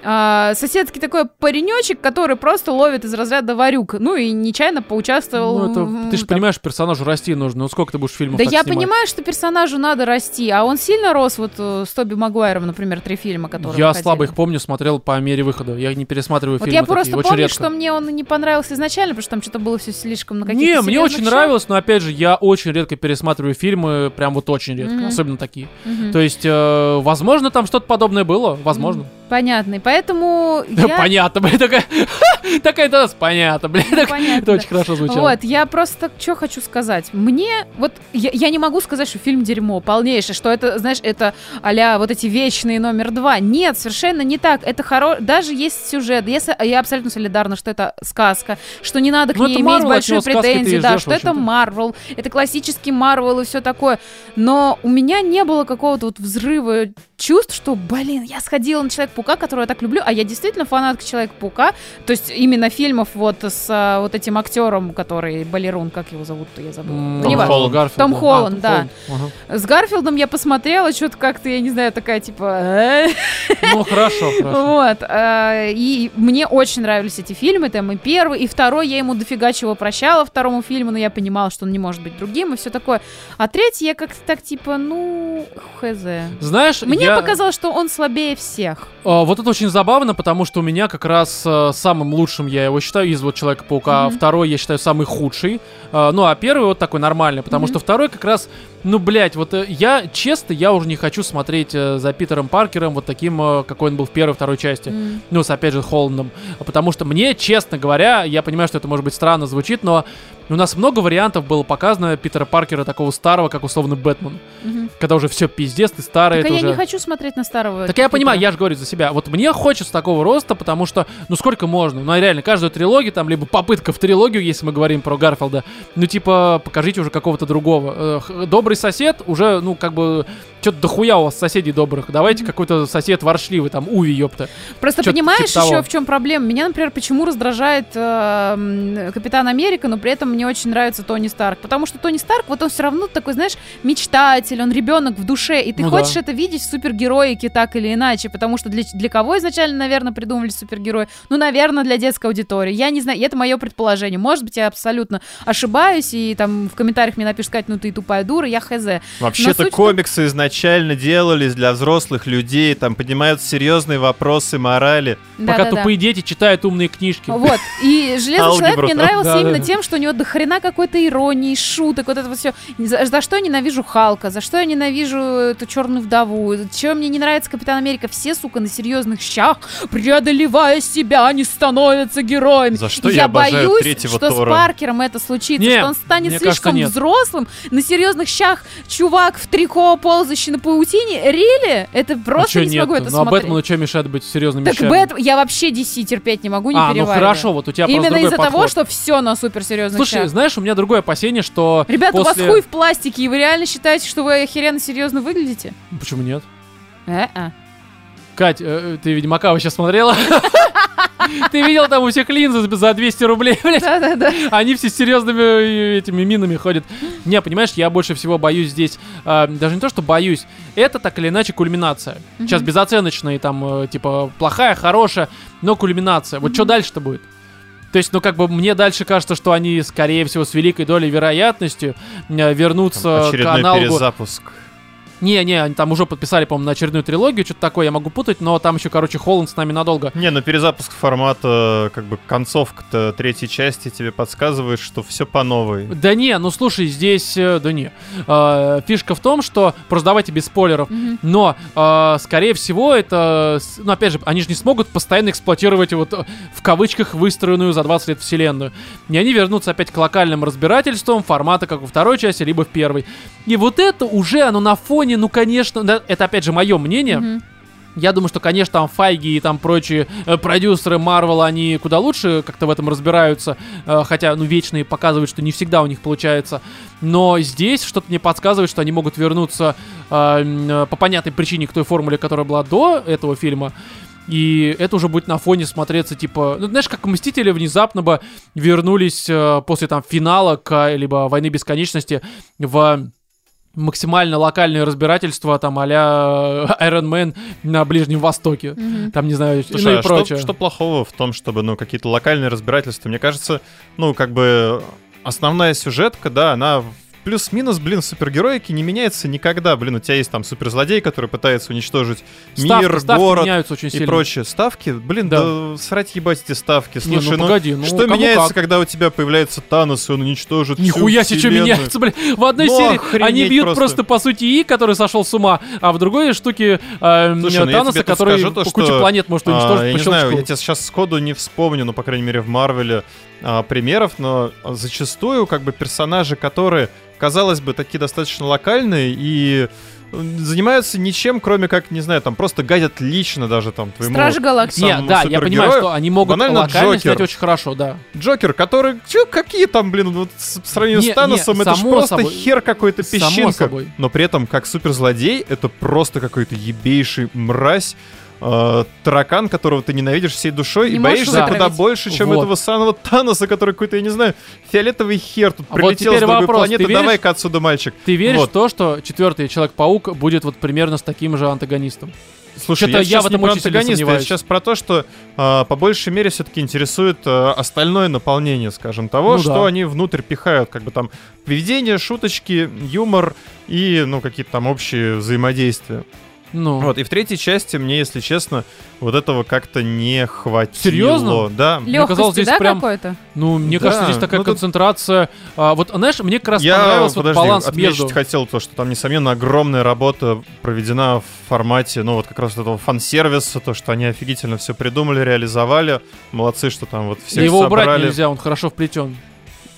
А, соседский такой паренечек, который просто ловит из разряда варюк. Ну и нечаянно поучаствовал. Ну, это, в- ты же там. понимаешь, персонажу расти нужно. Ну сколько ты будешь фильмов Да я снимать? понимаю, что персонажу надо расти, а он сильно рос вот э, с Тоби Магуайром, например, три фильма, которые Я выходили. слабо их помню, смотрел по мере выхода. Я не пересматриваю Вот фильмы я такие, просто очень помню, редко. что мне он не понравился изначально, потому что там что-то было все слишком на Не, мне очень щах. нравилось, но опять же, я очень редко пересматриваю фильмы, прям вот очень редко, Мгм. особенно такие. Мгм. То есть, э, возможно, там что-то подобное было, возможно. Понятно. И поэтому я... Понятно, блин, такая, такая да, понятно, блин, Ну, понятно, это очень хорошо звучало. Вот, я просто что хочу сказать. Мне, вот, я, я не могу сказать, что фильм дерьмо полнейшее, что это, знаешь, это а вот эти вечные номер два. Нет, совершенно не так. Это хоро... Даже есть сюжет. Я, со- я абсолютно солидарна, что это сказка, что не надо к Ну, ней иметь Marvel, большие претензии, да, ждешь, что это. Марвел, это классический Марвел и все такое. Но у меня не было какого-то вот взрыва чувств, что, блин, я сходила на Человека-паука, которого я так люблю, а я действительно фанатка Человека-паука, то есть именно фильмов вот с а, вот этим актером, который балерун, как его зовут-то, я забыла. Ну, Том. Холланд. Гарфилд, Том А, Холланд, да. Холланд, С Гарфилдом я посмотрела, что-то как-то, я не знаю, такая типа... «э». ага. Ну, хорошо, хорошо. Вот. а, И мне очень нравились эти фильмы, там и первый, и второй, я ему дофига чего прощала второму фильму, но я понимала, что он не может быть другим, и все такое. А третий я как-то так типа, ну, хз. Знаешь, Мне я- показалось, что он слабее всех. А, вот это очень очень забавно, потому что у меня как раз э, самым лучшим я его считаю из вот Человека-паука, Мгм. второй я считаю самый худший, Э, ну а первый вот такой нормальный, потому Мгм. что второй как раз, ну блять, вот э, я честно, я уже не хочу смотреть э, за Питером Паркером вот таким, э, какой он был в первой, второй части. М. Ну, с опять же Холландом, потому что мне, честно говоря, я понимаю, что это может быть странно звучит, но у нас много вариантов было показано Питера Паркера такого старого, как условно Бэтмен, Мгм. когда уже все пиздец, ты старый, Так а я уже... не хочу смотреть на старого. Так я Питера. понимаю, я же говорю за себя. Вот мне хочется такого роста, потому что, ну сколько можно? Ну реально, каждую трилогию, там, либо попытка в трилогию, если мы говорим про Гарфилда, ну типа, покажите уже какого-то другого. Добрый сосед уже, ну как бы, что-то дохуя у вас соседей добрых. Давайте какой-то сосед воршливый, там, Уви, ёпта. Просто понимаешь типа того. еще в чем проблема? Меня, например, почему раздражает э, Капитан Америка, но при этом мне очень нравится Тони Старк. Потому что Тони Старк, вот он все равно такой, знаешь, мечтатель, он ребенок в душе, и ты Ну хочешь да. это видеть в супергероике так или иначе, потому что для, для кого изначально, наверное, придумали супергерои? Ну, наверное, для детской аудитории. Я не знаю, это мое предположение. Может быть, я абсолютно ошибаюсь, и там в комментариях мне напишут, сказать, ну ты тупая дура, я хз. Вообще-то комиксы изначально делались для взрослых людей, там поднимаются серьезные вопросы морали. Пока Да-да-да. тупые дети читают умные книжки. Вот. И Железный человек мне нравился Да, именно да. тем, что у него до хрена какой-то иронии, шуток, вот это вот все. За, за что я ненавижу Халка, за что я ненавижу эту черную вдову, чего мне не нравится Капитан Америка. Все, сука, на серьезных щах, преодолевая себя, они становятся героями. За что И я боюсь, третьего что Тора. с Паркером это случится, что он станет кажется, слишком взрослым. На серьезных щах чувак в трико, ползающий на паутине. Рили? Это а просто чё не смогу нет? это Ну а смотреть. Бэтмену что мешает быть серьезными Так вещами? Бэт... я вообще DC терпеть не могу, не А, ну хорошо, вот у тебя Именно из-за того, что все на суперсерьезных Слушай, щах. знаешь, у меня другое опасение, что Ребята, у после... вас хуй в пластике, и вы реально считаете, что вы охеренно серьезно выглядите? Почему нет? Э-э. Кать, э, ты Ведьмака сейчас смотрела? Ты видел там у всех линзы за 200 рублей, блядь? Да-да-да. Они все с серьезными э, этими минами ходят. Не, понимаешь, я больше всего боюсь здесь, э, даже не то, что боюсь, это так или иначе кульминация. Сейчас Мгм. безоценочные, там, э, типа, плохая, хорошая, но кульминация. Вот что дальше-то будет? То есть, ну, как бы мне дальше кажется, что они, скорее всего, с великой долей вероятностью э, вернутся к Очередной аналогу перезапуск. Не-не, они там уже подписали, по-моему, на очередную трилогию, что-то такое, я могу путать, но там еще, короче, Холланд с нами надолго. Не, ну перезапуск формата, как бы концовка-то третьей части тебе подсказывает, что все по новой. Да не, ну слушай, здесь, э, да не. Э, фишка в том, что, просто давайте без спойлеров, Мгм. но, э, скорее всего, это, ну, опять же, они же не смогут постоянно эксплуатировать вот, э, в кавычках, выстроенную за 20 лет вселенную. И они вернутся опять к локальным разбирательствам формата, как во второй части, либо в первой. И вот это уже, оно на фоне, ну, конечно, да, это, опять же, мое мнение, Мгм. Я думаю, что, конечно, там Файги и там прочие э, продюсеры Марвела, они куда лучше как-то в этом разбираются, э, хотя, ну, вечные показывают, что не всегда у них получается. Но здесь что-то мне подсказывает, что они могут вернуться э, э, по понятной причине к той формуле, которая была до этого фильма. И это уже будет на фоне смотреться, типа, ну, знаешь, как Мстители внезапно бы вернулись э, после там финала к, либо Войны Бесконечности в максимально локальное разбирательство там а-ля Iron Man на Ближнем Востоке. Мгм. Там, не знаю, Слушай, ну и а что, прочее. что плохого в том, чтобы, ну, какие-то локальные разбирательства? Мне кажется, ну, как бы основная сюжетка, да, она плюс-минус, блин, супергероики не меняется никогда. Блин, у тебя есть там суперзлодей, который пытается уничтожить Ставки- мир, ставки город меняются очень и сильно. прочие ставки. Блин, Да. да, срать ебать эти ставки. Не, Слушай, ну ну, погоди, ну что меняется, как. когда у тебя появляется Танос, и он уничтожит Нихуя себе, что меняется, блин. В одной Ну, серии они бьют просто. просто. по сути И, который сошел с ума, а в другой штуке э, Слушай, ну я Таноса, который скажу то, по куче что, планет может А, уничтожить я по не знаю, я тебе сейчас сходу не вспомню, ну, по крайней мере, в Марвеле а, примеров, но зачастую, как бы, персонажи, которые, казалось бы, такие достаточно локальные и занимаются ничем, кроме как, не знаю, там, просто гадят лично даже там твоему... Стражи Галактики. Не, самому да, я понимаю, что они могут банально локально Джокер. снять очень хорошо, да. Джокер, который... Чё, какие там, блин, вот с- по сравнению Не, с Таносом, не, это ж само просто собой. хер какой-то песчинка. Но при этом, как суперзлодей, это просто какой-то ебейший мразь, э, таракан, которого ты ненавидишь всей душой Не и боишься куда больше, чем Вот. этого самого Таноса, который какой-то, я не знаю, фиолетовый хер тут А вот прилетел теперь с другой вопрос, ты планеты, давай-ка отсюда, мальчик. Ты веришь Вот. в то, что четвертый Человек-паук будет вот примерно с таким же антагонистом? Слушай, я, я в этом не про антагониста, я сейчас про то, что э, по большей мере все-таки интересует э, остальное наполнение, скажем, того, Ну что да. они внутрь пихают, как бы там поведение, шуточки, юмор и, ну, какие-то там общие взаимодействия. Ну, Вот, и в третьей части мне, если честно, вот этого как-то не хватило. Серьезно? Да. Мне казалось, Легкости, здесь да, прям- какой-то? ну, мне Да, кажется, здесь такая ну, тут- концентрация. А, вот, знаешь, мне как раз Я, понравился вот подожди, баланс отметить между... хотел то, что там, несомненно, огромная работа проведена в формате, ну, вот как раз этого фан-сервиса, то, что они офигительно все придумали, реализовали. Молодцы, что там вот Да всех его убрать нельзя, он хорошо вплетен.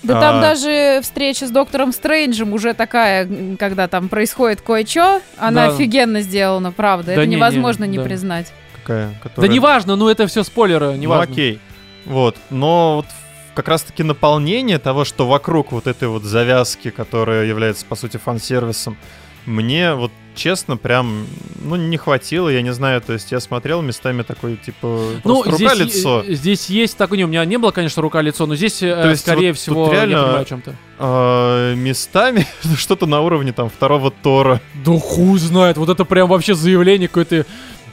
Да А. там даже встреча с доктором Стрэнджем уже такая, когда там происходит кое-что, она Да. офигенно сделана, правда. Да Это не, не, невозможно не да. признать. Какая? Да Которая... неважно, ну это все спойлеры, Ну, неважно. окей. Вот. Но вот как раз-таки наполнение того, что вокруг вот этой вот завязки, которая является, по сути, фан-сервисом, мне вот честно прям, ну, не хватило, я не знаю, то есть я смотрел местами такой, типа, Ну, здесь, рука-лицо. э, здесь есть такой, не, у меня не было, конечно, рука-лицо, но здесь, э, То есть скорее вот всего, реально- я понимаю о чем-то. А, местами что-то на уровне там второго Тора. Да хуй знает, вот это прям вообще заявление какое-то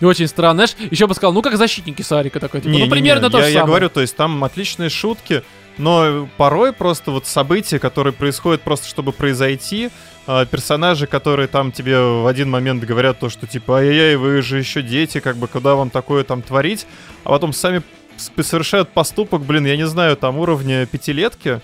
очень странное. Знаешь, еще бы сказал, ну как защитники Сарика такой, типа, ну Не-не-не, примерно то я, же я самое. говорю, то есть там отличные шутки, но порой просто вот события, которые происходят просто чтобы произойти, а, персонажи, которые там тебе в один момент говорят то, что типа, ай-яй-яй, вы же еще дети, как бы, куда вам такое там творить, а потом сами совершают поступок, блин, я не знаю, там уровня пятилетки.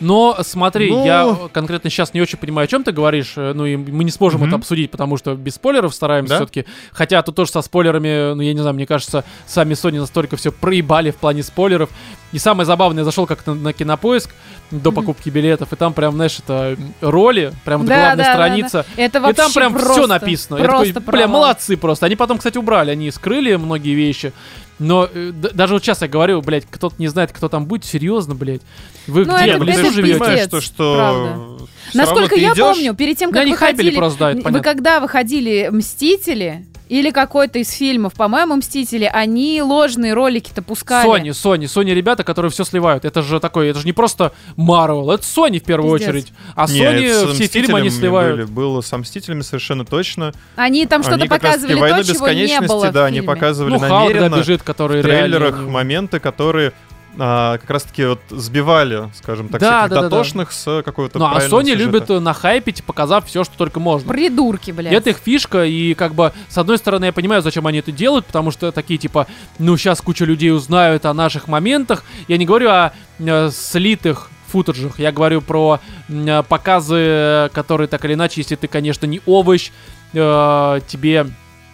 Но смотри, Ну. я конкретно сейчас не очень понимаю, о чем ты говоришь, э, ну и мы не сможем Мгм. это обсудить, потому что без спойлеров стараемся Да? все-таки. Хотя тут тоже со спойлерами, ну я не знаю, мне кажется, сами Sony настолько все проебали в плане спойлеров. И самое забавное, я зашел как-то на кинопоиск до покупки билетов, и там прям, знаешь, это роли, прям вот Да, главная да, да, страница. да. Это И там прям все просто- написано. Я такой, Просто бля, провал. молодцы просто. Они потом, кстати, убрали, они скрыли многие вещи. Но э, даже вот сейчас я говорю, блядь, кто-то не знает, кто там будет, серьезно, блядь. Вы Ну, где? это- ну, лесу это живете? понимаешь, что... всё Насколько я идёшь- помню, перед тем, Да, как хайпели выходили... просто, да, вы когда выходили «Мстители», или какой-то из фильмов, по-моему, «Мстители», они ложные ролики-то пускали. Sony, Sony, Sony ребята, которые все сливают. Это же такой, это же не просто Marvel, это Sony в первую Пиздец. очередь. А Sony с все фильмы они сливают. были. Было со «Мстителями» совершенно точно. Они там что-то Они показывали, «Войну то, чего не бесконечности», было да, они показывали Ну, Халк, да, намеренно. бежит, который в трейлерах реально... моменты, которые а, как раз-таки вот сбивали, скажем так, Да, всяких да, да, да. дотошных с какого-то Ну, а Sony сюжета. любит э, нахайпить, показав все, что только можно. Придурки, блядь. Это их фишка, и как бы, с одной стороны, я понимаю, зачем они это делают, потому что такие, типа, ну, сейчас куча людей узнают о наших моментах. Я не говорю о э, слитых футажах, я говорю про э, показы, э, которые так или иначе, если ты, конечно, не овощ, э, тебе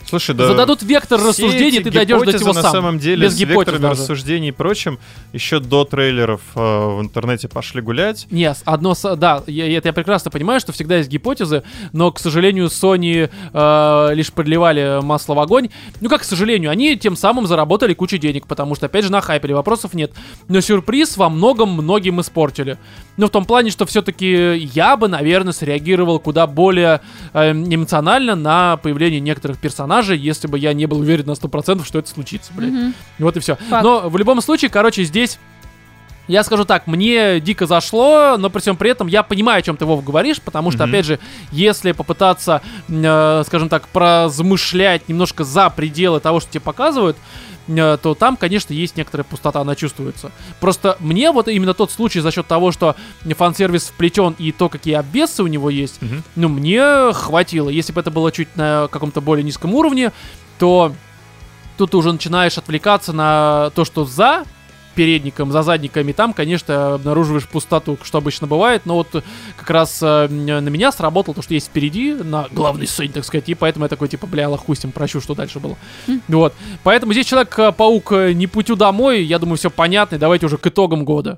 Слушай, да зададут вектор рассуждений, ты дойдешь до него на сам. самом деле без с векторами даже. рассуждений и прочим еще до трейлеров э, в интернете пошли гулять. Нет, одно, да, я, это я прекрасно понимаю, что всегда есть гипотезы, но, к сожалению, Sony э, лишь подливали масло в огонь. Ну, как, к сожалению, они тем самым заработали кучу денег, потому что, опять же, нахайпели, вопросов нет. Но сюрприз во многом многим испортили. Ну, в том плане, что все-таки я бы, наверное, среагировал куда более э, эмоционально на появление некоторых персонажей, если бы я не был уверен на 100%, что это случится, блядь. Мгм. Вот и все. Факт. Но в любом случае, короче, здесь я скажу так, мне дико зашло, но при всем при этом я понимаю, о чем ты, Вов, говоришь, потому что, Мгм. опять же, если попытаться, э, скажем так, прозмышлять немножко за пределы того, что тебе показывают, то там, конечно, есть некоторая пустота, она чувствуется. Просто мне вот именно тот случай за счет того, что фан-сервис вплетен и то, какие обвесы у него есть, Мгм. ну, мне хватило. Если бы это было чуть на каком-то более низком уровне, то тут ты уже начинаешь отвлекаться на то, что за передником, за задниками, там, конечно, обнаруживаешь пустоту, что обычно бывает, но вот как раз э, на меня сработало то, что есть впереди, на главной сцене, так сказать, и поэтому я такой, типа, бля, лохустим, прощу, что дальше было. Вот. Поэтому здесь Человек-паук э, не путю домой, я думаю, все понятно, и давайте уже к итогам года.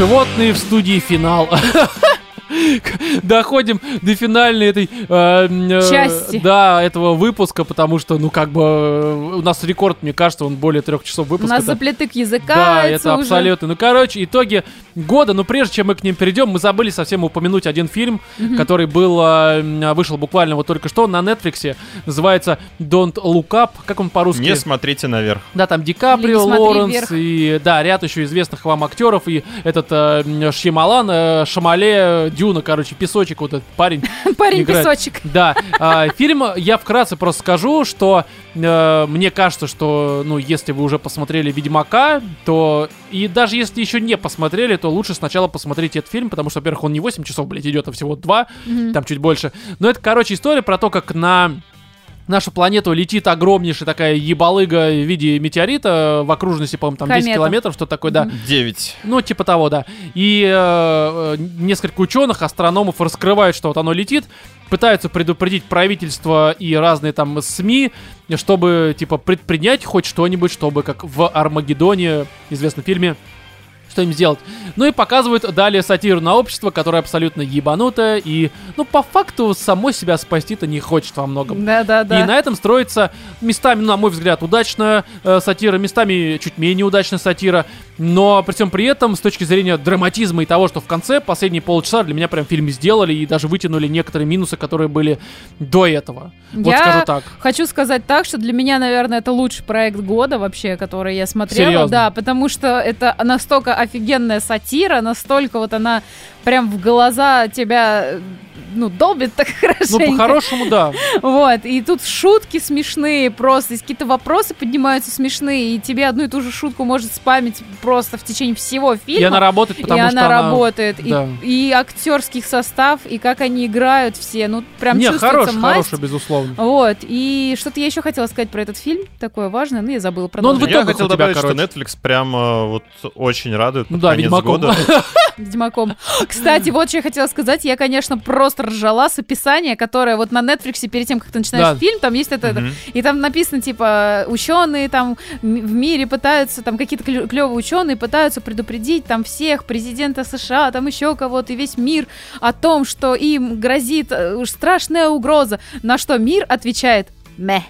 Животные в студии финал. Доходим до финальной этой э, э, Части. Да, этого выпуска, потому что, ну, как бы э, у нас рекорд, мне кажется, он более трех часов У выпуска. нас да. заплетык языка Да, это уже. абсолютно. Ну, короче, итоги года. Но прежде чем мы к ним перейдем, мы забыли совсем упомянуть один фильм, который был, э, вышел буквально вот только что на Netflix. Называется Don't Look Up. Как он по-русски? Не смотрите наверх. Да, там Ди Каприо, «Не смотри Лоренс вверх». и, да, ряд еще известных вам актеров. И этот э, Шьямалан, э, Шамале, Дюна, короче, песочек вот этот парень. Парень песочек. Да, а, фильм, я вкратце просто скажу, что э, мне кажется, что, ну, если вы уже посмотрели «Ведьмака», то, и даже если еще не посмотрели, то лучше сначала посмотрите этот фильм, потому что, во-первых, он не 8 часов, блядь, идет, а всего 2, Мгм. там чуть больше. Но это, короче, история про то, как на нашу планету летит огромнейшая такая ебалыга в виде метеорита в окружности, по-моему, там 10 Комета. километров, что такое, да. 9. Ну, типа того, да. И э, э, несколько ученых, астрономов раскрывают, что вот оно летит, пытаются предупредить правительство и разные там СМИ, чтобы, типа, предпринять хоть что-нибудь, чтобы, как в Армагеддоне, известном фильме, что-нибудь сделать. Ну и показывают далее сатиру на общество, которое абсолютно ебанутое и, ну, по факту, само себя спасти-то не хочет во многом. Да, да, да. И на этом строится местами, ну, на мой взгляд, удачная э, сатира, местами чуть менее удачная сатира. Но при всем при этом, с точки зрения драматизма и того, что в конце, последние полчаса для меня прям фильм сделали и даже вытянули некоторые минусы, которые были до этого. Вот Я скажу так. Хочу сказать так, что для меня, наверное, это лучший проект года вообще, который я смотрела. Серьезно? Да, потому что это настолько офигенная сатира, настолько вот она прям в глаза тебя, э, ну, долбит так Ну, хорошенько. по-хорошему, да. Вот, и тут шутки смешные просто, есть какие-то вопросы поднимаются смешные, и тебе одну и ту же шутку может спамить просто в течение всего фильма. И она работает, потому и что она она... работает, да. и, и актерский состав, и как они играют все, ну прям Не, чувствуется хороший, масть. хороший, безусловно. Вот, и что-то я еще хотела сказать про этот фильм, такое важное, но я забыла про Ну, он в Я итогах хотел тебя, добавить, короче. что Netflix прям э, вот очень радует Ну под да, конец Ведьмаком. года. Ведьмаком. Кстати, вот что я хотела сказать. Я, конечно, просто ржала с описания, которое вот на Netflix перед тем, как ты начинаешь Да. фильм, там есть это, это, Мгм. и там написано, типа, ученые там в мире пытаются, там какие-то клевые ученые пытаются предупредить там всех, президента США, там еще кого-то, и весь мир о том, что им грозит э, уж страшная угроза. На что мир отвечает «Мeh».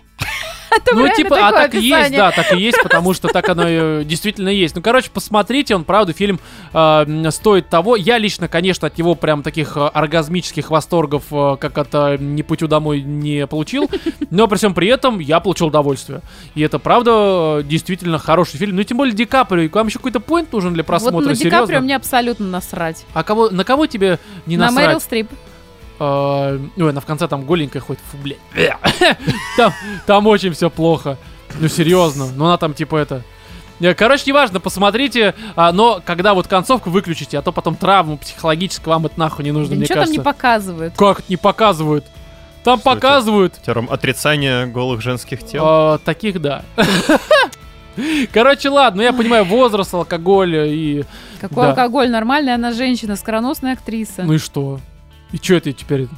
Это Ну, реально типа, а такое так и есть, да, так и есть, потому что так оно и действительно есть. Ну, короче, посмотрите, он, правда, фильм э, стоит того. Я лично, конечно, от него прям таких э, оргазмических восторгов, э, как это «Не путю домой» не получил, но при всем при этом я получил удовольствие. И это, правда, э, действительно хороший фильм. Ну, тем более Ди Каприо, вам еще какой-то поинт нужен для Вот просмотра, на Ди Каприо мне абсолютно насрать. А кого, на кого тебе не на насрать? Мэрил Стрип. Э, Ой, она в конце там голенькая хоть, фу, блядь. Там, там очень все плохо. Ну, серьезно. Ну, она там типа это... Э, Короче, неважно, посмотрите, а, но когда вот концовку выключите, а то потом травму психологическую вам это нахуй не нужно, Да мне ничего там кажется. не показывают. Как это не показывают? Там Что это? показывают. Терм отрицание голых женских тел. э, таких, да. Короче, ладно, ну я понимаю, возраст, алкоголь и... Какой Да. алкоголь? Нормальная она женщина, скороносная актриса. Ну и что? И что это теперь?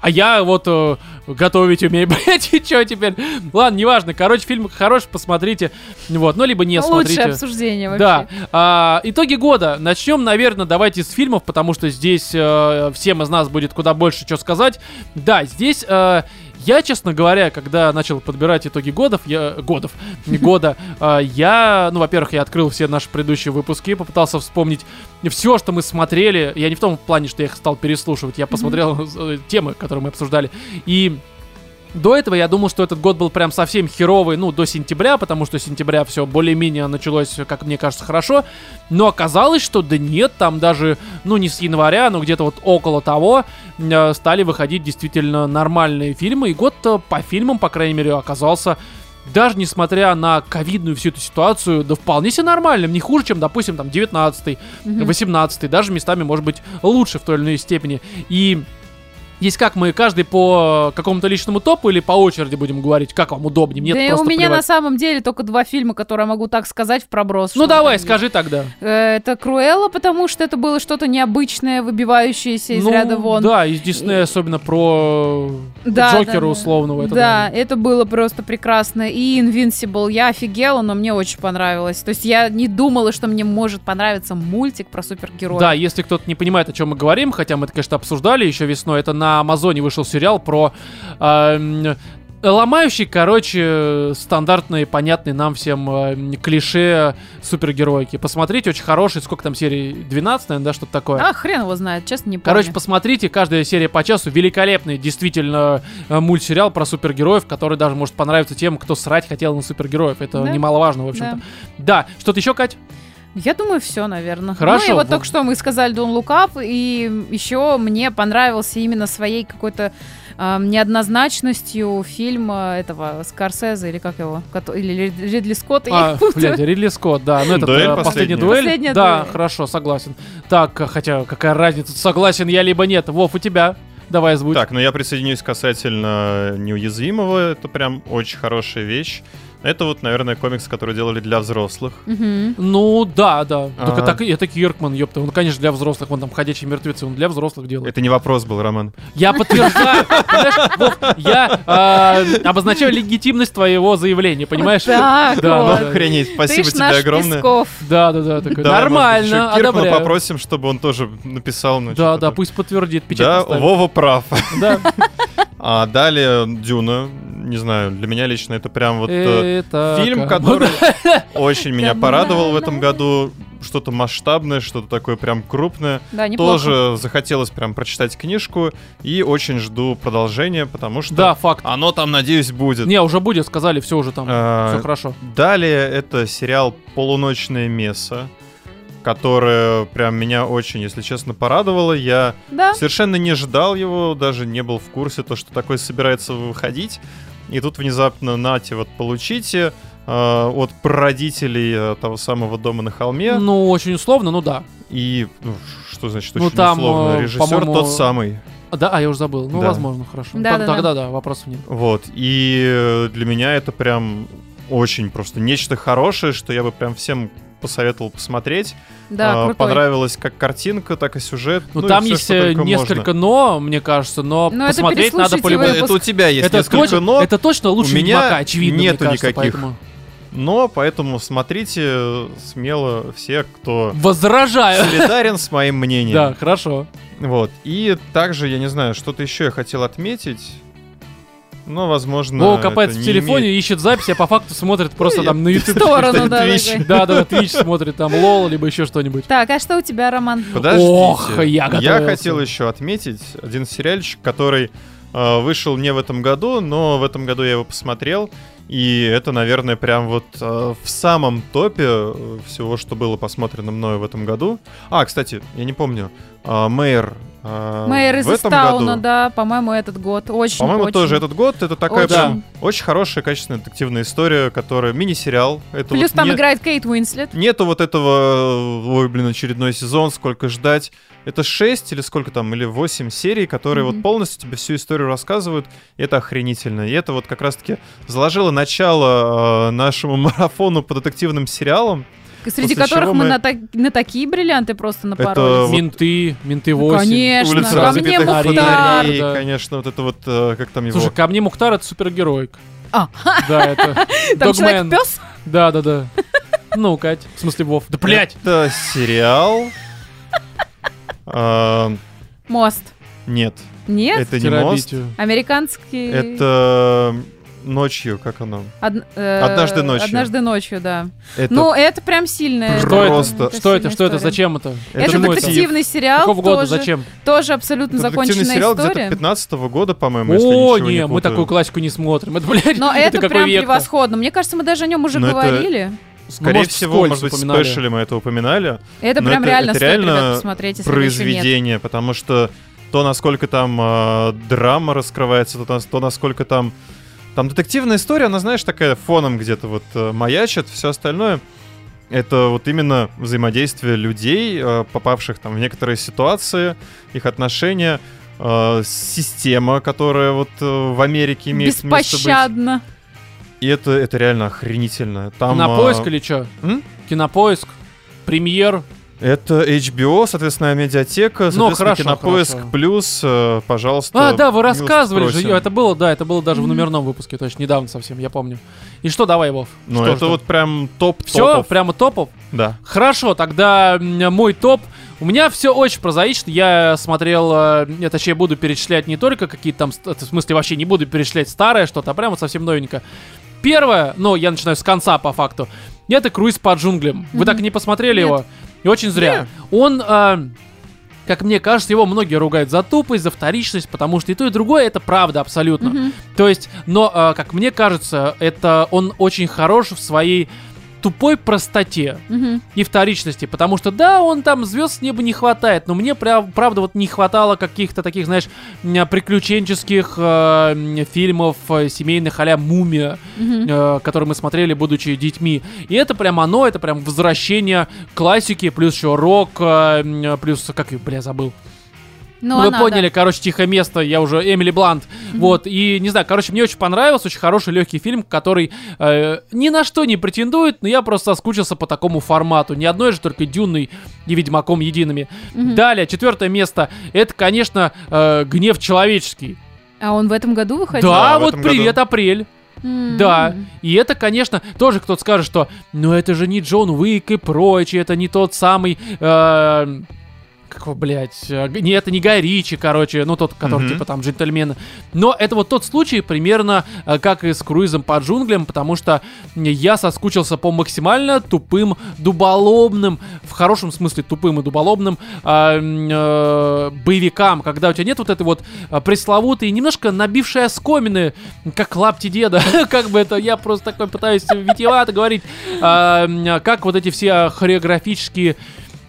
А я вот э, готовить умею, блядь, и что теперь? Ладно, неважно. Короче, фильм хороший, посмотрите. Вот, ну либо не Лучшее смотрите. обсуждение вообще. Да. А, итоги года. Начнем, наверное, давайте с фильмов, потому что здесь э, всем из нас будет куда больше что сказать. Да, здесь э, я, честно говоря, когда начал подбирать итоги годов, я, годов, не года, э, я, ну, во-первых, я открыл все наши предыдущие выпуски, попытался вспомнить все, что мы смотрели. Я не в том плане, что я их стал переслушивать, я посмотрел э, темы, которые мы обсуждали. И до этого я думал, что этот год был прям совсем херовый, ну, до сентября, потому что сентября все более-менее началось, как мне кажется, хорошо. Но оказалось, что да нет, там даже, ну, не с января, но где-то вот около того э, стали выходить действительно нормальные фильмы. И год по фильмам, по крайней мере, оказался даже несмотря на ковидную всю эту ситуацию, да вполне себе нормальным, не хуже, чем, допустим, там 19 Мгм. 18 даже местами, может быть, лучше в той или иной степени. И есть как мы каждый по какому-то личному топу или по очереди будем говорить, как вам удобнее. Мне да и у меня на плевать. самом деле только два фильма, которые я могу так сказать в проброс. Ну давай, скажи тогда. Э, Это Круэлла, потому что это было что-то необычное, выбивающееся из ну, ряда вон. Да, из Диснея особенно про Да, Джокера да, да. условного. Это да, это было просто прекрасно. И Invincible, я офигела, но мне очень понравилось. То есть я не думала, что мне может понравиться мультик про супергероев. Да, если кто-то не понимает, о чем мы говорим, хотя мы это, конечно, обсуждали еще весной, это на Амазоне вышел сериал про эм, ломающий, короче, стандартные, понятные нам всем эм, клише супергероики. Посмотрите, очень хороший, сколько там серий? 12, наверное, да, что-то такое? А, хрен его знает, честно, не помню. Короче, посмотрите, каждая серия по часу великолепный, действительно, э, мультсериал про супергероев, который даже может понравиться тем, кто срать хотел на супергероев. Это Да. немаловажно, в общем-то. Да, что-то еще, Кать? Я думаю, все, наверное. Хорошо, Ну и вот вот. только что мы сказали Don't Look Up, и еще мне понравился именно своей какой-то эм, неоднозначностью фильм э, этого Скорсезе, или как его, или Рид- Ридли Скотта. А, блядь, Ридли Скотт, да. Ну, это Дуэль э, последняя дуэль. Последняя да, дуэль. хорошо, согласен. Так, э, хотя какая разница, согласен я либо нет. Вов, у тебя. Давай озвучь. Так, ну я присоединюсь касательно неуязвимого. Это прям очень хорошая вещь. Это вот, наверное, комикс, который делали для взрослых. Ну, да, да. Только А. так, это Киркман, ёпта. Он, конечно, для взрослых. Вон там «Ходячие мертвецы», он для взрослых делает. Это не вопрос был, Роман. Я подтверждаю. Я э, обозначаю легитимность твоего заявления, понимаешь? Да, вот. да, да. Охренеть, спасибо тебе огромное. Да, да, да. Нормально, Киркмана одобряю. попросим, чтобы он тоже написал. ну, Да, что-то да, пусть подтвердит, Да. Вова прав. Да. А далее Дюна. Не знаю, для меня лично это прям вот э, Это фильм, который очень меня порадовал в этом году. Что-то масштабное, что-то такое прям крупное. Да, неплохо. Тоже захотелось прям прочитать книжку и очень жду продолжения, потому что Да, факт. оно там, надеюсь, будет. Не, уже будет, сказали, все уже там, А, все хорошо. Далее это сериал «Полуночное место», которое прям меня очень, если честно, порадовало. Я Да. совершенно не ждал его, даже не был в курсе, то, что такое собирается выходить. И тут внезапно, нате, вот получите э, от прародителей э, того самого дома на холме. Ну, очень условно, ну да. И ну, что значит Ну, очень там, условно? э, Режиссер тот самый. А, Да, а я уже забыл. Ну, Да. возможно, хорошо. Да, Т- да, да. Тогда да, вопросов нет. Вот. И для меня это прям очень просто нечто хорошее, что я бы прям всем посоветовал посмотреть. Да, А, крутой. Понравилась как картинка, так и сюжет. Ну, и там всё, есть э, несколько можно. но, мне кажется, но Ну, это посмотреть надо по-любому. Это у тебя есть Это несколько точно, но, это точно лучше у меня Ведьмака, очевидно, нету мне кажется, никаких. поэтому... но поэтому смотрите смело все, кто Возражаю. солидарен с моим мнением. Да, хорошо. Вот. И также, я не знаю, что-то еще я хотел отметить. Но, возможно... Вова копается это в не телефоне, имеет- ищет запись, а по факту смотрит просто я там на YouTube. сторону, да. Да, да, Twitch смотрит, там лол, либо еще что-нибудь. Так, а что у тебя, Роман? Подождите. Ох, я готовился. хотел еще отметить один сериальчик, который э, вышел не в этом году, но в этом году я его посмотрел. И это, наверное, прям вот э, в самом топе э, всего, что было посмотрено мною в этом году. А, кстати, я не помню. э, Мэйр. Мэйр из году. да, по-моему, этот год. Очень, По-моему, очень. тоже этот год. Это такая Очень. прям очень хорошая, качественная детективная история, которая мини-сериал. Это Плюс вот там не- играет Кейт Уинслет. Нету вот этого, ой, блин, очередной сезон, сколько ждать. Это 6 или сколько там, или 8 серий, которые Мгм. вот полностью тебе всю историю рассказывают. И это охренительно. И это вот как раз-таки заложило начало э, нашему марафону по детективным сериалам. Среди После которых мы мы- на, так- на такие бриллианты просто Это напоролись. вот- Менты, менты Ну, 8. конечно. Улица ко разбитых мне Мухтар. фонарей, Да. конечно, вот это вот, э, как там его... Слушай, ко мне Мухтар это супергероик. А. Да, это... Там человек-пес? Да, да, да. Ну, Кать, в смысле Вов. Да, блядь! Это сериал... А, Мост. Нет, Нет? это не мост. Американский... Это ночью, как оно? Од- э, Однажды ночью. Однажды ночью, да. Это Ну, это прям сильная... Что это? Просто- Что это? Что это? Зачем это? Это Почему детективный сериал, Какого года? тоже, Зачем? тоже абсолютно Это законченная сериал где-то история. 15 года, по-моему, если О, не, не мы такую классику не смотрим. Это, блядь, Но это, какой прям век-то? превосходно. Мне кажется, мы даже о нем уже Но это- говорили. Скорее Ну, может, всего, может быть, упоминали. спешле мы это упоминали. Это прям это- реально это стоит, реально ребят, посмотреть, если еще нет. произведение, потому что то, насколько там э, драма раскрывается, то, то, насколько там... Там детективная история, она, знаешь, такая фоном где-то вот э, маячит, все остальное. Это вот именно взаимодействие людей, э, попавших там в некоторые ситуации, их отношения, э, система, которая вот в Америке имеет место быть. Беспощадно. И это, это реально охренительно. Там, Кинопоиск э, или что? Кинопоиск, премьер. Это HBO, соответственно, медиатека, Ну, соответственно, хорошо, Кинопоиск хорошо. плюс, э, пожалуйста. А, да, вы рассказывали же. просим. ё, Это было, да, это было даже в номерном выпуске, точно, недавно совсем, я помню. И что, давай, Вов? Ну, Что это же вот прям топ Все, топов. прямо топов? Да. Хорошо, тогда мой топ. У меня все очень прозаично. Я смотрел, э, я, точнее, буду перечислять не только какие-то там, в смысле, вообще не буду перечислять старое что-то, а прямо совсем новенькое. Первое, ну, я начинаю с конца по факту. Это круиз по джунглям. Вы Мгм. так и не посмотрели Нет. его? И очень зря. Он, э, как мне кажется, его многие ругают за тупость, за вторичность, потому что и то, и другое это правда абсолютно. Мгм. То есть, но, э, как мне кажется, это он очень хорош в своей тупой простоте Мгм. и вторичности, потому что да, он там звезд с неба не хватает, но мне прям, правда вот не хватало каких-то таких, знаешь, м, приключенческих э, фильмов э, семейных а-ля «Мумия», Мгм. э, которые мы смотрели, будучи детьми. И это прям оно, это прям возвращение классики, плюс еще рок, э, м, плюс, как бля, забыл. Ну, Вы она, поняли, короче, тихое место, я уже Эмили Блант. Вот, и не знаю, короче, мне очень понравился, очень хороший легкий фильм, который э, ни на что не претендует, но я просто соскучился по такому формату. Ни одной же только Дюнной и Ведьмаком едиными. Далее, четвертое место, это, конечно, э, гнев человеческий. да. А он в этом году выходил? Да, Да, в вот привет, апрель. М. Да, и это, конечно, тоже кто-то скажет, что ну это же не Джон Уик и прочее, это не тот самый... э, как его, блядь, э, не, это не Гай Ричи, короче, ну тот, который Мгм. типа там джентльмены. Но это вот тот случай примерно э, как и с круизом по джунглям, потому что я соскучился по максимально тупым, дуболобным, в хорошем смысле тупым и дуболобным а, м, э, боевикам, когда у тебя нет вот этой вот э, пресловутой, немножко набившей оскомины, как лапти деда, как бы это, я просто такой пытаюсь витиевато говорить, а, м, как вот эти все хореографические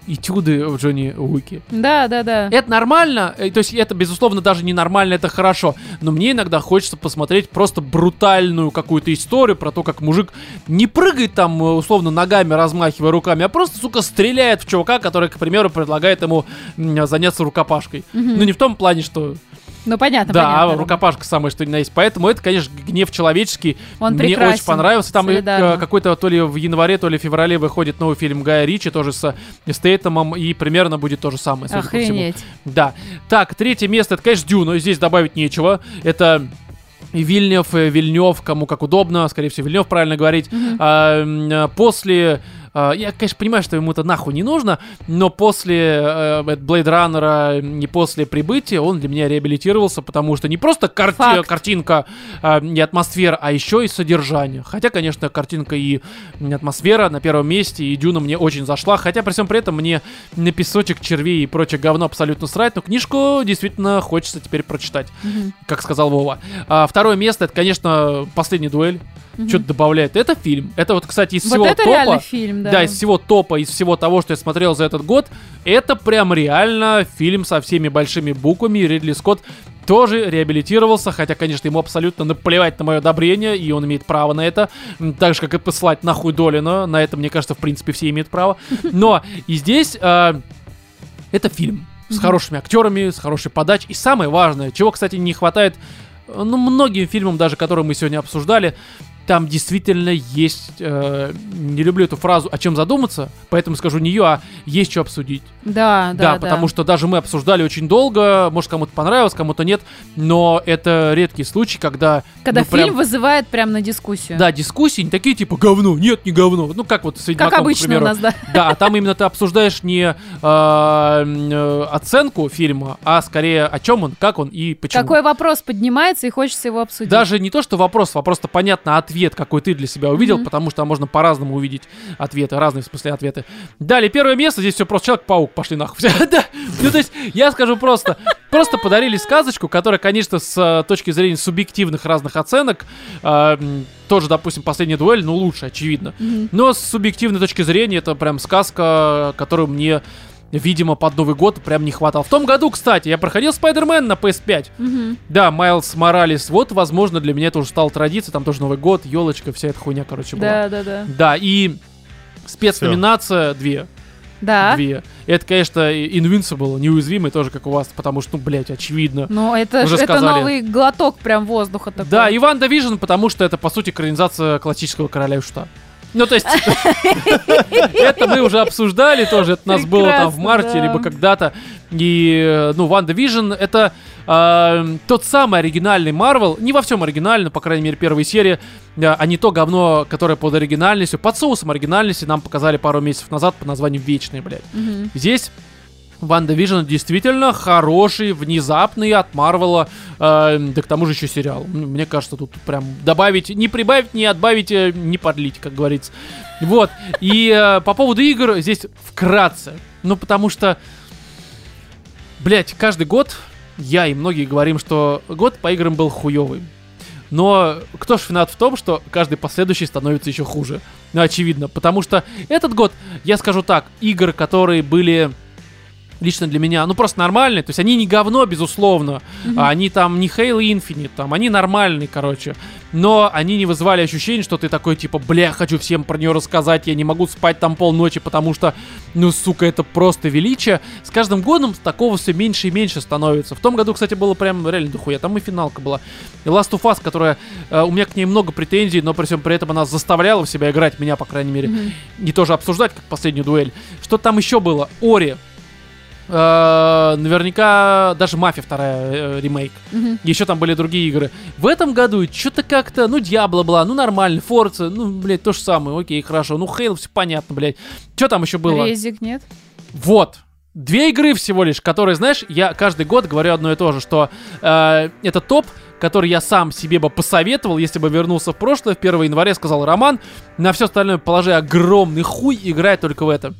этюды в Джонни Уике. Да, да, да. Это нормально, э, то есть это, безусловно, даже не нормально, это хорошо. Но мне иногда хочется посмотреть просто брутальную какую-то историю про то, как мужик не прыгает там, э, условно, ногами, размахивая руками, а просто, сука, стреляет в чувака, который, к примеру, предлагает ему заняться рукопашкой. Ну, не в том плане, что... Ну, понятно, да, понятно. рукопашка самое что ни на есть. Поэтому это, конечно, гнев человеческий. Он Мне прекрасен. очень понравился. Там и, Солидарно. э, какой-то то ли в январе, то ли в феврале выходит новый фильм Гая Ричи, тоже с э, Стейтемом, и примерно будет то же самое, судя по всему. Охренеть. Да. Так, третье место, это, конечно, Дюна. Здесь добавить нечего. Это и Вильнев, и Вильнев, кому как удобно, скорее всего, Вильнев правильно говорить. М, а, после... а, я, конечно, понимаю, что ему это нахуй не нужно, но после Блейд Раннера и после прибытия он для меня реабилитировался, потому что не просто карти- Факт. картинка а, и атмосфера, а еще и содержание. Хотя, конечно, картинка и атмосфера на первом месте, и Дюна мне очень зашла, хотя при всем при этом мне на песочек, червей и прочее говно абсолютно срать, но книжку действительно хочется теперь прочитать, Мгм. как сказал Вова. А, второе место, это, конечно, последняя дуэль. Что-то добавляет. Это фильм. Это вот, кстати, из Вот всего это топа. фильм, да. Да, из всего топа, из всего того, что я смотрел за этот год, это прям реально фильм со всеми большими буквами. Ридли Скотт тоже реабилитировался, хотя, конечно, ему абсолютно наплевать на мое одобрение, и он имеет право на это, так же, как и посылать нахуй Долина, на это, мне кажется, в принципе, все имеют право. Но и здесь а, это фильм с хорошими актерами, с хорошей подачей, и самое важное, чего, кстати, не хватает, э, ну, многим фильмам, даже которые мы сегодня обсуждали, там действительно есть, э, не люблю эту фразу, о чем задуматься, поэтому скажу не ее, а есть что обсудить. Да, Да, да, потому что даже мы обсуждали очень долго, может кому-то понравилось, кому-то нет, но это редкий случай, когда... Когда ну, прям- фильм вызывает прям на дискуссию. Да, дискуссии не такие типа говно, нет, не говно. Ну как вот с Ведьмаком, Как обычно у примеру. нас, да. Да, а там именно ты обсуждаешь не м, э, оценку фильма, а скорее о чем он, как он и почему. Какой вопрос поднимается и хочется его обсудить. Даже не то, что вопрос, вопрос-то понятно, ответ, какой ты для себя увидел, потому что там можно по-разному увидеть ответы, разные в смысле ответы. Далее, первое место, здесь все просто Человек-паук, пошли нахуй. Да. Ну, то есть, я скажу просто, просто подарили сказочку, которая, конечно, с э, точки зрения субъективных разных оценок, э, тоже, допустим, последняя дуэль, ну, лучше, очевидно. Мгм. Но с субъективной точки зрения, это прям сказка, которую мне видимо, под Новый год прям не хватало. В том году, кстати, я проходил Spider-Man на PS5. Мгм. Да, Miles Morales. Вот, возможно, для меня это уже стало традицией. Там тоже Новый год, елочка, вся эта хуйня, короче, была. Да, да, да. Да, и спецноминация две. Да. Две. Это, конечно, Invincible, неуязвимый тоже, как у вас, потому что, ну, блядь, очевидно. Ну, это, Уже это сказали. новый глоток прям воздуха такой. Да, и WandaVision, потому что это, по сути, экранизация классического короля и шута. Ну, то есть, это мы уже обсуждали тоже, это у нас было там в марте, либо когда-то. И, э, ну, WandaVision это э, тот самый оригинальный Марвел, не во всем оригинально, по крайней мере, первые серии, э, а не то говно, которое под оригинальностью, под соусом оригинальности нам показали пару месяцев назад под названием «Вечные», блядь. Здесь WandaVision действительно хороший, внезапный от Марвела, э, да к тому же еще сериал. Мне кажется, тут прям добавить, не прибавить, не отбавить, э, не подлить, как говорится. Вот. И э, по поводу игр здесь вкратце. Ну, потому что, блять, каждый год я и многие говорим, что год по играм был хуёвый. Но кто ж виноват в том, что каждый последующий становится еще хуже? Ну, очевидно. Потому что этот год, я скажу так, игр, которые были лично для меня, ну просто нормальные, то есть они не говно, безусловно, а они там не Halo Infinite, там они нормальные, короче, но они не вызывали ощущение, что ты такой типа, бля, хочу всем про нее рассказать, я не могу спать там полночи, потому что, ну сука, это просто величие. С каждым годом такого все меньше и меньше становится. В том году, кстати, было прям реально дохуя, там и финалка была. И Last of Us, которая, э, у меня к ней много претензий, но при всем при этом она заставляла в себя играть, меня, по крайней мере, и тоже обсуждать, как последнюю дуэль. Что там еще было? Ори. Э, наверняка даже Мафия вторая э, ремейк. Еще там были другие игры. В этом году что-то как-то, ну, Диабло была, ну, нормально, Форца, ну, блядь, то же самое, окей, хорошо. Ну, Хейл, все понятно, блядь. Что там еще было? Резик нет. Вот. Две игры всего лишь, которые, знаешь, я каждый год говорю одно и то же, что э, это топ, который я сам себе бы посоветовал, если бы вернулся в прошлое, в 1 января сказал Роман, на все остальное положи огромный хуй, играй только в это.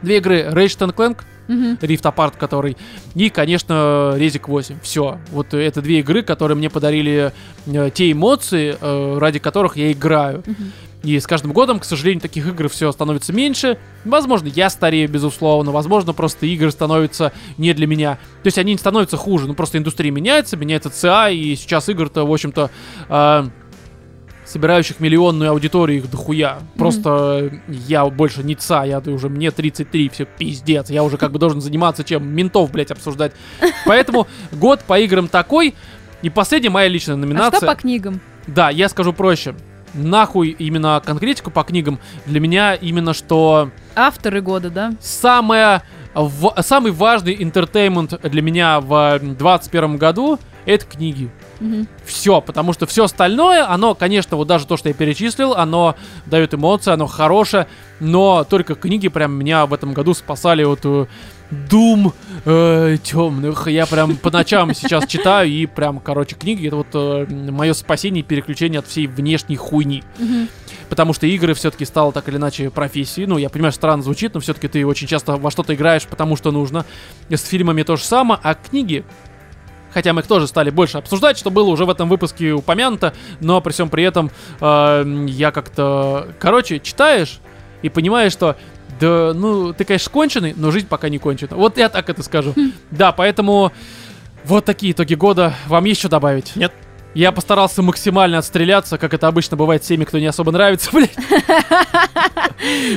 Две игры Ratchet Clank, Rift Apart, который, и, конечно, Резик 8. Все. Вот это две игры, которые мне подарили э, те эмоции, э, ради которых я играю. И с каждым годом, к сожалению, таких игр все становится меньше. Возможно, я старею, безусловно. Возможно, просто игры становятся не для меня. То есть они не становятся хуже. Ну, просто индустрия меняется, меняется ЦА, и сейчас игр-то, в общем-то, э, собирающих миллионную аудиторию их дохуя. Просто я больше не ЦА, я уже мне 33, все пиздец. Я уже как бы должен заниматься чем? Ментов, блядь, обсуждать. Поэтому год по играм такой. И последняя моя личная А номинация. что по книгам? Да, я скажу проще. Нахуй именно конкретику по книгам. Для меня именно что Авторы года, да? самое, в- самый важный интертеймент для меня в 2021 году это книги. Все, потому что все остальное, оно, конечно, вот даже то, что я перечислил, оно дает эмоции, оно хорошее, но только книги прям меня в этом году спасали от э, дум э, темных. Я прям по ночам сейчас читаю, и прям, короче, книги это вот мое спасение и переключение от всей внешней хуйни. Потому что игры все-таки стало так или иначе профессией. Ну, я понимаю, странно звучит, но все-таки ты очень часто во что-то играешь, потому что нужно. С фильмами то же самое, а книги Хотя мы их тоже стали больше обсуждать, что было уже в этом выпуске упомянуто, но при всем при этом э, я как-то... Короче, читаешь и понимаешь, что да, ну, ты, конечно, конченый, но жизнь пока не кончена. Вот я так это скажу. Да, поэтому вот такие итоги года. Вам есть что добавить? Нет. Я постарался максимально отстреляться, как это обычно бывает с теми, кто не особо нравится, блядь.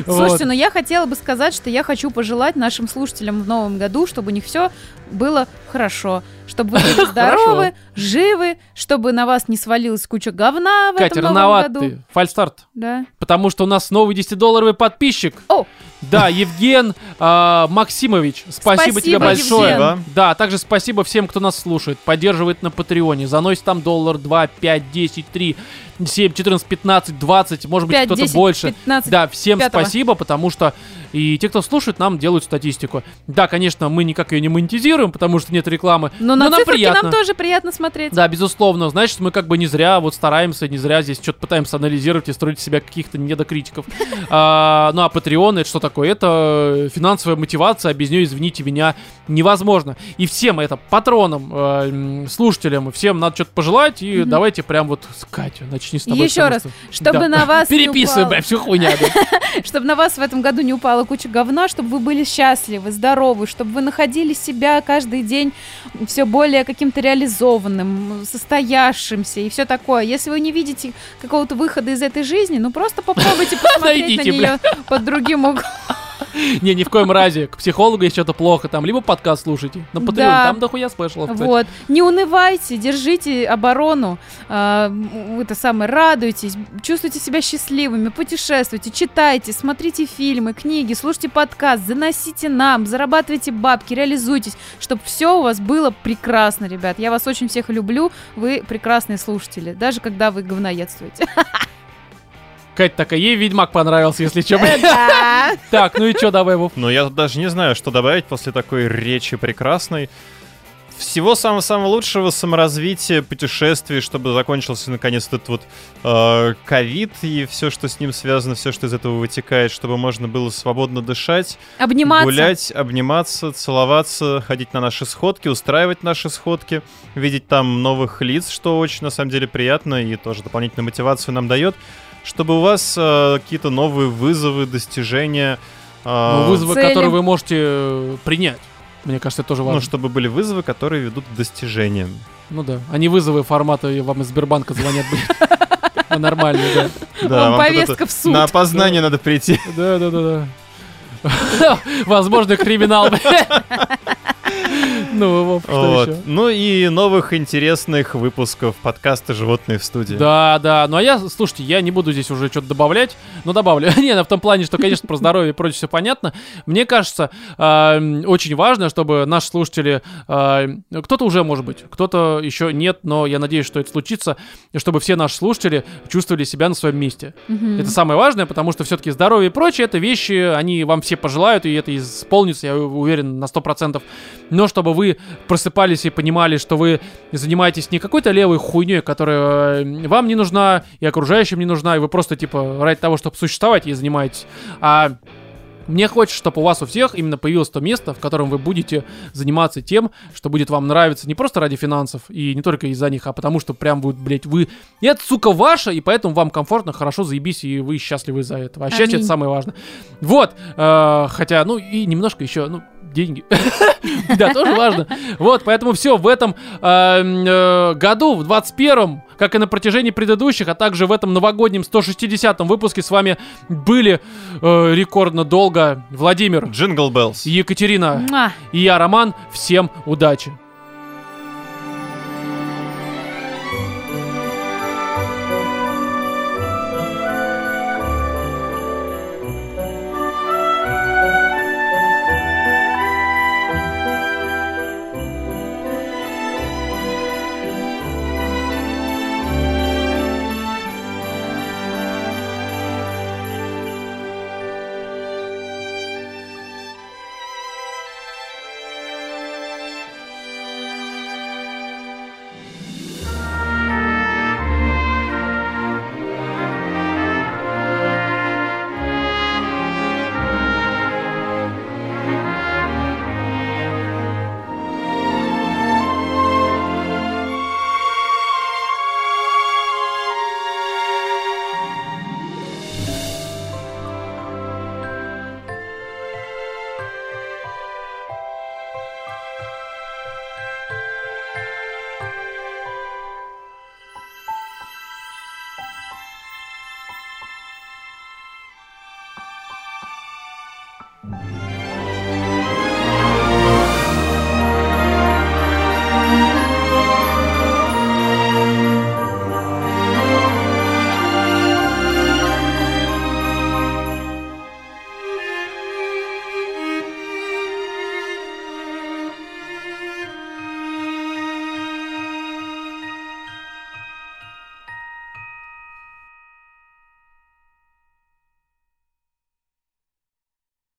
Слушайте, Вот. ну я хотела бы сказать, что я хочу пожелать нашим слушателям в новом году, чтобы у них все было хорошо. Чтобы вы были здоровы, живы, чтобы на вас не свалилась куча говна в Катя, этом новом году. ты. Фальстарт. Да. Потому что у нас новый 10-долларовый подписчик. О, Да, Евген а, Максимович, спасибо, тебе Спасибо, большое. Евген. Да. Да, также спасибо всем, кто нас слушает, поддерживает на Патреоне, заносит там доллар, 2, 5, 10, 3, 7, 14, 15, 20, может быть 5, кто-то 10, больше. 15. Да, всем пятого. спасибо, потому что и те, кто слушает, нам делают статистику. Да, конечно, мы никак ее не монетизируем, потому что нет рекламы. Но на нам приятно. нам тоже приятно смотреть. Да, безусловно. Значит, мы как бы не зря вот стараемся, не зря здесь что-то пытаемся анализировать и строить себя каких-то недокритиков. А, ну а Patreon это что такое? Это финансовая мотивация, а без нее, извините меня, невозможно. И всем это, патронам, э, слушателям, всем надо что-то пожелать. И давайте прям вот с Катей, начни с тобой. Еще раз, чтобы Да. на вас Переписывай, бля, всю хуйня. чтобы на вас в этом году не упала куча говна, чтобы вы были счастливы, здоровы, чтобы вы находили себя каждый день все более каким-то реализованным, состоявшимся и все такое. Если вы не видите какого-то выхода из этой жизни, ну просто попробуйте посмотреть на нее под другим углом. Не, ни в коем разе. К психологу если что-то плохо, там, либо подкаст слушайте. На Patreon, Да. там дохуя спешлов, кстати. Вот. Не унывайте, держите оборону, м, это самое, радуйтесь, чувствуйте себя счастливыми, путешествуйте, читайте, смотрите фильмы, книги, слушайте подкаст, заносите нам, зарабатывайте бабки, реализуйтесь, чтобы все у вас было прекрасно, ребят. Я вас очень всех люблю, вы прекрасные слушатели, даже когда вы говноедствуете. Кать такая, ей Ведьмак понравился, если что. Да. Так, ну и что, давай, Вов. Но я тут даже не знаю, что добавить после такой речи прекрасной. всего самого-самого лучшего саморазвития, путешествий, чтобы закончился наконец этот вот э, ковид и все, что с ним связано, все, что из этого вытекает, чтобы можно было свободно дышать, Обниматься. гулять, обниматься, целоваться, ходить на наши сходки, устраивать наши сходки, видеть там новых лиц, что очень на самом деле приятно и тоже дополнительную мотивацию нам дает, чтобы у вас э, какие-то новые вызовы, достижения. э, Ну, вызовы, Цели. которые вы можете э, принять. Мне кажется, это тоже важно. ну, чтобы были вызовы, которые ведут к достижениям. Ну да. А не вызовы формата вам из Сбербанка звонят, блин. Ну, Нормально, да. Вам вам повестка в суд. На опознание надо прийти. Да, да, да, да. Возможно, криминал. Ну, Вов, что Вот. еще? Ну и новых интересных выпусков подкаста «Животные в студии». Да, да. Ну а я, слушайте, я не буду здесь уже что-то добавлять. Ну, добавлю. не, ну, в том плане, что, конечно, про здоровье и прочее все понятно. Мне кажется, э, очень важно, чтобы наши слушатели... э, кто-то уже, может быть, кто-то еще нет, но я надеюсь, что это случится, чтобы все наши слушатели чувствовали себя на своем месте. Это самое важное, потому что все-таки здоровье и прочее, это вещи, они вам все пожелают, и это исполнится, я уверен, на 100%. Но чтобы вы просыпались и понимали, что вы занимаетесь не какой-то левой хуйней, которая э, вам не нужна, и окружающим не нужна, и вы просто, типа, ради того, чтобы существовать, и занимаетесь, а мне хочется, чтобы у вас у всех именно появилось то место, в котором вы будете заниматься тем, что будет вам нравиться не просто ради финансов и не только из-за них, а потому что прям будет, блядь, вы... И это, сука, ваше, и поэтому вам комфортно, хорошо, заебись, и вы счастливы из-за этого. А счастье это самое важное. Вот. э, хотя, ну, и немножко еще, ну, деньги. Да, тоже важно. Вот, поэтому все, в этом э, э, году, в 21-м, как и на протяжении предыдущих, а также в этом новогоднем 160-м выпуске с вами были э, рекордно долго Владимир, Jingle Bells. Екатерина и я, Роман. Всем удачи!